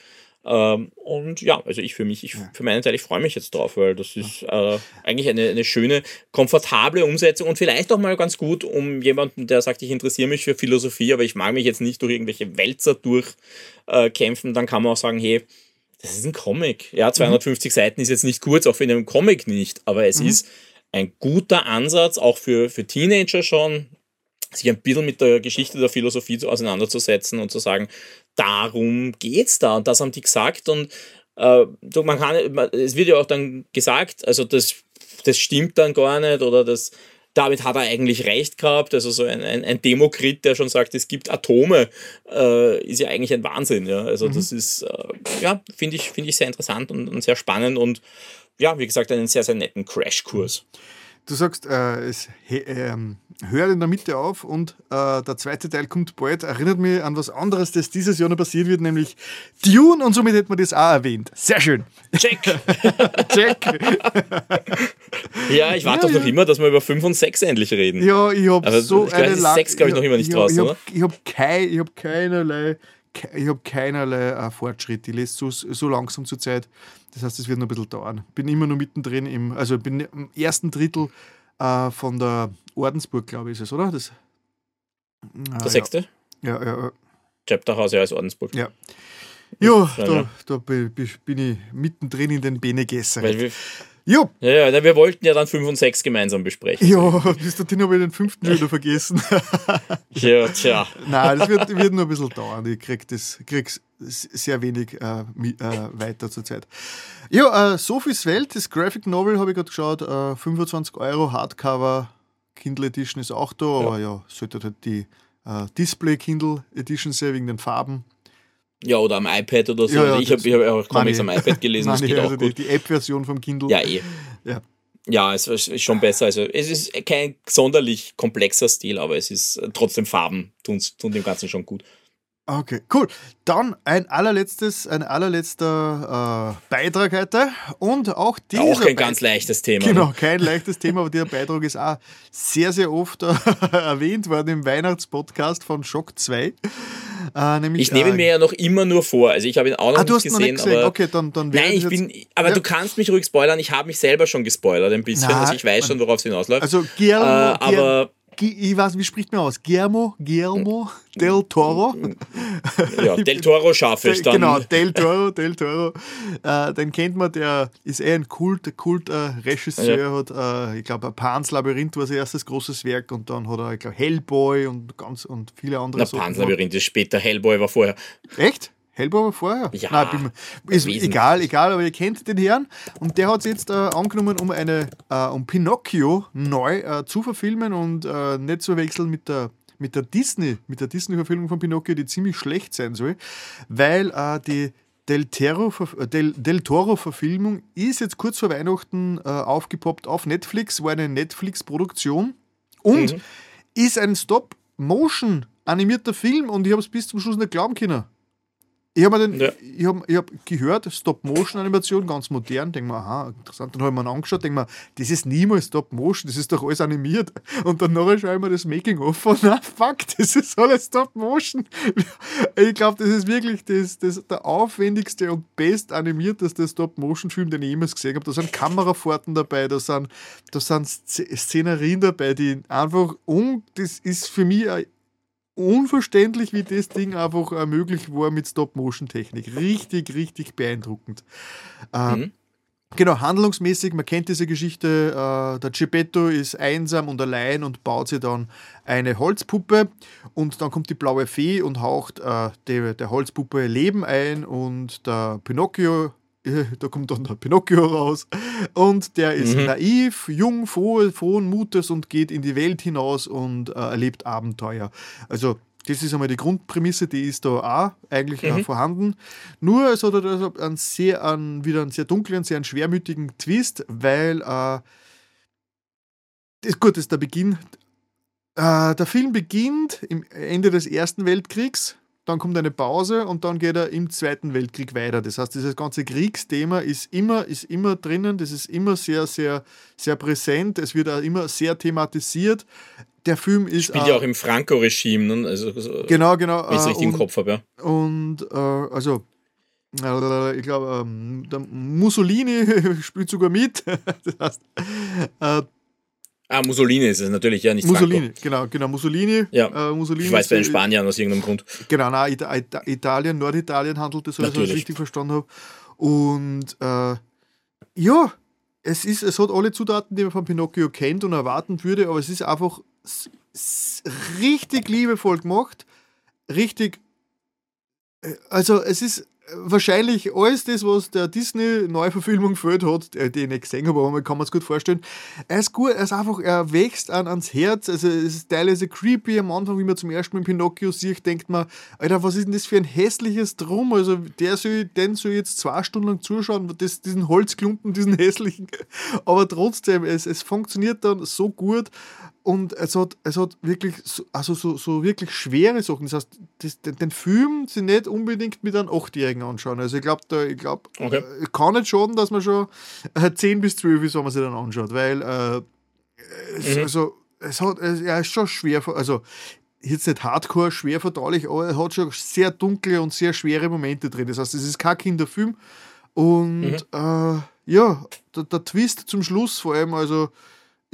Ähm, und ja, also ich für mich, ich, für meinen Teil, ich freue mich jetzt drauf, weil das ist äh, eigentlich eine, eine schöne, komfortable Umsetzung und vielleicht auch mal ganz gut, um jemanden, der sagt, ich interessiere mich für Philosophie, aber ich mag mich jetzt nicht durch irgendwelche Wälzer durchkämpfen, äh, dann kann man auch sagen, hey, das ist ein Comic. Ja, 250 mhm. Seiten ist jetzt nicht kurz, auch in einem Comic nicht, aber es mhm. ist ein guter Ansatz, auch für, für Teenager schon, sich ein bisschen mit der Geschichte der Philosophie auseinanderzusetzen und zu sagen, darum geht's da. Und das haben die gesagt. Und äh, man kann, es wird ja auch dann gesagt, also das, das stimmt dann gar nicht oder das, damit hat er eigentlich recht gehabt. Also so ein, ein, ein Demokrit, der schon sagt, es gibt Atome, äh, ist ja eigentlich ein Wahnsinn. Ja? Also mhm. das ist, äh, ja, finde ich, find ich sehr interessant und, und, sehr spannend und ja, wie gesagt, einen sehr, sehr netten Crashkurs. Du sagst, äh, es äh, hört in der Mitte auf und äh, der zweite Teil kommt bald. Erinnert mich an was anderes, das dieses Jahr noch passieren wird, nämlich Dune und somit hätten wir das auch erwähnt. Sehr schön. Check. [LAUGHS] Check. ja, ich warte ja, doch ja. noch immer, dass wir über 5 und 6 endlich reden. Ja, ich habe so ich eine 6 glaube ich noch immer nicht ich draußen, hab, oder? Ich habe kein, hab keinerlei ich habe keinerlei äh, Fortschritt. Ich lese so, so langsam zur Zeit. Das heißt, es wird noch ein bisschen dauern. Bin immer noch mittendrin im, also bin im ersten Drittel äh, von der Ordensburg, glaube ich, ist es, oder? Das, äh, der sechste? Ja, ja. ja. Chapterhaus, ja, als Ordensburg. Ja. Ja, da, da bin ich mittendrin in den Bene Gesserit. Jo. Ja, ja, wir wollten ja dann 5 und 6 gemeinsam besprechen. Ja, bis dahin habe ich den fünften wieder vergessen. ja, tja. [LAUGHS] Nein, das wird, wird nur ein bisschen dauern. Ich kriege das krieg's sehr wenig äh, äh, weiter zurzeit. Ja, äh, Sophies Welt, das Graphic Novel habe ich gerade geschaut, äh, 25 Euro, Hardcover, Kindle Edition ist auch da, ja. aber ja, sollte halt die äh, Display Kindle Edition sein wegen den Farben. Ja, oder am iPad oder so. Ja, ja, ich habe hab auch Comics am iPad gelesen. das geht also auch gut. Die, die App-Version vom Kindle. Ja, eh. Ja. Ja, es ist schon besser. Also es ist kein sonderlich komplexer Stil, aber es ist trotzdem Farben tun, tun dem Ganzen schon gut. Okay, cool. Dann ein allerletztes, ein allerletzter äh, Beitrag heute und auch dieser. Auch kein ganz leichtes Thema. Genau, kein leichtes Thema, aber der Beitrag ist auch sehr, sehr oft äh, [LAUGHS] erwähnt worden im Weihnachtspodcast von Schock 2. Äh, nämlich, ich nehme äh, mir ja noch immer nur vor. Also ich habe ihn auch noch ah, nicht gesehen. Noch nicht gesehen. Aber okay, dann, dann Nein, ich bin. Aber ja. du kannst mich ruhig spoilern. Ich habe mich selber schon gespoilert ein bisschen. Na, also ich weiß schon, worauf es hinausläuft. Also Guillermo, äh, aber ich weiß, wie spricht man aus? Guillermo, Guillermo del Toro. Ja, del Toro schaffe ich dann. Genau, del Toro, del Toro. Äh, den kennt man, der ist eh ein Kult, Kult äh, Regisseur, ja. hat, äh, ich glaube, Pans Labyrinth war sein erstes großes Werk und dann hat er, ich glaube, Hellboy und ganz und viele andere Na, Pans Labyrinth ist später, Hellboy war vorher. Echt? Hellbauer vorher? Ja, Nein, ist egal, egal, aber ihr kennt den Herrn und der hat es jetzt äh, angenommen, um eine äh, um Pinocchio neu äh, zu verfilmen und äh, nicht zu wechseln mit der mit der Disney, mit der Disney-Verfilmung von Pinocchio, die ziemlich schlecht sein soll, weil äh, die Del, Toro, äh, Del, Del Toro-Verfilmung ist jetzt kurz vor Weihnachten aufgepoppt auf Netflix, war eine Netflix-Produktion und Mhm. ist ein Stop-Motion animierter Film und ich habe es bis zum Schluss nicht glauben können. Ich habe Ja. ich hab, ich hab gehört, Stop-Motion-Animation, ganz modern. Denke mir, aha, interessant. Dann habe ich mir angeschaut, denke mir, das ist niemals Stop-Motion, das ist doch alles animiert. Und dann nachher schaue ich mir das Making-of an. [LAUGHS] Na, fuck, das ist alles Stop-Motion. Ich glaube, das ist wirklich das, das, der aufwendigste und best animierteste Stop-Motion-Film, den ich jemals gesehen habe. Da sind Kamerafahrten dabei, da sind, da sind Sz- Szenerien dabei, die einfach um, das ist für mich ein unverständlich, wie das Ding einfach äh, möglich war mit Stop-Motion-Technik. Richtig, richtig beeindruckend. Ähm, Mhm. Genau, handlungsmäßig, man kennt diese Geschichte, äh, der Geppetto ist einsam und allein und baut sich dann eine Holzpuppe und dann kommt die blaue Fee und haucht äh, der, der Holzpuppe Leben ein und der Pinocchio, äh, da kommt dann der Pinocchio raus und der ist Mhm. naiv, jung, froh, frohen Mutes und geht in die Welt hinaus und äh, erlebt Abenteuer. Also das ist einmal die Grundprämisse, die ist da auch eigentlich äh, Mhm. vorhanden. Nur es hat halt also einen sehr, einen, wieder einen sehr dunklen, sehr einen schwermütigen Twist, weil äh, das, gut, das ist der Beginn. Äh, der Film beginnt im Ende des Ersten Weltkriegs, dann kommt eine Pause und dann geht er im Zweiten Weltkrieg weiter. Das heißt, dieses ganze Kriegsthema ist immer, ist immer drinnen, das ist immer sehr, sehr, sehr präsent, es wird auch immer sehr thematisiert. Der Film ist Spielt ja auch im Franco-Regime, ne? also, so, genau, genau. wenn ich es äh, richtig im Kopf habe. Ja. und äh, also, ich glaube, ähm, Mussolini [LAUGHS] spielt sogar mit. [LAUGHS] das heißt, äh, Ah, Mussolini ist es natürlich, ja, nicht Mussolini, Franco. genau, genau, Mussolini. Ja. Äh, Mussolini Ich weiß bei den ist- Spaniern aus irgendeinem Grund. Genau, nein, Ita Ita Italien, Norditalien handelt es, dass ich es richtig verstanden habe. Und äh, ja, es, ist, es hat alle Zutaten, die man von Pinocchio kennt und erwarten würde, aber es ist einfach richtig liebevoll gemacht, richtig. äh, Also, es ist wahrscheinlich alles das, was der Disney-Neuverfilmung gefällt hat, äh, die ich nicht gesehen habe, aber man kann man es gut vorstellen. Er ist gut, er ist einfach, er wächst an, ans Herz. Also es ist teilweise creepy am Anfang, wie man zum ersten Mal Pinocchio sieht, denkt man, Alter, was ist denn das für ein hässliches Drum? Also der soll, den soll jetzt zwei Stunden lang zuschauen, das, diesen Holzklumpen, diesen hässlichen. [LAUGHS] Aber trotzdem, es, es funktioniert dann so gut. Und es hat, es hat wirklich so, also so, so wirklich schwere Sachen. Das heißt, das, den, den Film sie nicht unbedingt mit einem Achtjährigen anschauen. Also ich glaube, ich glaub, Okay. äh, kann nicht schaden, dass man schon äh, 10 bis 12 ist, wenn man sich dann anschaut. Weil äh, es, Mhm. also, es hat, es, er ist schon schwer, also jetzt nicht hardcore, schwer verdaulich, aber er hat schon sehr dunkle und sehr schwere Momente drin. Das heißt, es ist kein Kinderfilm. Und Mhm. äh, ja, der, der Twist zum Schluss vor allem, also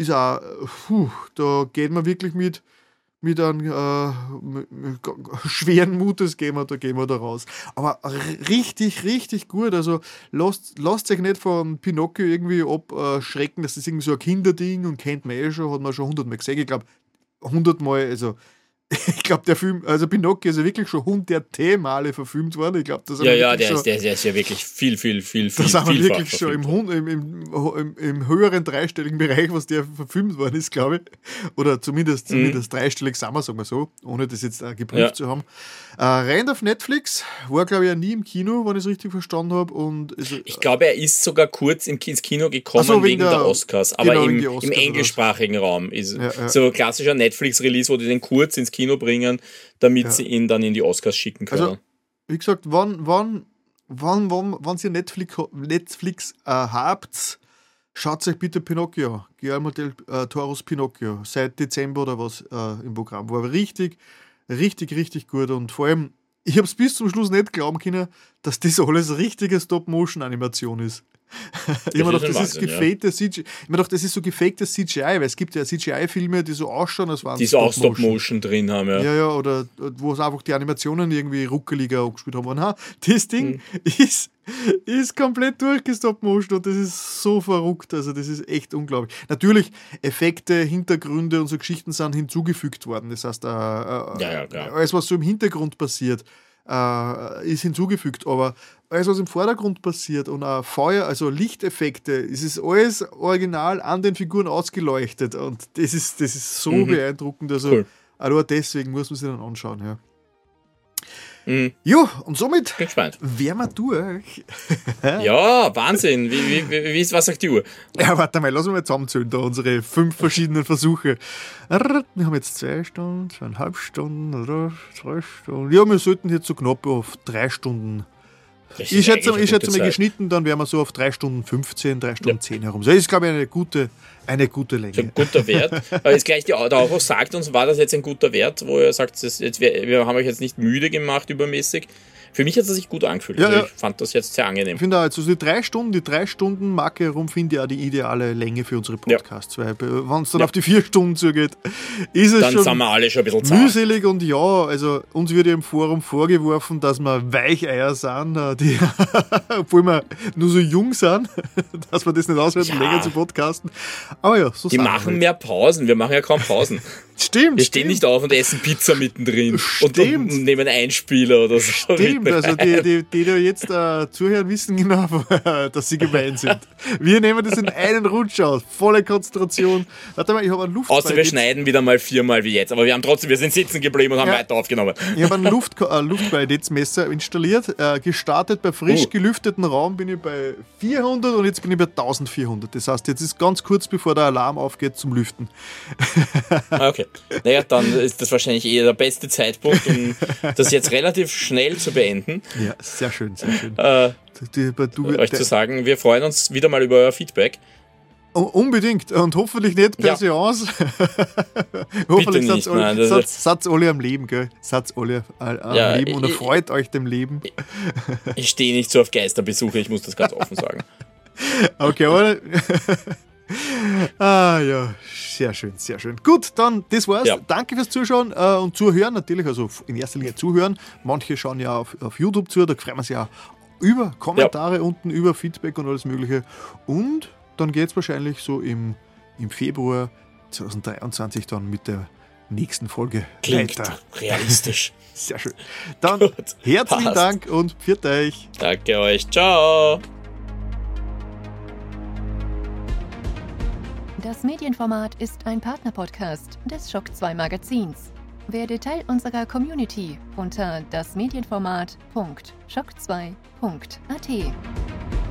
ist auch, äh, puh, da geht man wirklich mit, mit einem äh, schweren Mutes gehen wir, da gehen wir da raus. Aber richtig, richtig gut. Also lasst, lasst euch nicht von Pinocchio irgendwie abschrecken, das ist irgendwie so ein Kinderding und kennt man eh schon, hat man schon hundertmal gesehen. Ich glaube, hundertmal, also [LAUGHS] ich glaube, der Film, also Pinocchio ist ja wirklich schon hunderte Male verfilmt worden. Ich glaube, das Ja, ja, der schon- ist, der, der ist ja wirklich viel, viel, viel, viel, das sind wir wirklich schon im, im, im, im, im höheren dreistelligen Bereich, was der verfilmt worden ist, glaube ich. Oder zumindest, zumindest dreistellig, sagen wir, sagen wir so, ohne das jetzt äh, geprüft Mhm. Ja. zu haben. Äh, rennt auf Netflix, war, glaube ich, ja nie im Kino, wenn ich es richtig verstanden habe. Und ist, Ich glaube, er ist sogar kurz im- ins Kino gekommen so, wegen wegen der, der- Oscars, aber genau, im, im Oscars was. englischsprachigen Raum. Ist Ja, ja. so ein klassischer Netflix-Release, wo die den kurz ins Kino bringen, damit Ja. sie ihn dann in die Oscars schicken können. Also, wie gesagt, wann, wann, wann, wann, wann ihr Netflix, Netflix äh, habt, schaut euch bitte Pinocchio an. Guillermo del äh, Toros Pinocchio. Seit Dezember oder was äh, im Programm. War richtig, richtig, richtig gut. Und vor allem, ich habe es bis zum Schluss nicht glauben können, dass das alles richtige Stop-Motion-Animation ist. Ich habe gedacht, das ist Wahnsinn, ja. CGI. Ich habe gedacht, das ist so gefaktes CGI, weil es gibt ja CGI-Filme, die so ausschauen, als waren die so auch Stop-Motion. Drin haben, ja. Ja, ja, oder wo es einfach die Animationen irgendwie ruckeliger abgespielt haben. Und ha, das Ding ist, ist komplett durchgestoppt motion und das ist so verrückt. Also, das ist echt unglaublich. Natürlich, Effekte, Hintergründe und so Geschichten sind hinzugefügt worden. Das heißt, äh, äh, Ja, ja, alles, was so im Hintergrund passiert, äh, ist hinzugefügt. Aber alles, was im Vordergrund passiert und auch Feuer, also Lichteffekte, es ist alles original an den Figuren ausgeleuchtet. Und das ist, das ist so mhm. beeindruckend. Also, cool. also deswegen muss man sich dann anschauen. Ja. Mhm. Jo, und somit wären wir durch. [LAUGHS] ja, Wahnsinn. Wie, wie, wie, ist, was sagt die Uhr? Ja, warte mal, lass uns mal zusammenzählen, da unsere fünf verschiedenen Versuche. Wir haben jetzt zwei Stunden, zweieinhalb Stunden, oder drei Stunden. Ja, wir sollten jetzt so knapp auf drei Stunden ich schätze, ich schätze mal geschnitten, dann wären wir so auf 3 Stunden 15, 3 Stunden ja. 10 herum. Das ist, glaube ich, eine gute, eine gute Länge. Ein guter Wert. [LAUGHS] Aber jetzt gleich die, der Aufruf sagt uns, war das jetzt ein guter Wert, wo er sagt, das jetzt, wir haben euch jetzt nicht müde gemacht übermäßig. Für mich hat es sich gut angefühlt. Ja, also ich fand das jetzt sehr angenehm. Ich finde auch, also die drei Stunden, die drei Stunden Marke herum finde ich auch die ideale Länge für unsere Podcasts. Weil wenn es dann auf die vier Stunden zugeht, ist es dann schon, sind wir alle schon ein bisschen mühselig und ja, also uns wird ja im Forum vorgeworfen, dass wir Weicheier sind, äh, die, [LAUGHS] obwohl wir nur so jung sind, [LAUGHS] dass wir das nicht aushalten, ja. länger zu podcasten. Aber ja, so Die machen halt. mehr Pausen, wir machen ja kaum Pausen. [LAUGHS] Stimmt. Wir stehen nicht auf und essen Pizza mittendrin stimmt. Und, und nehmen Einspieler oder so. Stimmt, also die, die, die, die jetzt äh, zuhören, wissen genau, dass sie gemein sind. Wir nehmen das in einen Rutsch aus, volle Konzentration. Warte mal, ich habe einen Luft. Außer wir schneiden wieder mal viermal wie jetzt, aber wir haben trotzdem, wir sind sitzen geblieben und haben ja. weiter aufgenommen. Ich habe ein Luft, äh, Luftqualitätsmesser installiert, äh, gestartet bei frisch uh. gelüfteten Raum bin ich bei 400 und jetzt bin ich bei 1400. Das heißt, jetzt ist ganz kurz bevor der Alarm aufgeht zum Lüften. Ah, okay. Naja, dann ist das wahrscheinlich eher der beste Zeitpunkt, um das jetzt relativ schnell zu beenden. Ja, sehr schön, sehr schön. Äh, du, du, euch zu sagen, wir freuen uns wieder mal über euer Feedback. Unbedingt und hoffentlich nicht per ja. Seance. [LAUGHS] hoffentlich seid alle, seid, seid alle am Leben, gell? Seid alle am ja, Leben und erfreut euch dem Leben. Ich, ich stehe nicht so auf Geisterbesuche, ich muss das ganz offen sagen. [LAUGHS] Okay, aber. [LAUGHS] [LAUGHS] ah ja, sehr schön, sehr schön. Gut, dann das war's. Ja. Danke fürs Zuschauen äh, und Zuhören natürlich, also in erster Linie zuhören. Manche schauen ja auf, auf YouTube zu, da freuen wir uns ja über Kommentare ja. unten, über Feedback und alles Mögliche. Und dann geht es wahrscheinlich so im, im Februar 2023 dann mit der nächsten Folge Klingt weiter. realistisch. [LAUGHS] Sehr schön. Dann Gut, herzlichen passt. Dank und pfiat euch. Danke euch. Ciao. Das Medienformat ist ein Partnerpodcast des Schock 2 Magazins. Werde Teil unserer Community unter dasmedienformat.schock2.at.